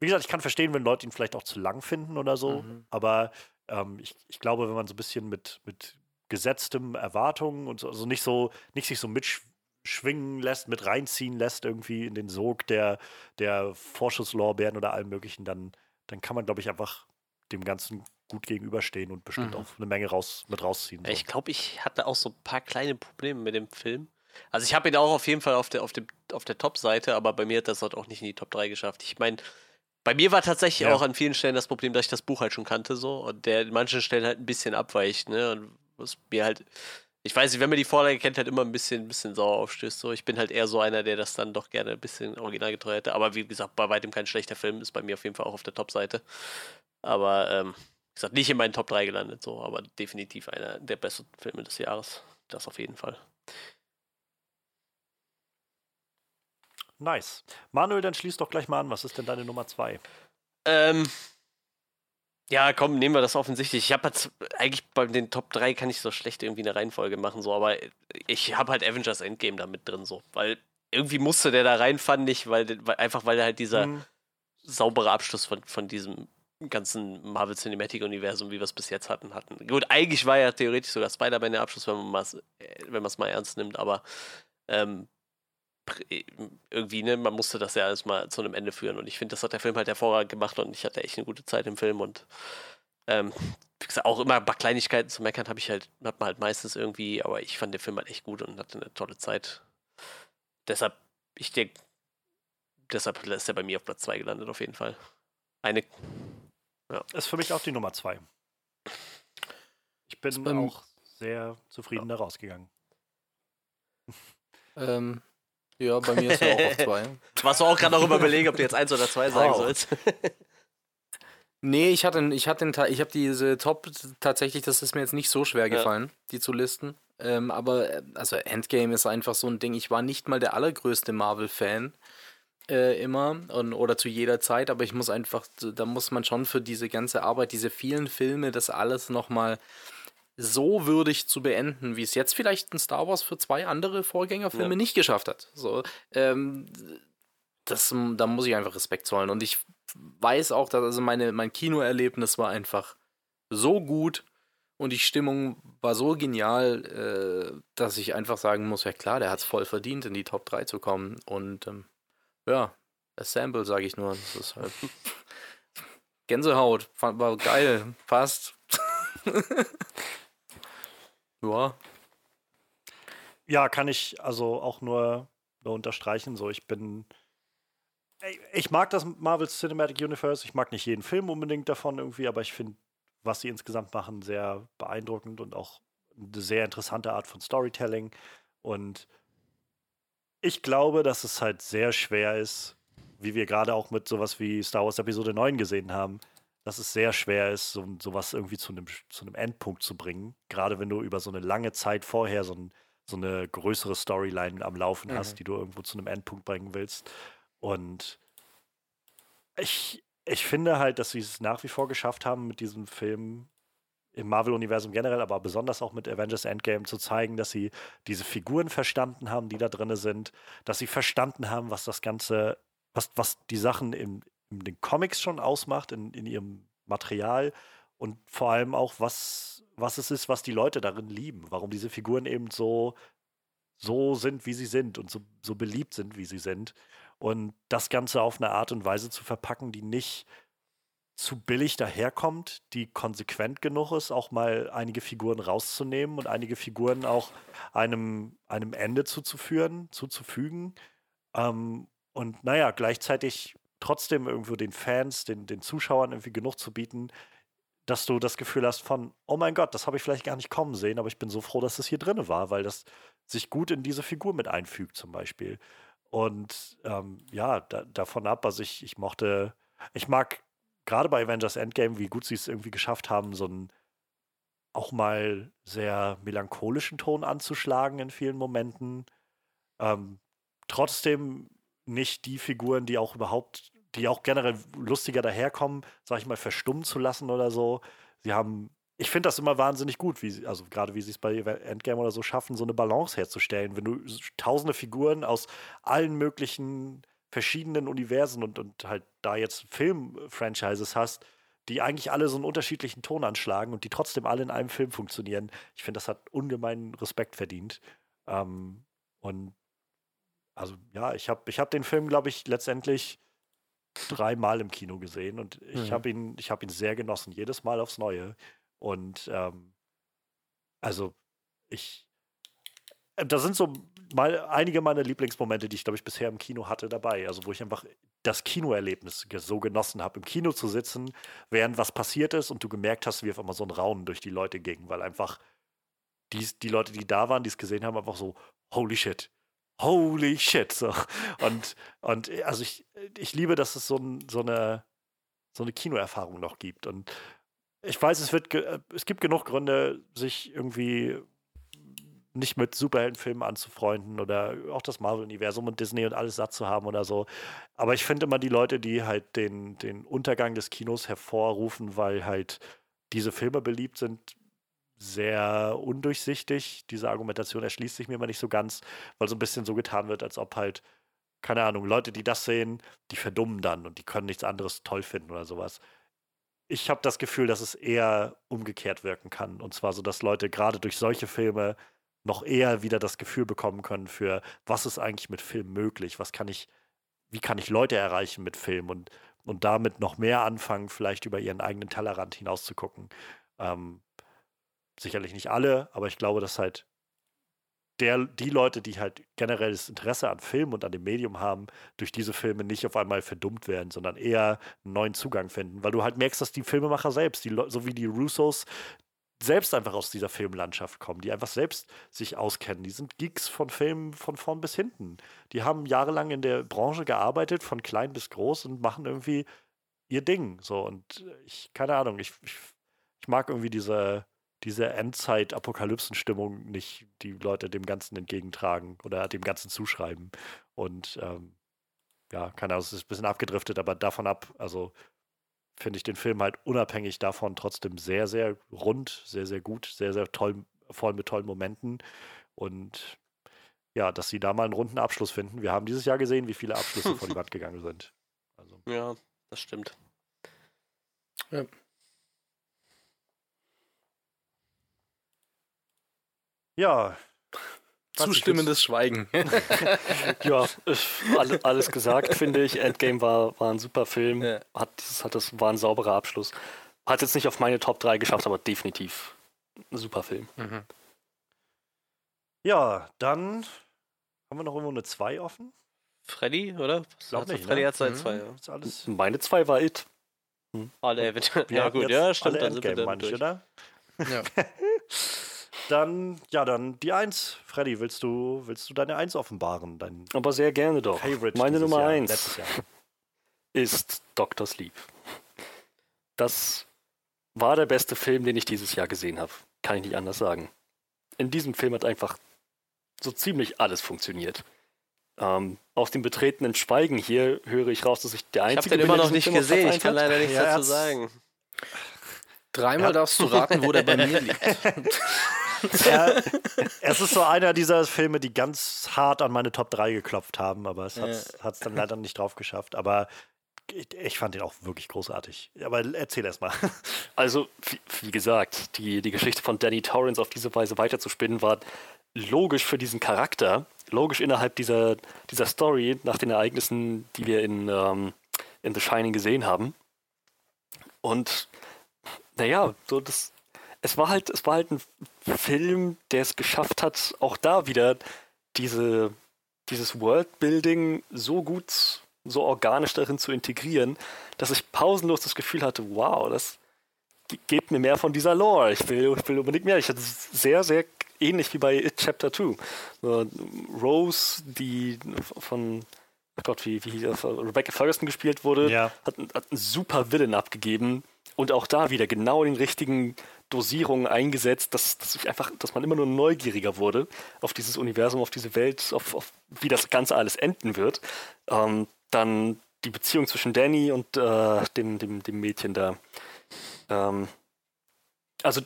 wie gesagt, ich kann verstehen, wenn Leute ihn vielleicht auch zu lang finden oder so, Mhm. aber ähm, ich, ich glaube, wenn man so ein bisschen mit, mit gesetztem Erwartungen und so, also nicht so, nicht sich so mitschwingen lässt, mit reinziehen lässt, irgendwie in den Sog der, der Vorschusslorbeeren oder allem möglichen, dann, dann kann man, glaube ich, einfach dem Ganzen gut gegenüberstehen und bestimmt Mhm. auch eine Menge raus, mit rausziehen. So. Ich glaube, ich hatte auch so ein paar kleine Probleme mit dem Film. Also ich habe ihn auch auf jeden Fall auf der, auf dem, auf der Top-Seite, aber bei mir hat das halt auch nicht in die Top 3 geschafft. Ich meine, bei mir war tatsächlich Ja. auch an vielen Stellen das Problem, dass ich das Buch halt schon kannte so und der in manchen Stellen halt ein bisschen abweicht, ne? Und was mir halt, ich weiß nicht, wenn man die Vorlage kennt, halt immer ein bisschen, ein bisschen sauer aufstößt. So. Ich bin halt eher so einer, der das dann doch gerne ein bisschen originalgetreu hätte. Aber wie gesagt, bei weitem kein schlechter Film, ist bei mir auf jeden Fall auch auf der Top-Seite. Aber, ähm, wie gesagt, nicht in meinen Top 3 gelandet, so, aber definitiv einer der besten Filme des Jahres. Das auf jeden Fall. Nice. Manuel, dann schließ doch gleich mal an. Was ist denn deine Nummer zwei? Ähm, ja, komm, nehmen wir das offensichtlich. Ich habe jetzt eigentlich bei den Top 3 kann ich so schlecht irgendwie eine Reihenfolge machen, so, aber ich habe halt Avengers Endgame da mit drin, so, weil irgendwie musste der da rein, fand ich, weil, weil einfach weil er halt dieser Hm, saubere Abschluss von, von diesem ganzen Marvel Cinematic Universum, wie wir es bis jetzt hatten, hatten. Gut, eigentlich war ja theoretisch sogar Spider-Man der Abschluss, wenn man mal's- äh, wenn man es mal ernst nimmt, aber ähm, irgendwie, ne, man musste das ja alles mal zu einem Ende führen und ich finde, das hat der Film halt hervorragend gemacht und ich hatte echt eine gute Zeit im Film und ähm, wie gesagt, auch immer ein paar Kleinigkeiten zu meckern habe ich halt, hat man halt meistens irgendwie, aber ich fand den Film halt echt gut und hatte eine tolle Zeit. Deshalb, ich denke, deshalb ist er bei mir auf Platz 2 gelandet, auf jeden Fall. Eine, Ist für mich auch die Nummer zwei. Ich bin auch sehr zufrieden da rausgegangen. Ähm, ja, bei mir ist er auch auf zwei. *laughs* warst du auch gerade noch überlegen, ob du jetzt eins oder zwei sagen Wow. sollst. *laughs* Nee, ich hatte, ich hatte, den ich habe diese Top tatsächlich, das ist mir jetzt nicht so schwer Ja. gefallen, die zu listen. Ähm, aber äh, also Endgame ist einfach so ein Ding. Ich war nicht mal der allergrößte Marvel-Fan äh, immer und, oder zu jeder Zeit, aber ich muss einfach, da muss man schon für diese ganze Arbeit, diese vielen Filme, das alles nochmal so würdig zu beenden, wie es jetzt vielleicht ein Star Wars für zwei andere Vorgängerfilme Ja. nicht geschafft hat. So, ähm, das, da muss ich einfach Respekt zollen. Und ich weiß auch, dass also meine, mein Kinoerlebnis war einfach so gut und die Stimmung war so genial, äh, dass ich einfach sagen muss, ja klar, der hat es voll verdient, in die Top 3 zu kommen. Und ähm, ja, Assemble, sage ich nur. Das ist halt *laughs* Gänsehaut, war geil, passt. *laughs* ja, Ja, kann ich also auch nur, nur unterstreichen. So, ich bin. Ich mag das Marvel Cinematic Universe. Ich mag nicht jeden Film unbedingt davon irgendwie, aber ich finde, was sie insgesamt machen, sehr beeindruckend und auch eine sehr interessante Art von Storytelling. Und ich glaube, dass es halt sehr schwer ist, wie wir gerade auch mit sowas wie Star Wars Episode 9 gesehen haben, dass es sehr schwer ist, so, sowas irgendwie zu einem, zu einem Endpunkt zu bringen. Gerade wenn du über so eine lange Zeit vorher so, ein, so eine größere Storyline am Laufen Mhm. hast, die du irgendwo zu einem Endpunkt bringen willst. Und ich, ich finde halt, dass sie es nach wie vor geschafft haben, mit diesem Film im Marvel-Universum generell, aber besonders auch mit Avengers Endgame zu zeigen, dass sie diese Figuren verstanden haben, die da drin sind, dass sie verstanden haben, was das Ganze, was, was die Sachen im, den Comics schon ausmacht, in, in ihrem Material und vor allem auch, was, was es ist, was die Leute darin lieben, warum diese Figuren eben so, so sind, wie sie sind und so, so beliebt sind, wie sie sind. Und das Ganze auf eine Art und Weise zu verpacken, die nicht zu billig daherkommt, die konsequent genug ist, auch mal einige Figuren rauszunehmen und einige Figuren auch einem, einem Ende zuzuführen, zuzufügen. Ähm, und naja, gleichzeitig trotzdem irgendwo den Fans, den, den Zuschauern irgendwie genug zu bieten, dass du das Gefühl hast von, oh mein Gott, das habe ich vielleicht gar nicht kommen sehen, aber ich bin so froh, dass es hier drin war, weil das sich gut in diese Figur mit einfügt, zum Beispiel. Und ähm, ja, da, davon ab, also ich, ich mochte, ich mag gerade bei Avengers Endgame, wie gut sie es irgendwie geschafft haben, so einen auch mal sehr melancholischen Ton anzuschlagen in vielen Momenten. Ähm, trotzdem nicht die Figuren, die auch überhaupt, die auch generell lustiger daherkommen, sag ich mal, verstummen zu lassen oder so. Sie haben, ich finde das immer wahnsinnig gut, wie sie, also gerade wie sie es bei Endgame oder so schaffen, so eine Balance herzustellen. Wenn du tausende Figuren aus allen möglichen verschiedenen Universen und, und halt da jetzt Film-Franchises hast, die eigentlich alle so einen unterschiedlichen Ton anschlagen und die trotzdem alle in einem Film funktionieren. Ich finde, das hat ungemeinen Respekt verdient. Ähm, und also ja, ich habe ich hab den Film, glaube ich, letztendlich dreimal im Kino gesehen und ich mhm. habe ihn, ich ihn sehr genossen, jedes Mal aufs Neue. Und ähm, also ich, äh, da sind so mal einige meiner Lieblingsmomente, die ich, glaube ich, bisher im Kino hatte, dabei. Also, wo ich einfach das Kinoerlebnis so genossen habe, im Kino zu sitzen, während was passiert ist und du gemerkt hast, wie auf einmal so ein Raunen durch die Leute ging, weil einfach die, die Leute, die da waren, die es gesehen haben, einfach so, holy shit, holy shit. So. Und, und also ich, ich liebe, dass es so, ein, so, eine, so eine Kinoerfahrung noch gibt. Und ich weiß, es, wird es gibt genug Gründe, sich irgendwie nicht mit Superheldenfilmen anzufreunden oder auch das Marvel-Universum und Disney und alles satt zu haben oder so. Aber ich finde immer die Leute, die halt den, den Untergang des Kinos hervorrufen, weil halt diese Filme beliebt sind, sehr undurchsichtig. Diese Argumentation erschließt sich mir immer nicht so ganz, weil so ein bisschen so getan wird, als ob halt, keine Ahnung, Leute, die das sehen, die verdummen dann und die können nichts anderes toll finden oder sowas. Ich habe das Gefühl, dass es eher umgekehrt wirken kann. Und zwar so, dass Leute gerade durch solche Filme noch eher wieder das Gefühl bekommen können für, was ist eigentlich mit Film möglich? Was kann ich, wie kann ich Leute erreichen mit Film und, und damit noch mehr anfangen, vielleicht über ihren eigenen Tellerrand hinaus zu gucken. Ähm, sicherlich nicht alle, aber ich glaube, dass halt der, die Leute, die halt generell das Interesse an Film und an dem Medium haben, durch diese Filme nicht auf einmal verdummt werden, sondern eher einen neuen Zugang finden. Weil du halt merkst, dass die Filmemacher selbst, die, so wie die Russos, selbst einfach aus dieser Filmlandschaft kommen, die einfach selbst sich auskennen. Die sind Geeks von Filmen von vorn bis hinten. Die haben jahrelang in der Branche gearbeitet, von klein bis groß und machen irgendwie ihr Ding. So und ich, keine Ahnung, ich, ich, ich mag irgendwie diese, diese Endzeit-Apokalypsen-Stimmung nicht, die Leute dem Ganzen entgegentragen oder dem Ganzen zuschreiben. Und ähm, ja, keine Ahnung, es ist ein bisschen abgedriftet, aber davon ab, also finde ich den Film halt unabhängig davon trotzdem sehr, sehr rund, sehr, sehr gut, sehr, sehr toll, voll mit tollen Momenten. Und ja, dass sie da mal einen runden Abschluss finden. Wir haben dieses Jahr gesehen, wie viele Abschlüsse vor die *laughs* Wand gegangen sind. Also. Ja, das stimmt. Ja. Ja, Zustimmendes Schweigen. *laughs* ja, alles, alles gesagt, finde ich. Endgame war, war ein super Film. Ja. Hat, hat das, war ein sauberer Abschluss. Hat jetzt nicht auf meine Top 3 geschafft, aber definitiv ein super Film. Mhm. Ja, dann haben wir noch irgendwo eine 2 offen. Freddy, oder? Ich glaube nicht. Freddy ne? hat seine 2, mhm. ja. Meine 2 war It. Hm. Alle, ja, gut, ja, stimmt. Alle Endgame, meine ich, oder? Ja. *laughs* Dann, ja, dann die Eins. Freddy, willst du, willst du deine Eins offenbaren? Dein Aber sehr gerne doch. Favorite Meine Nummer Jahr, Eins *laughs* ist Dr. Sleep. Das war der beste Film, den ich dieses Jahr gesehen habe. Kann ich nicht anders sagen. In diesem Film hat einfach so ziemlich alles funktioniert. Ähm, aus dem betretenen Schweigen hier höre ich raus, dass ich der Einzige bin. Ich habe den immer noch nicht gesehen, ich kann leider nichts ja, dazu sagen. Dreimal darfst du raten, wo der bei mir liegt. *laughs* er, *laughs* es ist so einer dieser Filme, die ganz hart an meine Top 3 geklopft haben, aber es hat es dann leider nicht drauf geschafft. Aber ich, ich fand den auch wirklich großartig. Aber erzähl erst mal. *laughs* Also, wie, wie, gesagt, die, die Geschichte von Danny Torrance auf diese Weise weiterzuspinnen, war logisch für diesen Charakter, logisch innerhalb dieser, dieser Story nach den Ereignissen, die wir in, ähm, in The Shining gesehen haben. Und naja, so das, es war halt, es war halt ein Film, der es geschafft hat, auch da wieder diese, dieses Worldbuilding so gut, so organisch darin zu integrieren, dass ich pausenlos das Gefühl hatte, wow, das gibt mir mehr von dieser Lore. Ich will, ich will unbedingt mehr. Ich hatte sehr, sehr ähnlich wie bei It Chapter 2. Rose, die von oh Gott, wie, wie Rebecca Ferguson gespielt wurde, ja. hat, hat einen super Villain abgegeben und auch da wieder genau den richtigen Dosierungen eingesetzt, dass, dass ich einfach, dass man immer nur neugieriger wurde auf dieses Universum, auf diese Welt, auf, auf wie das Ganze alles enden wird. Ähm, dann die Beziehung zwischen Danny und äh, dem, dem, dem Mädchen da. Ähm, also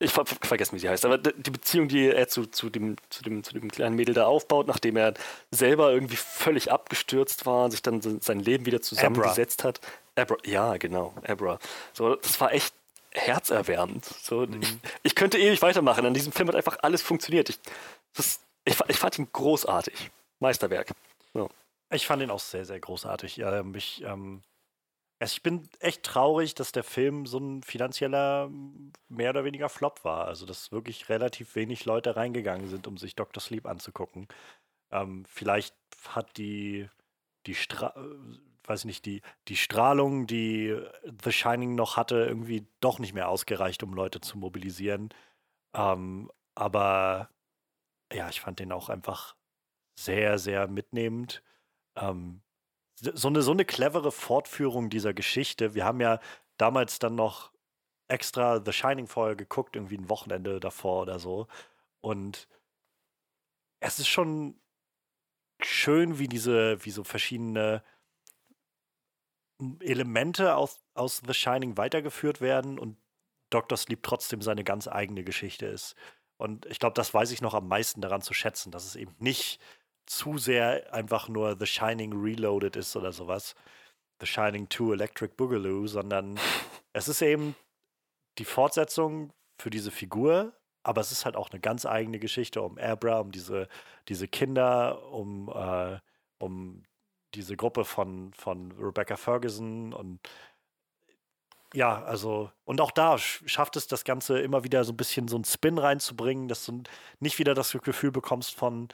ich ver vergessen, wie sie heißt, aber die Beziehung, die er zu, zu, dem, zu, dem, zu dem kleinen Mädel da aufbaut, nachdem er selber irgendwie völlig abgestürzt war und sich dann sein Leben wieder zusammengesetzt Abra. hat. Abra, ja, genau, Abra. So, das war echt herzerwärmend. So, mhm. ich, ich, könnte ewig weitermachen. An diesem Film hat einfach alles funktioniert. Ich, das, ich, ich fand ihn großartig. Meisterwerk. So. Ich fand ihn auch sehr, sehr großartig. Ja, mich, ähm, also ich bin echt traurig, dass der Film so ein finanzieller mehr oder weniger Flop war. Also, dass wirklich relativ wenig Leute reingegangen sind, um sich Dr. Sleep anzugucken. Ähm, vielleicht hat die, die Stra weiß nicht, die, die Strahlung, die The Shining noch hatte, irgendwie doch nicht mehr ausgereicht, um Leute zu mobilisieren. Ähm, aber ja, ich fand den auch einfach sehr, sehr mitnehmend. Ähm, so eine, so eine clevere Fortführung dieser Geschichte. Wir haben ja damals dann noch extra The Shining vorher geguckt, irgendwie ein Wochenende davor oder so. Und es ist schon schön, wie diese, wie so verschiedene Elemente aus, aus The Shining weitergeführt werden und Dr. Sleep trotzdem seine ganz eigene Geschichte ist. Und ich glaube, das weiß ich noch am meisten daran zu schätzen, dass es eben nicht zu sehr einfach nur The Shining Reloaded ist oder sowas. The Shining 2 Electric Boogaloo, sondern *laughs* es ist eben die Fortsetzung für diese Figur, aber es ist halt auch eine ganz eigene Geschichte um Abra, um diese, diese Kinder, um, äh, um diese Gruppe von, von Rebecca Ferguson und ja, also, und auch da schafft es das Ganze immer wieder so ein bisschen so einen Spin reinzubringen, dass du nicht wieder das Gefühl bekommst von,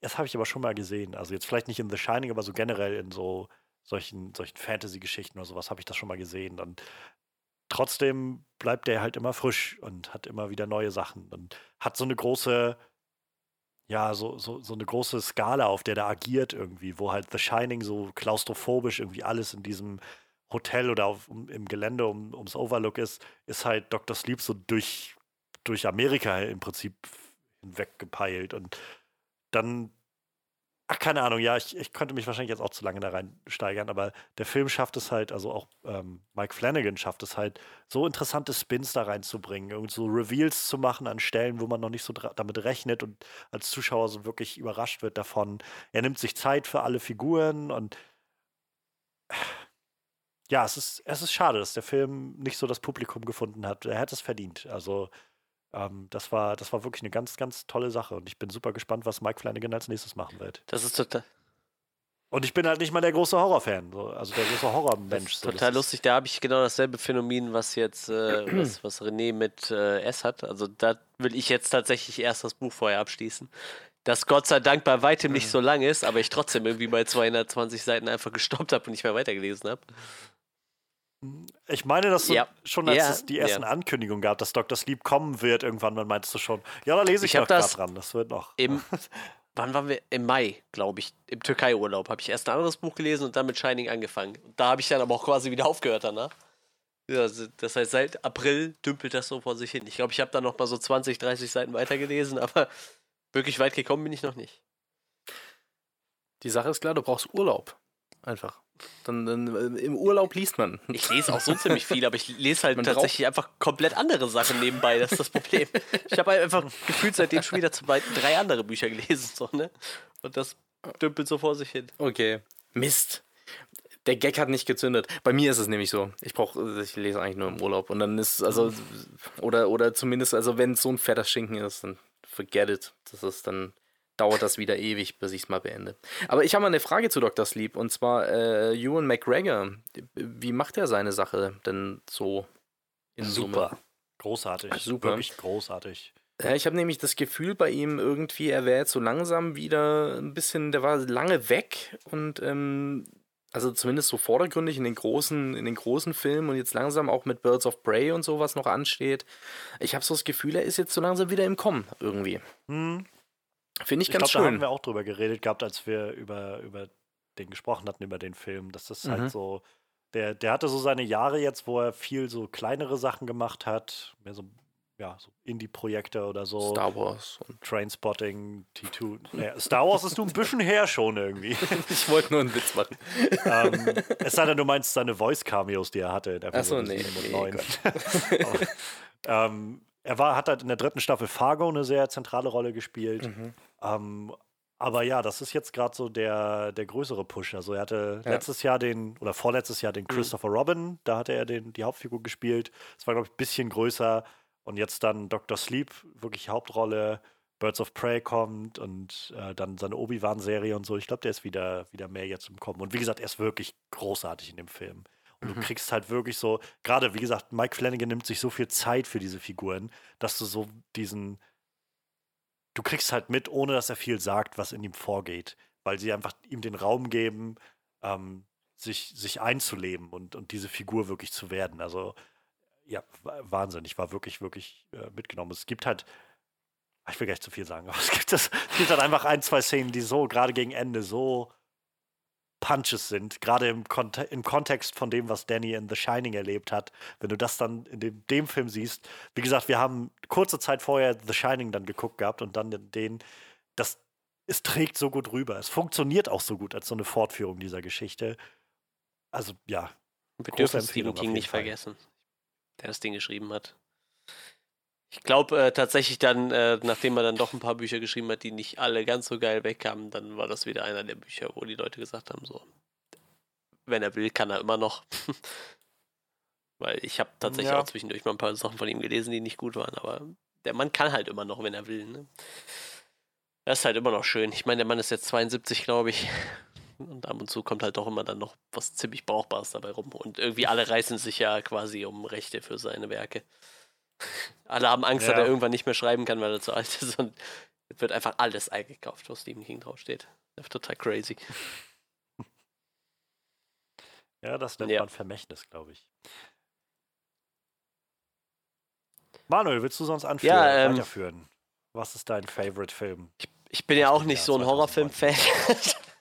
das habe ich aber schon mal gesehen. Also jetzt vielleicht nicht in The Shining, aber so generell in so solchen, solchen Fantasy-Geschichten oder sowas habe ich das schon mal gesehen. Und trotzdem bleibt der halt immer frisch und hat immer wieder neue Sachen und hat so eine große ja, so, so, so eine große Skala, auf der der agiert irgendwie, wo halt The Shining so klaustrophobisch irgendwie alles in diesem Hotel oder auf, um, im Gelände um, ums Overlook ist, ist halt Dr. Sleep so durch, durch Amerika im Prinzip hinweggepeilt und dann Ach, keine Ahnung, ja, ich, ich könnte mich wahrscheinlich jetzt auch zu lange da reinsteigern, aber der Film schafft es halt, also auch ähm, Mike Flanagan schafft es halt, so interessante Spins da reinzubringen und so Reveals zu machen an Stellen, wo man noch nicht so damit rechnet und als Zuschauer so wirklich überrascht wird davon. Er nimmt sich Zeit für alle Figuren und ja, es ist, es ist schade, dass der Film nicht so das Publikum gefunden hat. Er hätte es verdient. Also ähm, das, war, das war wirklich eine ganz, ganz tolle Sache und ich bin super gespannt, was Mike Flanagan als nächstes machen wird. Das ist total. Und ich bin halt nicht mal der große Horrorfan, so, also der große Horrormensch. So, total lustig, da habe ich genau dasselbe Phänomen, was jetzt, äh, *clears throat* was, was René mit äh, S hat. Also da will ich jetzt tatsächlich erst das Buch vorher abschließen. Das Gott sei Dank bei weitem nicht so lang ist, aber ich trotzdem irgendwie bei 220 Seiten einfach gestoppt habe und nicht mehr weitergelesen habe. Ich meine, dass du ja. schon als ja. es die ersten ja. Ankündigungen gab, dass Dr. Sleep kommen wird, irgendwann, dann meintest du schon, ja, da lese ich, ich noch das dran, das wird noch. Im, *laughs* wann waren wir? Im Mai, glaube ich, im Türkei-Urlaub, habe ich erst ein anderes Buch gelesen und dann mit Shining angefangen. Da habe ich dann aber auch quasi wieder aufgehört danach. Ja, das heißt, seit April dümpelt das so vor sich hin. Ich glaube, ich habe da noch mal so 20, 30 Seiten weitergelesen, *laughs* aber wirklich weit gekommen bin ich noch nicht. Die Sache ist klar, du brauchst Urlaub. Einfach. Dann, dann äh, im Urlaub liest man. Ich lese auch so ziemlich viel, aber ich lese halt *laughs* Man tatsächlich einfach komplett andere Sachen nebenbei. Das ist das Problem. Ich habe halt einfach gefühlt seitdem schon wieder zwei, drei andere Bücher gelesen. So, ne? Und das dümpelt so vor sich hin. Okay. Mist. Der Gag hat nicht gezündet. Bei mir ist es nämlich so. Ich brauche, ich lese eigentlich nur im Urlaub. Und dann ist, also, oder, oder zumindest, also wenn es so ein fetter Schinken ist, dann forget it. Das ist dann, dauert das wieder ewig, bis ich es mal beende. Aber ich habe mal eine Frage zu Dr. Sleep. Und zwar, äh, Ewan McGregor. Wie macht er seine Sache denn so in Super. Summe? Großartig. Super. Wirklich großartig. Ja, ich habe nämlich das Gefühl bei ihm irgendwie, er wäre jetzt so langsam wieder ein bisschen, der war lange weg und ähm, also zumindest so vordergründig in den großen, in den großen Filmen und jetzt langsam auch mit Birds of Prey und sowas noch ansteht. Ich habe so das Gefühl, er ist jetzt so langsam wieder im Kommen irgendwie. Hm. Finde ich, Ich ganz glaube, da haben schön. wir auch drüber geredet gehabt, als wir über, über den gesprochen hatten, über den Film. Das ist Mhm. halt so, der, der hatte so seine Jahre jetzt, wo er viel so kleinere Sachen gemacht hat, mehr so, ja, so Indie-Projekte oder so. Star Wars. Und Trainspotting, T2. Naja, Star Wars ist nun ein bisschen her schon irgendwie. *laughs* ich wollte nur einen Witz machen. ähm, es sei denn, du meinst seine Voice-Cameos, die er hatte in Ach so, Episode nee, 7 und nee, 9. *laughs* Aber, er war, hat halt in der dritten Staffel Fargo eine sehr zentrale Rolle gespielt. Mhm. Ähm, aber ja, das ist jetzt gerade so der, der größere Push. Also er hatte Ja. Mhm. letztes Jahr den, oder vorletztes Jahr den Christopher Robin, da hatte er den, die Hauptfigur gespielt. Das war, glaube ich, ein bisschen größer. Und jetzt dann Dr. Sleep, wirklich Hauptrolle. Birds of Prey kommt und äh, dann seine Obi-Wan-Serie und so. Ich glaube, der ist wieder, wieder mehr jetzt im Kommen. Und wie gesagt, er ist wirklich großartig in dem Film. Und Mhm. du kriegst halt wirklich so, gerade wie gesagt, Mike Flanagan nimmt sich so viel Zeit für diese Figuren, dass du so diesen, du kriegst halt mit, ohne dass er viel sagt, was in ihm vorgeht, weil sie einfach ihm den Raum geben, ähm, sich, sich einzuleben und, und diese Figur wirklich zu werden. Also, ja, wa- Wahnsinn. Ich war wirklich, wirklich äh, mitgenommen. Es gibt halt, ich will gar nicht zu viel sagen, *laughs* aber es gibt, das, es gibt halt einfach ein, zwei Szenen, die so, gerade gegen Ende, so Punches sind, gerade im, Konte im Kontext von dem, was Danny in The Shining erlebt hat. Wenn du das dann in dem, dem Film siehst, wie gesagt, wir haben kurze Zeit vorher The Shining dann geguckt gehabt und dann den- das, es trägt so gut rüber. Es funktioniert auch so gut als so eine Fortführung dieser Geschichte. Also, ja, Wir dürfen Stephen King nicht Fall. vergessen, der das Ding geschrieben hat. Ich glaube äh, tatsächlich dann, äh, nachdem er dann doch ein paar Bücher geschrieben hat, die nicht alle ganz so geil wegkamen, dann war das wieder einer der Bücher, wo die Leute gesagt haben, so, wenn er will, kann er immer noch. *laughs* Weil ich habe tatsächlich Ja. auch zwischendurch mal ein paar Sachen von ihm gelesen, die nicht gut waren, aber der Mann kann halt immer noch, wenn er will. Ne? Das ist halt immer noch schön. Ich meine, der Mann ist jetzt 72, glaube ich. Und ab und zu kommt halt doch immer dann noch was ziemlich Brauchbares dabei rum. Und irgendwie alle reißen sich ja quasi um Rechte für seine Werke. Alle haben Angst, dass Ja. er irgendwann nicht mehr schreiben kann, weil er zu alt ist. Und es wird einfach alles eingekauft, wo Stephen King draufsteht. Das ist total crazy. ja, das nennt Ja. man Vermächtnis, glaube ich. Manuel, willst du sonst anführen, Ja, ähm, weiterführen? Was ist dein Favorite-Film? Ich bin ja auch nicht so ein 2019. Horrorfilm-Fan. *laughs*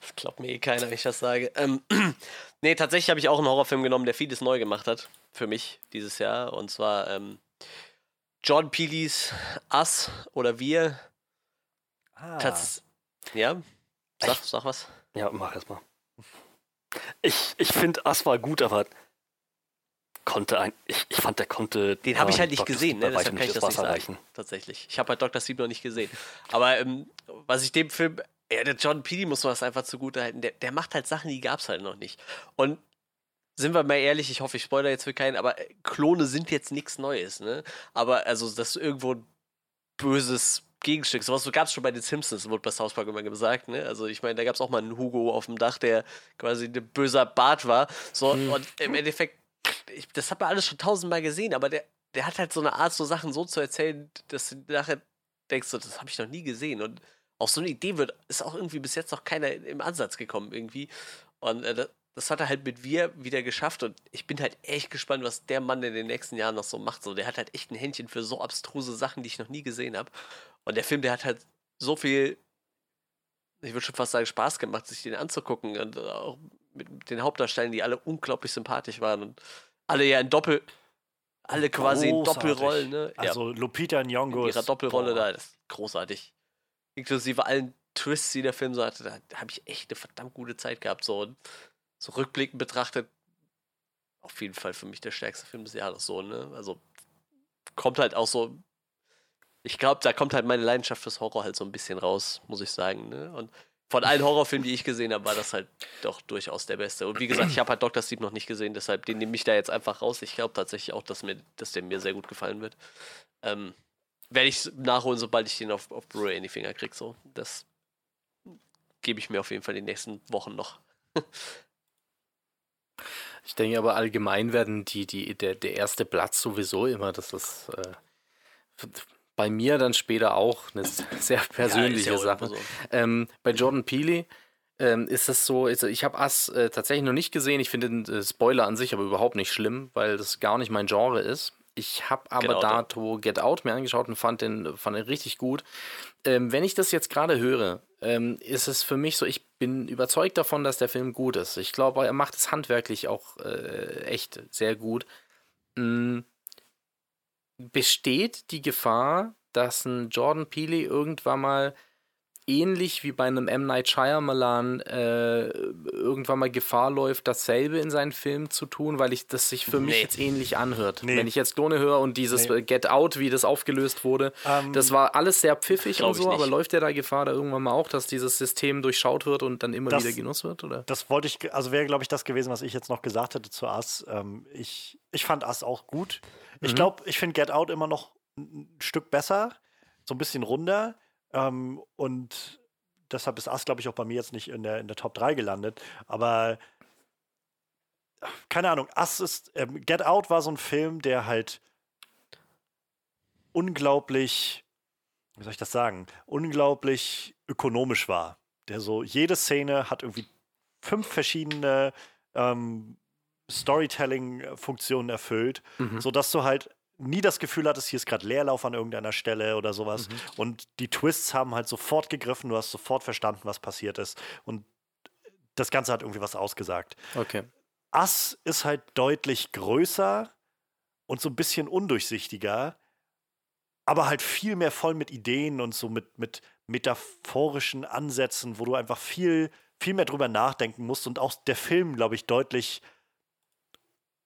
das glaubt mir eh keiner, wenn ich das sage. Ähm, *clears throat* nee, tatsächlich habe ich auch einen Horrorfilm genommen, der vieles neu gemacht hat für mich dieses Jahr. Und zwar ähm, John Peeleys Us oder Wir. Ah, Tats ja, sag, sag was. Ja, mach erst mal. Ich, ich finde, Ass war gut, aber konnte ein. Ich, ich fand, der konnte. Den habe ich halt nicht Dr. gesehen, ne? deshalb kann ich das nicht sagen. reichen. Tatsächlich. Ich habe halt Dr. Sleep noch nicht gesehen. Aber ähm, was ich dem Film, ja, der John Peele muss man das einfach zugute halten. Der, der macht halt Sachen, die gab es halt noch nicht. Und sind wir mal ehrlich, ich hoffe, ich spoilere jetzt für keinen, aber äh, Klone sind jetzt nichts Neues, ne? Aber also, das ist irgendwo ein böses Gegenstück. Sowas gab es schon bei den Simpsons, wurde bei South Park immer gesagt, ne? Also ich meine, da gab es auch mal einen Hugo auf dem Dach, der quasi ein böser Bart war. So, Hm. und im Endeffekt, ich, das hat man alles schon tausendmal gesehen, aber der, der hat halt so eine Art, so Sachen so zu erzählen, dass du nachher denkst, so, das habe ich noch nie gesehen. Und auf so eine Idee wird, ist auch irgendwie bis jetzt noch keiner im Ansatz gekommen irgendwie. Und äh, das, hat er halt mit Wir wieder geschafft. Und ich bin halt echt gespannt, was der Mann in den nächsten Jahren noch so macht. So, der hat halt echt ein Händchen für so abstruse Sachen, die ich noch nie gesehen habe. Und der Film, der hat halt so viel, ich würde schon fast sagen, Spaß gemacht, sich den anzugucken. Und auch mit den Hauptdarstellern, die alle unglaublich sympathisch waren. Und alle ja in Doppel, alle quasi in Großartig. Doppelrollen, ne? Ja Also Lupita Nyong'o in ihrer ist, Doppelrolle boah, da, das ist großartig. Inklusive allen Twists, die der Film so hatte, da habe ich echt eine verdammt gute Zeit gehabt. So, und so rückblickend betrachtet, auf jeden Fall für mich der stärkste Film des Jahres. So, ne? Also kommt halt auch so. Ich glaube, da kommt halt meine Leidenschaft fürs Horror halt so ein bisschen raus, muss ich sagen. Ne? Und von allen Horrorfilmen, die ich gesehen habe, war das halt doch durchaus der beste. Und wie gesagt, ich habe halt Dr. Sleep noch nicht gesehen, deshalb den nehme ich da jetzt einfach raus. Ich glaube tatsächlich auch, dass, mir, dass der mir sehr gut gefallen wird. Ähm, werde ich nachholen, sobald ich den auf, auf Blu-ray in die Finger kriege. So. Das gebe ich mir auf jeden Fall die nächsten Wochen noch. *laughs* ich denke aber allgemein werden die, die, der, der erste Platz sowieso immer, das ist äh, bei mir dann später auch eine sehr persönliche ja, ja Sache. So. Ähm, bei Jordan Peele ähm, ist es so, ist, ich habe Ass äh, tatsächlich noch nicht gesehen. Ich finde den äh, Spoiler an sich aber überhaupt nicht schlimm, weil das gar nicht mein Genre ist. Ich habe aber dato Get Out mir angeschaut und fand den, fand den richtig gut. Ähm, wenn ich das jetzt gerade höre, ähm, ist es für mich so, ich bin überzeugt davon, dass der Film gut ist. Ich glaube, er macht es handwerklich auch äh, echt sehr gut. Mhm. Besteht die Gefahr, dass ein Jordan Peele irgendwann mal ähnlich wie bei einem M. Night Shyamalan äh, irgendwann mal Gefahr läuft, dasselbe in seinen Filmen zu tun, weil ich das sich für nee. mich jetzt ähnlich anhört. Nee. Wenn ich jetzt Klone höre und dieses nee. Get Out, wie das aufgelöst wurde, ähm, das war alles sehr pfiffig und so, aber läuft ja da Gefahr da irgendwann mal auch, dass dieses System durchschaut wird und dann immer das, wieder genutzt wird, oder? Das wollte ich, also wäre, glaube ich, das gewesen, was ich jetzt noch gesagt hätte zu Us. Ähm, ich, ich fand Us auch gut. Ich mhm. glaube, ich finde Get Out immer noch ein Stück besser, so ein bisschen runder. Ähm, und deshalb ist Ass, glaube ich, auch bei mir jetzt nicht in der, in der Top 3 gelandet. Aber keine Ahnung, Ass ist. Ähm, Get Out war so ein Film, der halt unglaublich, wie soll ich das sagen, unglaublich ökonomisch war. Der so, jede Szene hat irgendwie fünf verschiedene ähm, Storytelling-Funktionen erfüllt, mhm. sodass du halt nie das Gefühl hattest, hier ist gerade Leerlauf an irgendeiner Stelle oder sowas. Mhm. Und die Twists haben halt sofort gegriffen, du hast sofort verstanden, was passiert ist. Und das Ganze hat irgendwie was ausgesagt. Okay. Ass ist halt deutlich größer und so ein bisschen undurchsichtiger, aber halt viel mehr voll mit Ideen und so mit, mit metaphorischen Ansätzen, wo du einfach viel, viel mehr drüber nachdenken musst und auch der Film, glaube ich, deutlich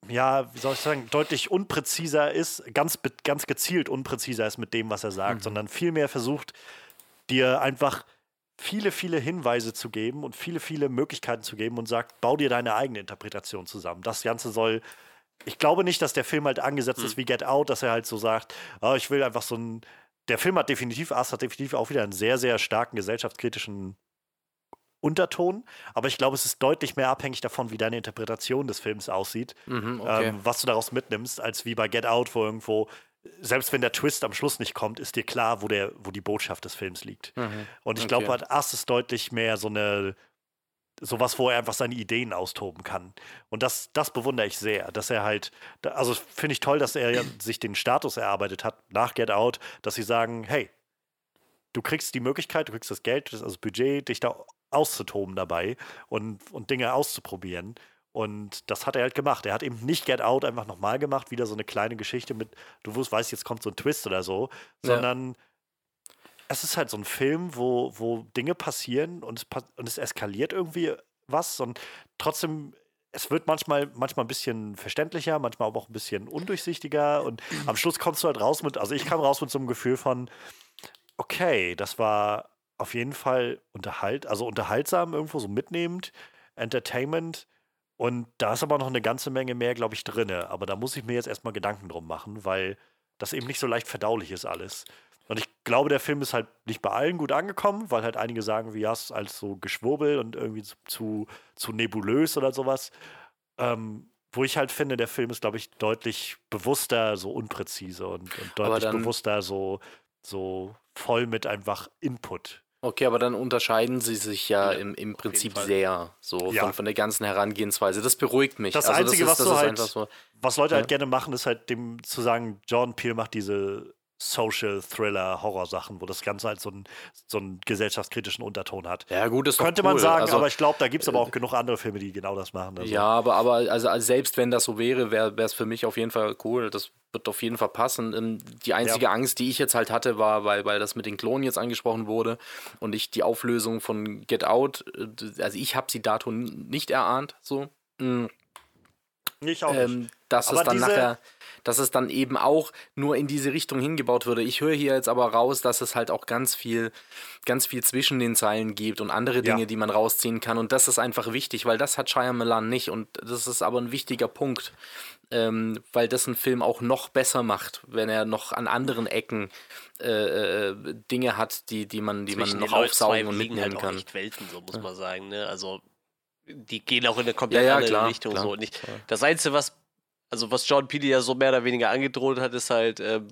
ja, wie soll ich sagen, deutlich unpräziser ist, ganz, ganz gezielt unpräziser ist mit dem, was er sagt, mhm. sondern vielmehr versucht, dir einfach viele, viele Hinweise zu geben und viele, viele Möglichkeiten zu geben und sagt, bau dir deine eigene Interpretation zusammen. Das Ganze soll. Ich glaube nicht, dass der Film halt angesetzt mhm. ist wie Get Out, dass er halt so sagt, oh, ich will einfach so ein. Der Film hat definitiv, Ast hat definitiv auch wieder einen sehr, sehr starken gesellschaftskritischen Unterton, aber ich glaube, es ist deutlich mehr abhängig davon, wie deine Interpretation des Films aussieht, mhm, okay. ähm, was du daraus mitnimmst, als wie bei Get Out, wo irgendwo, selbst wenn der Twist am Schluss nicht kommt, ist dir klar, wo, der, wo die Botschaft des Films liegt. Mhm, Und ich okay. glaube, halt, Ass ist deutlich mehr so eine, sowas, wo er einfach seine Ideen austoben kann. Und das, das bewundere ich sehr, dass er halt, also finde ich toll, dass er *clears throat* sich den Status erarbeitet hat nach Get Out, dass sie sagen, hey, du kriegst die Möglichkeit, du kriegst das Geld, das, also Budget, dich da auszutoben dabei und, und Dinge auszuprobieren. Und das hat er halt gemacht. Er hat eben nicht Get Out einfach nochmal gemacht, wieder so eine kleine Geschichte mit, du weißt, jetzt kommt so ein Twist oder so, sondern ja. es ist halt so ein Film, wo, wo Dinge passieren und es, und es eskaliert irgendwie was und trotzdem es wird manchmal, manchmal ein bisschen verständlicher, manchmal aber auch ein bisschen undurchsichtiger und am Schluss kommst du halt raus mit, also ich kam raus mit so einem Gefühl von, okay, das war auf jeden Fall unterhalt, also unterhaltsam irgendwo so mitnehmend, Entertainment. Und da ist aber noch eine ganze Menge mehr, glaube ich, drin. Aber da muss ich mir jetzt erstmal Gedanken drum machen, weil das eben nicht so leicht verdaulich ist alles. Und ich glaube, der Film ist halt nicht bei allen gut angekommen, weil halt einige sagen, wie ja, es ist als so Geschwurbel und irgendwie zu, zu nebulös oder sowas. Ähm, wo ich halt finde, der Film ist, glaube ich, deutlich bewusster, so unpräzise und, und deutlich bewusster, so, so voll mit einfach Input. Okay, aber dann unterscheiden sie sich ja, ja im, im Prinzip sehr so ja. von, von der ganzen Herangehensweise. Das beruhigt mich. Das also Einzige, das ist, was, das halt, so, was Leute halt ja. halt gerne machen, ist halt dem zu sagen, Jordan Peele macht diese Social Thriller Horrorsachen, wo das Ganze halt so einen, so einen gesellschaftskritischen Unterton hat. Ja, gut, ist doch Könnte cool. man sagen, also, aber ich glaube, da gibt es aber auch genug andere Filme, die genau das machen. Also. Ja, aber, aber also, also selbst wenn das so wäre, wäre es für mich auf jeden Fall cool. Das wird auf jeden Fall passen. Ähm, Die einzige Ja. Angst, die ich jetzt halt hatte, war, weil, weil das mit den Klonen jetzt angesprochen wurde und ich die Auflösung von Get Out, äh, also ich habe sie dato nicht erahnt, so. Mm, Ich auch nicht. ähm, dass Aber es dann diese- nachher, dass es dann eben auch nur in diese Richtung hingebaut würde. Ich höre hier jetzt aber raus, dass es halt auch ganz viel, ganz viel zwischen den Zeilen gibt und andere Dinge, Ja. die man rausziehen kann. Und das ist einfach wichtig, weil das hat Shyamalan nicht. Und das ist aber ein wichtiger Punkt, ähm, weil das einen Film auch noch besser macht, wenn er noch an anderen Ecken äh, äh, Dinge hat, die, die man, die man Zwischen noch Leuten zwei aufsaugen und liegen mitnehmen halt auch kann. echt Welten, so muss man sagen. Ne? Also die gehen auch in eine komplett Ja, ja, andere klar, Richtung. klar. So. Und ich, das Einzige, was, also was John Peele ja so mehr oder weniger angedroht hat, ist halt, ähm,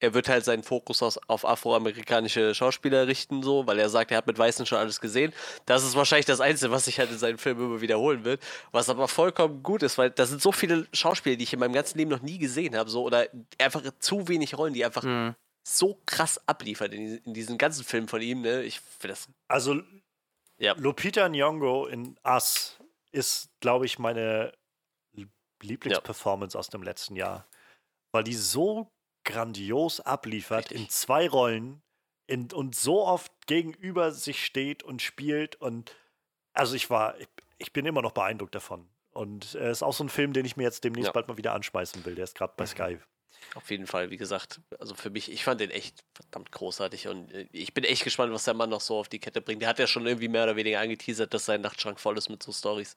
er wird halt seinen Fokus aus, auf afroamerikanische Schauspieler richten, so, weil er sagt, er hat mit Weißen schon alles gesehen. Das ist wahrscheinlich das Einzige, was sich halt in seinen Filmen immer wiederholen wird. Was aber vollkommen gut ist, weil da sind so viele Schauspieler, die ich in meinem ganzen Leben noch nie gesehen habe, so, oder einfach zu wenig Rollen, die einfach Mhm. so krass abliefern in, diesen- in diesen ganzen Filmen von ihm, ne? Ich finde das. Also Ja. Lupita Nyong'o in Us ist, glaube ich, meine Lie- Lieblingsperformance aus dem letzten Jahr, weil die so grandios abliefert Richtig. in zwei Rollen in, und so oft gegenüber sich steht und spielt und also ich war, ich, ich bin immer noch beeindruckt davon. Und es ist auch so ein Film, den ich mir jetzt demnächst Ja. bald mal wieder anschmeißen will. Der ist gerade bei Sky. Auf jeden Fall, wie gesagt, also für mich, ich fand den echt verdammt großartig und äh, ich bin echt gespannt, was der Mann noch so auf die Kette bringt. Der hat ja schon irgendwie mehr oder weniger angeteasert, dass sein Nachtschrank voll ist mit so Stories.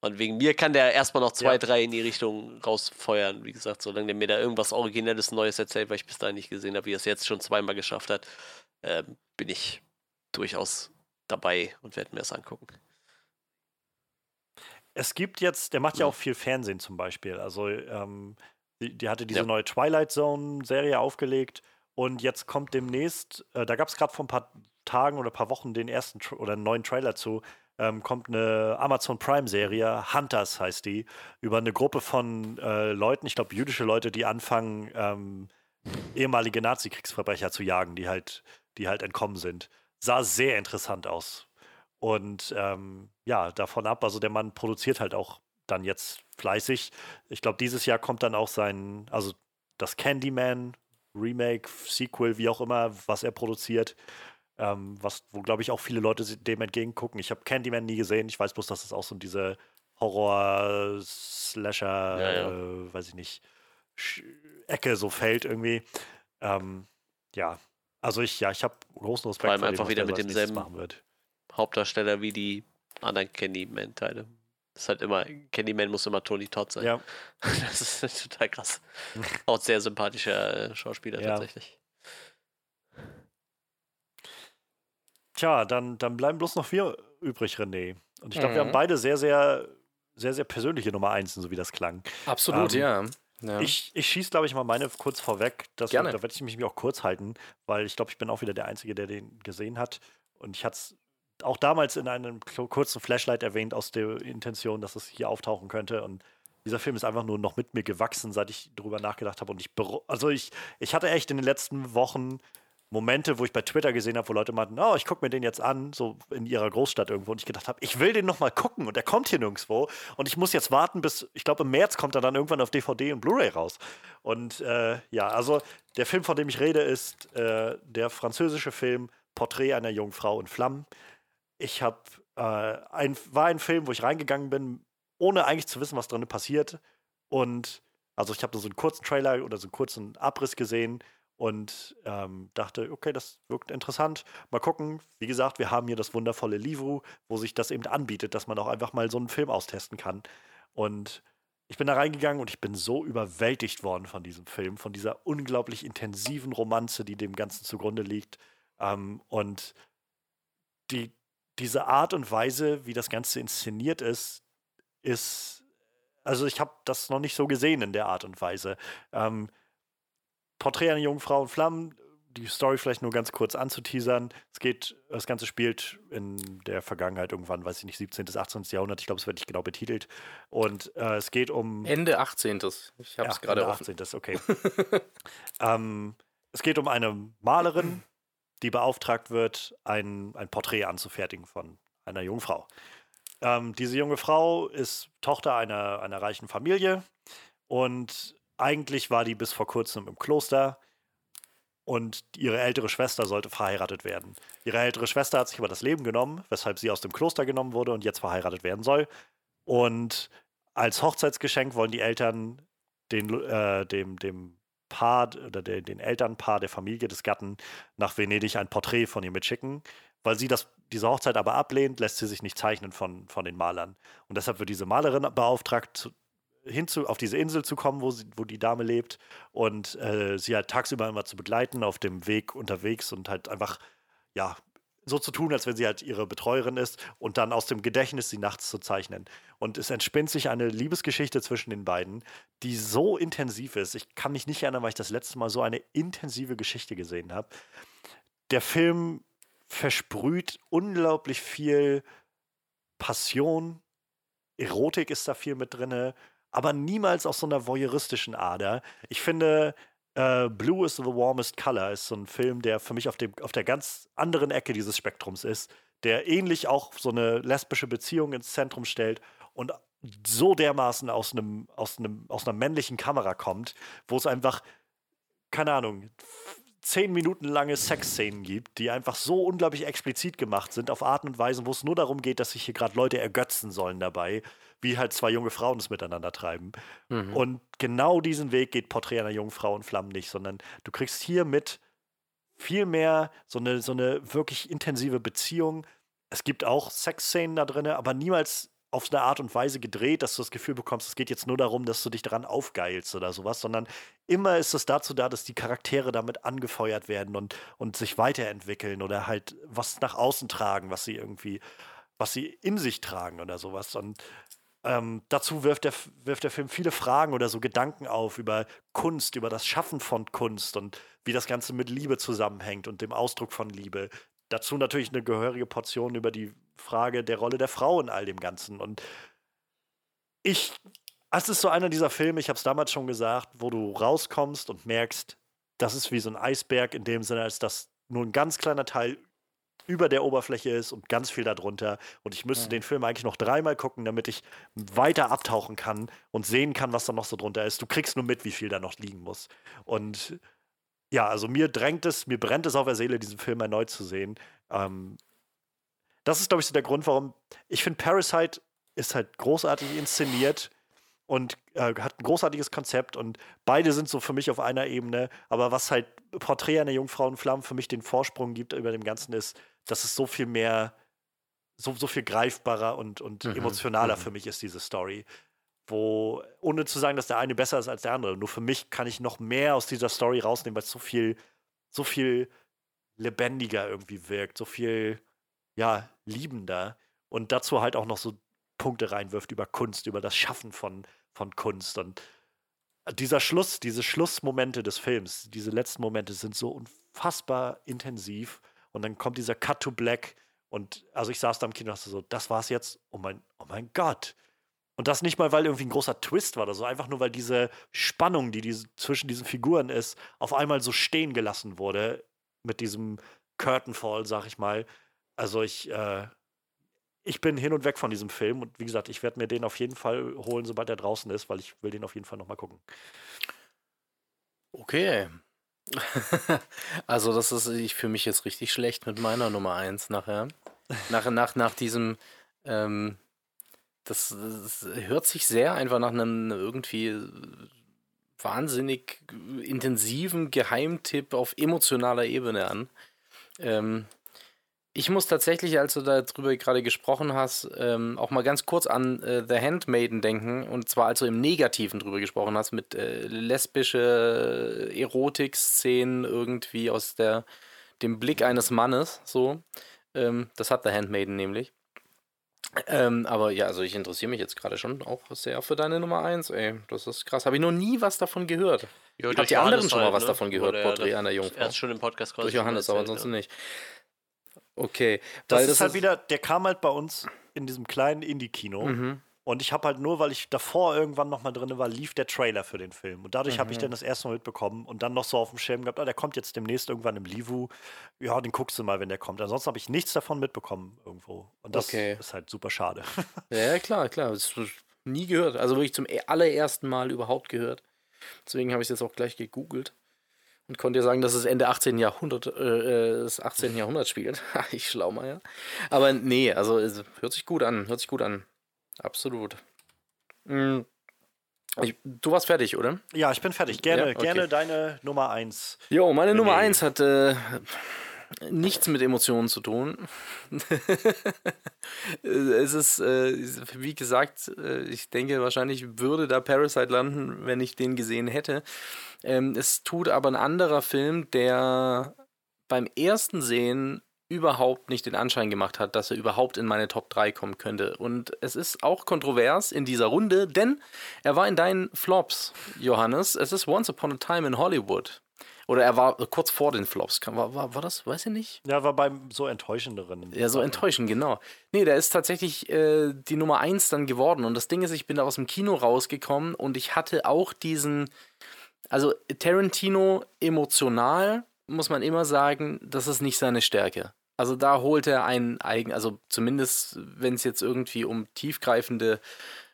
Und wegen mir kann der erstmal noch zwei, Ja. drei in die Richtung rausfeuern. Wie gesagt, solange der mir da irgendwas Originelles Neues erzählt, weil ich bis dahin nicht gesehen habe, wie er es jetzt schon zweimal geschafft hat, ähm, bin ich durchaus dabei und werde mir das angucken. Es gibt jetzt, der macht ja Ja. auch viel Fernsehen zum Beispiel. Also, ähm, die, die hatte diese Ja. neue Twilight Zone-Serie aufgelegt und jetzt kommt demnächst, äh, da gab es gerade vor ein paar Tagen oder ein paar Wochen den ersten oder einen neuen Trailer zu, ähm, kommt eine Amazon Prime-Serie, Hunters heißt die, über eine Gruppe von äh, Leuten, ich glaube jüdische Leute, die anfangen, ähm, ehemalige Nazi-Kriegsverbrecher zu jagen, die halt, die halt entkommen sind. Sah sehr interessant aus. Und ähm, ja, davon ab, also der Mann produziert halt auch dann jetzt fleißig. Ich glaube, dieses Jahr kommt dann auch sein, also das Candyman Remake, Sequel, wie auch immer, was er produziert. Ähm, was, wo, glaube ich, auch viele Leute dem entgegengucken. Ich habe Candyman nie gesehen. Ich weiß bloß, dass es auch so diese Horror-Slasher, Ja, ja. Äh, weiß ich nicht, Sch Ecke so fällt irgendwie. Ähm, ja, also ich, ja, ich habe großen Respekt Vor allem vor dem, einfach was wieder der mit demselben- machen wird. Hauptdarsteller wie die anderen Candyman-Teile. Das ist halt immer, Candyman muss immer Tony Todd sein. Ja, *laughs* Das ist total krass. Auch sehr sympathischer äh, Schauspieler Ja. tatsächlich. Tja, dann, dann bleiben bloß noch wir übrig, René. Und ich glaube, wir Mhm. haben beide sehr, sehr, sehr, sehr persönliche Nummer eins, so wie das klang. Absolut, Ähm, ja. ja. Ich, ich schieße, glaube ich, mal meine kurz vorweg. Das, Gerne. Da werde ich mich auch kurz halten, weil ich glaube, ich bin auch wieder der Einzige, der den gesehen hat. Und ich hatte es auch damals in einem kurzen Flashlight erwähnt, aus der Intention, dass es hier auftauchen könnte. Und dieser Film ist einfach nur noch mit mir gewachsen, seit ich drüber nachgedacht habe. Und ich, also ich, ich hatte echt in den letzten Wochen Momente, wo ich bei Twitter gesehen habe, wo Leute meinten, oh, ich gucke mir den jetzt an, so in ihrer Großstadt irgendwo. Und ich gedacht habe, ich will den noch mal gucken und der kommt hier nirgendwo. Und ich muss jetzt warten, bis, ich glaube, im März kommt er dann irgendwann auf DVD und Blu-ray raus. Und äh, ja, also der Film, von dem ich rede, ist äh, der französische Film Porträt einer jungen Frau in Flammen. Ich habe äh, ein, war ein Film, wo ich reingegangen bin, ohne eigentlich zu wissen, was drin passiert. Und also ich habe nur so einen kurzen Trailer oder so einen kurzen Abriss gesehen und ähm, dachte, okay, das wirkt interessant. Mal gucken. Wie gesagt, wir haben hier das wundervolle Livro, wo sich das eben anbietet, dass man auch einfach mal so einen Film austesten kann. Und ich bin da reingegangen und ich bin so überwältigt worden von diesem Film, von dieser unglaublich intensiven Romanze, die dem Ganzen zugrunde liegt. Ähm, und die, diese Art und Weise, wie das Ganze inszeniert ist, ist, also ich habe das noch nicht so gesehen in der Art und Weise. Ähm, Porträt einer jungen Frau in Flammen, die Story vielleicht nur ganz kurz anzuteasern. Es geht, das Ganze spielt in der Vergangenheit irgendwann, weiß ich nicht, 17. bis 18. Jahrhundert, ich glaube, es wird nicht genau betitelt. Und äh, es geht um Ende 18. Ich habe es ja, gerade Ende offen. 18. Das ist okay. *laughs* ähm, es geht um eine Malerin, die beauftragt wird, ein, ein Porträt anzufertigen von einer jungen Frau. Ähm, diese junge Frau ist Tochter einer, einer reichen Familie und eigentlich war die bis vor kurzem im Kloster und ihre ältere Schwester sollte verheiratet werden. Ihre ältere Schwester hat sich aber das Leben genommen, weshalb sie aus dem Kloster genommen wurde und jetzt verheiratet werden soll. Und als Hochzeitsgeschenk wollen die Eltern den, äh, dem, dem Paar oder de, den Elternpaar der Familie des Gatten nach Venedig ein Porträt von ihr mitschicken. Weil sie das, diese Hochzeit aber ablehnt, lässt sie sich nicht zeichnen von, von den Malern. Und deshalb wird diese Malerin beauftragt, hinzu, auf diese Insel zu kommen, wo, sie, wo die Dame lebt und äh, sie halt tagsüber immer zu begleiten auf dem Weg unterwegs und halt einfach, ja, so zu tun, als wenn sie halt ihre Betreuerin ist und dann aus dem Gedächtnis sie nachts zu zeichnen. Und es entspinnt sich eine Liebesgeschichte zwischen den beiden, die so intensiv ist. Ich kann mich nicht erinnern, weil ich das letzte Mal so eine intensive Geschichte gesehen habe. Der Film versprüht unglaublich viel Passion, Erotik ist da viel mit drin, aber niemals aus so einer voyeuristischen Ader. Ich finde, äh, Blue is the Warmest Color ist so ein Film, der für mich auf, dem, auf der ganz anderen Ecke dieses Spektrums ist, der ähnlich auch so eine lesbische Beziehung ins Zentrum stellt und so dermaßen aus einem, aus einem, aus einer männlichen Kamera kommt, wo es einfach, keine Ahnung, zehn Minuten lange Sexszenen gibt, die einfach so unglaublich explizit gemacht sind, auf Arten und Weisen, wo es nur darum geht, dass sich hier gerade Leute ergötzen sollen dabei wie halt zwei junge Frauen es miteinander treiben. Mhm. Und genau diesen Weg geht Porträt einer jungen Frau in Flammen nicht, sondern du kriegst hier mit viel mehr so eine, so eine wirklich intensive Beziehung. Es gibt auch Sexszenen da drin, aber niemals auf eine Art und Weise gedreht, dass du das Gefühl bekommst, es geht jetzt nur darum, dass du dich daran aufgeilst oder sowas, sondern immer ist es dazu da, dass die Charaktere damit angefeuert werden und, und sich weiterentwickeln oder halt was nach außen tragen, was sie irgendwie, was sie in sich tragen oder sowas. Und ähm, dazu wirft der, wirft der Film viele Fragen oder so Gedanken auf über Kunst, über das Schaffen von Kunst und wie das Ganze mit Liebe zusammenhängt und dem Ausdruck von Liebe. Dazu natürlich eine gehörige Portion über die Frage der Rolle der Frau in all dem Ganzen. Und ich, es ist so einer dieser Filme, ich habe es damals schon gesagt, wo du rauskommst und merkst, das ist wie so ein Eisberg in dem Sinne, als dass nur ein ganz kleiner Teil über der Oberfläche ist und ganz viel darunter. Und ich müsste ja. den Film eigentlich noch dreimal gucken, damit ich weiter abtauchen kann und sehen kann, was da noch so drunter ist. Du kriegst nur mit, wie viel da noch liegen muss. Und ja, also mir drängt es, mir brennt es auf der Seele, diesen Film erneut zu sehen. Ähm, das ist, glaube ich, so der Grund, warum ich finde, Parasite ist halt großartig inszeniert und äh, hat ein großartiges Konzept und beide sind so für mich auf einer Ebene. Aber was halt Porträt einer Jungfrau in Flammen für mich den Vorsprung gibt über dem Ganzen ist, dass es so viel mehr, so, so viel greifbarer und, und mhm. emotionaler mhm. für mich ist, diese Story. Wo, ohne zu sagen, dass der eine besser ist als der andere, nur für mich kann ich noch mehr aus dieser Story rausnehmen, weil es so viel, so viel lebendiger irgendwie wirkt, so viel, ja, liebender und dazu halt auch noch so Punkte reinwirft über Kunst, über das Schaffen von, von Kunst und dieser Schluss, diese Schlussmomente des Films, diese letzten Momente sind so unfassbar intensiv und dann kommt dieser Cut to Black und also ich saß da im Kino und dachte so, das war's jetzt. Oh mein, oh mein Gott. Und das nicht mal, weil irgendwie ein großer Twist war oder so, einfach nur, weil diese Spannung, die diese, zwischen diesen Figuren ist, auf einmal so stehen gelassen wurde mit diesem Curtainfall, sag ich mal. Also ich, äh, ich bin hin und weg von diesem Film und wie gesagt, ich werde mir den auf jeden Fall holen, sobald er draußen ist, weil ich will den auf jeden Fall nochmal gucken. Okay, *laughs* also, das ist ich fühle mich jetzt richtig schlecht mit meiner Nummer 1 nachher. Nach, nach, nach diesem, ähm, das, das hört sich sehr einfach nach einem irgendwie wahnsinnig intensiven Geheimtipp auf emotionaler Ebene an. Ähm, ich muss tatsächlich, als du darüber gerade gesprochen hast, ähm, auch mal ganz kurz an äh, The Handmaiden denken. Und zwar, als du im Negativen drüber gesprochen hast, mit äh, lesbische Erotik-Szenen irgendwie aus der, dem Blick eines Mannes. So. Ähm, das hat The Handmaiden nämlich. Ähm, aber ja, also ich interessiere mich jetzt gerade schon auch sehr für deine Nummer 1, ey. Das ist krass. Habe ich noch nie was davon gehört. Ja, Habt die anderen schon mal was ne? davon gehört? Porträt einer Jungfrau. Erst schon im Podcast quasi. Durch Johannes, aber ansonsten ja. nicht. Okay. Das, ist das halt wieder, der kam halt bei uns in diesem kleinen Indie-Kino. Mhm. Und ich habe halt nur, weil ich davor irgendwann noch mal drin war, lief der Trailer für den Film. Und dadurch habe ich Mhm. den das erste Mal mitbekommen und dann noch so auf dem Schirm gehabt, ah, der kommt jetzt demnächst irgendwann im Livu. Ja, den guckst du mal, wenn der kommt. Ansonsten habe ich nichts davon mitbekommen irgendwo. Und das Okay. ist halt super schade. *laughs* Ja, klar, klar. Das ist nie gehört. Also wirklich zum e- allerersten Mal überhaupt gehört. Deswegen habe ich es jetzt auch gleich gegoogelt und konnte dir sagen, dass es Ende 18. Jahrhundert, äh, des 18. Jahrhunderts spielt. *laughs* Ich schlau mal, ja. Aber nee, also es hört sich gut an, hört sich gut an. Absolut. Mm. Ich, du warst fertig, oder? ja, ich bin fertig. Gerne, Ja, okay. gerne deine Nummer eins. Jo, meine Nummer Nee. 1 hat äh, nichts mit Emotionen zu tun. *laughs* es ist, äh, wie gesagt, äh, ich denke, wahrscheinlich würde da Parasite landen, wenn ich den gesehen hätte. Ähm, es tut aber ein anderer Film, der beim ersten Sehen überhaupt nicht den Anschein gemacht hat, dass er überhaupt in meine Top 3 kommen könnte. Und es ist auch kontrovers in dieser Runde, denn er war in deinen Flops, Johannes. Es ist Once Upon a Time in Hollywood. Oder er war kurz vor den Flops. War, war, war das? Weiß ich nicht. Ja, war beim so enttäuschenderen. Ja, so enttäuschend, genau. Nee, der ist tatsächlich äh, die Nummer 1 dann geworden. Und das Ding ist, ich bin da aus dem Kino rausgekommen und ich hatte auch diesen. Also, Tarantino emotional, muss man immer sagen, das ist nicht seine Stärke. Also, da holt er einen eigen. Also, zumindest, wenn es jetzt irgendwie um tiefgreifende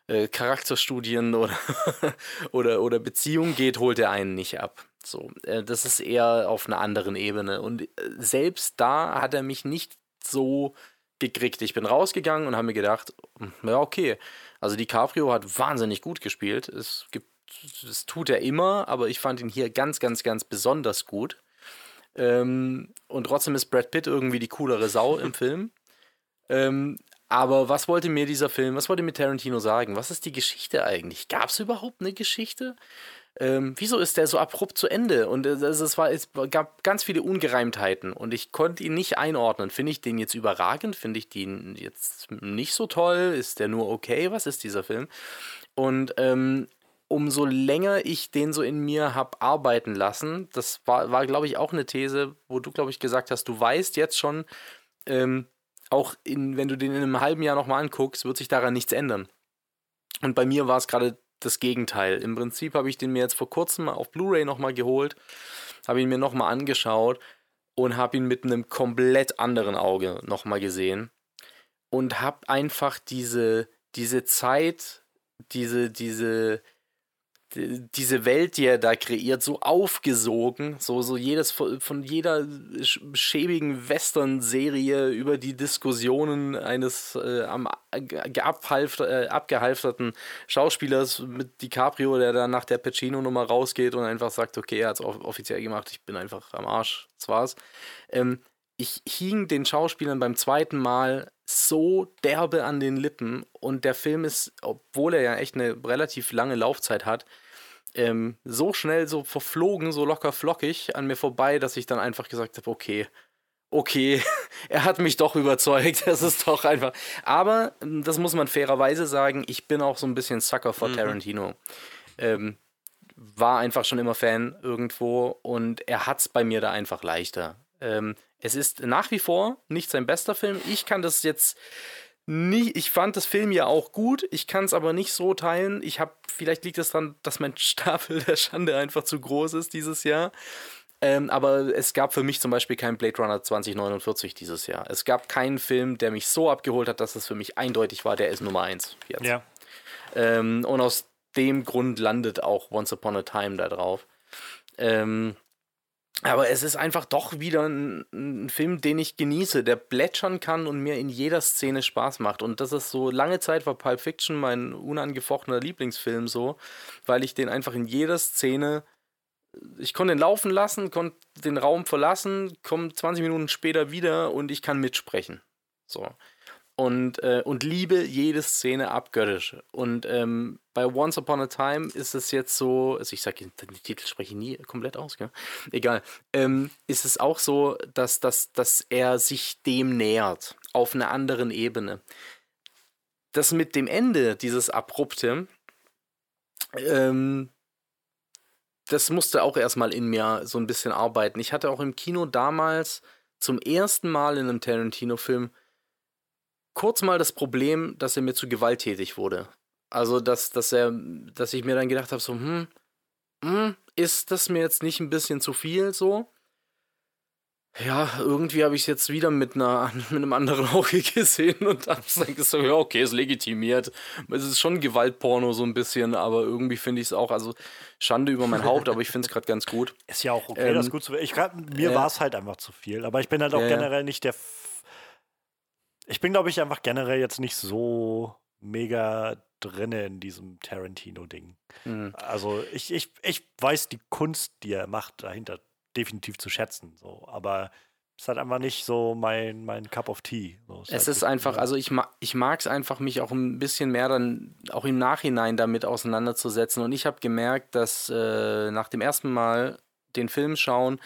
äh, Charakterstudien oder, *laughs* oder, oder Beziehungen geht, holt er einen nicht ab. So, äh, das ist eher auf einer anderen Ebene. Und äh, selbst da hat er mich nicht so gekriegt. Ich bin rausgegangen und habe mir gedacht, hm, ja, okay. Also DiCaprio hat wahnsinnig gut gespielt. Es gibt, das tut er immer, aber ich fand ihn hier ganz, ganz, ganz besonders gut. Ähm, und trotzdem ist Brad Pitt irgendwie die coolere Sau im *laughs* Film. Ähm, aber was wollte mir dieser Film, was wollte mir Tarantino sagen? Was ist die Geschichte eigentlich? Gab es überhaupt eine Geschichte? Ähm, wieso ist der so abrupt zu Ende? Und es, es, war, es gab ganz viele Ungereimtheiten und ich konnte ihn nicht einordnen. Finde ich den jetzt überragend? Finde ich den jetzt nicht so toll? Ist der nur okay? Was ist dieser Film? Und ähm, umso länger ich den so in mir habe arbeiten lassen, das war, war glaube ich, auch eine These, wo du, glaube ich, gesagt hast, du weißt jetzt schon, ähm, auch in, wenn du den in einem halben Jahr nochmal anguckst, wird sich daran nichts ändern. Und bei mir war es gerade das Gegenteil. Im Prinzip habe ich den mir jetzt vor kurzem auf Blu-ray nochmal geholt, habe ihn mir nochmal angeschaut und habe ihn mit einem komplett anderen Auge nochmal gesehen und habe einfach diese, diese Zeit, diese, diese, die- diese Welt, die er da kreiert, so aufgesogen, so, so jedes von, jeder sch- schäbigen Western-Serie über die Diskussionen eines äh, am geabhalft, äh, abgehalfterten Schauspielers mit DiCaprio, der dann nach der Pacino-Nummer rausgeht und einfach sagt, okay, er hat es offiziell gemacht, ich bin einfach am Arsch, das war's. Ähm, ich hing den Schauspielern beim zweiten Mal so derbe an den Lippen und der Film ist, obwohl er ja echt eine relativ lange Laufzeit hat, ähm, so schnell, so verflogen, so locker flockig an mir vorbei, dass ich dann einfach gesagt habe, okay, okay, *laughs* er hat mich doch überzeugt, *laughs* das ist doch einfach. Aber, ähm, das muss man fairerweise sagen, ich bin auch so ein bisschen Sucker for Tarantino. Ähm, war einfach schon immer Fan irgendwo und er hat es bei mir da einfach leichter. Ähm, es ist nach wie vor nicht sein bester Film. Ich kann das jetzt nie, ich fand das Film ja auch gut, ich kann es aber nicht so teilen. Ich habe, vielleicht liegt es daran, dass mein *laughs* Stapel der Schande einfach zu groß ist dieses Jahr. Ähm, aber es gab für mich zum Beispiel keinen Blade Runner 2049 dieses Jahr. Es gab keinen Film, der mich so abgeholt hat, dass es für mich eindeutig war, der ist Nummer eins jetzt. Ja. Ähm, und aus dem Grund landet auch Once Upon a Time da drauf. Ähm, aber es ist einfach doch wieder ein, ein Film, den ich genieße, der plätschern kann und mir in jeder Szene Spaß macht. Und das ist so lange Zeit war Pulp Fiction mein unangefochtener Lieblingsfilm so, weil ich den einfach in jeder Szene ich konnte ihn laufen lassen, konnte den Raum verlassen, komme 20 Minuten später wieder und ich kann mitsprechen. So. Und, äh, und liebe jede Szene abgöttisch. Und ähm, bei Once Upon a Time ist es jetzt so, also ich sage, den Titel spreche ich nie komplett aus, gell? Egal. Ähm, ist es auch so, dass, dass, dass er sich dem nähert, auf einer anderen Ebene. Das mit dem Ende, dieses Abrupte, ähm, das musste auch erstmal in mir so ein bisschen arbeiten. Ich hatte auch im Kino damals zum ersten Mal in einem Tarantino-Film kurz mal das Problem, dass er mir zu gewalttätig wurde. Also, dass, dass er, dass ich mir dann gedacht habe, so, hm, hm, ist das mir jetzt nicht ein bisschen zu viel so? Ja, irgendwie habe ich es jetzt wieder mit, einer, *laughs* mit einem anderen Auge gesehen und dann denke ich so, ja, okay, ist legitimiert. Es ist schon Gewaltporno so ein bisschen, aber irgendwie finde ich es auch, also Schande über mein Haupt, aber ich finde es gerade ganz gut. *laughs* Ist ja auch okay, ähm, das gut zu ich grad, Mir äh, war es halt einfach zu viel, aber ich bin halt auch äh, generell nicht der. Ich bin, glaube ich, einfach generell jetzt nicht so mega drinne in diesem Tarantino-Ding. Mhm. Also ich, ich, ich weiß die Kunst, die er macht, dahinter definitiv zu schätzen. So. Aber es ist halt einfach nicht so mein, mein Cup of Tea. So, es halt ist einfach, also ich, ma ich mag es einfach, mich auch ein bisschen mehr dann auch im Nachhinein damit auseinanderzusetzen. Und ich habe gemerkt, dass äh, nach dem ersten Mal den Film schauen,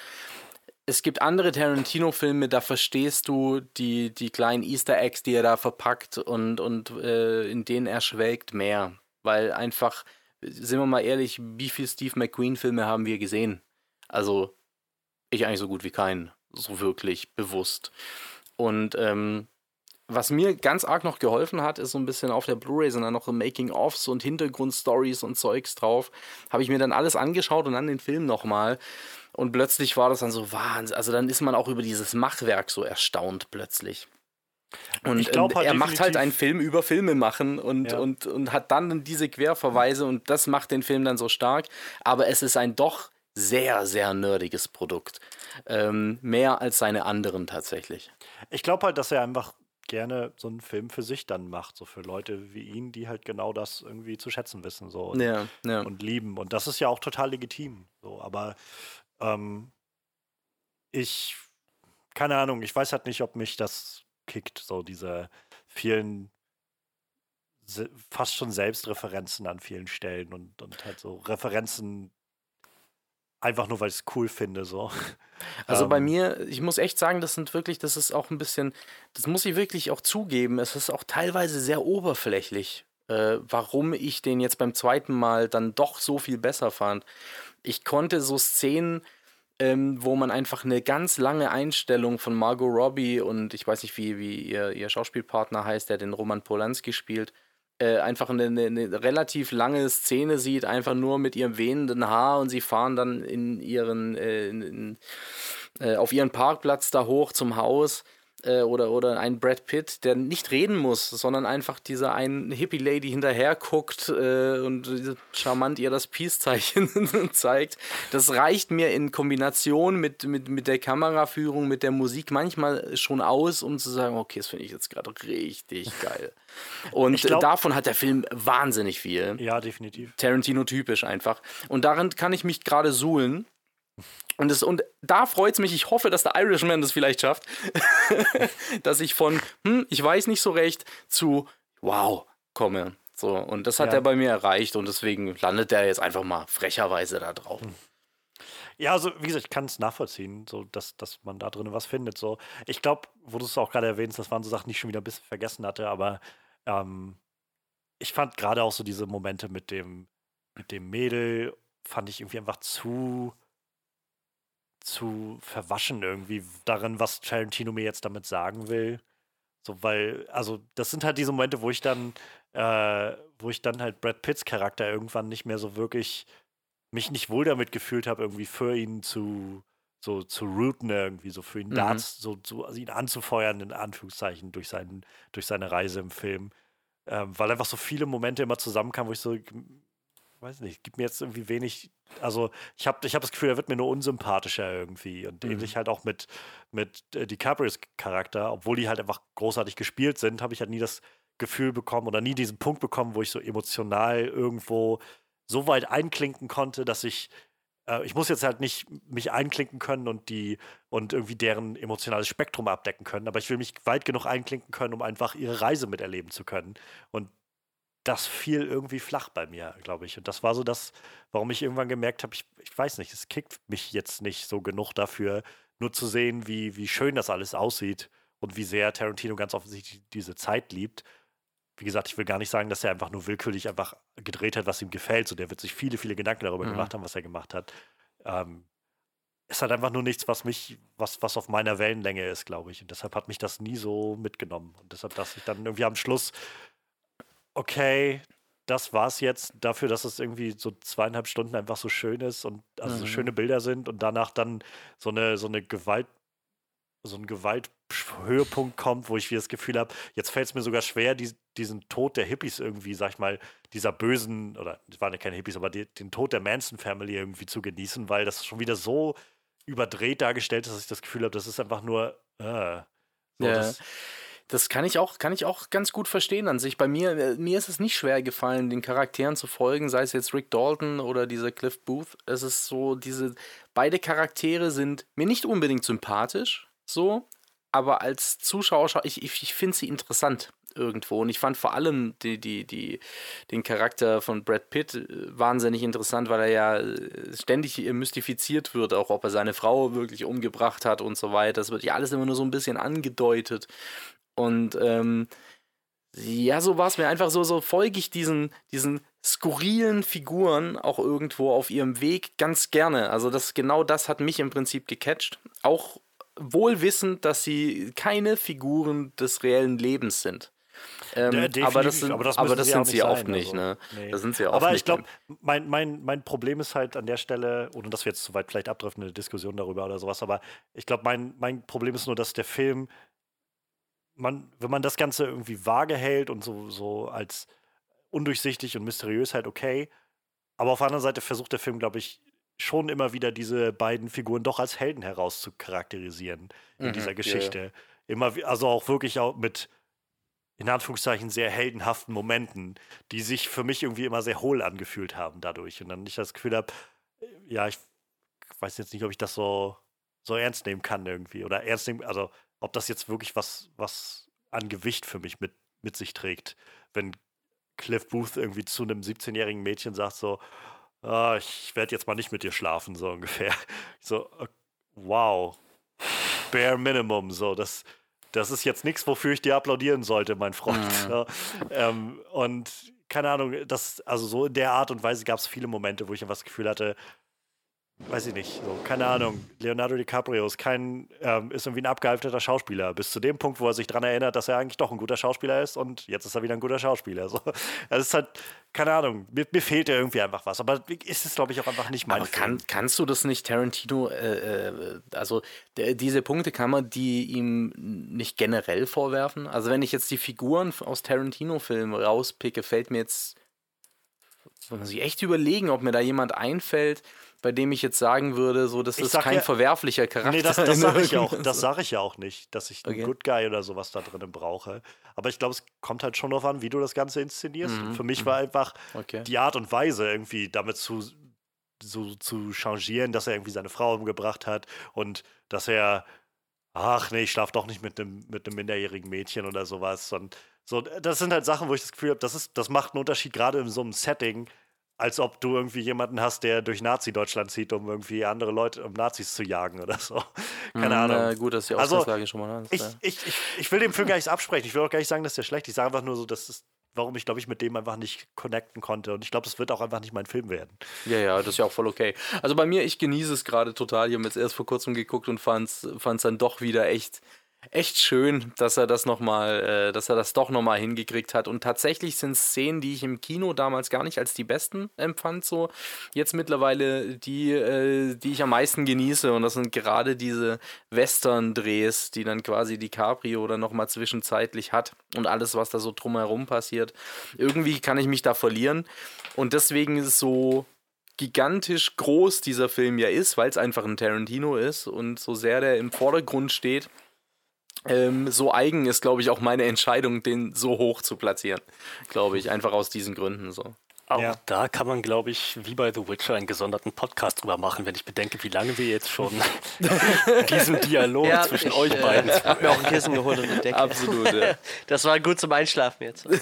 es gibt andere Tarantino-Filme, da verstehst du die, die kleinen Easter Eggs, die er da verpackt und, und äh, in denen er schwelgt mehr. Weil einfach, sind wir mal ehrlich, wie viele Steve McQueen-Filme haben wir gesehen? Also ich eigentlich so gut wie keinen, so wirklich bewusst. Und ähm, was mir ganz arg noch geholfen hat, ist so ein bisschen auf der Blu-ray sind dann noch so Making-ofs und Hintergrundstories und Zeugs drauf. Habe ich mir dann alles angeschaut und dann den Film nochmal. Und plötzlich war das dann so Wahnsinn. Also dann ist man auch über dieses Machwerk so erstaunt plötzlich. Und glaub, halt er macht halt einen Film über Filme machen und, ja. und, und hat dann diese Querverweise und das macht den Film dann so stark. Aber es ist ein doch sehr, sehr nerdiges Produkt. Ähm, mehr als seine anderen tatsächlich. Ich glaube halt, dass er einfach gerne so einen Film für sich dann macht, so für Leute wie ihn, die halt genau das irgendwie zu schätzen wissen so und, ja, ja. und lieben. Und das ist ja auch total legitim. So, aber ähm, ich, keine Ahnung, ich weiß halt nicht, ob mich das kickt, so diese vielen fast schon Selbstreferenzen an vielen Stellen und, und halt so Referenzen einfach nur, weil ich es cool finde, so. Also ähm. bei mir, ich muss echt sagen, das sind wirklich, das ist auch ein bisschen, das muss ich wirklich auch zugeben, es ist auch teilweise sehr oberflächlich, äh, warum ich den jetzt beim zweiten Mal dann doch so viel besser fand. Ich konnte so Szenen, ähm, wo man einfach eine ganz lange Einstellung von Margot Robbie und ich weiß nicht, wie, wie ihr, ihr Schauspielpartner heißt, der den Roman Polanski spielt, äh, einfach eine, eine, relativ lange Szene sieht, einfach nur mit ihrem wehenden Haar und sie fahren dann in ihren, äh, in, in, äh, auf ihren Parkplatz da hoch zum Haus äh, oder, oder ein Brad Pitt, der nicht reden muss, sondern einfach dieser einen Hippie-Lady hinterher guckt äh, und charmant ihr das Peace-Zeichen *laughs* zeigt. Das reicht mir in Kombination mit, mit, mit der Kameraführung, mit der Musik manchmal schon aus, um zu sagen, okay, das finde ich jetzt gerade richtig geil. *laughs* Und glaub, davon hat der Film wahnsinnig viel. Ja, definitiv. Tarantino-typisch einfach. Und darin kann ich mich gerade suhlen. Und, das, und da freut es mich, ich hoffe, dass der Irishman das vielleicht schafft, *laughs* dass ich von, hm, ich weiß nicht so recht, zu wow komme. So, und das hat ja. er bei mir erreicht und deswegen landet er jetzt einfach mal frecherweise da drauf. Hm. Ja, also wie gesagt, ich kann es nachvollziehen, so dass, dass man da drin was findet. So. Ich glaube, wo du es auch gerade erwähnst, das waren so Sachen, die ich schon wieder ein bisschen vergessen hatte, aber ähm, ich fand gerade auch so diese Momente mit dem, mit dem Mädel, fand ich irgendwie einfach zu zu verwaschen irgendwie darin, was Tarantino mir jetzt damit sagen will. So, weil, also, das sind halt diese Momente, wo ich dann, äh, wo ich dann halt Brad Pitts Charakter irgendwann nicht mehr so wirklich mich nicht wohl damit gefühlt habe, irgendwie für ihn zu, so zu routen irgendwie, so für ihn mhm. da so, so also ihn anzufeuern, in Anführungszeichen, durch, seinen, durch seine Reise im Film. Ähm, weil einfach so viele Momente immer zusammenkamen, wo ich so, weiß nicht, gibt mir jetzt irgendwie wenig, also ich habe ich hab das Gefühl, er wird mir nur unsympathischer irgendwie und mhm. ähnlich halt auch mit, mit äh, DiCaprios Charakter, obwohl die halt einfach großartig gespielt sind, habe ich halt nie das Gefühl bekommen oder nie diesen Punkt bekommen, wo ich so emotional irgendwo so weit einklinken konnte, dass ich äh, ich muss jetzt halt nicht mich einklinken können und die und irgendwie deren emotionales Spektrum abdecken können, aber ich will mich weit genug einklinken können, um einfach ihre Reise miterleben zu können. Und das fiel irgendwie flach bei mir, glaube ich. Und das war so das, warum ich irgendwann gemerkt habe, ich, ich weiß nicht, es kickt mich jetzt nicht so genug dafür, nur zu sehen, wie, wie schön das alles aussieht und wie sehr Tarantino ganz offensichtlich diese Zeit liebt. Wie gesagt, ich will gar nicht sagen, dass er einfach nur willkürlich einfach gedreht hat, was ihm gefällt. So, der wird sich viele, viele Gedanken darüber mhm. gemacht haben, was er gemacht hat. Ähm, es hat einfach nur nichts, was mich, was, was auf meiner Wellenlänge ist, glaube ich. Und deshalb hat mich das nie so mitgenommen. Und deshalb, dass ich dann irgendwie am Schluss okay, das war es jetzt dafür, dass es irgendwie so zweieinhalb Stunden einfach so schön ist und also so Mhm. schöne Bilder sind und danach dann so eine, so eine Gewalt, so ein Gewalthöhepunkt kommt, wo ich wieder das Gefühl habe, jetzt fällt es mir sogar schwer, die, diesen Tod der Hippies irgendwie, sag ich mal, dieser bösen, oder es waren ja keine Hippies, aber die, den Tod der Manson Family irgendwie zu genießen, weil das schon wieder so überdreht dargestellt ist, dass ich das Gefühl habe, das ist einfach nur. Äh, so, Ja. das, Das kann ich auch, kann ich auch ganz gut verstehen an sich. Bei mir, äh, mir ist es nicht schwer gefallen, den Charakteren zu folgen, sei es jetzt Rick Dalton oder dieser Cliff Booth. Es ist so, diese beide Charaktere sind mir nicht unbedingt sympathisch, so, aber als Zuschauer, schau- ich, ich, ich finde sie interessant irgendwo. Und ich fand vor allem die, die, die, den Charakter von Brad Pitt äh, wahnsinnig interessant, weil er ja äh, ständig mystifiziert wird, auch ob er seine Frau wirklich umgebracht hat und so weiter. Das wird ja alles immer nur so ein bisschen angedeutet. Und ähm, ja, so war es mir einfach so, so folge ich diesen, diesen skurrilen Figuren auch irgendwo auf ihrem Weg ganz gerne. Also das genau das hat mich im Prinzip gecatcht. Auch wohl wissend, dass sie keine Figuren des reellen Lebens sind. Ähm, Ja, aber das sind, aber das aber das sie sind sie oft nicht, also, ne? nee. Das sind sie oft Aber ich glaube, mein, mein, mein Problem ist halt an der Stelle, ohne dass wir jetzt zu weit vielleicht abdriften, eine Diskussion darüber oder sowas, aber ich glaube, mein, mein Problem ist nur, dass der Film, man, wenn man das Ganze irgendwie vage hält und so, so als undurchsichtig und mysteriös halt okay, aber auf der anderen Seite versucht der Film, glaube ich, schon immer wieder diese beiden Figuren doch als Helden herauszucharakterisieren in Mhm, dieser. Geschichte. Immer, wie- also auch wirklich auch mit in Anführungszeichen sehr heldenhaften Momenten, die sich für mich irgendwie immer sehr hohl angefühlt haben dadurch. Und dann ich das Gefühl habe, ja, ich weiß jetzt nicht, ob ich das so, so ernst nehmen kann irgendwie. Oder ernst nehmen, also ob das jetzt wirklich was, was an Gewicht für mich mit, mit sich trägt. Wenn Cliff Booth irgendwie zu einem 17-jährigen Mädchen sagt so, ah, ich werde jetzt mal nicht mit dir schlafen, so *laughs* ungefähr. Ich so, wow. Bare Minimum, so, das, das ist jetzt nichts, wofür ich dir applaudieren sollte, mein Freund. Mhm. So, ähm, und keine Ahnung, das, also so in der Art und Weise gab es viele Momente, wo ich einfach das Gefühl hatte, weiß ich nicht, so, keine Ahnung, Leonardo DiCaprio ist kein, ähm, ist irgendwie ein abgehalfterter Schauspieler, bis zu dem Punkt, wo er sich daran erinnert, dass er eigentlich doch ein guter Schauspieler ist und jetzt ist er wieder ein guter Schauspieler. So. Das ist halt, keine Ahnung, mir, mir fehlt ja irgendwie einfach was, aber ist es, glaube ich, auch einfach nicht mein Aber kann, kannst du das nicht Tarantino, äh, äh, also der, diese Punkte kann man die ihm nicht generell vorwerfen? Also wenn ich jetzt die Figuren aus Tarantino-Filmen rauspicke, fällt mir jetzt, muss man sich echt überlegen, ob mir da jemand einfällt, bei dem ich jetzt sagen würde, so das Ich ist sag kein ja- verwerflicher Charakter. Nee, das, das sage ich ja *laughs* auch, das sage ich ja auch nicht, dass ich einen Okay. Good Guy oder sowas da drin brauche. Aber ich glaube, es kommt halt schon darauf an, wie du das Ganze inszenierst. Mhm, Für mich war einfach Okay. die Art und Weise irgendwie damit zu, so, zu changieren, dass er irgendwie seine Frau umgebracht hat und dass er, ach nee, ich schlaf doch nicht mit einem mit minderjährigen Mädchen oder sowas. Und so, das sind halt Sachen, wo ich das Gefühl habe, das, ist, das macht einen Unterschied, gerade in so einem Setting, als ob du irgendwie jemanden hast, der durch Nazi-Deutschland zieht, um irgendwie andere Leute, um Nazis zu jagen oder so. *laughs* Keine Hm, Ahnung. Na gut, dass die Also, Ausgangslage schon mal hast. Ich, ja. ich, ich, ich will dem Film gar nichts absprechen. Ich will auch gar nicht sagen, dass der schlecht ist. Ich sage einfach nur so, dass es, warum ich, glaube ich, mit dem einfach nicht connecten konnte. Und ich glaube, es wird auch einfach nicht mein Film werden. Ja, ja, das ist ja auch voll okay. Also bei mir, ich genieße es gerade total. Ich habe jetzt erst vor kurzem geguckt und fand es dann doch wieder echt, echt schön, dass er das noch mal, äh, dass er das doch nochmal hingekriegt hat. Und tatsächlich sind Szenen, die ich im Kino damals gar nicht als die besten empfand, so jetzt mittlerweile die, äh, die ich am meisten genieße. Und das sind gerade diese Western-Drehs, die dann quasi DiCaprio dann nochmal zwischenzeitlich hat und alles, was da so drumherum passiert. Irgendwie kann ich mich da verlieren. Und deswegen ist so gigantisch groß dieser Film ja ist, weil es einfach ein Tarantino ist und so sehr der im Vordergrund steht. Ähm, so eigen ist, glaube ich, auch meine Entscheidung, den so hoch zu platzieren. Glaube ich, einfach aus diesen Gründen so. Auch Ja. da kann man, glaube ich, wie bei The Witcher einen gesonderten Podcast drüber machen, wenn ich bedenke, wie lange wir jetzt schon *laughs* diesen Dialog zwischen euch äh, beiden hab mir auch ein Kissen geholt und eine Decke. Absolut. ja. *laughs* Das war gut zum Einschlafen jetzt. *laughs*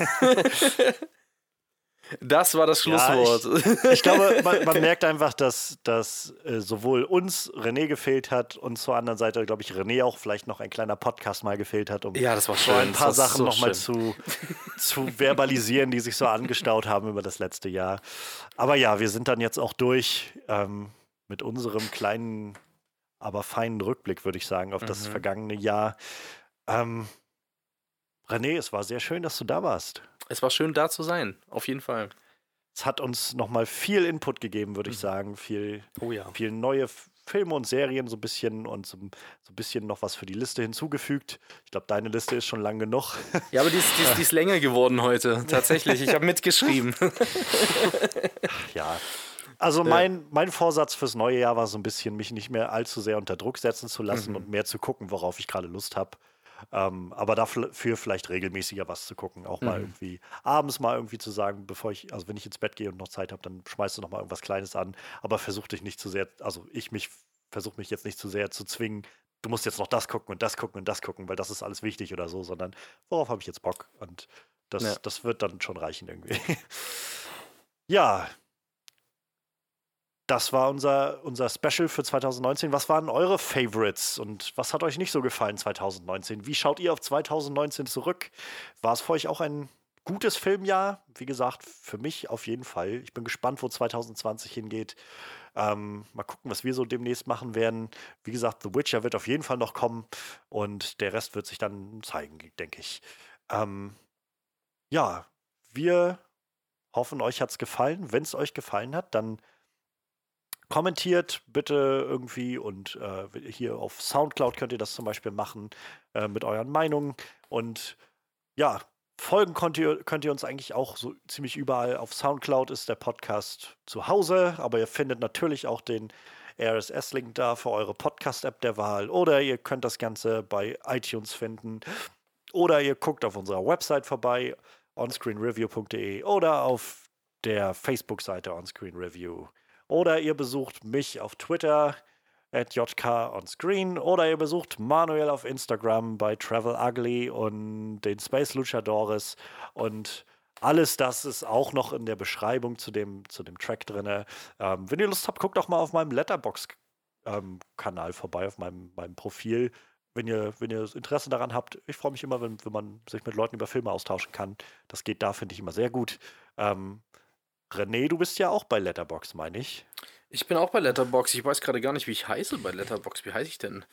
Das war das Ja, Schlusswort. Ich glaube, *laughs* man, man merkt einfach, dass, dass äh, sowohl uns René gefehlt hat und zur anderen Seite, glaube ich, René auch vielleicht noch ein kleiner Podcast mal gefehlt hat, um Ja, das war schön. ein paar Das Sachen so nochmal zu, *laughs* zu verbalisieren, die sich so angestaut haben über das letzte Jahr. Aber ja, wir sind dann jetzt auch durch ähm, mit unserem kleinen, aber feinen Rückblick, würde ich sagen, auf das Mhm. vergangene Jahr. Ähm, René, es war sehr schön, dass du da warst. Es war schön, da zu sein, auf jeden Fall. Es hat uns nochmal viel Input gegeben, würde ich sagen. Viel, Oh ja. viel neue Filme und Serien so ein bisschen und so, so ein bisschen noch was für die Liste hinzugefügt. Ich glaube, deine Liste ist schon lang genug. *laughs* Ja, aber die ist, die ist, die ist länger geworden heute, *laughs* tatsächlich. Ich habe mitgeschrieben. *laughs* ja. Also mein, mein Vorsatz fürs neue Jahr war so ein bisschen, mich nicht mehr allzu sehr unter Druck setzen zu lassen und mehr zu gucken, worauf ich gerade Lust habe. Ähm, aber dafür vielleicht regelmäßiger was zu gucken. Auch mal irgendwie abends mal irgendwie zu sagen, bevor ich, also wenn ich ins Bett gehe und noch Zeit habe, dann schmeißt du noch mal irgendwas Kleines an. Aber versuch dich nicht zu sehr, also ich mich, versuche mich jetzt nicht zu sehr zu zwingen, du musst jetzt noch das gucken und das gucken und das gucken, weil das ist alles wichtig oder so, sondern worauf habe ich jetzt Bock? Und das, Ja. das wird dann schon reichen irgendwie. *laughs* ja, das war unser, unser Special für 2019. Was waren eure Favorites und was hat euch nicht so gefallen 2019? Wie schaut ihr auf 2019 zurück? War es für euch auch ein gutes Filmjahr? Wie gesagt, für mich auf jeden Fall. Ich bin gespannt, wo 2020 hingeht. Ähm, mal gucken, was wir so demnächst machen werden. Wie gesagt, The Witcher wird auf jeden Fall noch kommen und der Rest wird sich dann zeigen, denke ich. Ähm, ja, wir hoffen, euch hat es gefallen. Wenn es euch gefallen hat, dann kommentiert bitte irgendwie und äh, hier auf Soundcloud könnt ihr das zum Beispiel machen äh, mit euren Meinungen und ja, folgen könnt ihr, könnt ihr uns eigentlich auch so ziemlich überall. Auf Soundcloud ist der Podcast zu Hause, aber ihr findet natürlich auch den RSS-Link da für eure Podcast-App der Wahl oder ihr könnt das Ganze bei iTunes finden oder ihr guckt auf unserer Website vorbei, onscreenreview.de oder auf der Facebook-Seite onscreenreview. Oder ihr besucht mich auf Twitter at jkonscreen oder ihr besucht Manuel auf Instagram bei Travel Ugly und den Space Luchadores und alles das ist auch noch in der Beschreibung zu dem, zu dem Track drin. Ähm, wenn ihr Lust habt, guckt doch mal auf meinem Letterbox-Kanal vorbei, auf meinem, meinem Profil. Wenn ihr, wenn ihr Interesse daran habt, ich freue mich immer, wenn, wenn man sich mit Leuten über Filme austauschen kann. Das geht da, finde ich, immer sehr gut. Ähm, René, du bist ja auch bei Letterbox, meine ich. Ich bin auch bei Letterbox. Ich weiß gerade gar nicht, wie ich heiße bei Letterbox. Wie heiße ich denn?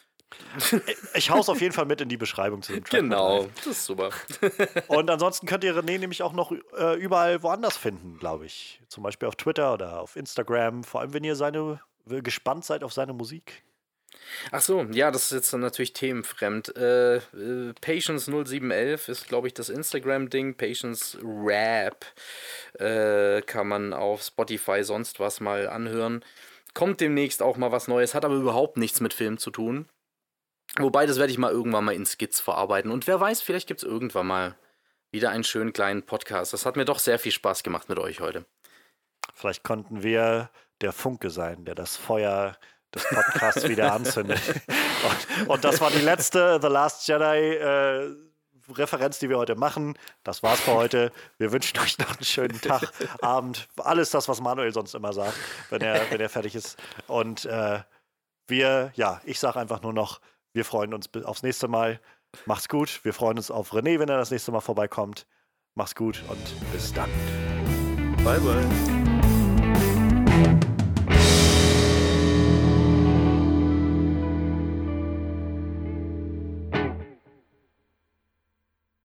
Ich hau's auf jeden Fall mit in die Beschreibung zu dem Track. Genau, das ist super. *laughs* Und ansonsten könnt ihr René nämlich auch noch äh, überall woanders finden, glaube ich. Zum Beispiel auf Twitter oder auf Instagram. Vor allem, wenn ihr seine gespannt seid auf seine Musik. Ach so, ja, das ist jetzt natürlich themenfremd. Äh, äh, Patience 0711 ist, glaube ich, das Instagram-Ding. Patience Rap äh, kann man auf Spotify sonst was mal anhören. Kommt demnächst auch mal was Neues, hat aber überhaupt nichts mit Film zu tun. Wobei, das werde ich mal irgendwann mal in Skits verarbeiten. Und wer weiß, vielleicht gibt es irgendwann mal wieder einen schönen kleinen Podcast. Das hat mir doch sehr viel Spaß gemacht mit euch heute. Vielleicht konnten wir der Funke sein, der das Feuer des Podcasts wieder anzündet. *laughs* Und, und das war die letzte The Last Jedi äh, Referenz, die wir heute machen. Das war's für heute. Wir wünschen euch noch einen schönen Tag, *laughs* Abend, alles das, was Manuel sonst immer sagt, wenn er, wenn er fertig ist. Und äh, wir, ja, ich sage einfach nur noch, wir freuen uns aufs nächste Mal. Macht's gut. Wir freuen uns auf René, wenn er das nächste Mal vorbeikommt. Macht's gut und bis dann. Bye, bye.